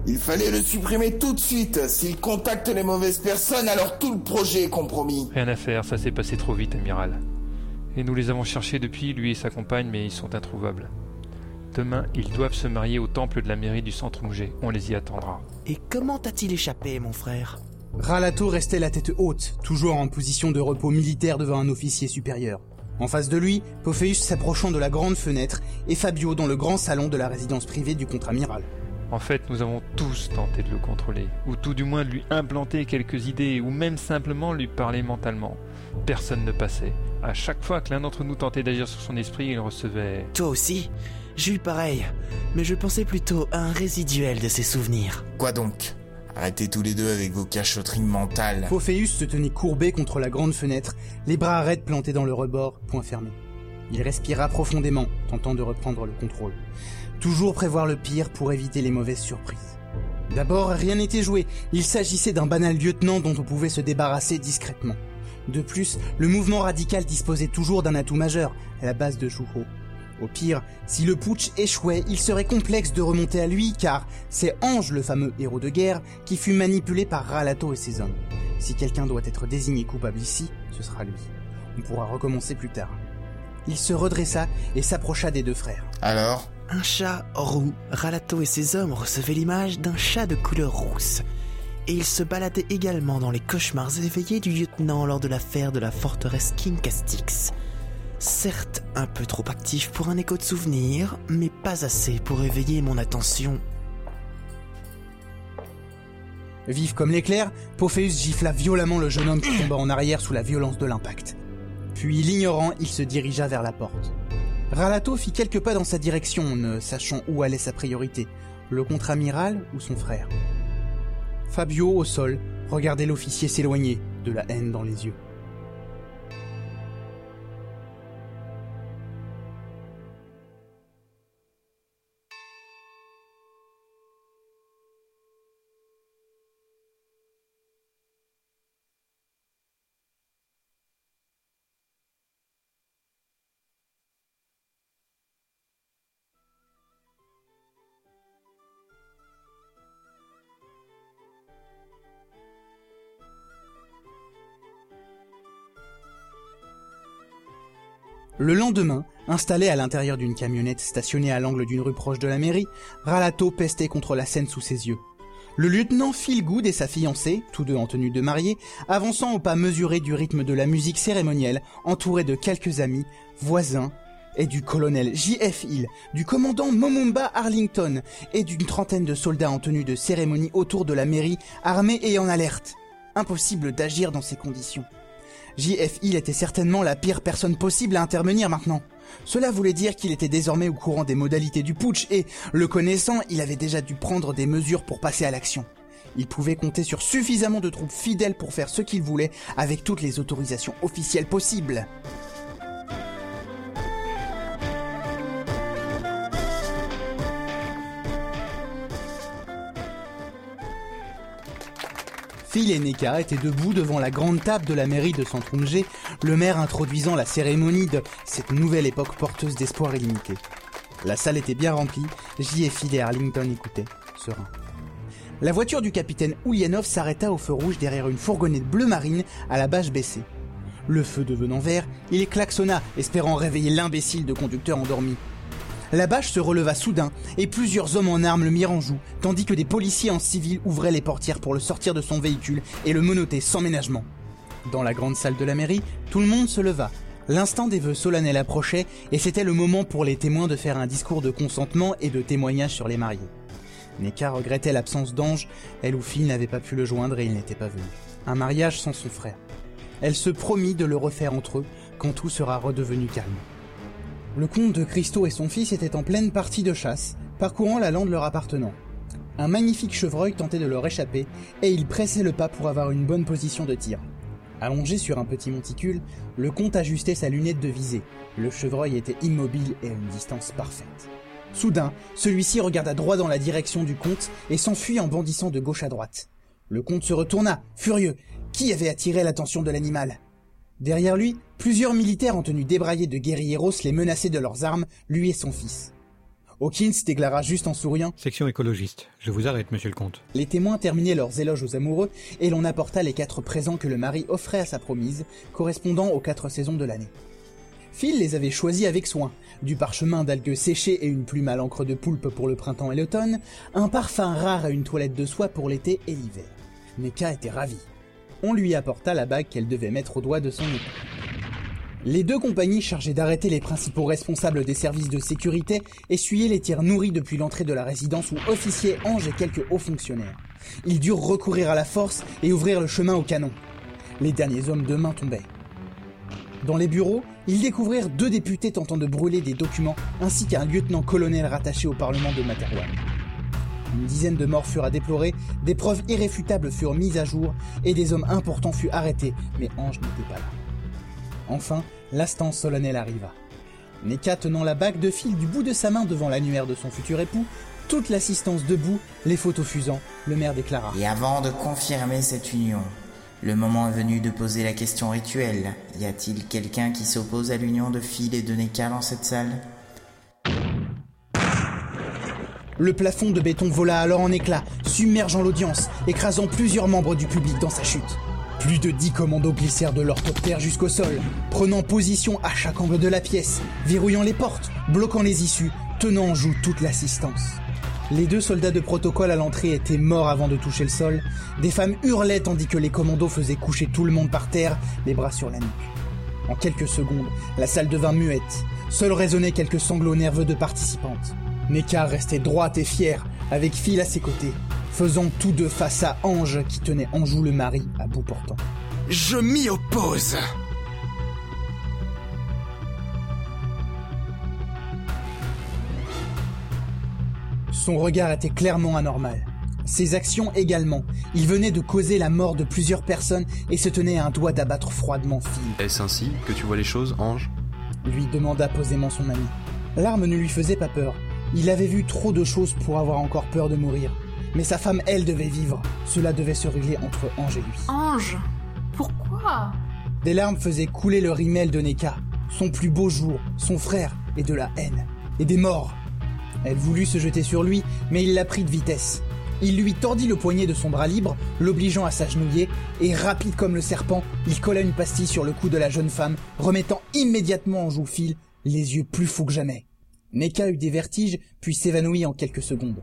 Il fallait le supprimer tout de suite. S'il contacte les mauvaises personnes, alors tout le projet est compromis. Rien à faire, ça s'est passé trop vite, amiral. Et nous les avons cherchés depuis, lui et sa compagne, mais ils sont introuvables. Demain, ils doivent se marier au temple de la mairie du centre Mouget. On les y attendra. Et comment t'a-t-il échappé, mon frère? Ralato restait la tête haute, toujours en position de repos militaire devant un officier supérieur. En face de lui, Pophéus s'approchant de la grande fenêtre et Fabio dans le grand salon de la résidence privée du contre-amiral. En fait, nous avons tous tenté de le contrôler, ou tout du moins de lui implanter quelques idées, ou même simplement lui parler mentalement. Personne ne passait. À chaque fois que l'un d'entre nous tentait d'agir sur son esprit, il recevait... Toi aussi? J'ai eu pareil, mais je pensais plutôt à un résiduel de ses souvenirs. Quoi donc? Arrêtez tous les deux avec vos cachotteries mentales. Pophéus se tenait courbé contre la grande fenêtre, les bras raides plantés dans le rebord, point fermé. Il respira profondément, tentant de reprendre le contrôle. Toujours prévoir le pire pour éviter les mauvaises surprises. D'abord, rien n'était joué. Il s'agissait d'un banal lieutenant dont on pouvait se débarrasser discrètement. De plus, le mouvement radical disposait toujours d'un atout majeur, la base de. Au pire, si le putsch échouait, il serait complexe de remonter à lui car c'est Ange, le fameux héros de guerre, qui fut manipulé par Ralato et ses hommes. Si quelqu'un doit être désigné coupable ici, ce sera lui. On pourra recommencer plus tard. Il se redressa et s'approcha des deux frères. Alors? Un chat roux. Ralato et ses hommes recevaient l'image d'un chat de couleur rousse. Et ils se baladaient également dans les cauchemars éveillés du lieutenant lors de l'affaire de la forteresse King Castix. Certes, un peu trop actif pour un écho de souvenir, mais pas assez pour éveiller mon attention. Vif comme l'éclair, Pophéus gifla violemment le jeune homme qui tomba en arrière sous la violence de l'impact. Puis, l'ignorant, il se dirigea vers la porte. Ralato fit quelques pas dans sa direction, ne sachant où allait sa priorité, le contre-amiral ou son frère. Fabio, au sol, regardait l'officier s'éloigner, de la haine dans les yeux. Le lendemain, installé à l'intérieur d'une camionnette stationnée à l'angle d'une rue proche de la mairie, Ralato pestait contre la scène sous ses yeux. Le lieutenant Philgood et sa fiancée, tous deux en tenue de mariée, avançant au pas mesuré du rythme de la musique cérémonielle, entourés de quelques amis, voisins, et du colonel J.F. Hill, du commandant Momumba Arlington, et d'une trentaine de soldats en tenue de cérémonie autour de la mairie, armés et en alerte. Impossible d'agir dans ces conditions. J.F. Était certainement la pire personne possible à intervenir maintenant. Cela voulait dire qu'il était désormais au courant des modalités du putsch et, le connaissant, il avait déjà dû prendre des mesures pour passer à l'action. Il pouvait compter sur suffisamment de troupes fidèles pour faire ce qu'il voulait avec toutes les autorisations officielles possibles. Phil et Neka étaient debout devant la grande table de la mairie de Santrumge, le maire introduisant la cérémonie de cette nouvelle époque porteuse d'espoir illimité. La salle était bien remplie, J et Arlington écoutaient, sereins. La voiture du capitaine Ulyanov s'arrêta au feu rouge derrière une fourgonnette bleu marine à la bâche baissée. Le feu devenant vert, il klaxonna, espérant réveiller l'imbécile de conducteur endormi. La bâche se releva soudain et plusieurs hommes en armes le mirent en joue, tandis que des policiers en civil ouvraient les portières pour le sortir de son véhicule et le menotter sans ménagement. Dans la grande salle de la mairie, tout le monde se leva. L'instant des vœux solennels approchait et c'était le moment pour les témoins de faire un discours de consentement et de témoignage sur les mariés. Neka regrettait l'absence d'Ange, elle ou Phil n'avait pas pu le joindre et il n'était pas venu. Un mariage sans son frère. Elle se promit de le refaire entre eux quand tout sera redevenu calme. Le comte de Christo et son fils étaient en pleine partie de chasse, parcourant la lande leur appartenant. Un magnifique chevreuil tentait de leur échapper, et ils pressaient le pas pour avoir une bonne position de tir. Allongé sur un petit monticule, le comte ajustait sa lunette de visée. Le chevreuil était immobile et à une distance parfaite. Soudain, celui-ci regarda droit dans la direction du comte et s'enfuit en bondissant de gauche à droite. Le comte se retourna, furieux. Qui avait attiré l'attention de l'animal? Derrière lui, plusieurs militaires en tenue débraillée de guerrieros les menaçaient de leurs armes, lui et son fils. Hawkins déclara juste en souriant Section écologiste. Je vous arrête, monsieur le comte. Les témoins terminaient leurs éloges aux amoureux et l'on apporta les quatre présents que le mari offrait à sa promise, correspondant aux quatre saisons de l'année. Phil les avait choisis avec soin. Du parchemin d'algues séchées et une plume à l'encre de poulpe pour le printemps et l'automne, un parfum rare et une toilette de soie pour l'été et l'hiver. Neka était ravie. On lui apporta la bague qu'elle devait mettre au doigt de son époux. Les deux compagnies chargées d'arrêter les principaux responsables des services de sécurité essuyaient les tirs nourris depuis l'entrée de la résidence où officiers Ange et quelques hauts fonctionnaires. Ils durent recourir à la force et ouvrir le chemin au canon. Les derniers hommes de main tombaient. Dans les bureaux, ils découvrirent deux députés tentant de brûler des documents ainsi qu'un lieutenant-colonel rattaché au Parlement de Materwan. Une dizaine de morts furent à déplorer, des preuves irréfutables furent mises à jour et des hommes importants furent arrêtés, mais Ange n'était pas là. Enfin, l'instant solennel arriva. Neka tenant la bague de fil du bout de sa main devant l'annuaire de son futur époux, toute l'assistance debout, les photos fusant, le maire déclara. Et avant de confirmer cette union, le moment est venu de poser la question rituelle. Y a-t-il quelqu'un qui s'oppose à l'union de Phil et de Neka dans cette salle? Le plafond de béton vola alors en éclats, submergeant l'audience, écrasant plusieurs membres du public dans sa chute. Plus de dix commandos glissèrent de l'orthoptère jusqu'au sol, prenant position à chaque angle de la pièce, verrouillant les portes, bloquant les issues, tenant en joue toute l'assistance. Les deux soldats de protocole à l'entrée étaient morts avant de toucher le sol. Des femmes hurlaient tandis que les commandos faisaient coucher tout le monde par terre, les bras sur la nuque. En quelques secondes, la salle devint muette. Seuls résonnaient quelques sanglots nerveux de participantes. Neka restait droite et fière, avec Phil à ses côtés, faisant tous deux face à Ange qui tenait en joue le mari à bout portant. Je m'y oppose Son regard était clairement anormal. Ses actions également. Il venait de causer la mort de plusieurs personnes et se tenait à un doigt d'abattre froidement Phil. Est-ce ainsi que tu vois les choses, Ange? Lui demanda posément son ami. L'arme ne lui faisait pas peur. Il avait vu trop de choses pour avoir encore peur de mourir. Mais sa femme, elle, devait vivre. Cela devait se régler entre Ange et lui. Ange Pourquoi? Des larmes faisaient couler le rimel de Neka, son plus beau jour, son frère, et de la haine. Et des morts. Elle voulut se jeter sur lui, mais il la prit de vitesse. Il lui tordit le poignet de son bras libre, l'obligeant à s'agenouiller, et rapide comme le serpent, il colla une pastille sur le cou de la jeune femme, remettant immédiatement en joue Phil, les yeux plus fous que jamais. Neka eut des vertiges, puis s'évanouit en quelques secondes.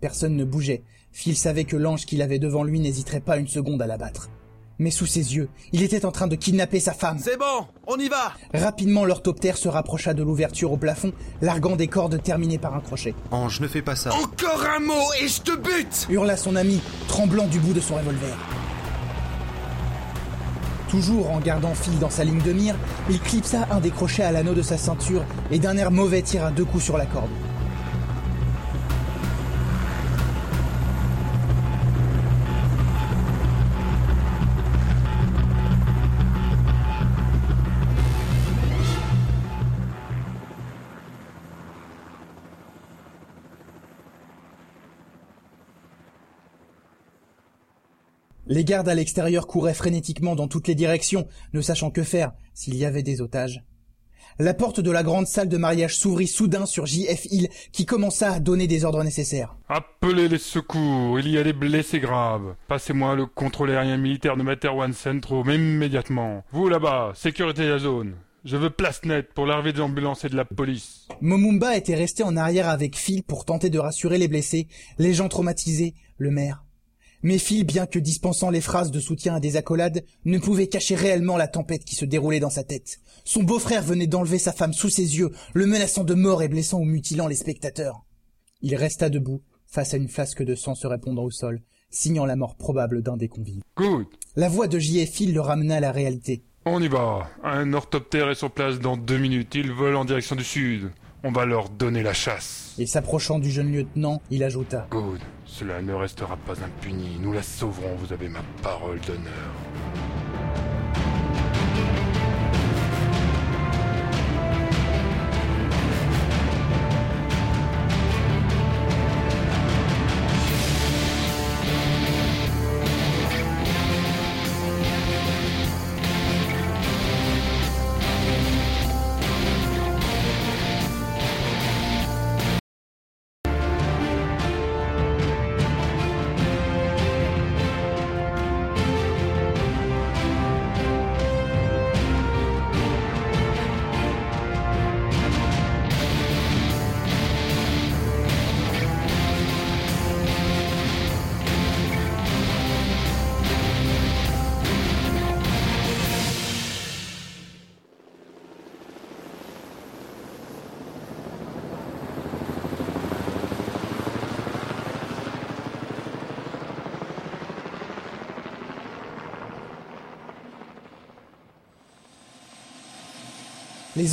Personne ne bougeait. Phil savait que l'ange qu'il avait devant lui n'hésiterait pas une seconde à l'abattre. Mais sous ses yeux, il était en train de kidnapper sa femme. C'est bon, on y va Rapidement, l'orthoptère se rapprocha de l'ouverture au plafond, larguant des cordes terminées par un crochet. Ange, ne fais pas ça. Encore un mot et je te bute Hurla son ami, tremblant du bout de son revolver. Toujours en gardant Phil dans sa ligne de mire, il clipsa un des crochets à l'anneau de sa ceinture et d'un air mauvais tira deux coups sur la corde. Les gardes à l'extérieur couraient frénétiquement dans toutes les directions, ne sachant que faire s'il y avait des otages. La porte de la grande salle de mariage s'ouvrit soudain sur J.F. Hill, qui commença à donner des ordres nécessaires. Appelez les secours, il y a des blessés graves. Passez-moi le contrôle aérien militaire de Materwan Centro immédiatement. Vous là-bas, sécurité la zone. Je veux place nette pour l'arrivée des ambulances et de la police. Momumba était resté en arrière avec Phil pour tenter de rassurer les blessés, les gens traumatisés, le maire. Mais Phil, bien que dispensant les phrases de soutien à des accolades, ne pouvait cacher réellement la tempête qui se déroulait dans sa tête. Son beau-frère venait d'enlever sa femme sous ses yeux, le menaçant de mort et blessant ou mutilant les spectateurs. Il resta debout, face à une flasque de sang se répandant au sol, signant la mort probable d'un des convives. Good. La voix de J.F. Phil le ramena à la réalité. On y va. Un orthoptère est sur place dans deux minutes. Ils volent en direction du sud. On va leur donner la chasse. Et s'approchant du jeune lieutenant, il ajouta. Good. Cela ne restera pas impuni. Nous la sauverons, vous avez ma parole d'honneur.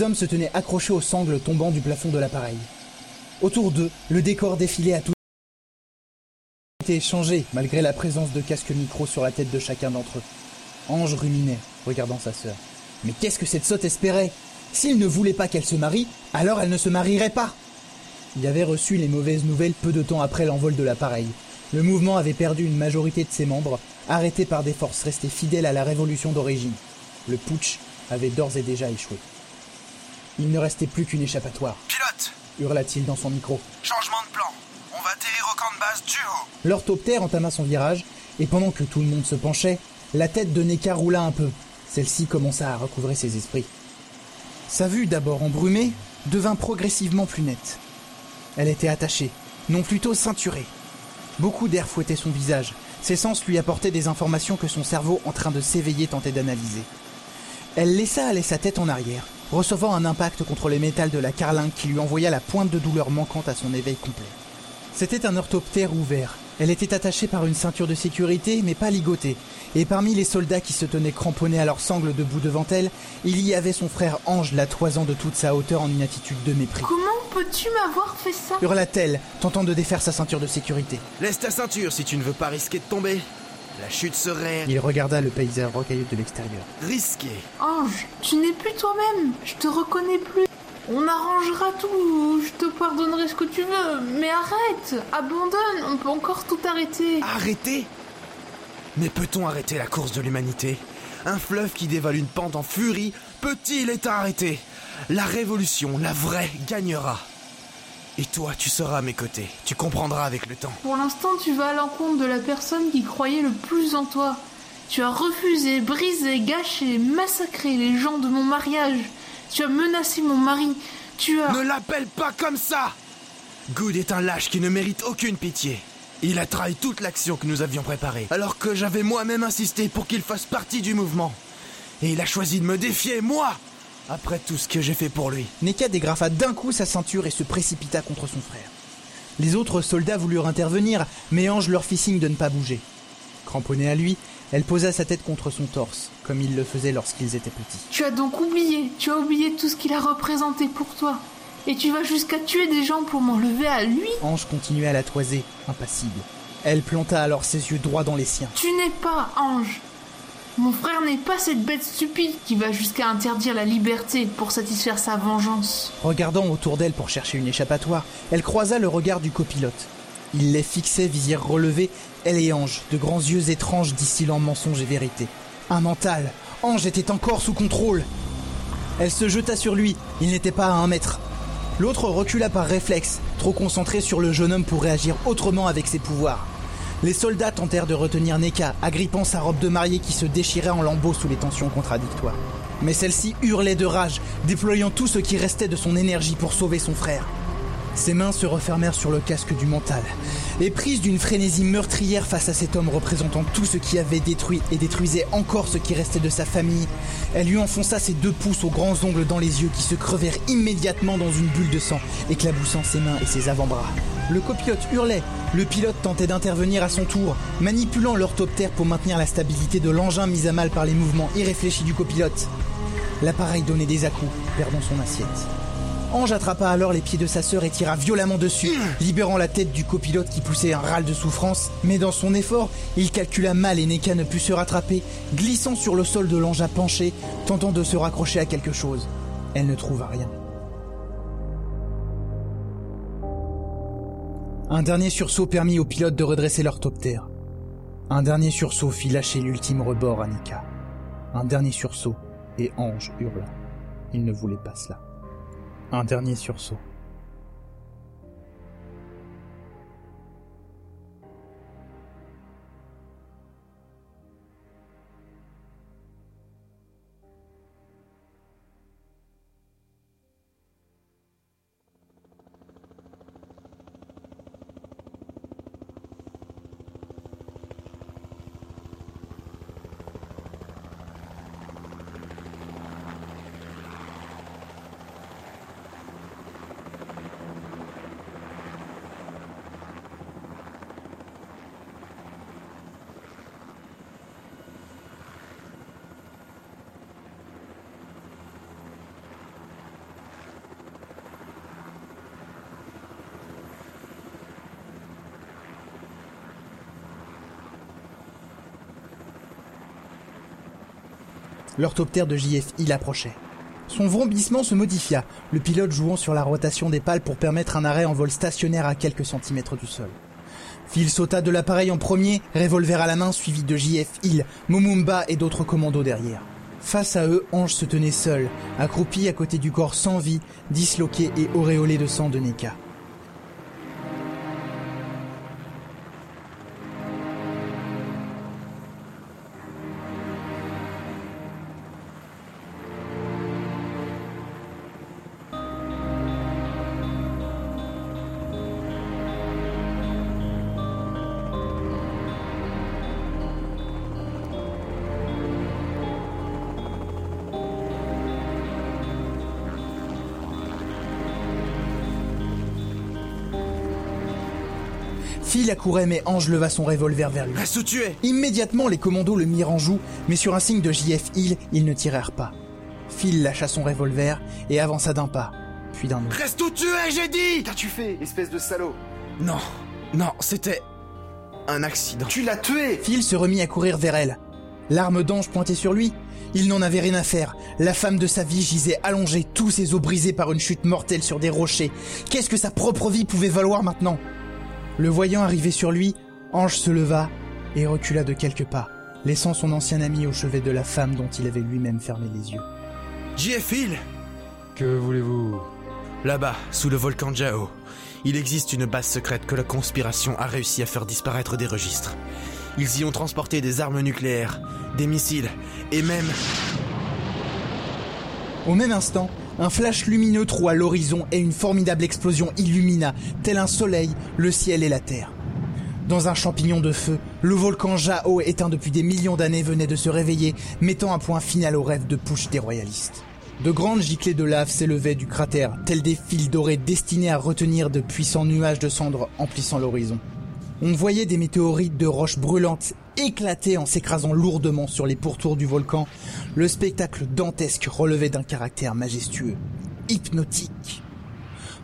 Hommes se tenaient accrochés aux sangles tombant du plafond de l'appareil. Autour d'eux, le décor défilait à tout été changé malgré la présence de casques micro sur la tête de chacun d'entre eux. Ange ruminait, regardant sa sœur. Mais qu'est-ce que cette sotte espérait? S'il ne voulait pas qu'elle se marie, alors elle ne se marierait pas Il avait reçu les mauvaises nouvelles peu de temps après l'envol de l'appareil. Le mouvement avait perdu une majorité de ses membres, arrêtés par des forces restées fidèles à la révolution d'origine. Le putsch avait d'ores et déjà échoué. Il ne restait plus qu'une échappatoire. Pilote hurla-t-il dans son micro. Changement de plan. On va atterrir au camp de base du haut. L'orthoptère entama son virage, et pendant que tout le monde se penchait, la tête de Neka roula un peu. Celle-ci commença à recouvrer ses esprits. Sa vue, d'abord embrumée, devint progressivement plus nette. Elle était attachée, non plutôt ceinturée. Beaucoup d'air fouettait son visage. Ses sens lui apportaient des informations que son cerveau, en train de s'éveiller, tentait d'analyser. Elle laissa aller sa tête en arrière, recevant un impact contre les métals de la carlingue qui lui envoya la pointe de douleur manquante à son éveil complet. C'était un orthoptère ouvert. Elle était attachée par une ceinture de sécurité, mais pas ligotée. Et parmi les soldats qui se tenaient cramponnés à leurs sangles debout devant elle, il y avait son frère Ange la toisant de toute sa hauteur en une attitude de mépris. Comment peux-tu m'avoir fait ça? Hurla-t-elle, tentant de défaire sa ceinture de sécurité. Laisse ta ceinture si tu ne veux pas risquer de tomber. La chute serait Il regarda le paysage rocailleux de l'extérieur. risquée. Ange, tu n'es plus toi-même. Je te reconnais plus. On arrangera tout. Je te pardonnerai ce que tu veux. Mais arrête. Abandonne. On peut encore tout arrêter. Arrêter? Mais peut-on arrêter la course de l'humanité? Un fleuve qui dévale une pente en furie, peut-il être arrêté? La révolution, la vraie, gagnera. Et toi, tu seras à mes côtés. Tu comprendras avec le temps. Pour l'instant, tu vas à l'encontre de la personne qui croyait le plus en toi. Tu as refusé, brisé, gâché, massacré les gens de mon mariage. Tu as menacé mon mari. Tu as... Ne l'appelle pas comme ça Good est un lâche qui ne mérite aucune pitié. Il a trahi toute l'action que nous avions préparée, alors que j'avais moi-même insisté pour qu'il fasse partie du mouvement. Et il a choisi de me défier, moi Après tout ce que j'ai fait pour lui. Neka dégrafa d'un coup sa ceinture et se précipita contre son frère. Les autres soldats voulurent intervenir, mais Ange leur fit signe de ne pas bouger. Cramponnée à lui, elle posa sa tête contre son torse, comme il le faisait lorsqu'ils étaient petits. Tu as donc oublié. Tu as oublié tout ce qu'il a représenté pour toi. Et tu vas jusqu'à tuer des gens pour m'enlever à lui Ange continuait à la toiser, impassible. Elle planta alors ses yeux droits dans les siens. Tu n'es pas Ange. Mon frère n'est pas cette bête stupide qui va jusqu'à interdire la liberté pour satisfaire sa vengeance. Regardant autour d'elle pour chercher une échappatoire, elle croisa le regard du copilote. Il les fixait, visière relevée, elle et Ange, de grands yeux étranges distillant mensonge et vérité. Un mental Ange était encore sous contrôle Elle se jeta sur lui, il n'était pas à un mètre. L'autre recula par réflexe, trop concentré sur le jeune homme pour réagir autrement avec ses pouvoirs. Les soldats tentèrent de retenir Neka, agrippant sa robe de mariée qui se déchirait en lambeaux sous les tensions contradictoires. Mais celle-ci hurlait de rage, déployant tout ce qui restait de son énergie pour sauver son frère. Ses mains se refermèrent sur le casque du mental, et prise d'une frénésie meurtrière face à cet homme représentant tout ce qui avait détruit et détruisait encore ce qui restait de sa famille, elle lui enfonça ses deux pouces aux grands ongles dans les yeux qui se crevèrent immédiatement dans une bulle de sang, éclaboussant ses mains et ses avant-bras. Le copilote hurlait, le pilote tentait d'intervenir à son tour, manipulant l'orthoptère pour maintenir la stabilité de l'engin mis à mal par les mouvements irréfléchis du copilote. L'appareil donnait des à-coups, perdant son assiette. Ange attrapa alors les pieds de sa sœur et tira violemment dessus, libérant la tête du copilote qui poussait un râle de souffrance, mais dans son effort, il calcula mal et Neka ne put se rattraper, glissant sur le sol de l'engin penché, tentant de se raccrocher à quelque chose. Elle ne trouva rien. Un dernier sursaut permit au pilote de redresser l'orthoptère. Un dernier sursaut fit lâcher l'ultime rebord à Nika. Un dernier sursaut, et Ange hurla. Il ne voulait pas cela. Un dernier sursaut. L'orthoptère de JF Hill approchait. Son vrombissement se modifia, le pilote jouant sur la rotation des pales pour permettre un arrêt en vol stationnaire à quelques centimètres du sol. Phil sauta de l'appareil en premier, revolver à la main, suivi de JF Hill, Momumba et d'autres commandos derrière. Face à eux, Ange se tenait seul, accroupi à côté du corps sans vie, disloqué et auréolé de sang de Neka. Accourait mais Ange leva son revolver vers lui. Reste où tu es Immédiatement, les commandos le mirent en joue, mais sur un signe de JF Hill, ils ne tirèrent pas. Phil lâcha son revolver et avança d'un pas, puis d'un autre. Reste où tu es, j'ai dit Qu'as-tu fait, espèce de salaud? Non, non, c'était un accident. Tu l'as tué Phil se remit à courir vers elle. L'arme d'Ange pointait sur lui. Il n'en avait rien à faire. La femme de sa vie gisait allongée, tous ses os brisés par une chute mortelle sur des rochers. Qu'est-ce que sa propre vie pouvait valoir maintenant? Le voyant arriver sur lui, Ange se leva et recula de quelques pas, laissant son ancien ami au chevet de la femme dont il avait lui-même fermé les yeux. JF Hill Que voulez-vous? Là-bas, sous le volcan Jao, il existe une base secrète que la conspiration a réussi à faire disparaître des registres. Ils y ont transporté des armes nucléaires, des missiles, et même... Au même instant, un flash lumineux troua l'horizon et une formidable explosion illumina, tel un soleil, le ciel et la terre. Dans un champignon de feu, le volcan Jao, éteint depuis des millions d'années, venait de se réveiller, mettant un point final au rêve de push des royalistes. De grandes giclées de lave s'élevaient du cratère, tels des fils dorés destinés à retenir de puissants nuages de cendres emplissant l'horizon. On voyait des météorites de roches brûlantes éclater en s'écrasant lourdement sur les pourtours du volcan. Le spectacle dantesque relevait d'un caractère majestueux, hypnotique.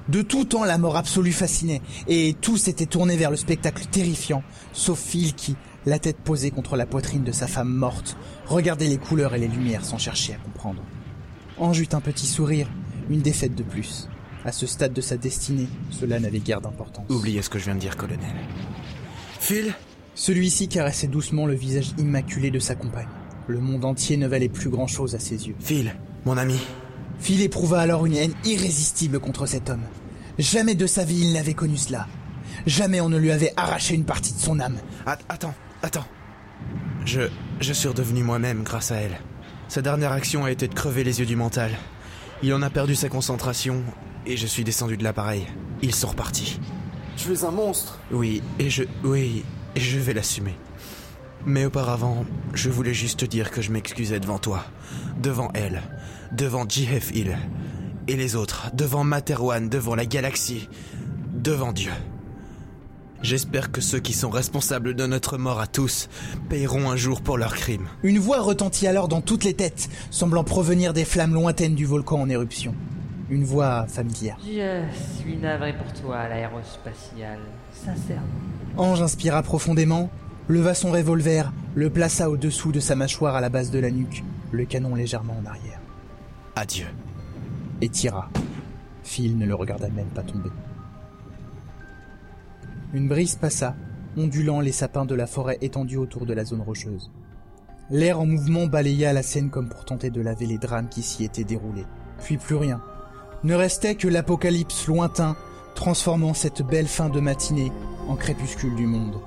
De tout temps, la mort absolue fascinait, et tout s'était tourné vers le spectacle terrifiant, sauf Phil qui, la tête posée contre la poitrine de sa femme morte, regardait les couleurs et les lumières sans chercher à comprendre. Ange eut un petit sourire, une défaite de plus. À ce stade de sa destinée, cela n'avait guère d'importance. Oubliez ce que je viens de dire, colonel. Phil? Celui-ci caressait doucement le visage immaculé de sa compagne. Le monde entier ne valait plus grand-chose à ses yeux. Phil, mon ami. Phil éprouva alors une haine irrésistible contre cet homme. Jamais de sa vie il n'avait connu cela. Jamais on ne lui avait arraché une partie de son âme. At- attends, attends. Je, je suis redevenu moi-même grâce à elle. Sa dernière action a été de crever les yeux du mental. Il en a perdu sa concentration et je suis descendu de l'appareil. Ils sont repartis. Tu es un monstre Oui, et je, oui, et je vais l'assumer. Mais auparavant, je voulais juste te dire que je m'excusais devant toi, devant elle, devant JF Hill, et les autres, devant Materwan, devant la galaxie, devant Dieu. J'espère que ceux qui sont responsables de notre mort à tous paieront un jour pour leurs crimes. Une voix retentit alors dans toutes les têtes, semblant provenir des flammes lointaines du volcan en éruption. Une voix familière. Je suis navré pour toi, l'aérospatial. Sincèrement. Ange inspira profondément, leva son revolver, le plaça au-dessous de sa mâchoire à la base de la nuque, le canon légèrement en arrière. Adieu. Et tira. Phil ne le regarda même pas tomber. Une brise passa, ondulant les sapins de la forêt étendus autour de la zone rocheuse. L'air en mouvement balaya la scène comme pour tenter de laver les drames qui s'y étaient déroulés. Puis plus rien. Ne restait que l'apocalypse lointain, transformant cette belle fin de matinée en crépuscule du monde.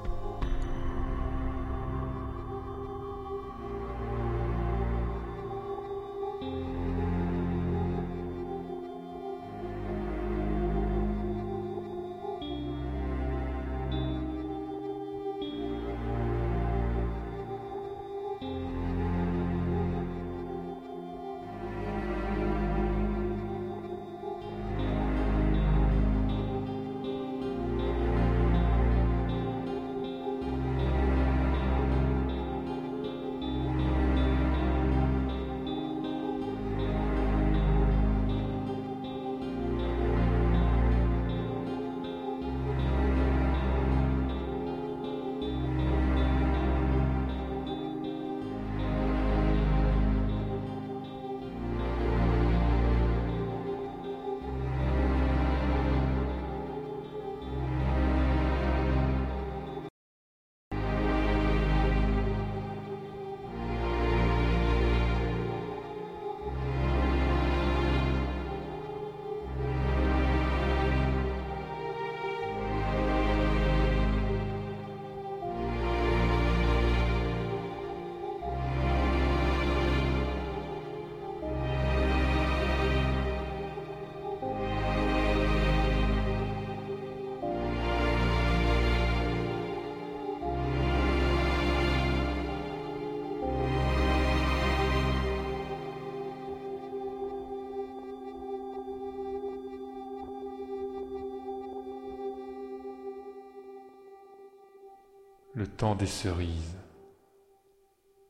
Temps des cerises.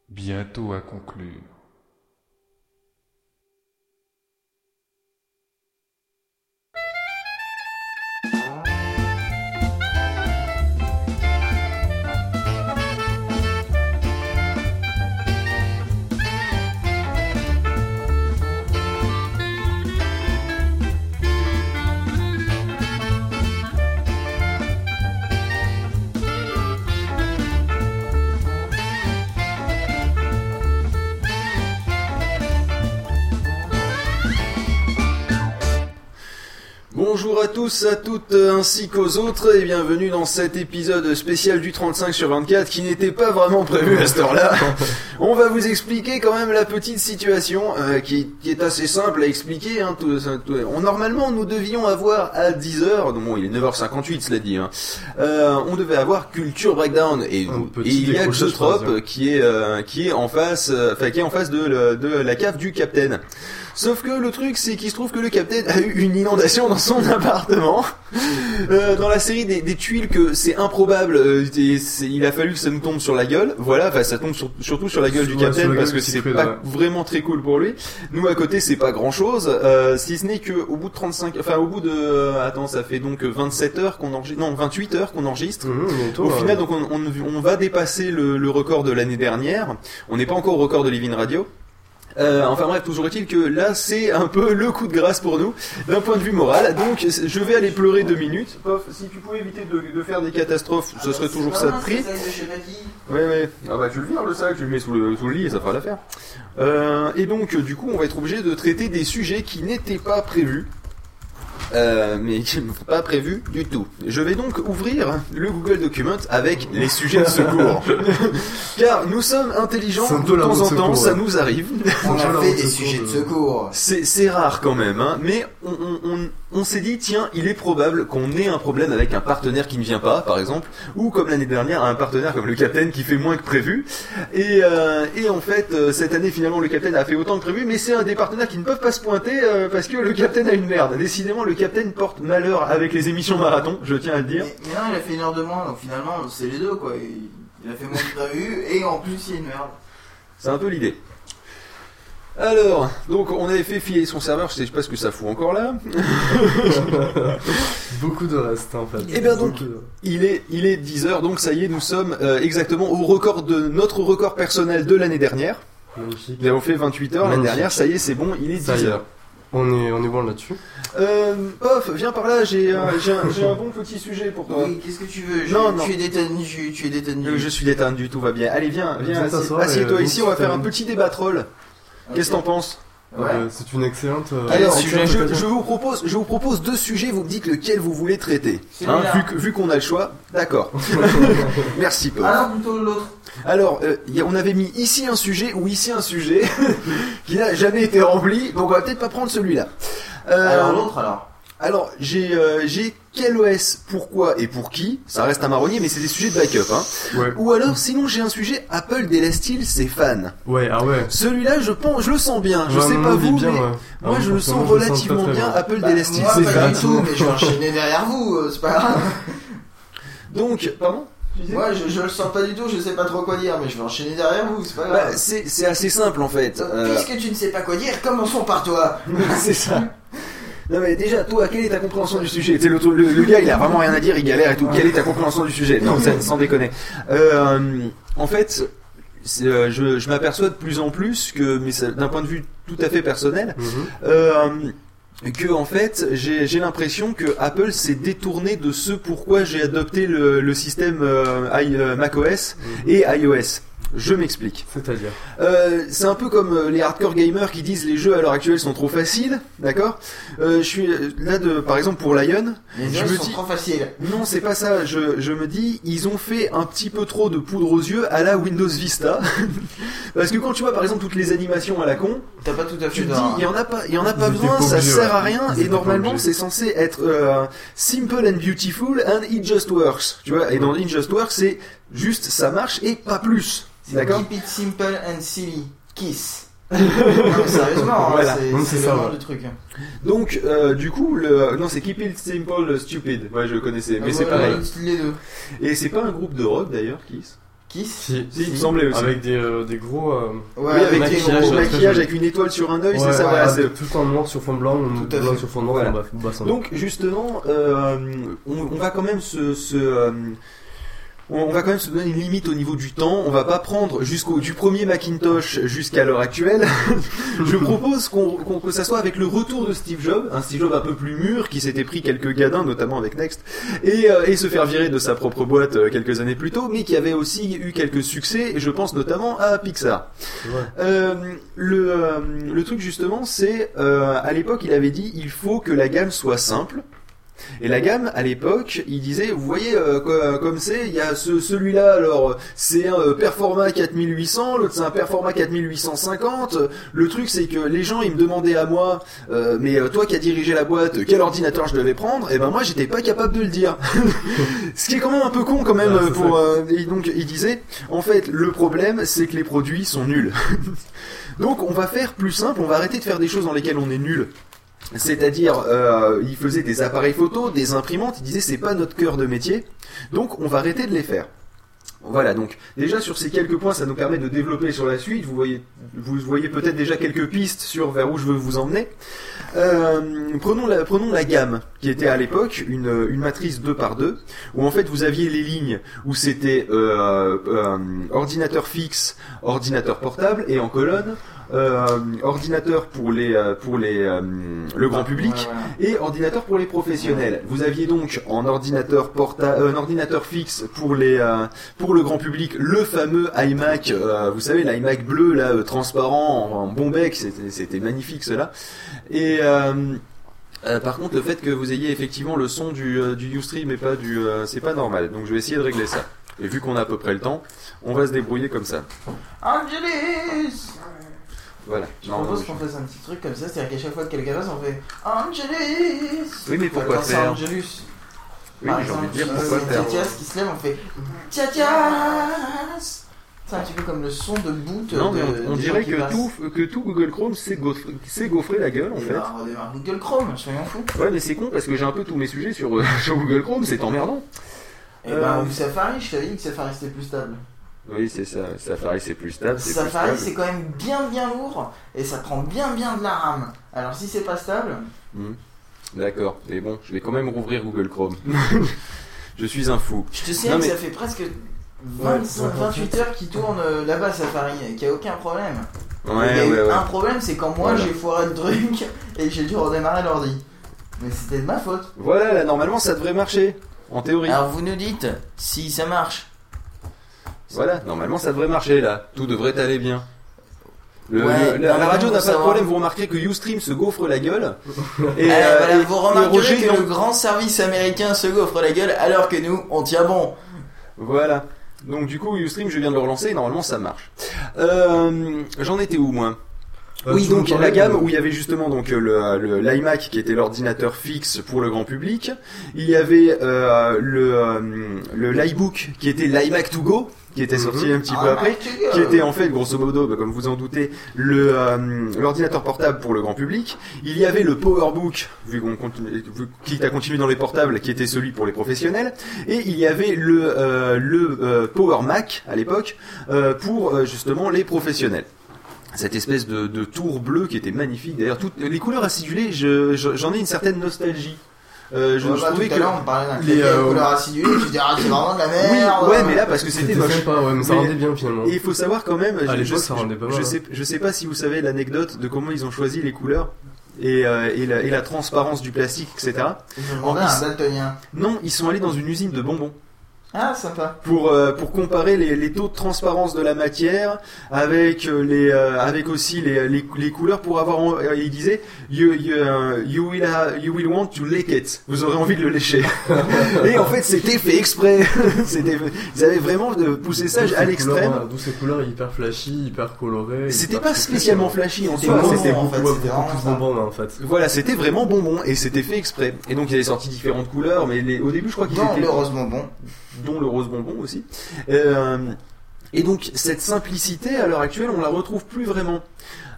Bientôt à conclure. Bonjour à tous, à toutes, ainsi qu'aux autres, et bienvenue dans cet épisode spécial du 35 sur 24 qui n'était pas vraiment prévu à cette heure-là. On va vous expliquer quand même la petite situation euh, qui, qui est assez simple à expliquer. Hein, tout- tout- on, normalement, nous devions avoir à 10h, bon, il est 9h58, cela dit, hein, euh, on devait avoir Culture Breakdown, et, il y a Xotrop qui est euh, qui est en face, euh, enfin qui est en face de, de la cave du Capitaine. Sauf que le truc, c'est qu'il se trouve que le Capitaine a eu une inondation dans son appartement. Euh, dans la série des, des tuiles que c'est improbable, euh, et c'est- il a fallu que ça nous tombe sur la gueule. Voilà, enfin ça tombe sur- surtout sur la gueule du Ouais, sur Capitaine la gueule parce que du c'est Siegfried, pas ouais. vraiment très cool pour lui. Nous à côté, c'est pas grand chose, si ce n'est que au bout de 35, enfin au bout de, euh, attends, ça fait donc 27 heures qu'on enregistre, non 28 heures qu'on enregistre. Mmh, au ouais. final, donc on, on, on va dépasser le, le record de l'année dernière. On n'est pas encore au record de Living Radio. Euh, enfin bref, toujours est-il que là c'est un peu le coup de grâce pour nous d'un point de vue moral. Donc je vais aller pleurer deux minutes. Pof, si tu pouvais éviter de, de faire des catastrophes, ce serait toujours ça de prix. Ouais ouais. Ah bah tu le vires le sac, tu le mets sous le, sous le lit et ça fera l'affaire. Euh, et donc du coup on va être obligé de traiter des sujets qui n'étaient pas prévus. Euh, mais qui ne pas prévus du tout. Je vais donc ouvrir le Google Document avec les sujets de secours. Car nous sommes intelligents, de temps en temps, ça nous arrive. On a fait des de sujets de secours. C'est c'est rare quand même, hein, mais on, on, on, on s'est dit, tiens, il est probable qu'on ait un problème avec un partenaire qui ne vient pas, par exemple, ou comme l'année dernière, un partenaire comme le Capitaine qui fait moins que prévu. Et, euh, et en fait, euh, cette année, finalement, le Capitaine a fait autant que prévu, mais c'est un des partenaires qui ne peuvent pas se pointer euh, parce que le Capitaine a une merde. Décidément, le Capitaine porte malheur avec les émissions marathon, je tiens à le dire. Mais non, il a fait une heure de moins, donc finalement, c'est les deux, quoi. Il, il a fait moins que prévu, et en plus, il y a une merde. C'est un peu l'idée. Alors, donc on avait fait filer son serveur, je sais pas ce que ça fout encore là. Beaucoup de reste en fait. Et bien donc, de- il est, il est 10h, donc ça y est, nous sommes euh, exactement au record de notre record personnel de l'année dernière. Magnifique. Nous avons fait 28 heures l'année dernière, ça y est, c'est bon, il est Ça y 10 est. heures. On est, on est bon là-dessus. Euh, Pof, viens par là, j'ai un, bon petit sujet pour toi. Oui, qu'est-ce que tu veux? Je- Non, non. Tu es détenu, tu es détenu. Euh, Je suis détendu, tout va bien. Allez, viens, viens, assieds-toi euh, ici, on va faire un petit débat troll. Qu'est-ce que t'en penses Ouais. Euh, c'est une excellente. euh, Alors, excellente je, vous propose, je vous propose deux sujets. Vous me dites lequel vous voulez traiter. Hein, vu qu'on a le choix, d'accord. Merci, Paul. Alors, plutôt l'autre. Alors, euh, y a- on avait mis ici un sujet ou ici un sujet qui n'a jamais été rempli, donc on va peut-être pas prendre celui-là. Euh, Alors, l'autre, alors. Alors, j'ai euh, j'ai quel OS, pourquoi et pour qui Ça reste un marronnier, mais c'est des sujets de backup. Hein. Ouais. Ou alors, sinon, j'ai un sujet Apple délaisse-t-il ses fans? Ouais, ah ouais. Celui-là, je pense, je le sens bien. Je Ouais, sais moi, pas vous, bien, mais ouais. moi, Ah, je le sens je le sens relativement bien. bien. Apple Bah, délaisse-t-il moi, ses pas fans du tout, mais je vais enchaîner derrière vous, euh, c'est pas grave. Donc, pardon? Moi, je, je le sens pas du tout, je sais pas trop quoi dire, mais je vais enchaîner derrière vous, c'est pas grave. Bah, c'est c'est assez simple en fait. Euh, Puisque tu ne sais pas quoi dire, commençons par toi. c'est ça. Non mais déjà, toi, quelle est ta compréhension du sujet? Le, le, le gars, il a vraiment rien à dire, il galère et tout. Quelle est ta compréhension du sujet? Non, c'est- sans déconner. Euh, en fait, euh, je, je m'aperçois de plus en plus que, mais d'un point de vue tout à fait personnel, Mhm. euh, que en fait, j'ai l'impression que Apple s'est détourné de ce pourquoi j'ai adopté le, le système euh, i- macOS et iOS. Je m'explique. C'est-à-dire Euh, c'est un peu comme euh, les hardcore gamers qui disent les jeux à l'heure actuelle sont trop faciles, d'accord euh, Je suis là de, par exemple pour Lion, Les je jeux me sont dis trop faciles. non c'est pas ça. Je, je me dis ils ont fait un petit peu trop de poudre aux yeux à la Windows Vista, parce que quand tu vois par exemple toutes les animations à la con, T'as pas tout à tu te dis il y en a pas, il y en a pas besoin, pas ça obligés, sert à rien Ils et normalement c'est censé être euh, simple and beautiful and it just works, tu vois. Et dans it just works c'est juste ça marche et pas plus, C'est d'accord Keep it simple and silly. Kiss. Non, mais sérieusement, hein, Voilà. c'est le nom ouais. du truc. Donc, euh, du coup, le non, c'est Keep It Simple Stupid. Ouais, je le connaissais, mais Ah, c'est voilà, pareil. Les deux. Et c'est pas un groupe de rock d'ailleurs, Kiss. Kiss Si, Si, il me semblait aussi. Avec des, euh, des gros. euh, oui, avec des maquillages gros avec une étoile sur un œil, c'est Ouais, ça, ouais, voilà. c'est- Tout en noir sur fond blanc, ou Tout blanc fait. sur fond noir, Voilà. Donc justement, euh, on, on va quand même se, se, euh, on on va quand même se donner une limite au niveau du temps. On va pas prendre jusqu'au du premier Macintosh jusqu'à l'heure actuelle. Je propose qu'on qu'on- que ça soit avec le retour de Steve Jobs, un Steve Jobs un peu plus mûr qui s'était pris quelques gadins, notamment avec Next, et, euh, et se faire virer de sa propre boîte euh, quelques années plus tôt, mais qui avait aussi eu quelques succès. Et je pense notamment à Pixar. Euh, le, euh, le truc justement, c'est euh, à l'époque, il avait dit il faut que la gamme soit simple. Et la gamme, à l'époque, il disait, vous voyez, euh, co- comme c'est, il y a ce, celui-là, alors, c'est un euh, Performa 4800, l'autre c'est un Performa 4850. Le truc, c'est que les gens, ils me demandaient à moi, euh, mais euh, toi qui as dirigé la boîte, quel ordinateur je devais prendre? Et ben moi, j'étais pas capable de le dire. Ce qui est quand même un peu con quand même Ah, pour. euh, et donc, il disait, en fait, le problème, c'est que les produits sont nuls. donc, on va faire plus simple, on va arrêter de faire des choses dans lesquelles on est nul. C'est-à-dire, euh, il faisait des appareils photo, des imprimantes, il disait c'est pas notre cœur de métier, donc on va arrêter de les faire. Voilà, donc déjà sur ces quelques points, ça nous permet de développer sur la suite. Vous voyez, vous voyez peut-être déjà quelques pistes sur vers où je veux vous emmener. Euh, prenons, la, gamme, qui était à l'époque une, matrice 2 par 2 où en fait vous aviez les lignes où c'était euh, euh, ordinateur fixe, ordinateur portable, et en colonne ordinateur pour les euh, pour les euh, le grand public et ordinateur pour les professionnels. Vous aviez donc en ordinateur porta euh, un ordinateur fixe pour les euh, pour le grand public le fameux iMac, euh, vous savez l'iMac bleu là euh, transparent en, bon bec, c'était magnifique cela. Et euh, euh, par contre, le fait que vous ayez effectivement le son du, euh, du Ustream et pas du, euh, c'est pas normal. Donc je vais essayer de régler ça. Et vu qu'on a à peu près le temps, on va se débrouiller comme ça. Angelis Voilà. Je Non, propose qu'on fasse un petit truc comme ça, c'est-à-dire qu'à chaque fois que quelqu'un passe, on fait Angelis Oui, mais pourquoi faire Angelus. Oui, j'ai envie de dire pourquoi faire. Qui se lève, on fait Tatias C'est un petit peu comme le son de boot. Non, de, mais on, dirait que tout, que tout Google Chrome s'est gaufré, gaufré la gueule en Et fait. bah, redémarre Google Chrome, soyons fous. Ouais, mais c'est con parce que j'ai un peu tous mes sujets sur, euh, sur Google Chrome, c'est emmerdant. Et Euh, bah, ou Safari, je t'avais dit que Safari c'était plus stable. Oui, c'est ça. Safari, c'est plus stable. Safari c'est quand même bien bien lourd et ça prend bien bien de la RAM. Alors si c'est pas stable, Hmm. D'accord. Mais bon, je vais quand même rouvrir Google Chrome. je suis un fou. je te sais Non, que ça fait presque 25, 28 heures qu'il tourne euh, là-bas Safari et qu'il n'y a aucun problème. Ouais, eu un problème c'est quand moi Voilà. j'ai foiré le truc et j'ai dû redémarrer l'ordi. Mais c'était de ma faute. Voilà, là, normalement, ça devrait marcher. En théorie. Alors vous nous dites si ça marche. Voilà, normalement, ça devrait marcher là. Tout devrait aller bien. Le- Ouais, le- la, radio n'a pas de problème, vous remarquerez que Ustream se gaufre la gueule. Et, Alors, euh, voilà, et- vous remarquerez Roger, que le grand service américain se gaufre la gueule alors que nous on tient bon. Voilà. Donc du coup, Ustream, je viens de le relancer, et normalement ça marche. Euh, J'en étais où moi? Euh, oui, donc la gamme de- où il y avait justement donc le le- l'iMac qui était l'ordinateur fixe pour le grand public. Il y avait euh, le euh, le l'iBook qui était l'iMac to go qui était sorti un petit peu iMac après, go. qui était en fait grosso modo, bah, comme vous en doutez, le euh, l'ordinateur portable pour le grand public. Il y avait le PowerBook, vu qu'on continue, vu- quitte à continuer dans les portables, qui était celui pour les professionnels, et il y avait le euh, le euh, Power Mac à l'époque euh, pour euh, justement les professionnels cette espèce de, de tour bleu qui était magnifique. D'ailleurs, toutes les couleurs acidulées, je- je- j'en ai une certaine nostalgie. Euh, je, Ouais, je bah, trouvais tout à que l'heure, on parlait d'un les, euh, couleur acidulée, tu te dis ah c'est vraiment de la oui, merde. ouais, mais là parce que c'était moche. sympa, ouais, mais ça rendait bien, finalement. Et il faut savoir quand même, À je, je- ça rendait pas je mal, sais, hein. je sais pas si vous savez l'anecdote de comment ils ont choisi les couleurs. Et, euh, et, la, et la transparence du plastique, etc. Ils ont demandé à un daltonien. Non, ils sont allés dans une usine de bonbons Ah sympa. pour euh, pour comparer les, les taux de transparence de la matière avec euh, les euh, avec aussi les, les, les couleurs pour avoir en- euh, il disait you you, you will you will want to lick it vous aurez envie de le lécher et en fait c'était fait exprès c'était ils avaient vraiment de pousser ça à l'extrême euh, D'où ces couleurs hyper flashy, hyper colorées. C'était pas spécialement flashy en C'était soi, c'était en beaucoup- fait, plus ça. bonbon, en fait. Voilà, c'était vraiment bonbon et c'était fait exprès. Et donc il avait sorti différentes couleurs, mais les- au début je crois qu'ils étaient le rose bonbon. Dont le rose bonbon aussi. Euh, et donc cette simplicité à l'heure actuelle, on la retrouve plus vraiment.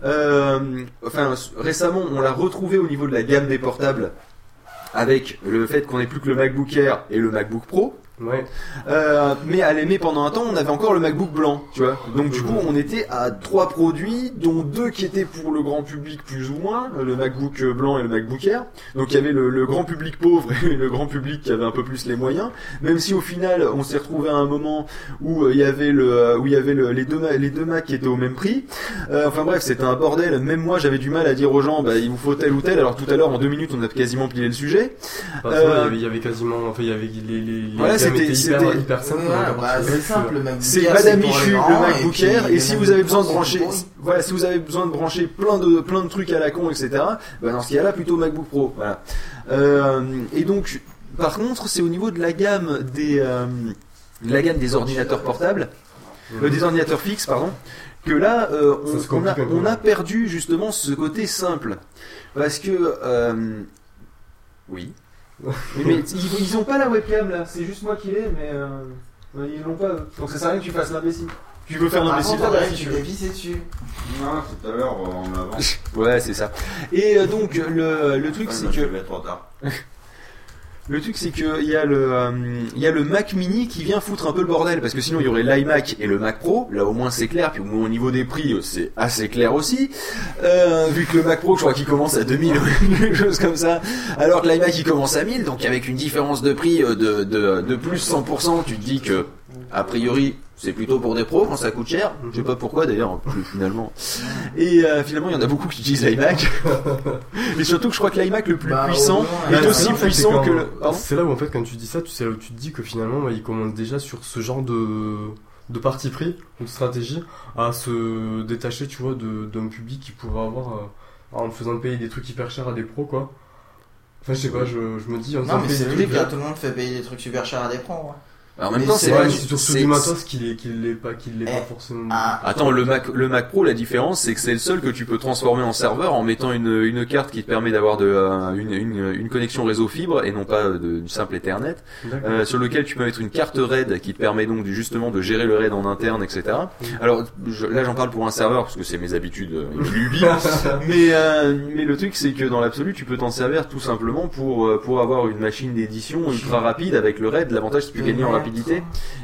Euh, enfin, récemment, on l'a retrouvé au niveau de la gamme des portables avec le fait qu'on ait plus que le MacBook Air et le MacBook Pro. Ouais. Euh, mais à l'aimer pendant un temps, on avait encore le MacBook blanc, tu vois. Donc du coup, on était à trois produits, dont deux qui étaient pour le grand public plus ou moins, le MacBook blanc et le MacBook Air. Donc il y avait le, le grand public pauvre et le grand public qui avait un peu plus les moyens. Même si au final, on s'est retrouvé à un moment où euh, il y avait le, euh, où il y avait le- les deux les deux Macs qui étaient au même prix. Euh, enfin bref, c'était un bordel. Même moi, j'avais du mal à dire aux gens, bah il vous faut tel ou tel. Alors tout à l'heure, en deux minutes, on a quasiment plié le sujet. Euh, avait- il y avait quasiment, enfin, il y avait les, les, les Voilà, c'était hyper, donc, à bah, c'est simple, Madame Michu, le MacBook Air, et si vous avez besoin de brancher, voilà, si vous avez besoin de brancher plein de plein de trucs à la con, etc. Bah dans ce cas-là, plutôt MacBook Pro, voilà. Euh, et donc, par contre, c'est au niveau de la gamme des euh, la gamme des ordinateurs portables, euh, des ordinateurs fixes, pardon, que là, euh, on, a, on perdu justement ce côté simple, parce que euh, oui. Mais, mais ils, ils ont pas la webcam là, c'est juste moi qui l'ai, mais euh, ils l'ont pas. eux. Donc ça sert à rien que tu fasses l'imbécile. Tu veux faire l'imbécile si tu veux. pissé dessus. Non, tout à l'heure, en avant. Ouais, c'est ça. Et euh, donc le, le truc c'est moi, je que vais trop tard. Le truc c'est que il y a le euh, y a le Mac Mini qui vient foutre un peu le bordel parce que sinon il y aurait l'iMac et le Mac Pro. Là au moins c'est clair puis au moins au niveau des prix euh, c'est assez clair aussi. Euh, vu que le Mac Pro je crois qu'il commence à 2000 ou quelque chose comme ça alors que l'iMac il commence à 1000 donc avec une différence de prix euh, de de, de plus 100% tu te dis que a priori c'est plutôt pour des pros quand ça coûte cher. Je sais pas pourquoi d'ailleurs finalement. Et euh, finalement il y en a beaucoup qui utilisent l'iMac. Mais surtout que je crois que l'iMac le plus Bah, puissant est là, aussi en fait, puissant quand- que le. C'est là où en fait quand tu dis ça, tu sais là où tu te dis que finalement bah, ils commencent déjà sur ce genre de de parti pris ou de stratégie à se détacher tu vois de d'un public qui pourrait avoir euh, en faisant payer des trucs hyper chers à des pros quoi. Enfin je sais pas, je, je me dis en Non, mais c'est là, tout le monde fait payer des trucs super chers à des pros. ouais. Alors, en même Mais temps, c'est du- c'est surtout c'est- du matos qui l'est l'est pas qui l'est pas forcément. Attends, le Mac, le Mac Pro, la différence, c'est que c'est le seul que tu peux transformer en serveur en mettant une, une carte qui te permet d'avoir de, euh, une, une, une connexion réseau fibre et non pas de, du simple Ethernet, euh, sur lequel tu peux mettre une carte RAID qui te permet donc justement de gérer le RAID en interne, etc. Mm. Alors je- là, j'en parle pour un serveur parce que c'est mes habitudes euh, lubies. mais euh, mais le truc, c'est que dans l'absolu, tu peux t'en servir tout simplement pour euh, pour avoir une machine d'édition ultra rapide avec le RAID. L'avantage, c'est que tu peux gagner en rapidité.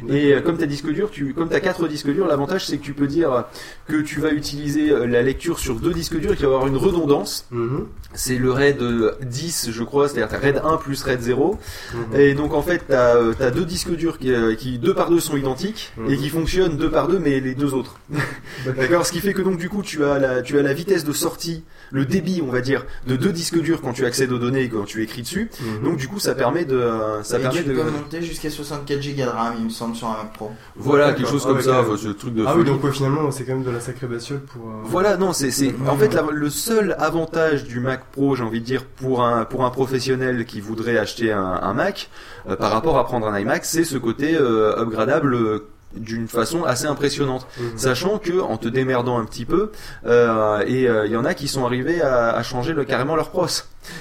Et euh, comme t'as disque dur, tu, comme t'as quatre disques durs, l'avantage c'est que tu peux dire que tu vas utiliser euh, la lecture sur deux disques durs et qu'il va y avoir une redondance. Mhm. C'est le RAID euh, 10, je crois, c'est-à-dire RAID 1 plus RAID 0. Mhm. Et donc en fait, t'as euh, t'as deux disques durs qui, euh, qui deux par deux sont identiques et qui fonctionnent deux par deux, mais les deux autres. D'accord. Ce qui fait que donc du coup, tu as la tu as la vitesse de sortie, le débit, on va dire, de deux disques durs quand tu accèdes aux données et quand tu écris dessus. Donc du coup, ça permet de euh, ça Et permet tu de peux monter jusqu'à 64 Go de RAM, il me semble, sur un Mac Pro. Voilà, quelque chose Ah, comme ouais, ça, ce truc de Ah oui, donc ouais, finalement c'est quand même de la sacrée bestiole pour. euh, Voilà, non, c'est, c'est, en fait, la- le seul avantage du Mac Pro, j'ai envie de dire, pour un, pour un professionnel qui voudrait acheter un, un Mac, euh, par rapport à prendre un iMac, c'est ce côté euh, upgradable euh, d'une façon assez impressionnante, sachant que en te démerdant un petit peu, euh, et il y en a qui sont arrivés à, à changer le, carrément leur pros,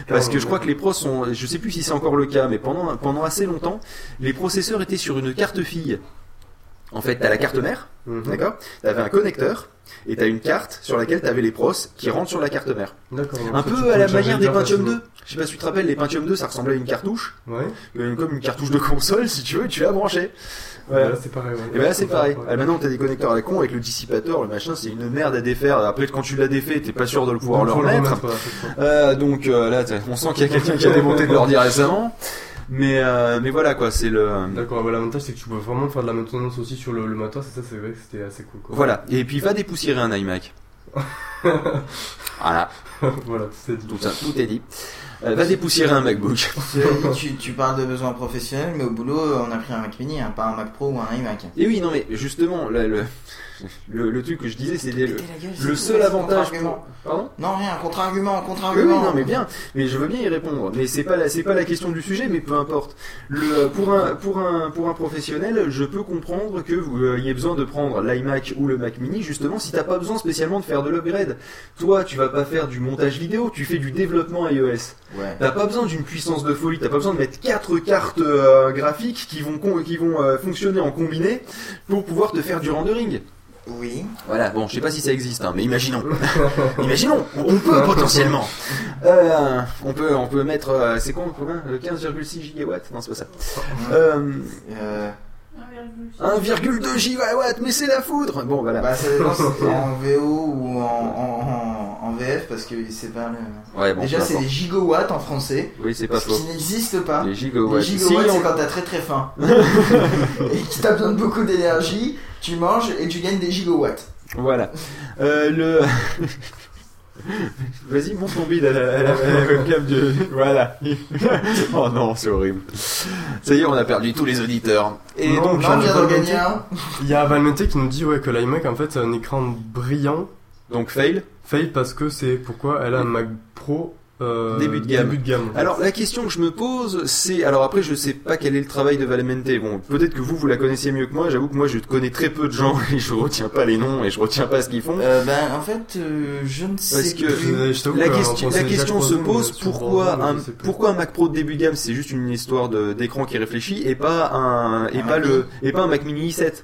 parce que je crois que les pros sont, je sais plus si c'est encore le cas, mais pendant pendant assez longtemps, les processeurs étaient sur une carte fille. En fait, t'as la carte mère, Mhm. d'accord? T'avais un connecteur et t'as une carte sur laquelle t'avais les pros qui rentrent sur la carte mère. Un peu à la manière des Pentium facilement. 2. Je sais pas si tu te rappelles, les Pentium 2, ça ressemblait à une cartouche. Ouais. Euh, Comme une cartouche de console, si tu veux, tu l'as branché. Ouais, c'est pareil, ouais. Et ben là, c'est pareil. Ah, maintenant, t'as des connecteurs à la con avec le dissipateur, le machin, c'est une merde à défaire. Après, quand tu l'as défait, t'es pas sûr de le pouvoir Donc, le remettre. Euh, donc euh, là, on sent qu'il y a quelqu'un qui a démonté de l'ordi récemment. Mais euh, mais voilà quoi, c'est le. D'accord, ouais, l'avantage c'est que tu peux vraiment faire de la maintenance aussi sur le, le matos, et ça c'est vrai que c'était assez cool. Quoi. Voilà. Et puis va dépoussiérer un iMac. voilà. voilà, tout est dit. Tout ça, tout est dit. Euh, va dépoussiérer un MacBook. Tu parles de besoins professionnels, mais au boulot, on a pris un Mac mini, hein, pas un Mac Pro ou un iMac. Et oui, non mais justement, là, le, le, le truc que je disais, c'était le, seul avantage. contre-argument. pour- Pardon Non, rien, contre-argument, Oui, oui, contre-argument. non, mais bien. Mais je veux bien y répondre. Mais c'est pas la, c'est pas la question du sujet, mais peu importe. Le, pour un, pour un, pour un professionnel, je peux comprendre que vous euh, ayez besoin de prendre l'iMac ou le Mac Mini, justement, si t'as pas besoin spécialement de faire de l'upgrade. Toi, tu vas pas faire du montage vidéo, tu fais du développement iOS. Ouais. T'as pas besoin d'une puissance de folie, t'as pas besoin de mettre quatre cartes euh, graphiques qui vont, qui vont euh, fonctionner en combiné pour pouvoir te faire du rendering. Oui. Voilà, bon, je sais pas si ça existe, hein, mais imaginons. imaginons, on peut potentiellement. Euh, on peut, on peut mettre, euh, c'est quoi combien Le 15,6 gigawatts? Non, c'est pas ça. Euh, Euh, 1,2 gigawatts, mais c'est la foudre. Bon, voilà. Bah, ça dépend si c'est en VO ou en, en, en, en VF parce que c'est pas le. Ouais, bon, Déjà, c'est des gigawatts en français. Oui, c'est pas ce faux. qui n'existe pas. Les gigawatts. Les gigawatts, Si, c'est on- quand t'as très très faim. et que t'as besoin de beaucoup d'énergie, tu manges et tu gagnes des gigawatts. Voilà. Euh, le. Vas-y, monte ton bide à la, à la- à la webcam de. Voilà. oh non, c'est horrible. Ça y est, on a perdu tous les auditeurs. Et Non, donc, j'en ai j'en pas ai gagné gagné un. Il y a Valmente qui nous dit ouais, que l'iMac en fait c'est un écran brillant. Donc fail Fail parce que c'est pourquoi elle a un Mac Pro euh, début de gamme. Début de gamme. Alors la question que je me pose, c'est alors après je sais pas quel est le travail de Valmente. Bon, peut-être que vous vous la connaissez mieux que moi. J'avoue que moi je connais très peu de gens et je retiens pas les noms et je retiens pas ce qu'ils font. Euh, ben, en fait, euh, je ne sais Parce que plus. Je t'avoue la que, question, la question se pose sur pourquoi un, pourquoi un Mac Pro de début de gamme c'est juste une histoire d'écran qui réfléchit et pas un et Un pas Mac le et pas un Mac Mini i7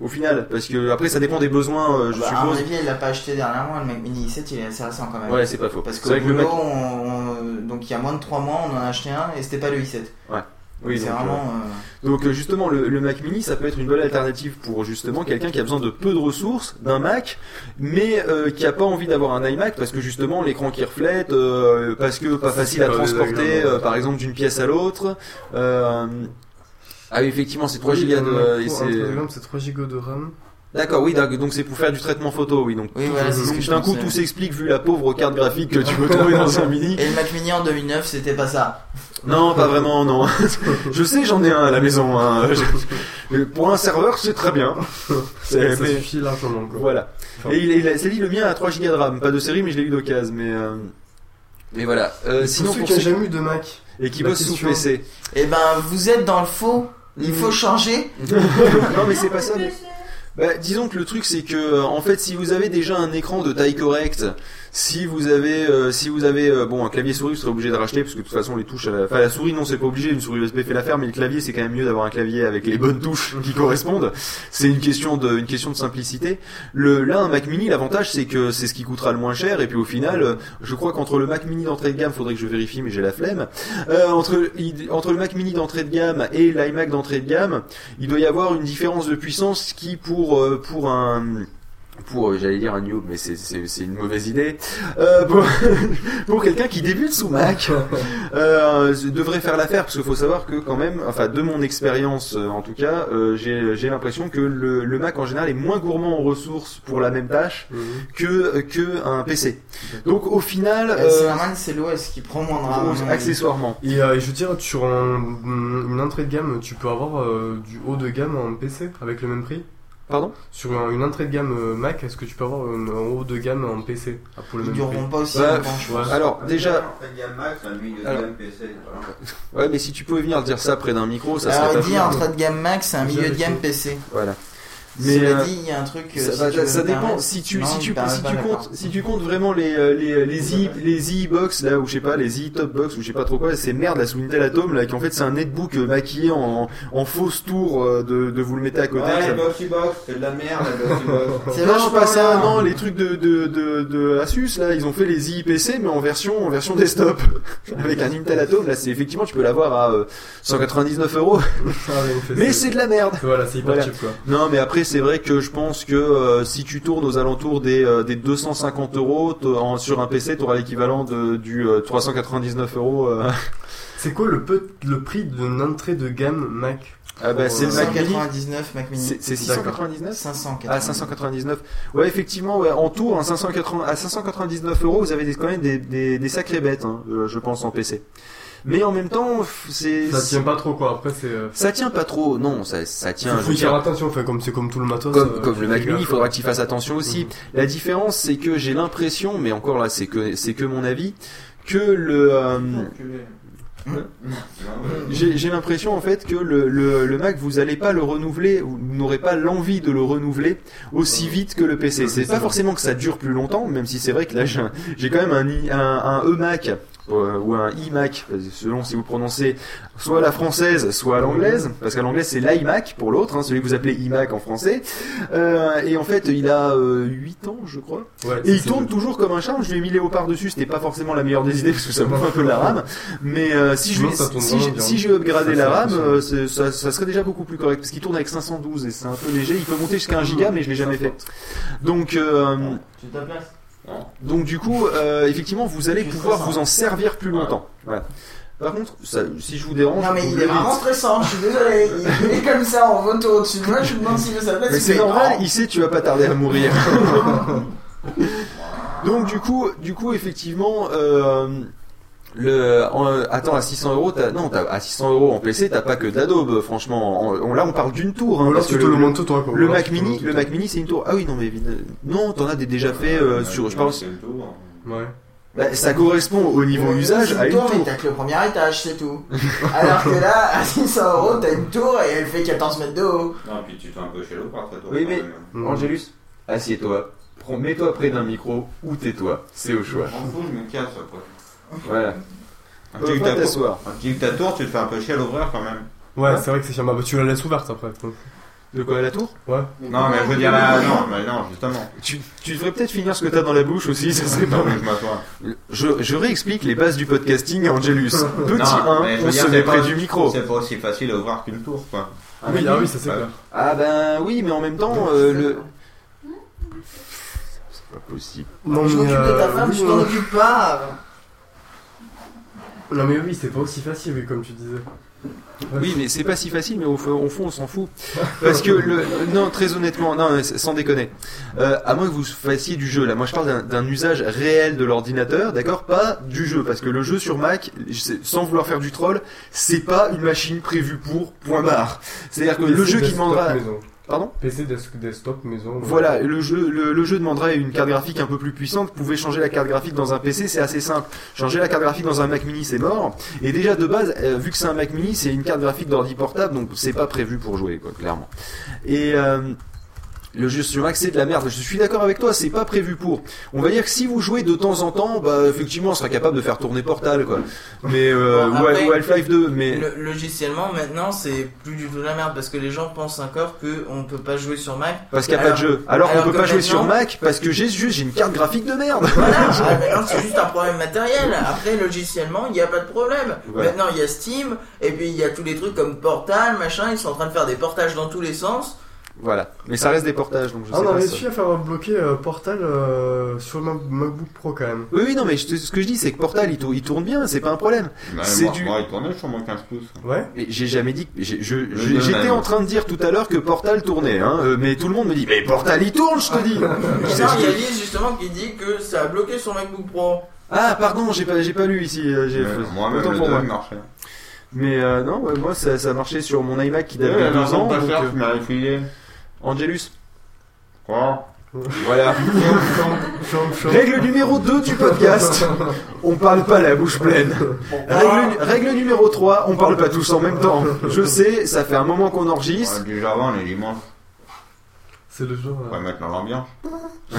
au final parce que après ça dépend des besoins euh, je Bah, à mon suppose. avis, elle l'a pas acheté dernièrement, le Mac Mini i7, il est assez récent quand même. Ouais, c'est pas faux. Parce vrai que le Mac- on- on- donc il y a moins de 3 mois, on en a acheté un et c'était pas le i7. Ouais. Oui, c'est donc, vraiment. euh, Donc euh, justement, le, le Mac Mini, ça peut être une bonne alternative pour justement quelqu'un qui a besoin de peu de ressources d'un Mac, mais euh, qui a pas envie d'avoir un iMac parce que justement l'écran qui reflète, euh, parce que pas facile à transporter, euh, par exemple d'une pièce à l'autre. Euh, Ah oui, effectivement, c'est 3 Oui, gigas un de. C'est- un truc de gamme, c'est 3 Go de RAM. D'accord, oui, donc c'est pour faire du traitement photo, oui. Donc, Oui, voilà, d'un coup, tout s'explique vu la pauvre carte graphique que tu peux trouver dans un Mini. Et le Mac Mini en 2009, c'était pas ça. Non, pas vraiment, non. je sais, j'en ai un à la maison. hein. Je- Pour un serveur, c'est très bien. C'est- Ça mais- suffit largement. quoi. Voilà. Et il, il a, c'est dit le mien a 3 Go de RAM, pas de série, mais je l'ai eu d'occasion. Mais, euh, mais voilà. Euh, Pour sinon, ceux pour qui n'ont ceux jamais eu de Mac. et qui la bossent sous PC. Eh ben, vous êtes dans le faux. Il faut changer. non, mais c'est pas ça. mais- Bah, disons que le truc c'est que en fait si vous avez déjà un écran de taille correcte, si vous avez euh, si vous avez euh, bon un clavier souris vous serez obligé de racheter parce que de toute façon les touches à la... enfin la souris non c'est pas obligé une souris USB fait l'affaire mais le clavier c'est quand même mieux d'avoir un clavier avec les bonnes touches qui correspondent. C'est une question de une question de simplicité. Le là un Mac Mini l'avantage c'est que c'est ce qui coûtera le moins cher et puis au final euh, je crois qu'entre le Mac Mini d'entrée de gamme faudrait que je vérifie mais j'ai la flemme euh, entre entre le Mac Mini d'entrée de gamme et l'iMac d'entrée de gamme il doit y avoir une différence de puissance qui pour euh, pour un pour euh, j'allais dire un noob mais c'est c'est c'est une mauvaise idée. Euh, pour pour quelqu'un qui débute sous Mac euh, devrait faire l'affaire parce qu'il faut savoir que quand même enfin de mon expérience euh, en tout cas euh, j'ai j'ai l'impression que le, le Mac en général est moins gourmand en ressources pour la même tâche que que un PC donc au final Euh, c'est euh, l'OS qui prend moins de RAM. accessoirement. Et euh, je veux dire, sur un- une entrée de gamme, tu peux avoir euh, du haut de gamme en PC avec le même prix? Pardon Sur un- une entrée de gamme euh, Mac, est-ce que tu peux avoir un, un haut de gamme en PC ah, pour le Ils même dureront prix pas aussi Bah, longtemps, je pense. alors déjà En fait, gamme max, un milieu de Alors- gamme PC. voilà. Ouais, mais si tu pouvais venir dire ça près d'un micro, ça Alors, serait il pas dit de gamme max, c'est un milieu de gamme PC. Voilà. Mais euh, dit, il y a un truc. euh, ça, si dépend si tu Non, si tu si tu comptes si tu comptes vraiment les euh, les les i les i box là ou je sais pas les i top box ou je sais pas trop quoi ces merdes là sous Intel Atom là qui en fait c'est un netbook euh, maquillé en en fausse tour euh, de de vous le mettez à côté Ouais, les boxy box, c'est de la merde, les boxy box. C'est non, vachement pas ça, non, les trucs de, de, de, de Asus, là, ils ont fait les IPC, mais en version, en version desktop. Avec un Intel Atom, là, c'est effectivement, tu peux l'avoir à euh, 199 euros. Mais c'est de la merde. Voilà, c'est hyper Voilà. cheap quoi. Non, mais après, c'est vrai que je pense que euh, si tu tournes aux alentours des, euh, des 250 euros en- sur un PC, tu auras l'équivalent de, du euh, 399 euros. euh. C'est quoi le, peu, le prix d'une entrée de gamme Mac Ah bah, c'est le Mac Mini. 599 Mac Mini. C'est c'est 699 599. Ah 599. Ouais effectivement ouais, en tout en 580 à 599 euros vous avez des, quand même des, des, des sacrées bêtes hein, je pense en PC. Mais en même temps c'est Ça tient pas trop quoi, après c'est... euh, ça tient pas trop non ça ça tient. faut veux y faire attention, enfin, comme c'est comme tout le matos. comme, euh, comme faut le Mac Mini, il faudra que tu fasses attention aussi. La différence, c'est que j'ai l'impression, mais encore là, c'est que c'est que mon avis, que le euh, j'ai j'ai l'impression en fait que le, le, le Mac vous allez pas le renouveler, vous n'aurez pas l'envie de le renouveler aussi vite que le PC. C'est pas forcément que ça dure plus longtemps, même si c'est vrai que là j'ai un- j'ai quand même un, i- un, un eMac euh, ou un iMac, selon si vous prononcez soit à la française, soit à l'anglaise, parce qu'à l'anglaise c'est l'iMac pour l'autre, hein, celui que vous appelez iMac en français. Euh, et en fait, il a euh, 8 ans, je crois. Ouais, et il tourne toujours comme un charme. Je lui ai mis Léopard dessus, c'était pas forcément la meilleure des idées parce que ça bouffe un peu de la RAM. Mais euh, si je Non, si, j'ai- bien. si Ça, la RAM, euh, ça, ça serait déjà beaucoup plus correct parce qu'il tourne avec 512 et c'est un peu léger. Il peut monter jusqu'à 1 giga, mais je l'ai jamais fait. Donc euh, Tu donc du coup, euh, effectivement, vous allez pouvoir vous en servir plus longtemps. Voilà. Par contre, ça, si je vous dérange, Non mais vous il le est vraiment stressant, je suis désolé. Il, il est comme ça en photo au-dessus de moi, je lui demande s'il veut sa place. Mais il c'est fait normal, il sait tu vas pas tarder à mourir. Donc du coup, du coup effectivement, euh, le, en- attends à 600 euros, t'as- non, t'as- à 600 euros en PC, t'as pas que d'Adobe, franchement. En- on- là, on parle d'une tour. Hein, Ou alors parce tu que te le, le toi, Mac te Mini, le. Mac Mini, c'est une tour. Ah oui, non mais évidemment- non, t'en as des déjà fait euh, sur, je pense. Ouais. Bah, ça correspond au niveau usage c'est à une tour, mais tour. t'as que le premier étage, c'est tout. Alors que là, à 600 euros, t'as une tour et elle fait 14 mètres de haut. Non, puis tu fais un peu chez l'eau par toi. Oui, mais Mm. Angélus, assieds-toi. Mets-toi près d'un micro ou tais-toi. C'est au choix. Je m'en fous, je me casse après. Voilà. Un petit t'asseoir. tour- un petit tu te fais un peu chier à l'ouvrir quand même. Ouais, c'est vrai que c'est chiant. Bah, tu la laisses ouverte après. De quoi, la tour? Ouais. Non, mais je veux dire là, non, mais non, justement. Tu, tu devrais peut-être finir ce que t'as dans la bouche aussi, ça serait pas Non, mais mal. je m'assois. Je, je réexplique les bases du podcasting à Angelus. Petit Non, 1, mais je veux on se met près du micro. C'est pas aussi facile à ouvrir qu'une tour, quoi. Ah oui, ah oui, ça, c'est clair. Ah ben oui, mais en même temps, euh, le... C'est pas possible. Non, je m'occupe de ta euh, femme, oui, tu t'en non. occupes pas. Non, mais oui, c'est pas aussi facile, oui, comme tu disais. Oui, mais c'est pas si facile, mais au, fond- au fond, on s'en fout. Parce que, le, non, très honnêtement, non, sans déconner. Euh, à moins que vous fassiez du jeu, là, moi je parle d'un- usage réel de l'ordinateur, d'accord? Pas du jeu, parce que le jeu sur Mac, sans vouloir faire du troll, c'est pas une machine prévue pour, point barre. C'est-à-dire que le jeu qui demandera... maison. Pardon PC des- desktop maison. Voilà, le jeu, le, le jeu demanderait une carte graphique un peu plus puissante. Vous pouvez changer la carte graphique dans un PC, c'est assez simple. Changer la carte graphique dans un Mac Mini, c'est mort. Et déjà de base, euh, vu que c'est un Mac Mini, c'est une carte graphique d'ordi portable, donc c'est pas prévu pour jouer, quoi, clairement. Et euh, le jeu sur Mac, c'est de la merde. Je suis d'accord avec toi, c'est pas prévu pour. On va dire que si vous jouez de temps en temps, bah effectivement, on sera capable de faire tourner Portal, quoi. Mais euh, Bon, ou- après, ou Half-Life 2, mais le- logiciellement, maintenant, c'est plus du tout la merde parce que les gens pensent encore qu'on peut pas jouer sur Mac. parce qu'il n'y a pas de jeu. Alors, qu'on peut que pas jouer sur Mac parce que j'ai juste j'ai une carte graphique de merde. Voilà, ah, c'est juste un problème matériel. Après, logiciellement, il n'y a pas de problème. Ouais. Maintenant, il y a Steam, et puis il y a tous les trucs comme Portal, machin. Ils sont en train de faire des portages dans tous les sens. Voilà. Mais ça reste des portages, donc je Ah, sais on a pas. ça. réussi à faire bloquer euh, Portal euh, sur le Mac- MacBook Pro quand même. Oui, oui, non, mais je ce que je dis, c'est que Portal, il, tourne- il tourne bien, c'est pas un problème. Bah, c'est moi, du. moi, il tournait sur mon 15 pouces. Ouais. Mais j'ai jamais dit que. j'ai- je- Le je- J'étais même. en train de dire tout à l'heure que Portal tournait, hein, euh, mais tout le monde me dit, mais Portal il tourne, je te dis. Non, il y a Lise justement qui dit que ça a bloqué son MacBook Pro. Ah, pardon, j'ai pas, j'ai pas lu ici. j'ai- moi-même, le pour moi. marchait. Mais euh, non, ouais, moi ça, ça marchait sur mon iMac qui date Ouais, de alors, deux ans. pas donc, cher, euh, tu m'as refilé. Angelus. Quoi Voilà. Règle numéro 2 du podcast. On parle pas la bouche pleine. Règle, règle numéro 3, on parle pas tous en même temps. Je sais, ça fait un moment qu'on enregistre. Ouais, déjà avant, les dimanches. C'est le jour. On va mettre dans l'ambiance.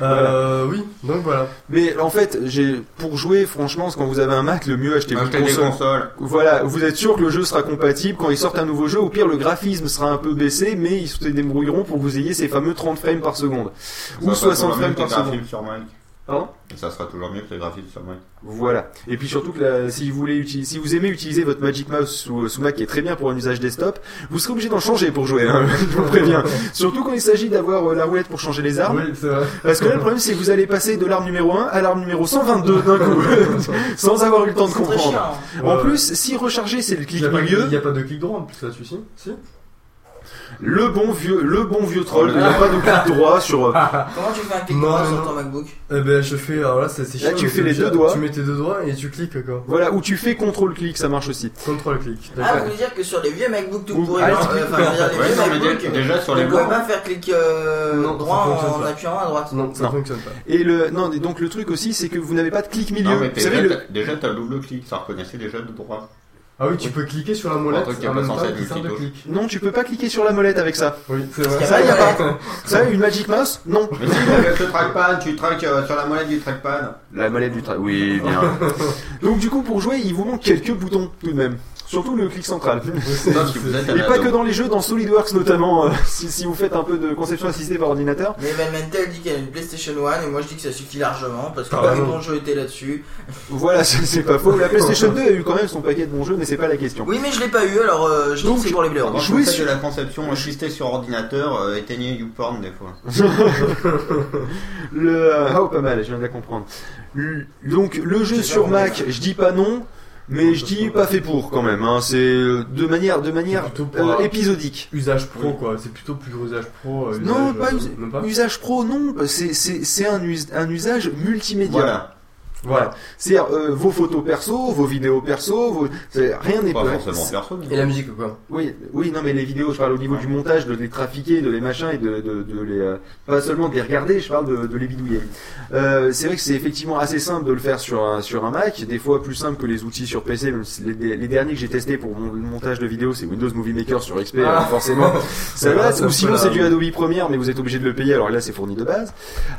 Euh, oui, donc voilà. Mais en fait, j'ai pour jouer, franchement, quand vous avez un Mac, le mieux Achetez une console. consoles. Voilà, vous êtes sûr que le jeu sera compatible quand ils sortent un nouveau jeu. Au pire, le graphisme sera un peu baissé, mais ils se débrouilleront pour que vous ayez ces fameux 30 frames par seconde ou Ça sera 60 toujours mieux frames par seconde. graphismes sur Mac. Pardon Et ça sera toujours mieux que les graphismes sur Mac. Voilà. Et puis surtout que la- si vous voulez utiliser, si vous aimez utiliser votre Magic Mouse sous, sous Mac qui est très bien pour un usage desktop, vous serez obligé d'en changer pour jouer. hein, je vous préviens. Surtout quand il s'agit d'avoir euh, la roulette pour changer les armes. Oui, c'est vrai. Parce que là, le problème, c'est que vous allez passer de l'arme numéro 1 à l'arme numéro 122 d'un coup, sans avoir eu le temps de comprendre. chiant. En Ouais. plus, si recharger, c'est le clic milieu, Il n'y a pas de clic droit en plus là-dessus, Si le bon vieux, le bon vieux troll, il n'y a pas de clic droit sur. Comment tu fais un clic Non, droit non, sur non. ton MacBook Eh ben, je fais. Alors là, c'est c'est Là, chiant, tu mais fais les deux doigts. Tu mets tes deux doigts et tu cliques quoi. Voilà, où tu fais contrôle clic, ça marche aussi. Contrôle clic. Ah, vous voulez dire que sur les vieux MacBook tout Ou- pourris, Ah, non, tu euh, cliques enfin, je veux dire, les Ouais, vieux non, mais MacBook, dé- déjà sur les on pouvait blancs. pas faire clic euh, Non, ça droit fonctionne en pas. appuyant à droite. Non, ça Non. fonctionne pas. Et le, non, et donc le truc aussi, c'est que vous n'avez pas de clic milieu. Non, mais vous déjà, savez, le, t'as- déjà, t'as double clic, ça reconnaissait déjà de droit. Ah oui, tu peux cliquer sur la molette truc en même temps de clic. Non, tu peux pas cliquer sur la molette avec ça. Oui, c'est vrai. Ça, y a pas. Ça, une Magic Mouse Non. Mais si, avec le trackpad, tu traques euh, sur la molette du trackpad. La molette du track. Oui, bien. Donc du coup, pour jouer, il vous manque quelques boutons tout de même. Surtout le clic central. Et pas que dans les jeux, dans SolidWorks notamment, euh, si, si vous faites un peu de conception assistée par ordinateur. Mais Evan Mentel dit qu'elle a une PlayStation 1 et moi je dis que ça suffit largement parce que tous les bons jeux étaient là-dessus. Voilà, c'est pas faux. La PlayStation 2 a eu quand même son paquet de bons jeux, mais c'est pas la question. Oui, mais je l'ai pas eu alors euh, je dis que c'est pour les blaireaux. Jouer sur- de la conception assistée sur ordinateur, euh, éteignez YouPorn des fois. le ah, oh, pas mal, je viens de la comprendre. Donc le jeu sur Mac, je dis pas non, mais je dis pas fait pour quand même. Hein. C'est euh, de manière de manière euh, épisodique. Usage pro, quoi. C'est plutôt plus usage pro. euh, Non, pas, us- même pas. usage pro, non. C'est un us- un usage multimédia. Voilà. Voilà. C'est-à-dire euh, vos photos perso, vos vidéos perso, vos... c'est- rien n'est Pas pas- forcément perso. mais- Et la musique, quoi. Oui, oui, non, mais les vidéos, je parle au niveau du montage, de les trafiquer, de les machins et de, de, de les, euh, pas seulement de les regarder, je parle de, de les bidouiller. Euh, c'est vrai que c'est effectivement assez simple de le faire sur un, sur un Mac, des fois plus simple que les outils sur PC. même si Les, les derniers que j'ai testés pour mon le montage de vidéos, c'est Windows Movie Maker sur XP, Ah. forcément. ça va, Ah, ou sinon c'est du Adobe Premiere, mais vous êtes obligé de le payer, alors là c'est fourni de base.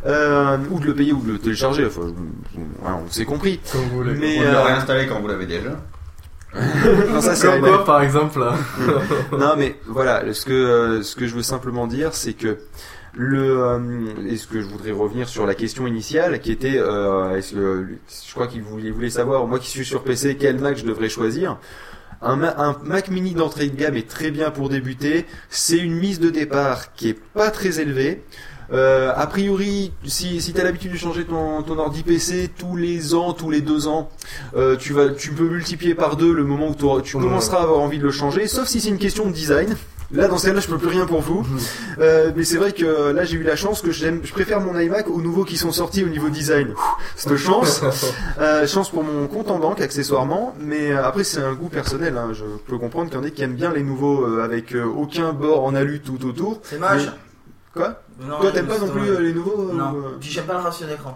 Euh, ou de le payer ou de le télécharger, enfin, voilà, on s'est compris. Comme vous voulez. Mais, le euh, réinstaller quand vous l'avez déjà. non, ça, c'est Comme quoi, par exemple, là. non mais voilà, ce que euh, ce que je veux simplement dire, c'est que le euh, et ce que je voudrais revenir sur la question initiale, qui était, euh, est-ce que je crois qu'il voulait, voulait savoir, moi qui suis sur PC, quel Mac je devrais choisir. Un, un Mac Mini d'entrée de gamme est très bien pour débuter. C'est une mise de départ qui est pas très élevée. Euh, a priori, si, si tu as l'habitude de changer ton, ton ordi PC tous les ans, tous les deux ans, euh, tu vas, tu peux multiplier par deux le moment où tu commenceras à avoir envie de le changer, sauf si c'est une question de design. Là, dans ce cas-là, je peux plus rien pour vous. Euh, mais c'est vrai que là, j'ai eu la chance que j'aime, je préfère mon iMac aux nouveaux qui sont sortis au niveau design. Cette chance, euh, chance pour mon compte en banque accessoirement. Mais euh, après, c'est un goût personnel. Hein. Je peux comprendre qu'il y en a qui aiment bien les nouveaux euh, avec euh, aucun bord en alu tout autour. C'est moche. Mais- Quoi? Non, Toi, t'aimes pas non plus euh, les nouveaux euh, Non. euh, Puis j'aime pas le ratio d'écran.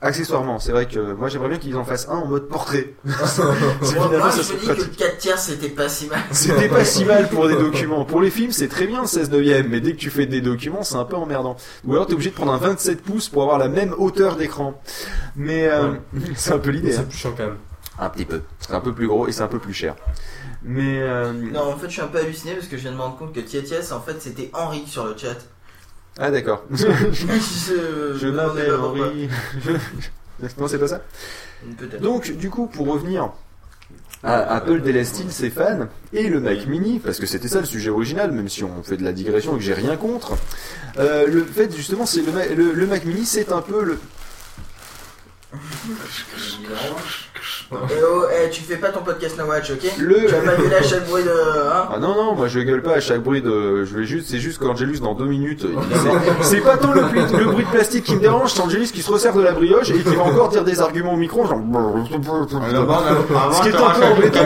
Accessoirement, c'est vrai que moi j'aimerais bien qu'ils en fassent un en mode portrait. C'est Moi, finalement, moi, ça je serait dis que pratique. 4 tiers c'était pas si mal. C'était pas si mal pour des documents. Pour les films, c'est très bien 16 neuvième, mais dès que tu fais des documents, c'est un peu emmerdant. Ou alors t'es obligé de prendre un 27 pouces pour avoir la même hauteur d'écran. Mais euh, c'est un peu l'idée. C'est hein. plus chiant quand même. Un petit peu. C'est un peu plus gros et c'est un peu plus cher. Mais euh, Non, en fait, je suis un peu halluciné parce que je viens de me rendre compte que Tietes, en fait, c'était Henri sur le chat. Ah d'accord. je Je m'appelle pourquoi. Henri. non, c'est pas ça. Peut-être. Donc, du coup, pour revenir à Apple déleste-t-il ses fans et le Mac Mini, parce que c'était ça le sujet original, même si on fait de la digression et que j'ai rien contre. Euh, le fait, justement, c'est le, le Mac Mini, c'est un peu le. Eh oh, eh, tu fais pas ton podcast No Watch, ok Le- Tu vas pas gueuler à chaque bruit de. Hein Ah non non, moi je gueule pas à chaque bruit de. Je vais juste, c'est juste quand Angelus dans deux minutes. il- c'est- C'est pas tant le, bruit- le bruit de plastique qui me dérange, c'est Angelus qui se resserre de la brioche et qui va encore dire des arguments au micro, genre. Ce qui est un peu embêtant.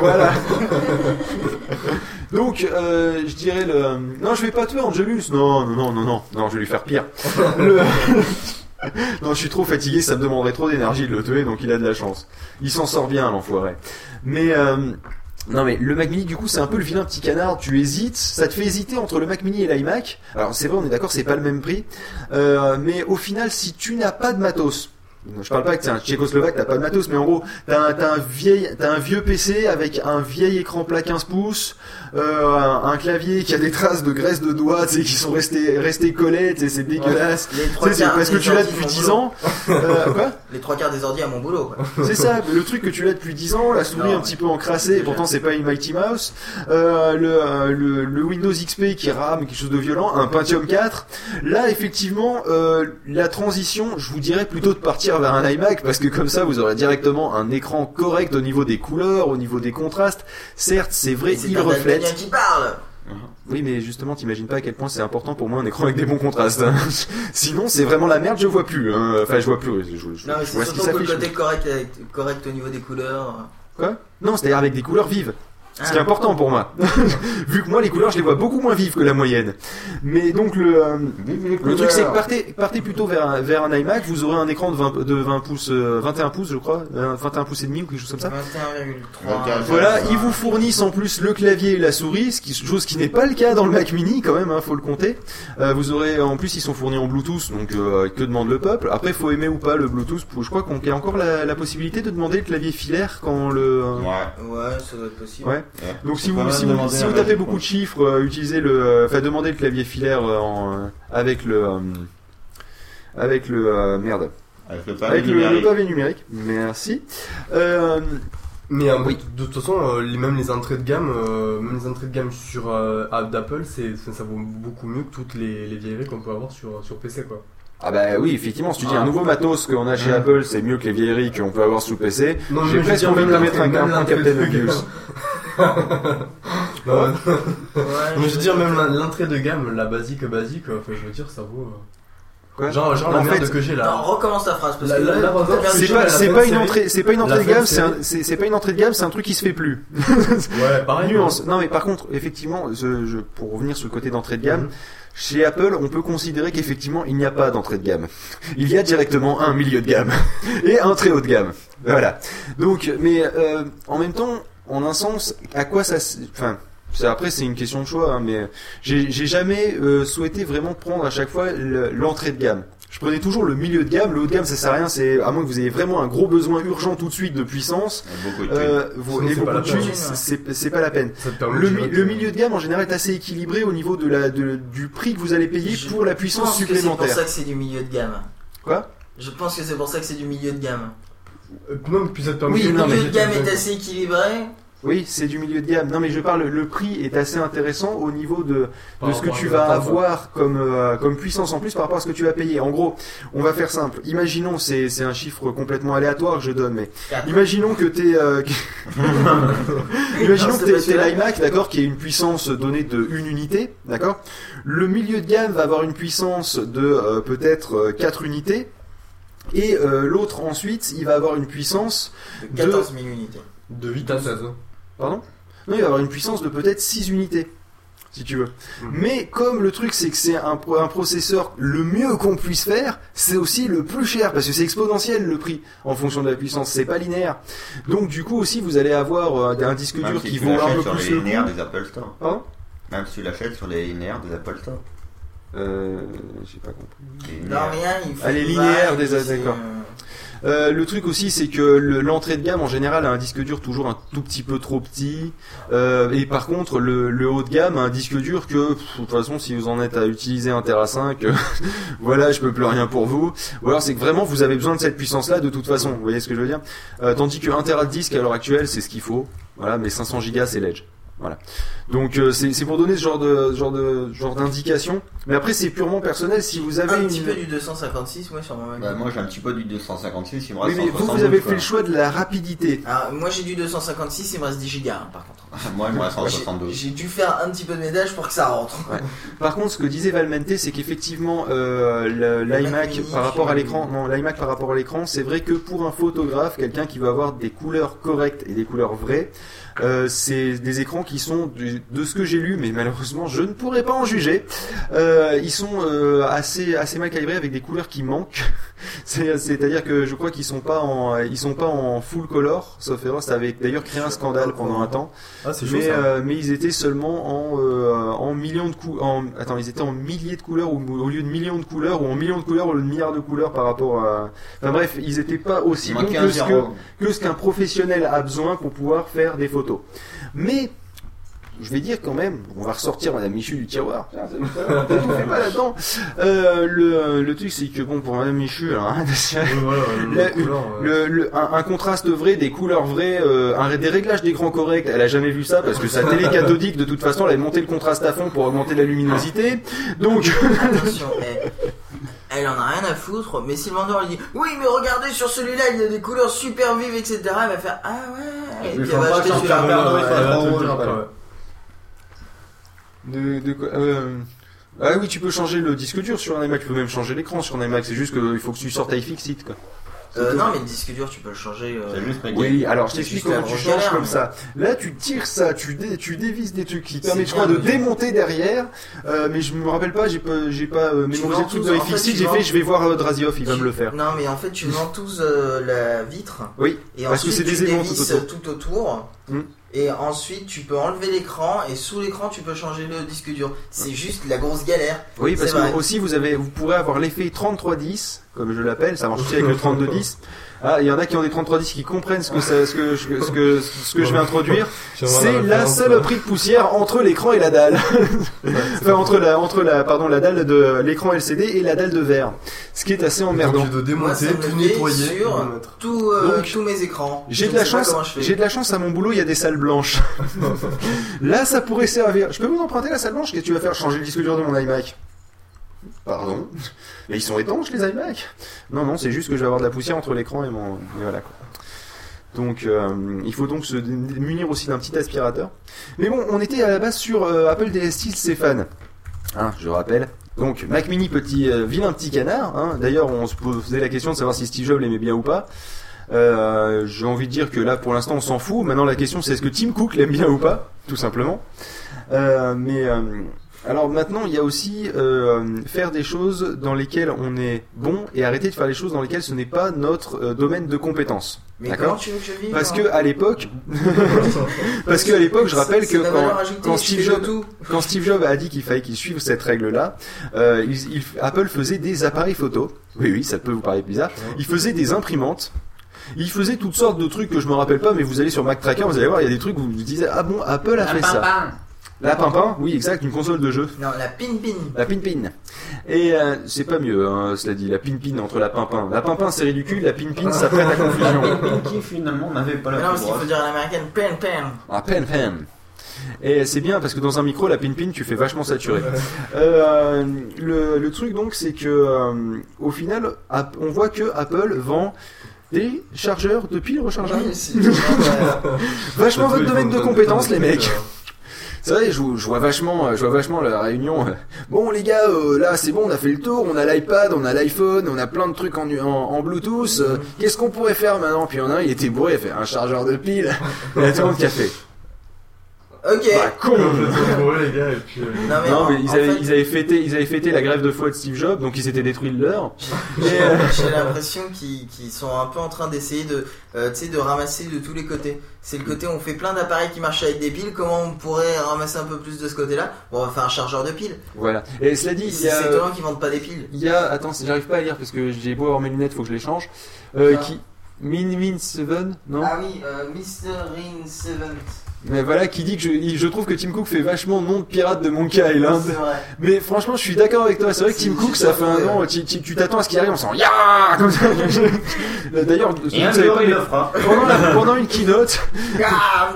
Voilà. Donc, euh, je dirais le. Non, je vais pas tuer Angelus. Non, non, non, non, non, non, je vais lui faire pire. Le... non, je suis trop fatigué, ça me demanderait trop d'énergie de le tuer, donc il a de la chance. Il s'en sort bien, l'enfoiré. Mais. Euh... Non mais le Mac Mini du coup c'est un peu le vilain petit canard, tu hésites, ça te fait hésiter entre le Mac Mini et l'iMac. Alors c'est vrai on est d'accord c'est pas le même prix, Euh, mais au final si tu n'as pas de matos, je parle pas que t'es un tchécoslovaque, t'as pas de matos, mais en gros, t'as un, t'as un vieil, t'as un vieux PC avec un vieil écran plat 15 pouces, euh, un, un clavier qui a des traces de graisse de doigts, tu sais, qui sont collés, tu sais, c'est dégueulasse. Sais, c'est parce que tu l'as depuis font 10 boulot. ans. Euh, quoi? Les trois quarts des ordi à mon boulot, quoi. C'est ça, le truc que tu l'as depuis 10 ans, la souris Non, un petit peu encrassée, et pourtant c'est pas une Mighty Mouse, euh, le, le, le Windows XP qui rame quelque chose de violent, un Pentium 4. Là, effectivement, la transition, je vous dirais plutôt de partir vers un iMac, parce que comme ça, vous aurez directement un écran correct au niveau des couleurs, au niveau des contrastes. Certes, c'est vrai, il reflète. Qui parle Oui, mais justement, t'imagines pas à quel point c'est important pour moi un écran avec des bons contrastes. hein. Sinon, c'est vraiment la merde, je vois plus. hein. Enfin, je vois plus. Je, je- je Non, mais vois c'est ce qui surtout que le s'affiche. côté correct, correct au niveau des couleurs. Quoi? Non, c'est-à-dire avec des couleurs vives. Ce qui est important pour moi. Vu que moi, les couleurs, je les vois beaucoup moins vives que la moyenne. Mais donc, le, euh, le truc, c'est que partez, partez plutôt vers un, vers un iMac, vous aurez un écran de 20, de 20 pouces, euh, 21 pouces, je crois, euh, 21 pouces et demi ou quelque chose comme ça. 21,3. Voilà, ils vous fournissent en plus le clavier et la souris, ce qui, chose qui n'est pas le cas dans le Mac Mini quand même, hein, faut le compter. Euh, vous aurez, en plus, ils sont fournis en Bluetooth, donc euh, que demande le peuple. Après, faut aimer ou pas le Bluetooth. Je crois qu'on qu'il y a encore la, la possibilité de demander le clavier filaire quand le. Ouais, ça doit être possible. Ouais. Donc si vous, si vous, si vous tapez beaucoup de chiffres, euh, utilisez le, euh, enfin demandez le clavier filaire euh, en, euh, avec le, euh, avec le euh, merde. Avec le pavé Avec numérique. le pavé numérique. Merci. Euh, Mais euh, de toute façon, euh, les- même les entrées de gamme, euh, même les entrées de gamme sur euh, app d'Apple, c'est ça ça vaut beaucoup mieux que toutes les, les vieilleries qu'on peut avoir sur, sur PC quoi. Ah bah oui, effectivement, si tu dis Ah. un nouveau matos qu'on a chez Ouais. Apple, c'est mieux que les vieilleries qu'on peut avoir sous PC. J'ai je presque envie de mettre un, l'entrée Captain Obvious. non, mais je veux dire même la- l'entrée de gamme, la basique basique, euh, enfin je veux dire ça vaut. euh, Quoi? Genre, genre En la merde fait- que j'ai là. Non, recommence ta phrase parce La- que C'est le pas, pas de une entrée, c'est pas une entrée de gamme, c'est un, c'est, pas une entrée de gamme, c'est un truc qui se fait plus. Ouais, pareil. Nuance. Non, mais par contre, effectivement, je, je- pour revenir sur le côté d'entrée de gamme, chez Apple, on peut considérer qu'effectivement, il n'y a pas d'entrée de gamme. Il y a directement un milieu de gamme et un très haut de gamme. Voilà. Donc, mais euh, en même temps, en un sens, à quoi ça, enfin. Après, c'est une question de choix, hein, mais j'ai jamais euh, souhaité vraiment prendre à chaque fois le- l'entrée de gamme. Je prenais toujours le milieu de gamme. Le haut de gamme, ça sert à rien. C'est à moins que vous ayez vraiment un gros besoin urgent tout de suite de puissance. beaucoup de Euh, thunes. vous- Sinon, et c'est pas beaucoup la de c'est pas la peine. Le, milieu de gamme en général est assez équilibré au niveau de la de- du prix que vous allez payer pour la Je puissance pense que c'est supplémentaire. pour ça que c'est du milieu de gamme. Quoi? Je pense que c'est pour ça que c'est du milieu de gamme. Euh, Non, mais puis ça te permet Oui, de- Le milieu de gamme est assez équilibré. Oui, c'est du milieu de gamme. Non, mais je parle, le prix est assez intéressant au niveau de, Par ce que tu vas avoir comme, euh, comme puissance en plus par rapport à ce que tu vas payer. En gros, on va faire simple. Imaginons, c'est, c'est un chiffre complètement aléatoire que je donne, mais imaginons que t'es, euh, imaginons Non, que t'es, l'iMac, d'accord, qui a une puissance donnée de une unité, d'accord. Le milieu de gamme va avoir une puissance de euh, peut-être euh, 4 unités. Et euh, l'autre ensuite, il va avoir une puissance De 14 000 unités. De 8 à 16. Pardon Non, il va avoir une puissance de peut-être 6 unités, si tu veux. Mais comme le truc, c'est que c'est un, pro- un processeur le mieux qu'on puisse faire, c'est aussi le plus cher, parce que c'est exponentiel le prix en fonction de la puissance, c'est pas linéaire. Donc du coup aussi, vous allez avoir euh, un disque Même dur si qui vaut un peu sur plus les le linéaires des Apple Store. Pardon Même si tu l'achètes sur les linéaires des Apple Store. Euh, j'ai pas compris. Les Non, rien, il faut. Ah, les une linéaires vague, des c'est, d'accord. euh, Euh, le truc aussi, c'est que le- l'entrée de gamme en général a un disque dur toujours un tout petit peu trop petit. Euh, et par contre, le, haut de gamme a un disque dur que, de toute façon, si vous en êtes à utiliser un Tera 5, euh, voilà, je peux plus rien pour vous. Ou alors c'est que vraiment vous avez besoin de cette puissance-là de toute façon. Vous voyez ce que je veux dire? Euh, Tandis que 1 Tera de disque à l'heure actuelle, c'est ce qu'il faut. Voilà, mais 500 Go c'est l'edge. Voilà. Donc euh, c'est c'est pour donner ce genre de genre de genre d'indication. Mais après c'est purement personnel. Si vous avez Un une... petit peu du 256, moi, sur mon Mac. Bah, moi j'ai un petit peu du 256, il me Oui, reste mais vous, vous 172, avez quoi. fait le choix de la rapidité. Alors, moi, j'ai du 256, il me reste 10 gigas, hein, par contre. Moi Moi, j'ai- 172. J'ai dû faire un petit peu de ménage pour que ça rentre. Par contre, ce que disait Valmente, c'est qu'effectivement, euh, l'iMac par rapport à l'écran, non, l'iMac par rapport à l'écran, c'est vrai que pour un photographe, quelqu'un qui va avoir des couleurs correctes et des couleurs vraies, euh, c'est des écrans qui sont du- de ce que j'ai lu, mais malheureusement, je ne pourrais pas en juger. Euh, ils sont euh, assez assez mal calibrés avec des couleurs qui manquent. C'est- C'est-à-dire que je crois qu'ils sont pas en ils sont pas en full color, sauf erreur. Ça avait d'ailleurs créé un scandale pendant un temps. Ah, c'est chaud mais ça. euh, mais ils étaient seulement en euh, en millions de cou en attends ils étaient en milliers de couleurs ou au lieu de millions de couleurs ou en millions de couleurs au lieu de milliards de couleurs par rapport à enfin bref ils étaient pas aussi bons que que ce qu'un professionnel a besoin pour pouvoir faire des photos mais je vais dire quand même, on va ressortir Madame Michu du tiroir. Mal là-dedans. Euh, le, le truc c'est que bon pour Madame Michu, alors, hein, voilà, le- la- la couleur, le- le- un, un contraste vrai, des couleurs vraies, euh, un, des réglages d'écran corrects. Elle a jamais vu ça parce que sa télé cathodique de toute façon elle avait monté le contraste à fond pour augmenter la luminosité. Donc Attention, eh, elle en a rien à foutre, mais si le vendeur lui dit Oui, mais regardez sur celui-là, il y a des couleurs super vives, etc., elle va faire Ah ouais, et puis elle va pas acheter celui-là. un Père Noël, elle va trop te le drôle, dire après, voilà. ouais. De, de quoi euh, Ah oui, tu peux changer le disque dur sur un iMac, tu peux même changer l'écran sur un iMac. C'est juste qu'il faut que tu sortes iFixit quoi. Euh, non, mais le disque dur, tu peux le changer. euh, Oui, alors je t'explique comment tu changes galère, comme ça. Là, tu tires ça, tu, dé- tu dévises des trucs qui permettent, je crois, de démonter derrière. Euh, mais je me rappelle pas, j'ai pas, j'ai pas euh, Tu mémorisé le truc de FXI. tu J'ai fait, je vais voir euh, Draziov, il va me le faire. Non, mais en fait, tu ventouses euh, la vitre. Oui, Et parce que ensuite, c'est tu des aimants dévisses tout autour. tout autour. Hmm. Et ensuite, tu peux enlever l'écran. Et sous l'écran, tu peux changer le disque dur. C'est juste la grosse galère. Oui, parce vrai. que aussi vous avez, vous pourrez avoir l'effet 3310, comme je l'appelle, ça marche aussi avec le 3210. Ah, il y en a qui ont des 3310 qui comprennent ce que ça- ce que, je- ce que, ce que je vais introduire. C'est la saloperie de poussière entre l'écran et la dalle. enfin, entre la, entre la, pardon, la dalle de l'écran LCD et la dalle de verre. Ce qui est assez emmerdant. Moi, me fait sur tout, euh, Donc, tous mes écrans. J'ai de la chance, j'ai de la chance à mon boulot, il y a des salles blanches. Là, ça pourrait servir. Je peux vous emprunter la salle blanche Qu'est-ce que tu vas faire Changer le disque dur de mon iMac Pardon Mais ils sont étanches les iMac Non, non, c'est juste que je vais avoir de la poussière entre l'écran et mon. Voilà quoi. Donc, euh, il faut donc se munir aussi d'un petit aspirateur. Mais bon, on était à la base sur euh, Apple DS6 Céphane. Hein, je rappelle. Donc, Mac Mini, petit euh, vilain petit canard. Hein. D'ailleurs, on se posait la question de savoir si Steve Jobs l'aimait bien ou pas. Euh, J'ai envie de dire que là, pour l'instant, on s'en fout. Maintenant, la question, c'est est-ce que Tim Cook l'aime bien ou pas, tout simplement. Mais alors maintenant, il y a aussi euh, faire des choses dans lesquelles on est bon et arrêter de faire les choses dans lesquelles ce n'est pas notre euh, domaine de compétence. D'accord Parce moi que à l'époque, parce que à l'époque, je rappelle que quand, ajoutée, Steve Jobs, quand Steve Jobs a dit qu'il fallait qu'il suive cette règle-là, euh, il- il- Apple faisait des appareils photo. Oui, oui, ça peut vous paraître bizarre. Il faisait des imprimantes. Il faisait toutes sortes de trucs que je me rappelle pas, mais vous allez sur Mac Tracker, vous allez voir, il y a des trucs où vous vous disiez ah bon, Apple a La fait ça. La pimpin, oui, exact, une console de jeu. Non, la pin-pin. La pin-pin. Et euh, c'est pas mieux, hein, cela dit, la pin-pin entre la pimpin. La pimpin, c'est ridicule, la pin-pin, ça prête à confusion. La pin-pin qui finalement n'avait pas la Mais non, parce qu'il faut dire à l'américaine pin-pin. Ah, pen pen. Et c'est bien parce que dans un micro, la pin pin, tu fais vachement saturé. Euh, le, le truc donc, c'est que euh, au final, on voit que Apple vend des chargeurs de piles rechargeables. Oui, vachement votre domaine de compétences, les mecs. C'est vrai, je, je vois vachement, je vois vachement la réunion. Bon les gars, euh, là c'est bon, on a fait le tour, on a l'iPad, on a l'iPhone, on a plein de trucs en, en, en Bluetooth. euh, Qu'est-ce qu'on pourrait faire maintenant? Puis il y en a un, il était bourré, il a fait un chargeur de piles. Il y a tout le monde qui a fait. Ok. Bah con les gars, et puis. euh, Non, mais Non, en- mais ils en avaient, fait- ils avaient fêté, ils avaient fêté la grève de foi de Steve Jobs, donc ils s'étaient détruits le leur. Euh, J'ai l'impression qu'ils sont un peu en train d'essayer de, euh, tu sais, de ramasser de tous les côtés. C'est le côté où on fait plein d'appareils qui marchent avec des piles. Comment on pourrait ramasser un peu plus de ce côté-là? Bon, on va faire un chargeur de piles. voilà. Et cela dit, il y C'est a, c'est étonnant qu'ils vendent pas des piles. il y a, attends, j'arrive pas à lire parce que j'ai beau avoir mes lunettes, faut que je les change. Euh, Ah. qui, Min Min Seven, non? Ah oui, euh, Mr. Rin Seventh. Mais voilà, qui dit que je, je trouve que Tim Cook fait vachement nom de pirate de Monkey Island. C'est vrai. Mais franchement, je suis d'accord avec toi. C'est vrai que Tim Cook, ça fait un an. Tu t'attends à ce qu'il arrive en faisant ya comme ça. D'ailleurs, pendant, pendant une keynote,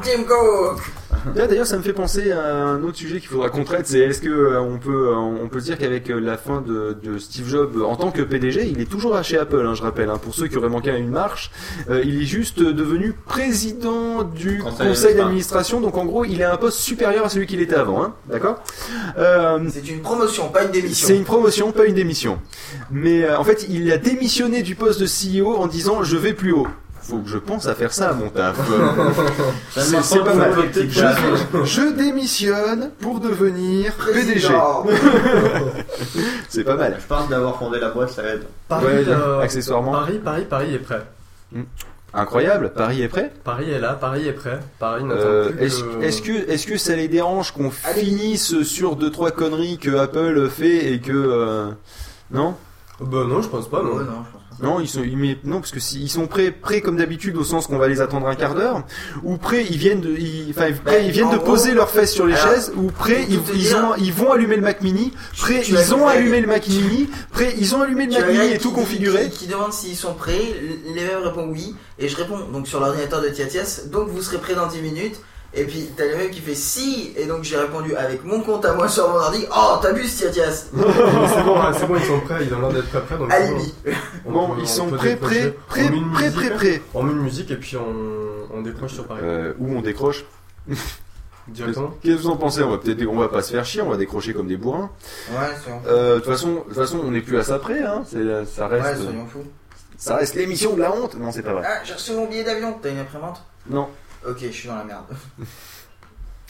Tim Cook D'ailleurs, ça me fait penser à un autre sujet qu'il faudra qu'on traite, c'est est-ce que euh, on peut euh, on peut se dire qu'avec euh, la fin de, de Steve Jobs en tant que PDG, il est toujours à chez Apple, hein, je rappelle. hein, pour ceux qui auraient manqué à une marche, euh, il est juste devenu président du Conseil conseil d'administration. Donc en gros, il est à un poste supérieur à celui qu'il était avant, hein, d'accord? Euh, C'est une promotion, pas une démission. c'est une promotion, pas une démission. Mais euh, en fait, il a démissionné du poste de CEO en disant je vais plus haut. Faut que je pense à faire ça à mon taf. C'est pas pas mal. Je, je démissionne pour devenir PDG. C'est pas mal. Je pense d'avoir fondé la boîte, ça aide. Paris, Ouais, euh, accessoirement. Paris, Paris, Paris est prêt. Incroyable. Paris est prêt. Paris est là, Paris est prêt. Paris Euh, plus Est-ce que... est-ce que est-ce que ça les dérange qu'on finisse sur deux trois conneries que Apple fait et que euh, non? Bah non, je pense pas, non. Ouais, non, je pense pas. Non, ils sont, met- non, parce que s'ils sont prêts, prêts comme d'habitude au sens qu'on va les attendre un quart d'heure, ou prêts, ils viennent de, ils, enfin, prêts, ils viennent en de poser leurs fesses sur les chaises, ou prêts, ils, ont, ils vont allumer le Mac Mini, prêts, ils ont allumé le Mac Mini, prêts, ils ont allumé le Mac Mini et tout configuré. Qui, demande s'ils sont prêts, les mêmes répondent oui, et je réponds donc sur l'ordinateur de Tiatias, donc vous serez prêts dans 10 minutes. Et puis t'as le même qui fait si, et donc j'ai répondu avec mon compte à moi sur mon ordi, oh t'abuses Tiatias c'est bon, hein, c'est bon, ils sont prêts, ils ont l'air d'être prêts, prêts. Donc Alibi. On Bon, peut- ils on sont prêts, prêts, On met une prêts, musique, prêts, prêts. On met une musique et puis on, on décroche sur Paris. Euh, où on décroche. Directement. Qu'est-ce que vous en pensez? On va peut-être, on va pas se faire chier, on va décrocher comme des bourrins. Ouais. Euh, De toute façon, de toute façon, on n'est plus à ça près, hein. C'est, ça reste. Ouais, soyons fous. Ça reste l'émission de la honte Non, c'est pas vrai. Ah, j'ai reçu mon billet d'avion. T'as une imprimante Non. Ok, je suis dans la merde.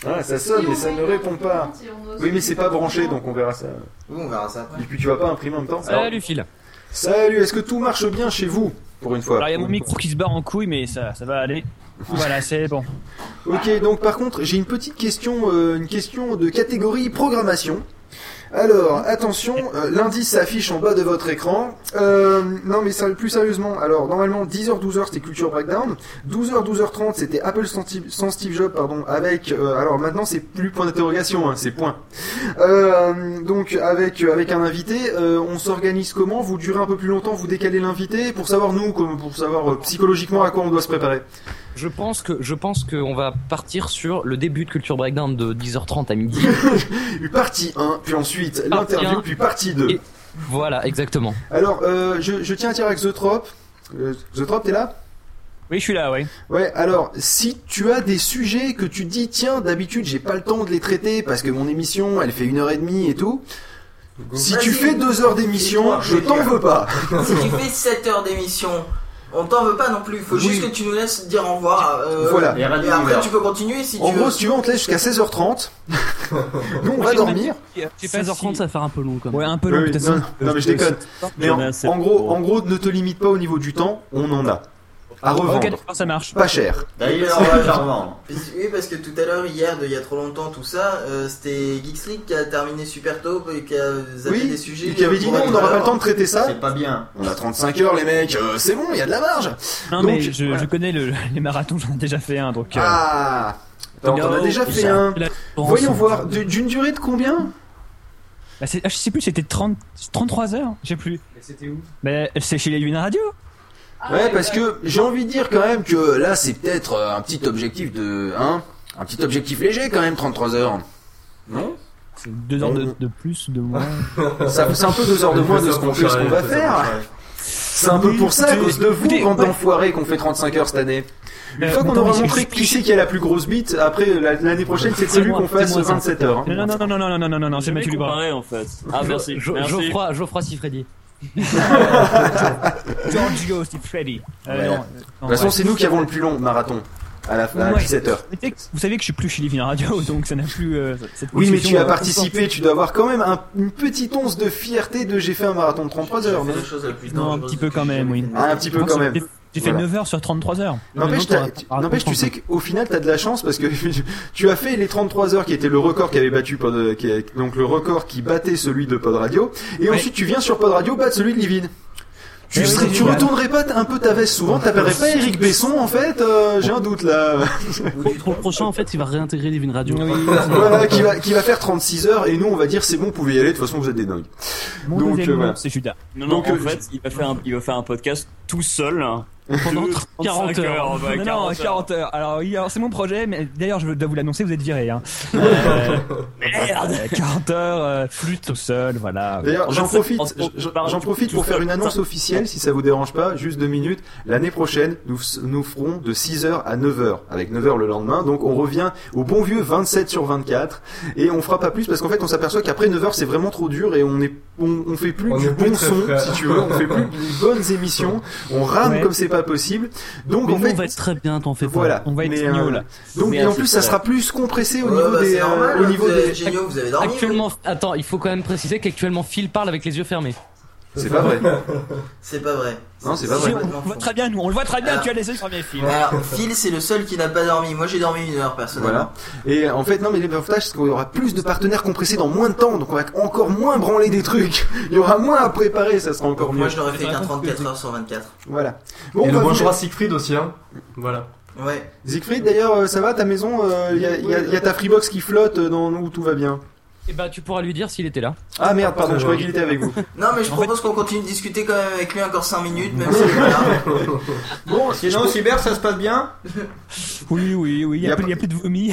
Ah, ça sonne, mais ça ne répond pas. Oui, mais c'est pas branché, donc on verra ça. Oui, on verra ça après. Et puis tu vas pas imprimer en même temps Salut Phil. Salut, est-ce que tout marche bien chez vous Pour une fois. Alors il y a mon micro qui se barre en couille, mais ça, ça va aller. Voilà, c'est bon. Ok, donc par contre, j'ai une petite question, euh, une question de catégorie programmation. Alors, attention, euh, l'indice s'affiche en bas de votre écran. Euh, non, mais plus sérieusement, alors normalement 10h 12h c'était Culture Breakdown, 12h 12h30 c'était Apple sans Steve, sans Steve Jobs, pardon, avec euh, alors maintenant c'est plus point d'interrogation, hein, c'est point. Donc avec avec un invité, on s'organise comment? Vous durez un peu plus longtemps, vous décalez l'invité pour savoir nous, comme pour savoir psychologiquement à quoi on doit se préparer. Je pense que je pense qu'on va partir sur le début de Culture Breakdown de 10h30 à midi. partie 1, puis ensuite L'interview, puis partie 2. Et voilà, exactement. Alors, euh, je, je tiens à dire avec The Trop. Euh, The Trop, t'es là? Oui, je suis là, oui. Ouais, alors, si tu as des sujets que tu dis, tiens, d'habitude, j'ai pas le temps de les traiter parce que mon émission, elle fait une heure et demie et tout. Si tu fais deux heures d'émission, je t'en veux pas. si tu fais 7 heures d'émission, on t'en veut pas non plus. Faut juste que tu nous laisses dire au revoir. euh, Voilà. Et, après, tu peux continuer si En tu gros, veux. si tu veux, on te laisse jusqu'à 16h30. Nous, on va dormir. 16h30, ça va faire un peu long quand même. Ouais, un peu Oui, long, oui, peut-être. non, non, mais je déconne. Mais en, en gros, en gros, ne te limite pas au niveau du temps, on en a. À revendre. Ça marche. Pas cher. D'ailleurs, on va la revendre. Parce- Oui, parce que tout à l'heure, hier, de il y a trop longtemps, tout ça, euh, c'était Geeks League qui a terminé super tôt et qui a zappé Oui, des sujets. et qui avait dit non, on n'aura pas le temps de traiter ça. C'est pas bien. On a 35 heures, les mecs, euh, c'est bon, il y a de la marge. Non, Donc, mais je, voilà. je connais le- les marathons, j'en ai déjà fait un, donc. euh, Ah Attends, t'en as déjà fait un. Voyons voir, d'une durée de combien Bah, c'est- ah, je sais plus, c'était 30, 33 heures, je sais plus. Mais c'était où? Mais c'est chez les Luna Radio. Ouais, parce que j'ai envie de dire quand même que là, c'est peut-être euh, un petit objectif de. Hein Un petit objectif léger quand même, 33 heures. Non C'est deux heures de, de plus, de moins. Ça C'est un peu deux heures de moins de ce qu'on fait, ce qu'on va faire. C'est un peu pour ça, à cause de vous, bande d'enfoirés, qu'on fait 35 heures cette année. Une Euh, fois qu'on aura montré qui c'est qui a la plus grosse bite, après la- l'année prochaine, c'est celui qu'on fasse c'est moi, ça. 27 heures. hein. Non, non, non, non, non, non, non, non, non, non, c'est Mathieu Lubin. en fait. Ah, merci. Geoffroy, Sifredi. Giorgio, Freddy. Euh, non, De toute façon, ouais. c'est nous qui avons le plus long marathon. À la fin, à Ouais. 17 heures. Vous savez que je suis plus chez Livina Radio, donc ça n'a plus euh, cette Oui, mais tu as participé, tu dois avoir quand même un- une petite once de fierté de j'ai fait un marathon de 33 heures. Non Non, un petit peu que quand même, oui. Ah, un petit peu quand même. J'ai fait Voilà. 9 heures sur 33 heures. N'empêche, tu- sais qu'au final, t'as de la chance parce que tu as fait les 33 heures qui était le record qui avait battu Pod, qui donc le record qui battait celui de Pod Radio. Et Ouais. ensuite, tu viens sur Pod Radio battre celui de Livine. Tu, Eh oui, serais- c'est tu génial. retournerais pas un peu ta veste souvent, t'appellerais pas Eric Besson en fait? Euh, J'ai un doute là. Pour le prochain, en fait, il va réintégrer Living Radio. voilà, qui va, qui va faire 36 heures et nous on va dire c'est bon, vous pouvez y aller, de toute façon vous êtes des dingues. Mon Donc, euh, voilà. c'est Judas. Non, non, Donc, en euh, fait, il va, faire un, il va faire un podcast tout seul. hein. Pendant De 40 35 heures. bah, non, non, 40 heures. 40 heures. Alors, c'est mon projet, mais d'ailleurs, je dois vous l'annoncer, vous êtes viré. Hein. Euh, Merde 40 heures, euh, flûte tout seul, voilà. D'ailleurs, En j'en profite, en- en- j'en profite pour faire une annonce officielle, si ça vous dérange pas, juste deux minutes. L'année prochaine, nous, nous ferons de 6h à 9h, avec 9h le lendemain. Donc on revient au bon vieux 27 sur 24, et on fera pas plus parce qu'en fait on s'aperçoit qu'après 9h c'est vraiment trop dur et on est, on, on fait plus On du bon son, si tu veux, on fait plus de bonnes émissions, on rame Ouais. comme c'est pas possible. Donc Mais en nous, fait, on va être très bien, t'en fais pas. voilà. On va être Mais, euh, là. Donc Mais et en c'est plus ça vrai. sera plus compressé au Ouais, niveau bah, des, euh, au niveau vous êtes des. géniaux, vous avez dormi. Actuellement, attends, il faut quand même préciser qu'actuellement Phil parle avec les yeux fermés. C'est pas vrai. C'est pas vrai. Non, c'est pas vrai. on, voit très bien, nous, on le voit très bien, Alors- tu as les yeux sur mes films. Alors, Phil, c'est le seul qui n'a pas dormi. Moi, j'ai dormi une heure, personnellement. Voilà. Et en fait, non, mais l'avantage, c'est qu'on aura plus de partenaires compressés dans moins de temps, donc on va encore moins branler des trucs. Il y aura moins à préparer, ça sera encore mieux. Moi, je n'aurais fait qu'un 34 heures sur 24. Voilà. Et on le bonjour à Siegfried aussi, hein. Voilà. Ouais. Siegfried, d'ailleurs, euh, ça va, ta maison, il y, a, y a- y a ta Freebox qui flotte euh, dans où tout va bien? Et bah, tu pourras lui dire s'il était là. Ah merde, pardon, je croyais qu'il était avec vous. Non, mais je propose qu'on continue de discuter quand même avec lui encore 5 minutes, même s'il est pas là. Bon, sinon, Cyber, ça se passe bien Oui, oui, oui, il n'y Y a, a plus- pas- il y a plus de vomi.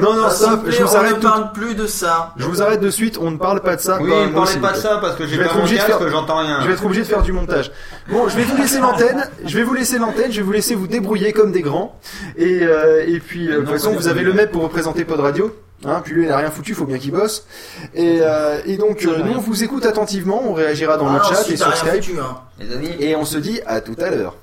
non, non, s'il vous stop, plaît, je vous on arrête ne tout. parle plus de ça. Je vous arrête de suite, on ne parle pas de ça. Oui, ne parlez pas de ça parce que j'ai Je vais pas être mon obligé de casque, faire- j'entends rien. Je vais être obligé de faire du montage. Bon, je vais vous laisser l'antenne. Je vais vous laisser l'antenne. Je vais vous laisser vous débrouiller comme des grands. Et, euh, et puis, euh, de toute façon, vous avez le MEP pour représenter Pod Radio. Hein, puis lui, il a rien foutu, faut bien qu'il bosse. Et, euh, et donc, euh, nous, on vous écoute attentivement, on réagira dans Ah le non, chat et sur Skype. foutu, hein. Les amis, Et on se dit à tout à l'heure.